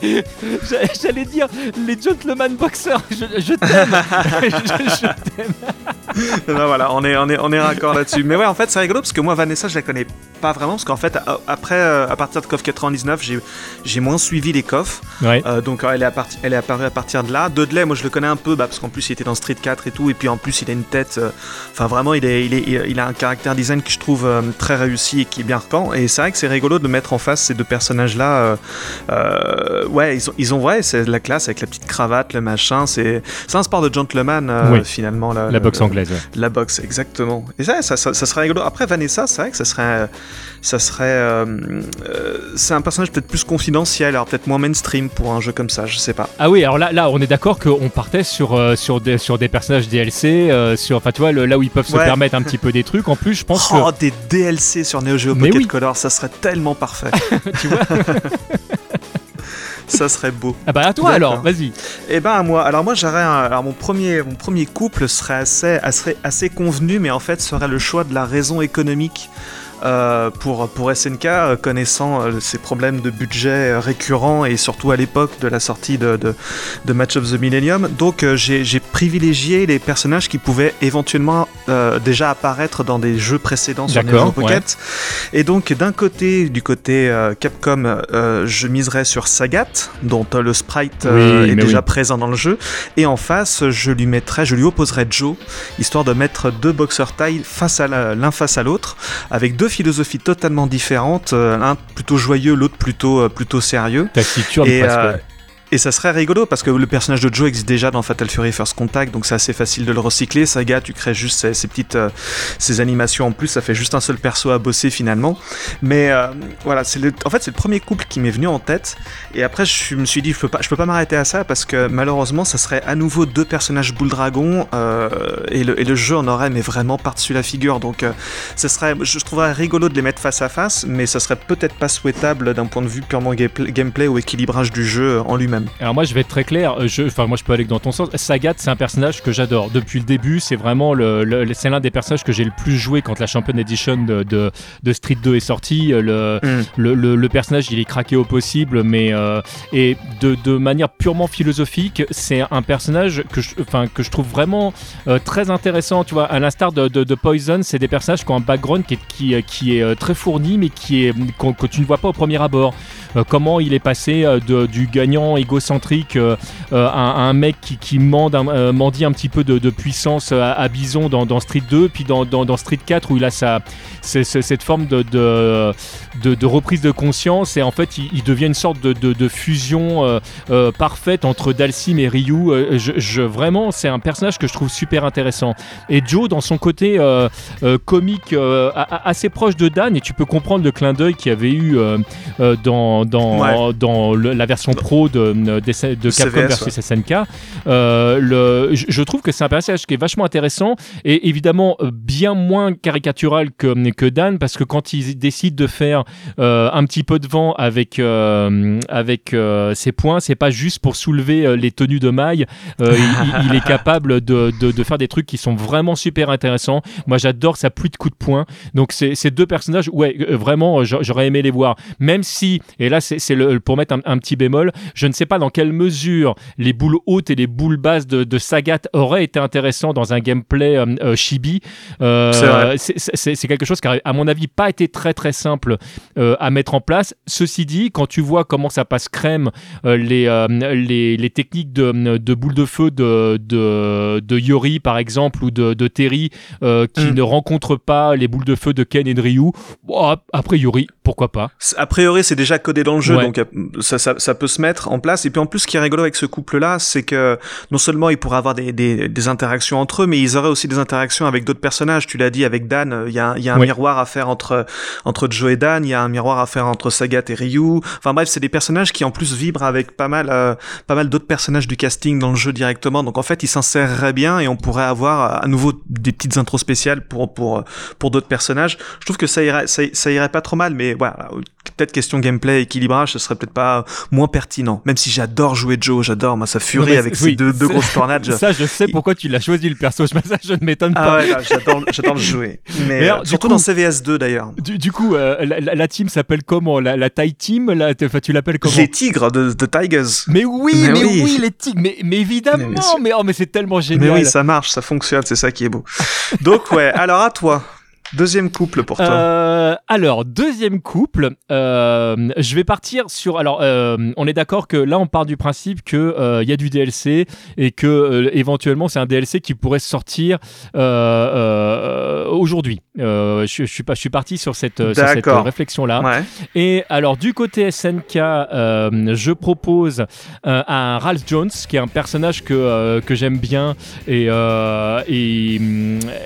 J'allais dire les gentleman boxers, je, je t'aime. je, je t'aime. non, voilà, on est, on est, on est raccord là-dessus. Mais ouais, en fait, c'est rigolo parce que moi, Vanessa, je la connais pas vraiment parce qu'en fait, après, euh, à partir de KOF 99, j'ai moins suivi les. Ouais. Euh, donc, elle est, elle est apparue à partir de là. Dudley, moi, je le connais un peu bah, parce qu'en plus, il était dans Street 4 et tout. Et puis, en plus, il a une tête. Euh, enfin, euh, vraiment, il, est, il, est, il a un caractère design que je trouve euh, très réussi et qui est bien arcant. Et c'est vrai que c'est rigolo de mettre en face ces deux personnages-là. Ouais, ils ont, ils ont ouais, c'est la classe avec la petite cravate, le machin. C'est un sport de gentleman oui. finalement. La, la boxe anglaise. La boxe, exactement. Et ça, ça, ça, ça, serait rigolo. Après Vanessa, c'est vrai que ça serait, ça serait, euh, euh, c'est un personnage peut-être plus confidentiel, alors peut-être moins mainstream pour un jeu comme ça. Je sais pas. Ah oui, alors là, là, on est d'accord qu'on partait sur euh, sur des sur des personnages DLC, sur, enfin tu vois, le, là où ils peuvent ouais. se permettre un petit peu des trucs. En plus, je pense oh, que des DLC sur Neo Geo Pocket oui. Color, ça serait tellement parfait. tu vois. ça serait beau. Ah bah à toi alors, vas-y. Eh ben à moi. Alors moi j'aurais alors mon premier mon premier couple serait assez assez assez convenu, mais en fait serait le choix de la raison économique. Euh, pour, pour SNK, euh, connaissant euh, ses problèmes de budget récurrents et surtout à l'époque de la sortie de, de, de, Match of the Millennium. Donc j'ai privilégié les personnages qui pouvaient éventuellement déjà apparaître dans des jeux précédents sur Geo Pocket. Ouais. Et donc d'un côté, du côté Capcom, je miserais sur Sagat, dont le sprite oui, est déjà oui. présent dans le jeu. Et en face, je lui mettrais, je lui opposerais Joe, histoire de mettre deux boxeurs taille face à l'un face à l'autre, avec deux philosophies totalement différentes, euh, l'un plutôt joyeux, l'autre plutôt, euh, plutôt sérieux. Taciturne et, presque. Euh, Et ça serait rigolo parce que le personnage de Joe existe déjà dans Fatal Fury First Contact, donc c'est assez facile de le recycler. Saga, tu crées juste ces, petites euh, ces animations en plus, ça fait juste un seul perso à bosser finalement. Mais euh, voilà, c'est en fait c'est le premier couple qui m'est venu en tête. Et après je me suis dit je peux pas, je peux pas m'arrêter à ça parce que malheureusement ça serait à nouveau deux personnages boule dragon euh, et, le, et, le, jeu en aurait mais vraiment par-dessus la figure. Donc ça serait, je trouverais rigolo de les mettre face à face, mais ça serait peut-être pas souhaitable d'un point de vue purement gameplay ou équilibrage du jeu en lui-même. Alors moi je vais être très clair, euh, je, enfin moi je peux aller dans ton sens. Sagat c'est un personnage que j'adore depuis le début. C'est vraiment le, c'est l'un des personnages que j'ai le plus joué quand la Champion Edition de, de, Street 2 est sortie. Euh, mm. Le, le, personnage il est craqué au possible, mais euh, et de, de, manière purement philosophique, c'est un personnage que je, enfin que je trouve vraiment très intéressant. Tu vois, à l'instar de, de, Poison, c'est des personnages qui ont un background qui est, qui, qui est très fourni, mais qui est que tu ne vois pas au premier abord. comment il est passé de, du gagnant égocentrique euh, euh, un mec qui, qui mande euh, mendie un petit peu de, puissance à, Bison dans, Street 2, puis dans, dans, Street 4 où il a sa, cette forme de, de, reprise de conscience et en fait il, devient une sorte de, fusion parfaite entre Dalsim et Ryu. Je, vraiment, c'est un personnage que je trouve super intéressant. Et Joe, dans son côté comique assez proche de Dan, et tu peux comprendre le clin d'œil qu'il y avait eu dans, dans, dans la version pro de, de, Capcom versus SNK. Euh, le, je trouve que c'est un personnage qui est vachement intéressant et évidemment euh, bien moins caricatural que, que Dan parce que quand il décide de faire euh, un petit peu de vent avec, avec ses points, c'est pas juste pour soulever les tenues de maille. il, est capable de, de, faire des trucs qui sont vraiment super intéressants. Moi, j'adore sa pluie de coups de poing. Donc, ces deux personnages, ouais, vraiment, j'aurais aimé les voir. Même si, et là, c'est pour mettre un, un, petit bémol, je ne sais pas dans quelle mesure les boules hautes et les boules basses de, Sagat auraient été intéressants dans un gameplay euh, euh, chibi. Euh, c'est quelque chose qui a, à mon avis, pas été très très simple à mettre en place. Ceci dit, quand tu vois comment ça passe crème les, les, techniques de, de boules de feu de, de, Yori, par exemple, ou de, Terry, qui mm. ne rencontrent pas les boules de feu de Ken et de Ryu, bon, a priori, pourquoi pas? A priori, c'est déjà codé dans le jeu, donc ça, ça, ça peut se mettre en place. Et puis en plus, ce qui est rigolo avec ce couple-là, c'est que non seulement ils pourraient avoir des, des, des, interactions entre eux, mais ils auraient aussi des interactions avec d'autres personnages. Tu l'as dit avec Dan, il y a, y a un miroir à faire entre entre Joe et Dan, il y a un miroir à faire entre Sagat et Ryu. Enfin bref, c'est des personnages qui en plus vibrent avec pas mal euh, pas mal d'autres personnages du casting dans le jeu directement. Donc en fait, ils s'inséreraient bien et on pourrait avoir à nouveau des petites intros spéciales pour pour pour d'autres personnages. Je trouve que ça irait ça, ça irait pas trop mal, mais voilà, peut-être question gameplay équilibrage, ce serait peut-être pas moins pertinent. Même si j'adore jouer Joe, j'adore moi sa furie avec ses deux, deux grosses tornades. Ça, je sais pourquoi tu l'as choisi le perso. Ça, je ne m'étonne ah pas. Ouais, j'adore, le jouer. Mais euh, surtout dans CVS 2 d'ailleurs. Du, coup, euh, la, team s'appelle comment? La, la Thai Team? La, Tu l'appelles comment? Les Tigres de, Tigers. Mais oui, mais, oui. les Tigres. Mais, mais évidemment. Mais, oh, mais c'est tellement génial. Mais oui, ça marche, ça fonctionne. C'est ça qui est beau. Donc ouais. Alors à toi. Deuxième couple pour toi. Euh, alors, deuxième couple, euh, je vais partir sur. Alors, euh, on est d'accord que là, on part du principe qu'il il y a du DLC et que éventuellement, c'est un DLC qui pourrait sortir aujourd'hui. Je, je, suis pas, je suis parti sur cette, réflexion-là. Et alors, du côté SNK, je propose un Ralph Jones, qui est un personnage que, que j'aime bien et, et,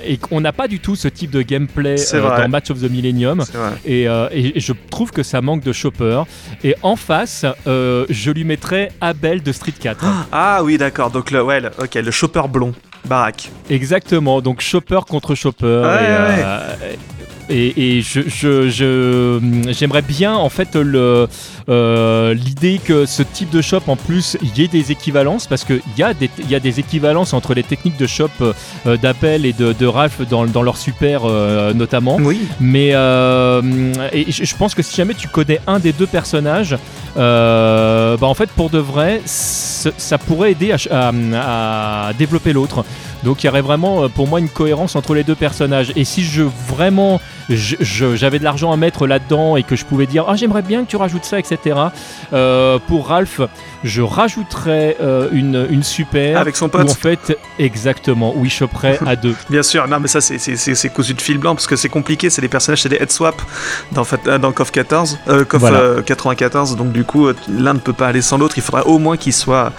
et on n'a pas du tout ce type de gameplay euh, dans Match of the Millennium. Euh, et, je trouve que ça manque de Chopper. Et en face, euh, je lui mettrais Abel de Street 4. Ah oui, d'accord. Donc le, ouais, ok, le Chopper blond. Barack. Exactement, donc Chopper contre Chopper. et, et, je, je, j'aimerais bien en fait euh, l'idée que ce type de shop en plus il y ait des équivalences parce qu'il y, a des, y a des équivalences entre les techniques de shop euh, d'Apple et de, de Ralph dans, dans leur super euh, notamment. Oui. Mais et je pense que si jamais tu connais un des deux personnages, bah en fait pour de vrai, ça pourrait aider à, à, développer l'autre. Donc il y aurait vraiment pour moi une cohérence entre les deux personnages. Et si je vraiment j'avais de l'argent à mettre là-dedans et que je pouvais dire ah j'aimerais bien que tu rajoutes ça, etc. Euh, pour Ralph, je rajouterais euh, une, une super avec son pote. en fait exactement où il choperait à deux. Bien sûr, non mais ça c'est cousu de fil blanc parce que c'est compliqué, c'est des personnages, c'est des head swap dans dans KOF 14, euh, KOF 94, donc du coup l'un ne peut pas aller sans l'autre. Il faudrait au moins qu'il soit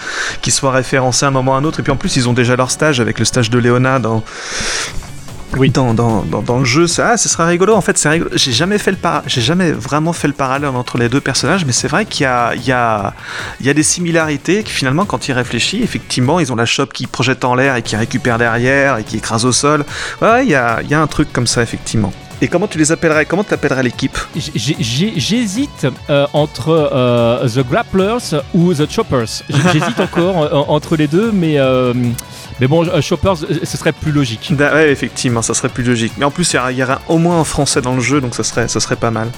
qu'il soit référencé à un moment ou à un autre. Et puis en plus ils ont déjà leur stage avec le stage de Léona dans oui. dans, dans, dans, le jeu. Ça, ah, ce sera rigolo. En fait, c'est rigolo. J'ai jamais fait le j'ai jamais vraiment fait le parallèle entre les deux personnages, mais c'est vrai qu'il y a, il y, a, il y a des similarités. Que finalement, quand il réfléchit, effectivement, ils ont la chope qui projette en l'air et qui récupère derrière et qui écrase au sol. Ouais, il y a, il y a un truc comme ça, effectivement. Et comment tu les appellerais Comment tu appellerais l'équipe J'hésite euh, entre euh, The Grapplers ou The Choppers. J'hésite encore euh, entre les deux, mais mais bon, euh, Shoppers, euh, ce serait plus logique. ouais, effectivement, ça serait plus logique. Mais en plus, il y, aura au moins un français dans le jeu, donc ça serait, ça serait pas mal.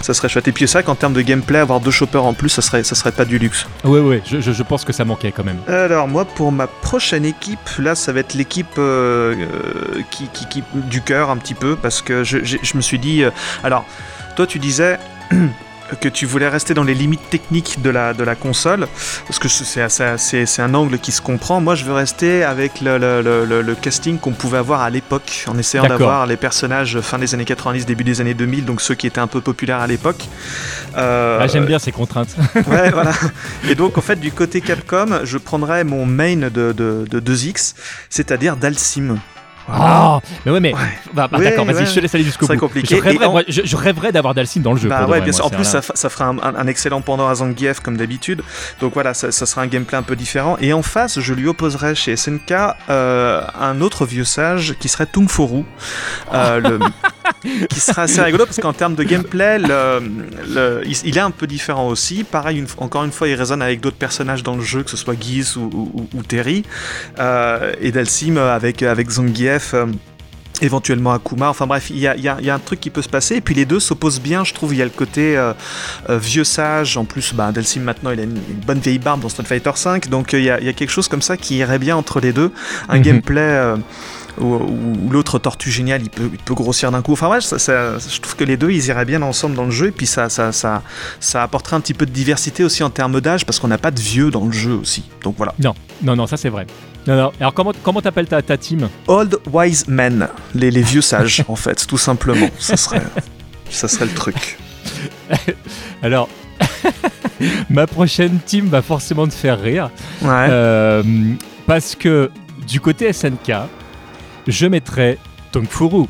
Ça serait chouette. Et puis c'est vrai qu'en termes de gameplay, avoir deux shoppers en plus, ça serait, ça serait pas du luxe. Ouais, ouais, je, je, pense que ça manquait quand même. Alors, moi, pour ma prochaine équipe, là, ça va être l'équipe euh, qui, qui, du cœur un petit peu, parce que je, je me suis dit. alors, toi, tu disais. que tu voulais rester dans les limites techniques de la, de la console, parce que c'est un angle qui se comprend. Moi, je veux rester avec le, le, le, casting qu'on pouvait avoir à l'époque, en essayant d'avoir les personnages fin des années 90, début des années 2000, donc ceux qui étaient un peu populaires à l'époque. Euh, ah, J'aime bien ces contraintes. ouais, voilà. Et donc, en fait, du côté Capcom, je prendrais mon main de, de, de 2X, c'est-à-dire Dalsim. Ah, mais ouais, mais. Bah, bah, d'accord, vas-y, je te laisse aller jusqu'au bout. compliqué. Je rêverais, d'avoir Dalsim dans le jeu. Bah ouais, bien sûr. En plus, ça, ça fera un, excellent pendant à Zangief, comme d'habitude. Donc voilà, ça, sera un gameplay un peu différent. Et en face, je lui opposerai chez SNK euh, un autre vieux sage qui serait Tungforu. Euh, le, qui sera assez rigolo parce qu'en termes de gameplay, le, il, est un peu différent aussi. Pareil, encore une fois, il résonne avec d'autres personnages dans le jeu, que ce soit Giz ou, ou, Terry. Euh, et Dalsim avec, avec Zangief. Euh, éventuellement Akuma. Enfin bref, il y, y, y a, un truc qui peut se passer. Et puis les deux s'opposent bien, je trouve. Il y a le côté euh, vieux sage. En plus, bah, Dalsim maintenant, il a une, bonne vieille barbe dans Street Fighter V. Donc il y, a, y, a, quelque chose comme ça qui irait bien entre les deux. Un mhm. gameplay ou, l'autre tortue géniale, il peut, il peut grossir d'un coup. Enfin ouais, ça, je trouve que les deux, ils iraient bien ensemble dans le jeu, et puis ça, ça, ça, ça apporterait un petit peu de diversité aussi en termes d'âge, parce qu'on n'a pas de vieux dans le jeu aussi. Donc voilà. Non, non, non, ça c'est vrai. Non, non. Alors comment comment t'appelles ta, ta team? Old Wise Men, les, les vieux sages en fait, tout simplement. Ça serait, ça serait le truc. Alors. ma prochaine team va forcément te faire rire. Ouais. Euh, parce que du côté SNK, je mettrais Tongfuru.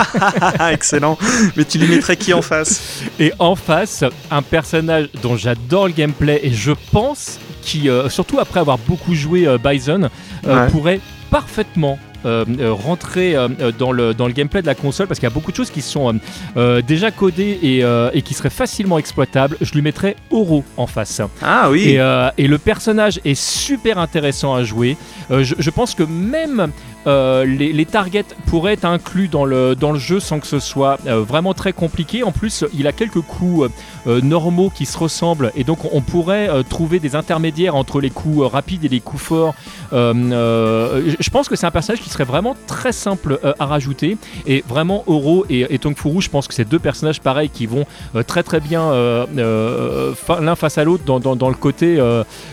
Excellent. Mais tu lui mettrais qui en face? Et en face, un personnage dont j'adore le gameplay et je pense qui, euh, surtout après avoir beaucoup joué euh, Bison, euh, pourrait parfaitement rentrer dans, le, dans le gameplay de la console parce qu'il y a beaucoup de choses qui sont déjà codées et, et, qui seraient facilement exploitables. Je lui mettrais Oro en face. Ah oui. Et, et le personnage est super intéressant à jouer. Je, je, pense que même euh, les, targets pourraient être inclus dans le, dans le jeu sans que ce soit euh, vraiment très compliqué. En plus, il a quelques coups euh, normaux qui se ressemblent et donc on pourrait trouver des intermédiaires entre les coups rapides et les coups forts. je pense que c'est un personnage qui serait vraiment très simple à rajouter et vraiment Oro et, et Tongfuru, je pense que c'est deux personnages pareils qui vont très très bien l'un face à l'autre dans, dans, le côté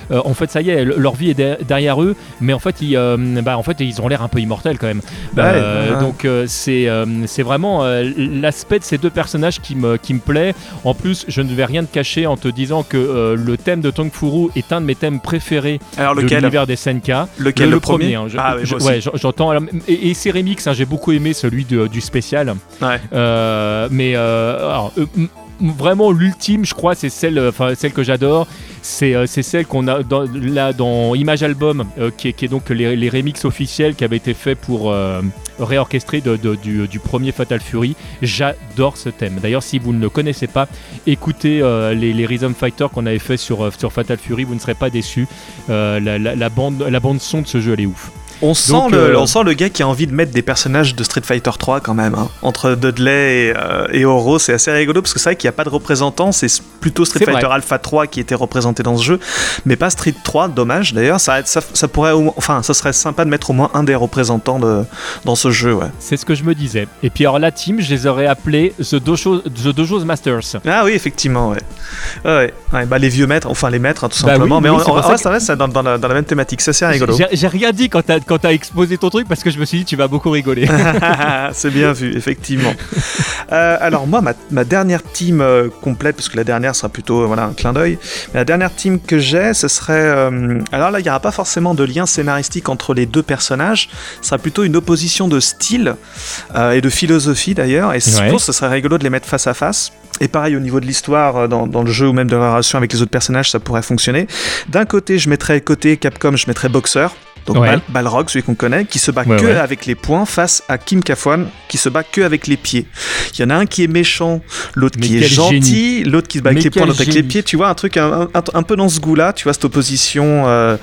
en fait ça y est leur vie est derrière eux mais en fait ils, bah, en fait, ils ont l'air un peu immortel quand même. Euh, donc euh, c'est euh, c'est vraiment l'aspect de ces deux personnages qui me, qui me plaît. En plus, je ne vais rien te cacher en te disant que le thème de Tong Furu est un de mes thèmes préférés Alors, de l'univers des Senka. Lequel le, premier, hein, ah, ouais, j'entends. Et, et, ses remix, hein, j'ai beaucoup aimé celui du spécial. mais alors, vraiment l'ultime, je crois, c'est celle, celle que j'adore. C'est, euh, celle qu'on a dans, là dans Image Album, euh, qui, est, donc les, les remixes officiels qui avaient été faits pour euh, réorchestrer du, premier Fatal Fury. J'adore ce thème. D'ailleurs, si vous ne le connaissez pas, écoutez les, Rhythm Fighter qu'on avait fait sur, Fatal Fury, vous ne serez pas déçus. La, la, bande, la bande son de ce jeu, elle est ouf. On sent, le, on sent le gars qui a envie de mettre des personnages de Street Fighter 3 quand même. Hein. Entre Dudley et, et Oro, c'est assez rigolo parce que c'est vrai qu'il n'y a pas de représentant. C'est plutôt Street Fighter Alpha 3 qui était représenté dans ce jeu, mais pas Street 3. Dommage d'ailleurs. Ça, ça, ça, pourrait, enfin, ça serait sympa de mettre au moins un des représentants de, dans ce jeu. Ouais. C'est ce que je me disais. Et puis alors la team, je les aurais appelés The Dojo, The Dojo's Masters. Ah oui, effectivement, ouais. ouais, ouais bah, les vieux maîtres, enfin les maîtres hein, tout bah simplement. mais on, ça reste dans, dans, la, dans, la, même thématique. C'est assez rigolo. J'ai rien dit quand t'as as exposé ton truc parce que je me suis dit tu vas beaucoup rigoler. c'est bien vu, effectivement. euh, alors moi, ma, ma dernière team euh, complète, parce que la dernière sera plutôt euh, voilà un clin d'œil. La dernière team que j'ai, ce serait alors là, il n'y aura pas forcément de lien scénaristique entre les deux personnages. Ce sera plutôt une opposition de style et de philosophie d'ailleurs. Et je pense que ce serait rigolo de les mettre face à face. Et pareil au niveau de l'histoire dans, dans, le jeu ou même de la relation avec les autres personnages, ça pourrait fonctionner. D'un côté, je mettrais côté Capcom, je mettrais Boxer donc Balrog, celui qu'on connaît, qui se bat que avec les poings face à Kim Kafwan, qui se bat que avec les pieds. Il y en a un qui est méchant, l'autre qui est gentil, l'autre qui se bat avec les poings, l'autre avec les pieds. Tu vois, un truc un, peu dans ce goût-là, tu vois, cette opposition, euh,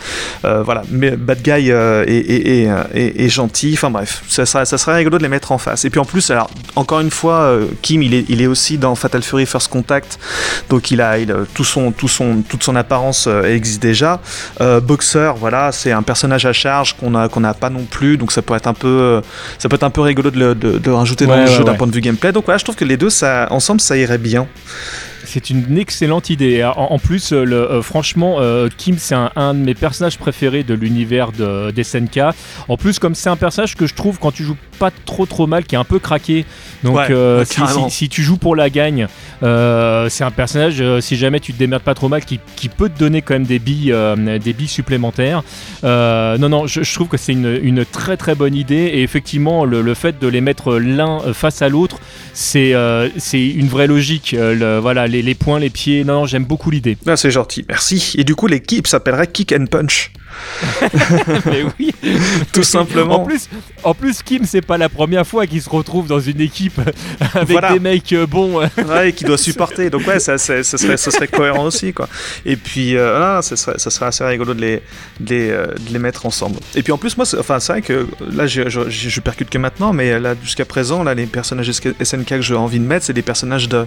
euh, voilà, bad guy euh, et, gentil. Enfin bref, ça serait, ça serait rigolo de les mettre en face. Et puis en plus, alors, encore une fois, Kim, il est, il est aussi dans Fatal Fury First Contact, donc il a, il tout son, tout son, toute son apparence existe déjà. Boxer, voilà, c'est un personnage à charge qu'on n'a pas non plus. Donc ça peut être un peu euh, ça peut être un peu rigolo de, de, de rajouter dans le jeu d'un point de vue gameplay. Donc voilà je trouve que les deux ça ensemble ça irait bien c'est une excellente idée. En, plus, euh, le, euh, franchement, Kim, c'est un, de mes personnages préférés de l'univers de, des SNK. En plus, comme c'est un personnage que je trouve, quand tu joues pas trop trop mal, qui est un peu craqué. Donc, si, si, tu joues pour la gagne, c'est un personnage, si jamais tu te démerdes pas trop mal, qui, qui, peut te donner quand même des billes, des billes supplémentaires. non, non, je, trouve que c'est une, une, très très bonne idée. Et effectivement, le, le fait de les mettre l'un face à l'autre, c'est c'est une vraie logique. Le, voilà, les, les, poings, les pieds. Non, j'aime beaucoup l'idée. Ah, c'est gentil, merci. Et du coup, l'équipe s'appellerait Kick and Punch. mais oui, tout simplement. En plus, en plus Kim, c'est pas la première fois qu'il se retrouve dans une équipe avec des mecs euh, bons. ouais, qui doit supporter. Donc ouais, ça, ça, serait, ça serait cohérent aussi, quoi. Et puis, euh, ça, serait, ça serait assez rigolo de les, de les, euh, de les mettre ensemble. Et puis en plus, moi, enfin, c'est vrai que là, je, je, je, percute que maintenant, mais là, jusqu'à présent, là, les personnages SNK que j'ai envie de mettre, c'est des personnages de,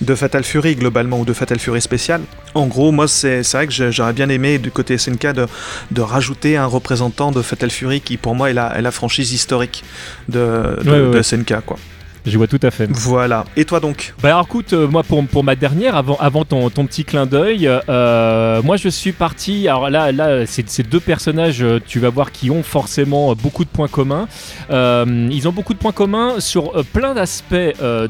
de Fatal Fury globalement ou de Fatal Fury spécial. En gros, moi, c'est vrai que j'aurais bien aimé du côté SNK de de rajouter un représentant de Fatal Fury qui pour moi est la, est la franchise historique de, de, SNK quoi. Je vois tout à fait. Voilà. Et toi donc? Bah alors écoute, euh, moi pour, pour ma dernière, avant, avant ton, ton petit clin d'œil, euh, moi je suis parti. Alors là, là ces deux personnages, euh, tu vas voir, qui ont forcément beaucoup de points communs. ils ont beaucoup de points communs sur plein d'aspects de,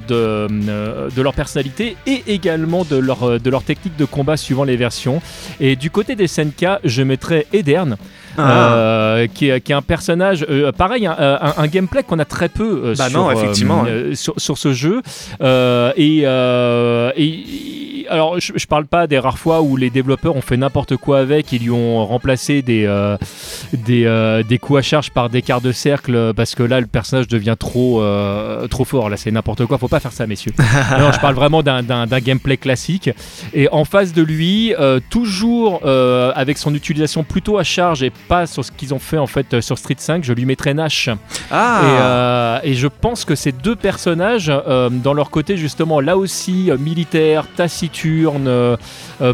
de leur personnalité et également de leur, de leur technique de combat suivant les versions. Et du côté des SNK, je mettrais Edern. Ah. qui, est, qui, est, un personnage, pareil, un, gameplay qu'on a très peu bah sur, non, effectivement, sur, sur, ce jeu. Euh, et, euh, et, alors, je, parle pas des rares fois où les développeurs ont fait n'importe quoi avec, ils lui ont remplacé des, euh, des, des, coups à charge par des quarts de cercle parce que là, le personnage devient trop, trop fort. Là, c'est n'importe quoi. Faut pas faire ça, messieurs. non, je parle vraiment d'un gameplay classique. Et en face de lui, toujours avec son utilisation plutôt à charge et pas sur ce qu'ils ont fait en fait sur Street 5, je lui mettrais Nash. Ah. Et, et je pense que ces deux personnages euh, dans leur côté justement là aussi euh, militaire, taciturne, euh,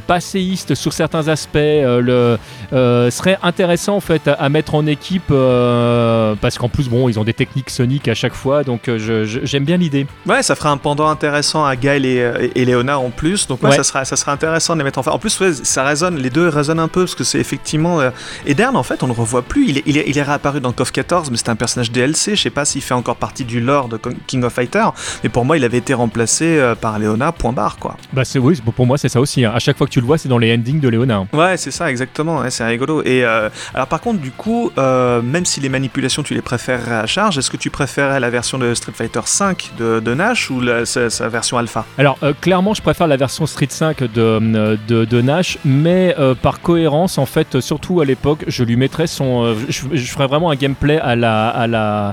passéiste sur certains aspects, le, serait intéressant en fait à, mettre en équipe parce qu'en plus bon ils ont des techniques soniques à chaque fois donc j'aime bien l'idée. Ouais ça ferait un pendant intéressant à Gaël et, et, Léonard en plus donc ouais, ça, sera, ça sera intéressant de les mettre en face. En plus ça résonne, les deux résonnent un peu parce que c'est effectivement... Edern en fait on le revoit plus, il est, il est, il est réapparu dans KOF 14 mais c'est un personnage DLC, je sais pas s'il fait encore partie du lore de King of Fighter, mais pour moi, il avait été remplacé euh, par Léona, point barre, quoi. Bah, c'est oui, pour moi, c'est ça aussi. Hein. À chaque fois que tu le vois, c'est dans les endings de Léona. Ouais, c'est ça, exactement. c'est rigolo. Et euh, alors, par contre, du coup, euh, même si les manipulations, tu les préférerais à charge, est-ce que tu préférais la version de Street Fighter 5 de, Nash ou sa, version alpha? Alors, clairement, je préfère la version Street 5 de, de, Nash, mais par cohérence, en fait, surtout à l'époque, je lui mettrais son. Je, ferais vraiment un gameplay à la, à la,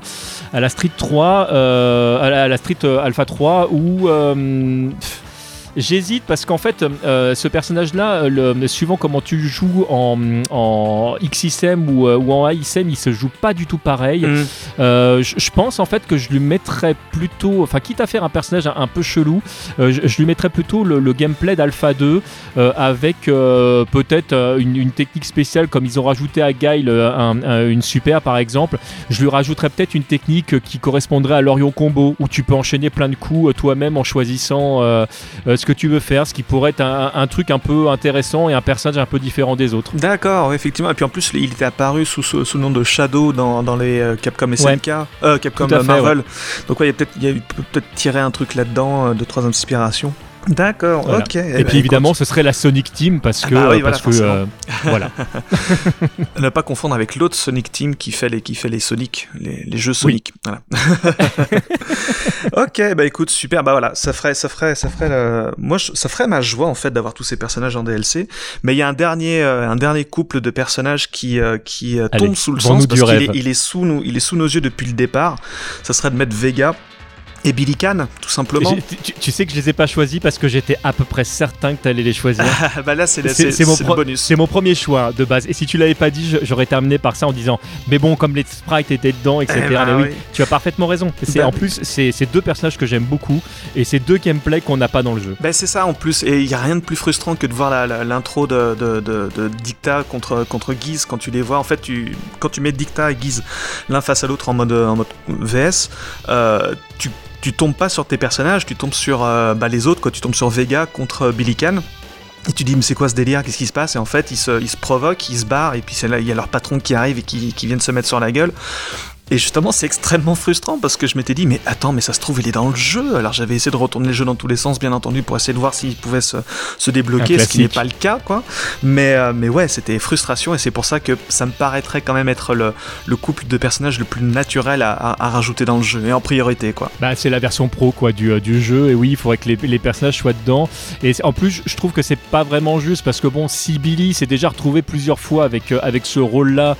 à la Street 3, à la, Street euh, Alpha 3 ou J'hésite parce qu'en fait, euh, ce personnage-là, le, suivant comment tu joues en, en XSM ou, ou, en AISM, il se joue pas du tout pareil. Mm. je pense en fait que je lui mettrais plutôt, enfin, quitte à faire un personnage un, peu chelou, je, lui mettrais plutôt le, gameplay d'Alpha 2 avec peut-être une, une, technique spéciale comme ils ont rajouté à Guile une super par exemple. Je lui rajouterais peut-être une technique qui correspondrait à l'Orion Combo où tu peux enchaîner plein de coups toi-même en choisissant ce que tu veux faire, ce qui pourrait être un, truc un peu intéressant et un personnage un peu différent des autres. D'accord, effectivement. Et puis en plus, il était apparu sous, sous, le nom de Shadow dans, dans les euh, Capcom SNK, euh, Capcom Marvel. Donc ouais, il y a peut-être peut tiré un truc là-dedans euh, de trois inspirations. D'accord, ok. Et, eh puis ben, évidemment, ce serait la Sonic Team parce ah que, bah parce que euh, voilà. ne pas confondre avec l'autre Sonic Team qui fait les qui fait les Sonic, les, les jeux Sonic. Voilà. ok, bah écoute, super. Bah voilà, ça ferait ça ferait ça ferait moi ça ferait ma joie en fait d'avoir tous ces personnages en DLC. Mais il y a un dernier euh, un dernier couple de personnages qui euh, qui tombe sous le sens parce qu'il est, il est sous nous il est sous nos yeux depuis le départ. Ça serait de mettre Vega et Billy Khan, tout simplement. Tu, sais que je les ai pas choisis parce que j'étais à peu près certain que tu allais les choisir. bah là, c'est mon bonus. C'est mon premier choix de base. Et si tu l'avais pas dit, j'aurais terminé par ça en disant Mais bon, comme les sprites étaient dedans, etc. Eh bah mais oui, tu as parfaitement raison. Bah en plus, c'est deux personnages que j'aime beaucoup et c'est deux gameplays qu'on n'a pas dans le jeu. Bah c'est ça en plus. Et il y a rien de plus frustrant que de voir l'intro de, de, de, Dicta contre, contre Guise quand tu les vois. En fait, tu, quand tu mets Dicta et Guise l'un face à l'autre en mode, en mode VS, euh, tu tu tombes pas sur tes personnages, tu tombes sur euh, bah, les autres. Tu tombes sur Vega contre Billy Khan. Et tu dis, mais c'est quoi ce délire? Qu'est-ce qui se passe? Et en fait, ils se, ils se provoquent, ils se barrent, et puis il y a leur patron qui arrive et qui, qui viennent se mettre sur la gueule. Et justement, c'est extrêmement frustrant parce que je m'étais dit, mais attends, mais ça se trouve, il est dans le jeu. Alors j'avais essayé de retourner le jeu dans tous les sens, bien entendu, pour essayer de voir s'il pouvait se, se débloquer, ce qui n'est pas le cas, quoi. Mais, euh, mais ouais, c'était frustration et c'est pour ça que ça me paraîtrait quand même être le, le couple de personnages le plus naturel à, à, rajouter dans le jeu et en priorité, quoi. Bah, c'est la version pro, quoi, du, euh, du jeu. Et oui, il faudrait que les, les, personnages soient dedans. Et en plus, je trouve que c'est pas vraiment juste parce que bon, si Billy s'est déjà retrouvé plusieurs fois avec, euh, avec ce rôle-là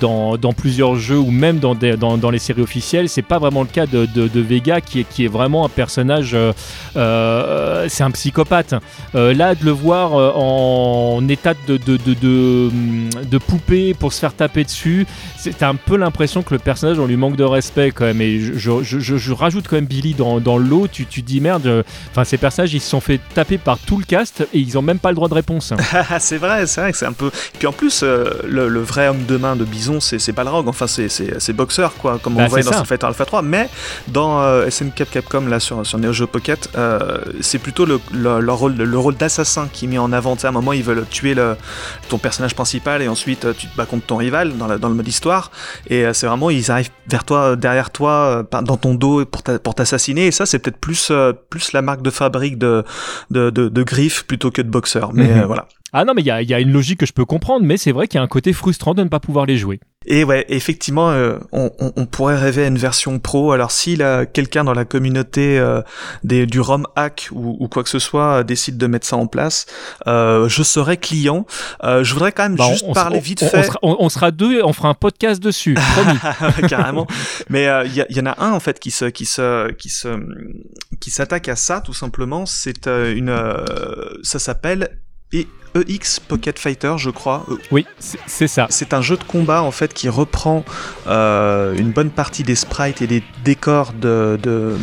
dans, dans plusieurs jeux ou même dans, dans, les séries officielle. C'est pas vraiment le cas de, Vega qui est, vraiment un personnage. Euh, euh, c'est un psychopathe. Euh, là, de le voir en état de, de, poupée pour se faire taper dessus, c'est un peu l'impression que le personnage, on lui manque de respect quand même. Et je, rajoute quand même Billy dans, l'eau. Tu, tu dis merde, enfin, ces personnages, ils se sont fait taper par tout le cast et ils ont même pas le droit de réponse. c'est vrai, c'est vrai que c'est un peu. Puis en plus, le, vrai homme de main de Bison, c'est Balrog. Enfin, c'est boxeur, quoi comme on bah, voyait dans Street Fighter Alpha 3, mais dans euh, SNK Capcom, là sur, sur Neo Geo Pocket, euh, c'est plutôt le, le, rôle, le rôle d'assassin qui est mis en avant. à un moment, ils veulent tuer le, ton personnage principal et ensuite tu te bats contre ton rival dans, dans le mode histoire. Et euh, c'est vraiment, ils arrivent vers toi, derrière toi, dans ton dos pour t'assassiner. Et ça, c'est peut-être plus, plus la marque de fabrique de, de, de, Griff plutôt que de boxeur. Mais mhm. voilà. Ah non, mais il y a, y a, une logique que je peux comprendre, mais c'est vrai qu'il y a un côté frustrant de ne pas pouvoir les jouer. Et ouais, effectivement, euh, on, on, pourrait rêver à une version pro. Alors si quelqu'un dans la communauté euh, des, du ROM hack ou, ou, quoi que ce soit euh, décide de mettre ça en place, euh, je serai client. je voudrais quand même bah, juste parler vite fait. On sera, deux, on fera un podcast dessus, promis. Carrément. Mais il y, y, en a un en fait qui se, qui se, qui se, qui s'attaque à ça tout simplement. C'est une, ça s'appelle et EX Pocket Fighter, je crois. Euh, oui, c'est ça. C'est un jeu de combat en fait qui reprend euh, une bonne partie des sprites et des décors de, de,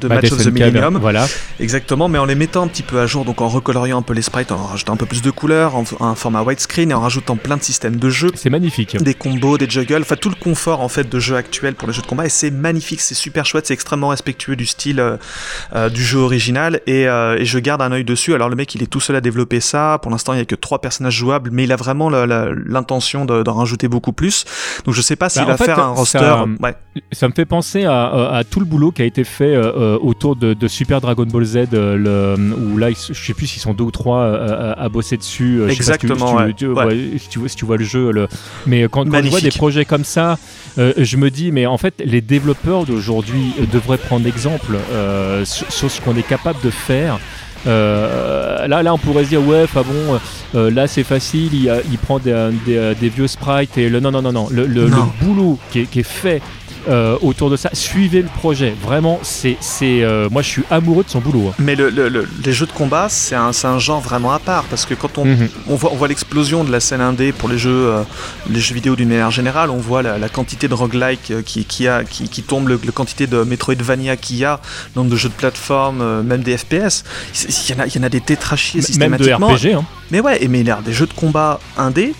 de bah, Match of the Millennium. Voilà. Exactement, mais en les mettant un petit peu à jour, donc en recoloriant un peu les sprites, en rajoutant un peu plus de couleurs, en, un format widescreen et en rajoutant plein de systèmes de jeu. C'est magnifique. Des combos, des juggles, enfin tout le confort en fait de jeu actuel pour les jeux de combat et c'est magnifique, c'est super chouette, c'est extrêmement respectueux du style euh, du jeu original et, et je garde un œil dessus. Alors le mec il est tout seul à développer ça, pour l'instant il n'y a que trois personnages jouables, mais il a vraiment l'intention d'en rajouter beaucoup plus. Donc je sais pas s'il bah, va faire un roster. Ça, ça, me fait penser à, tout le boulot qui a été fait euh, euh, autour de, Super Dragon Ball Z, euh, le, où là, je sais plus s'ils sont deux ou trois à, bosser dessus. Exactement. Si tu, vois, si tu vois le jeu, le... mais quand, quand je vois des projets comme ça, je me dis, mais en fait, les développeurs d'aujourd'hui devraient prendre exemple sur ce qu'on est capable de faire. Euh, là, là, on pourrait se dire, ouais, enfin bon, euh, là c'est facile, il, il prend des, des, vieux sprites et le non, non, non, non, le, le, boulot qui est, qui est fait euh, autour de ça. Suivez le projet. Vraiment, c'est, c'est, euh, moi, je suis amoureux de son boulot. hein. Mais le, le- le- les jeux de combat, c'est un, c'est un genre vraiment à part parce que quand on, Mhm. on voit, on voit l'explosion de la scène indé pour les jeux, euh, les jeux vidéo d'une manière générale, on voit la, la quantité de roguelike qui, qui, a, qui, qui tombe, la quantité de Metroidvania qu'il y a, le nombre de jeux de plateforme, même des FPS. Il y, en a, il y en a des tétrachiers Même de systématiquement. RPG. Hein. Mais ouais, et mais des jeux de combat indé,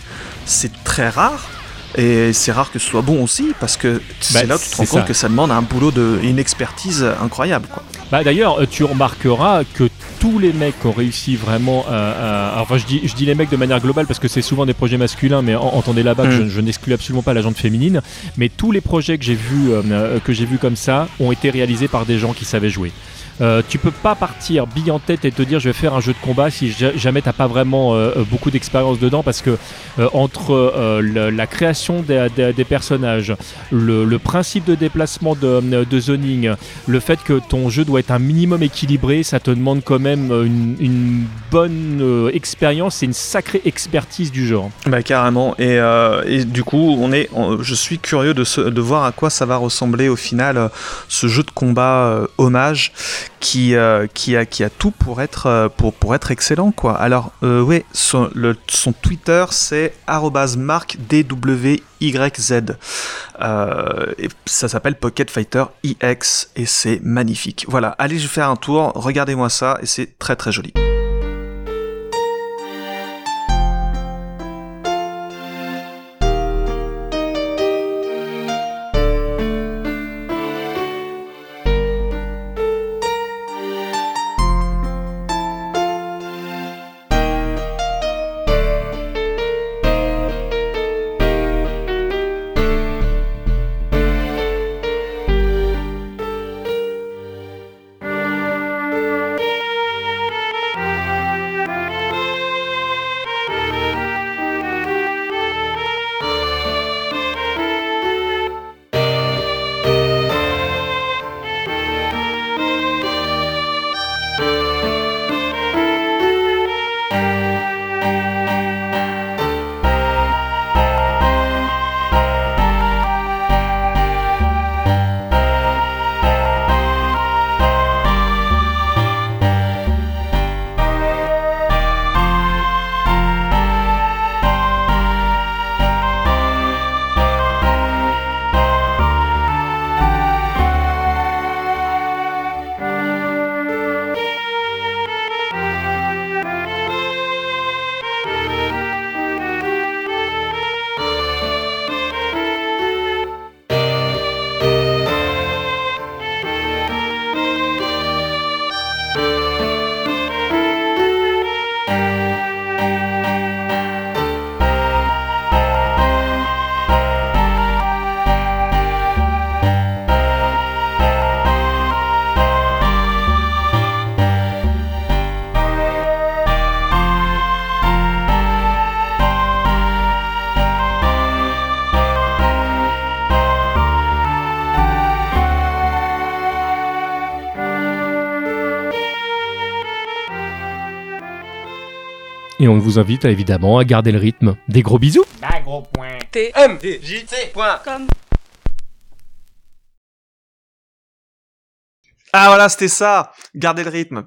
c'est très rare. Et c'est rare que ce soit bon aussi, parce que c'est Bah, là où tu te rends compte ça. que ça demande un boulot de, et une expertise incroyable. Quoi. Bah d'ailleurs, euh, tu remarqueras que tous les mecs qui ont réussi vraiment à, à- enfin je dis, je dis les mecs de manière globale parce que c'est souvent des projets masculins, mais en- entendez là-bas que Mm. je, je n'exclus absolument pas la jante féminine, mais tous les projets que j'ai vus euh, que j'ai vus comme ça ont été réalisés par des gens qui savaient jouer. Euh, tu peux pas partir bille en tête et te dire je vais faire un jeu de combat si ja- jamais t'as pas vraiment euh, euh, beaucoup d'expérience dedans parce que euh, entre la création des, des- personnages, le, principe de déplacement de, zoning, le fait que ton jeu doit être un minimum équilibré, ça te demande quand même une, bonne expérience et une sacrée expertise du genre. Bah carrément. Et, du coup, on est, on- je suis curieux de, de voir à quoi ça va ressembler au final ce jeu de combat hommage qui, euh, qui, a, tout pour être, euh, excellent. Quoi. Alors, euh, ouais, son, Twitter c'est @markdwyz. Ça s'appelle Pocket Fighter EX et c'est magnifique. Voilà, allez je faire un tour, regardez-moi ça et c'est très très joli. Invite à, évidemment à garder le rythme. Des gros bisous gros point. T. M. J. C. Point. Comme. Ah voilà, c'était ça. Gardez le rythme.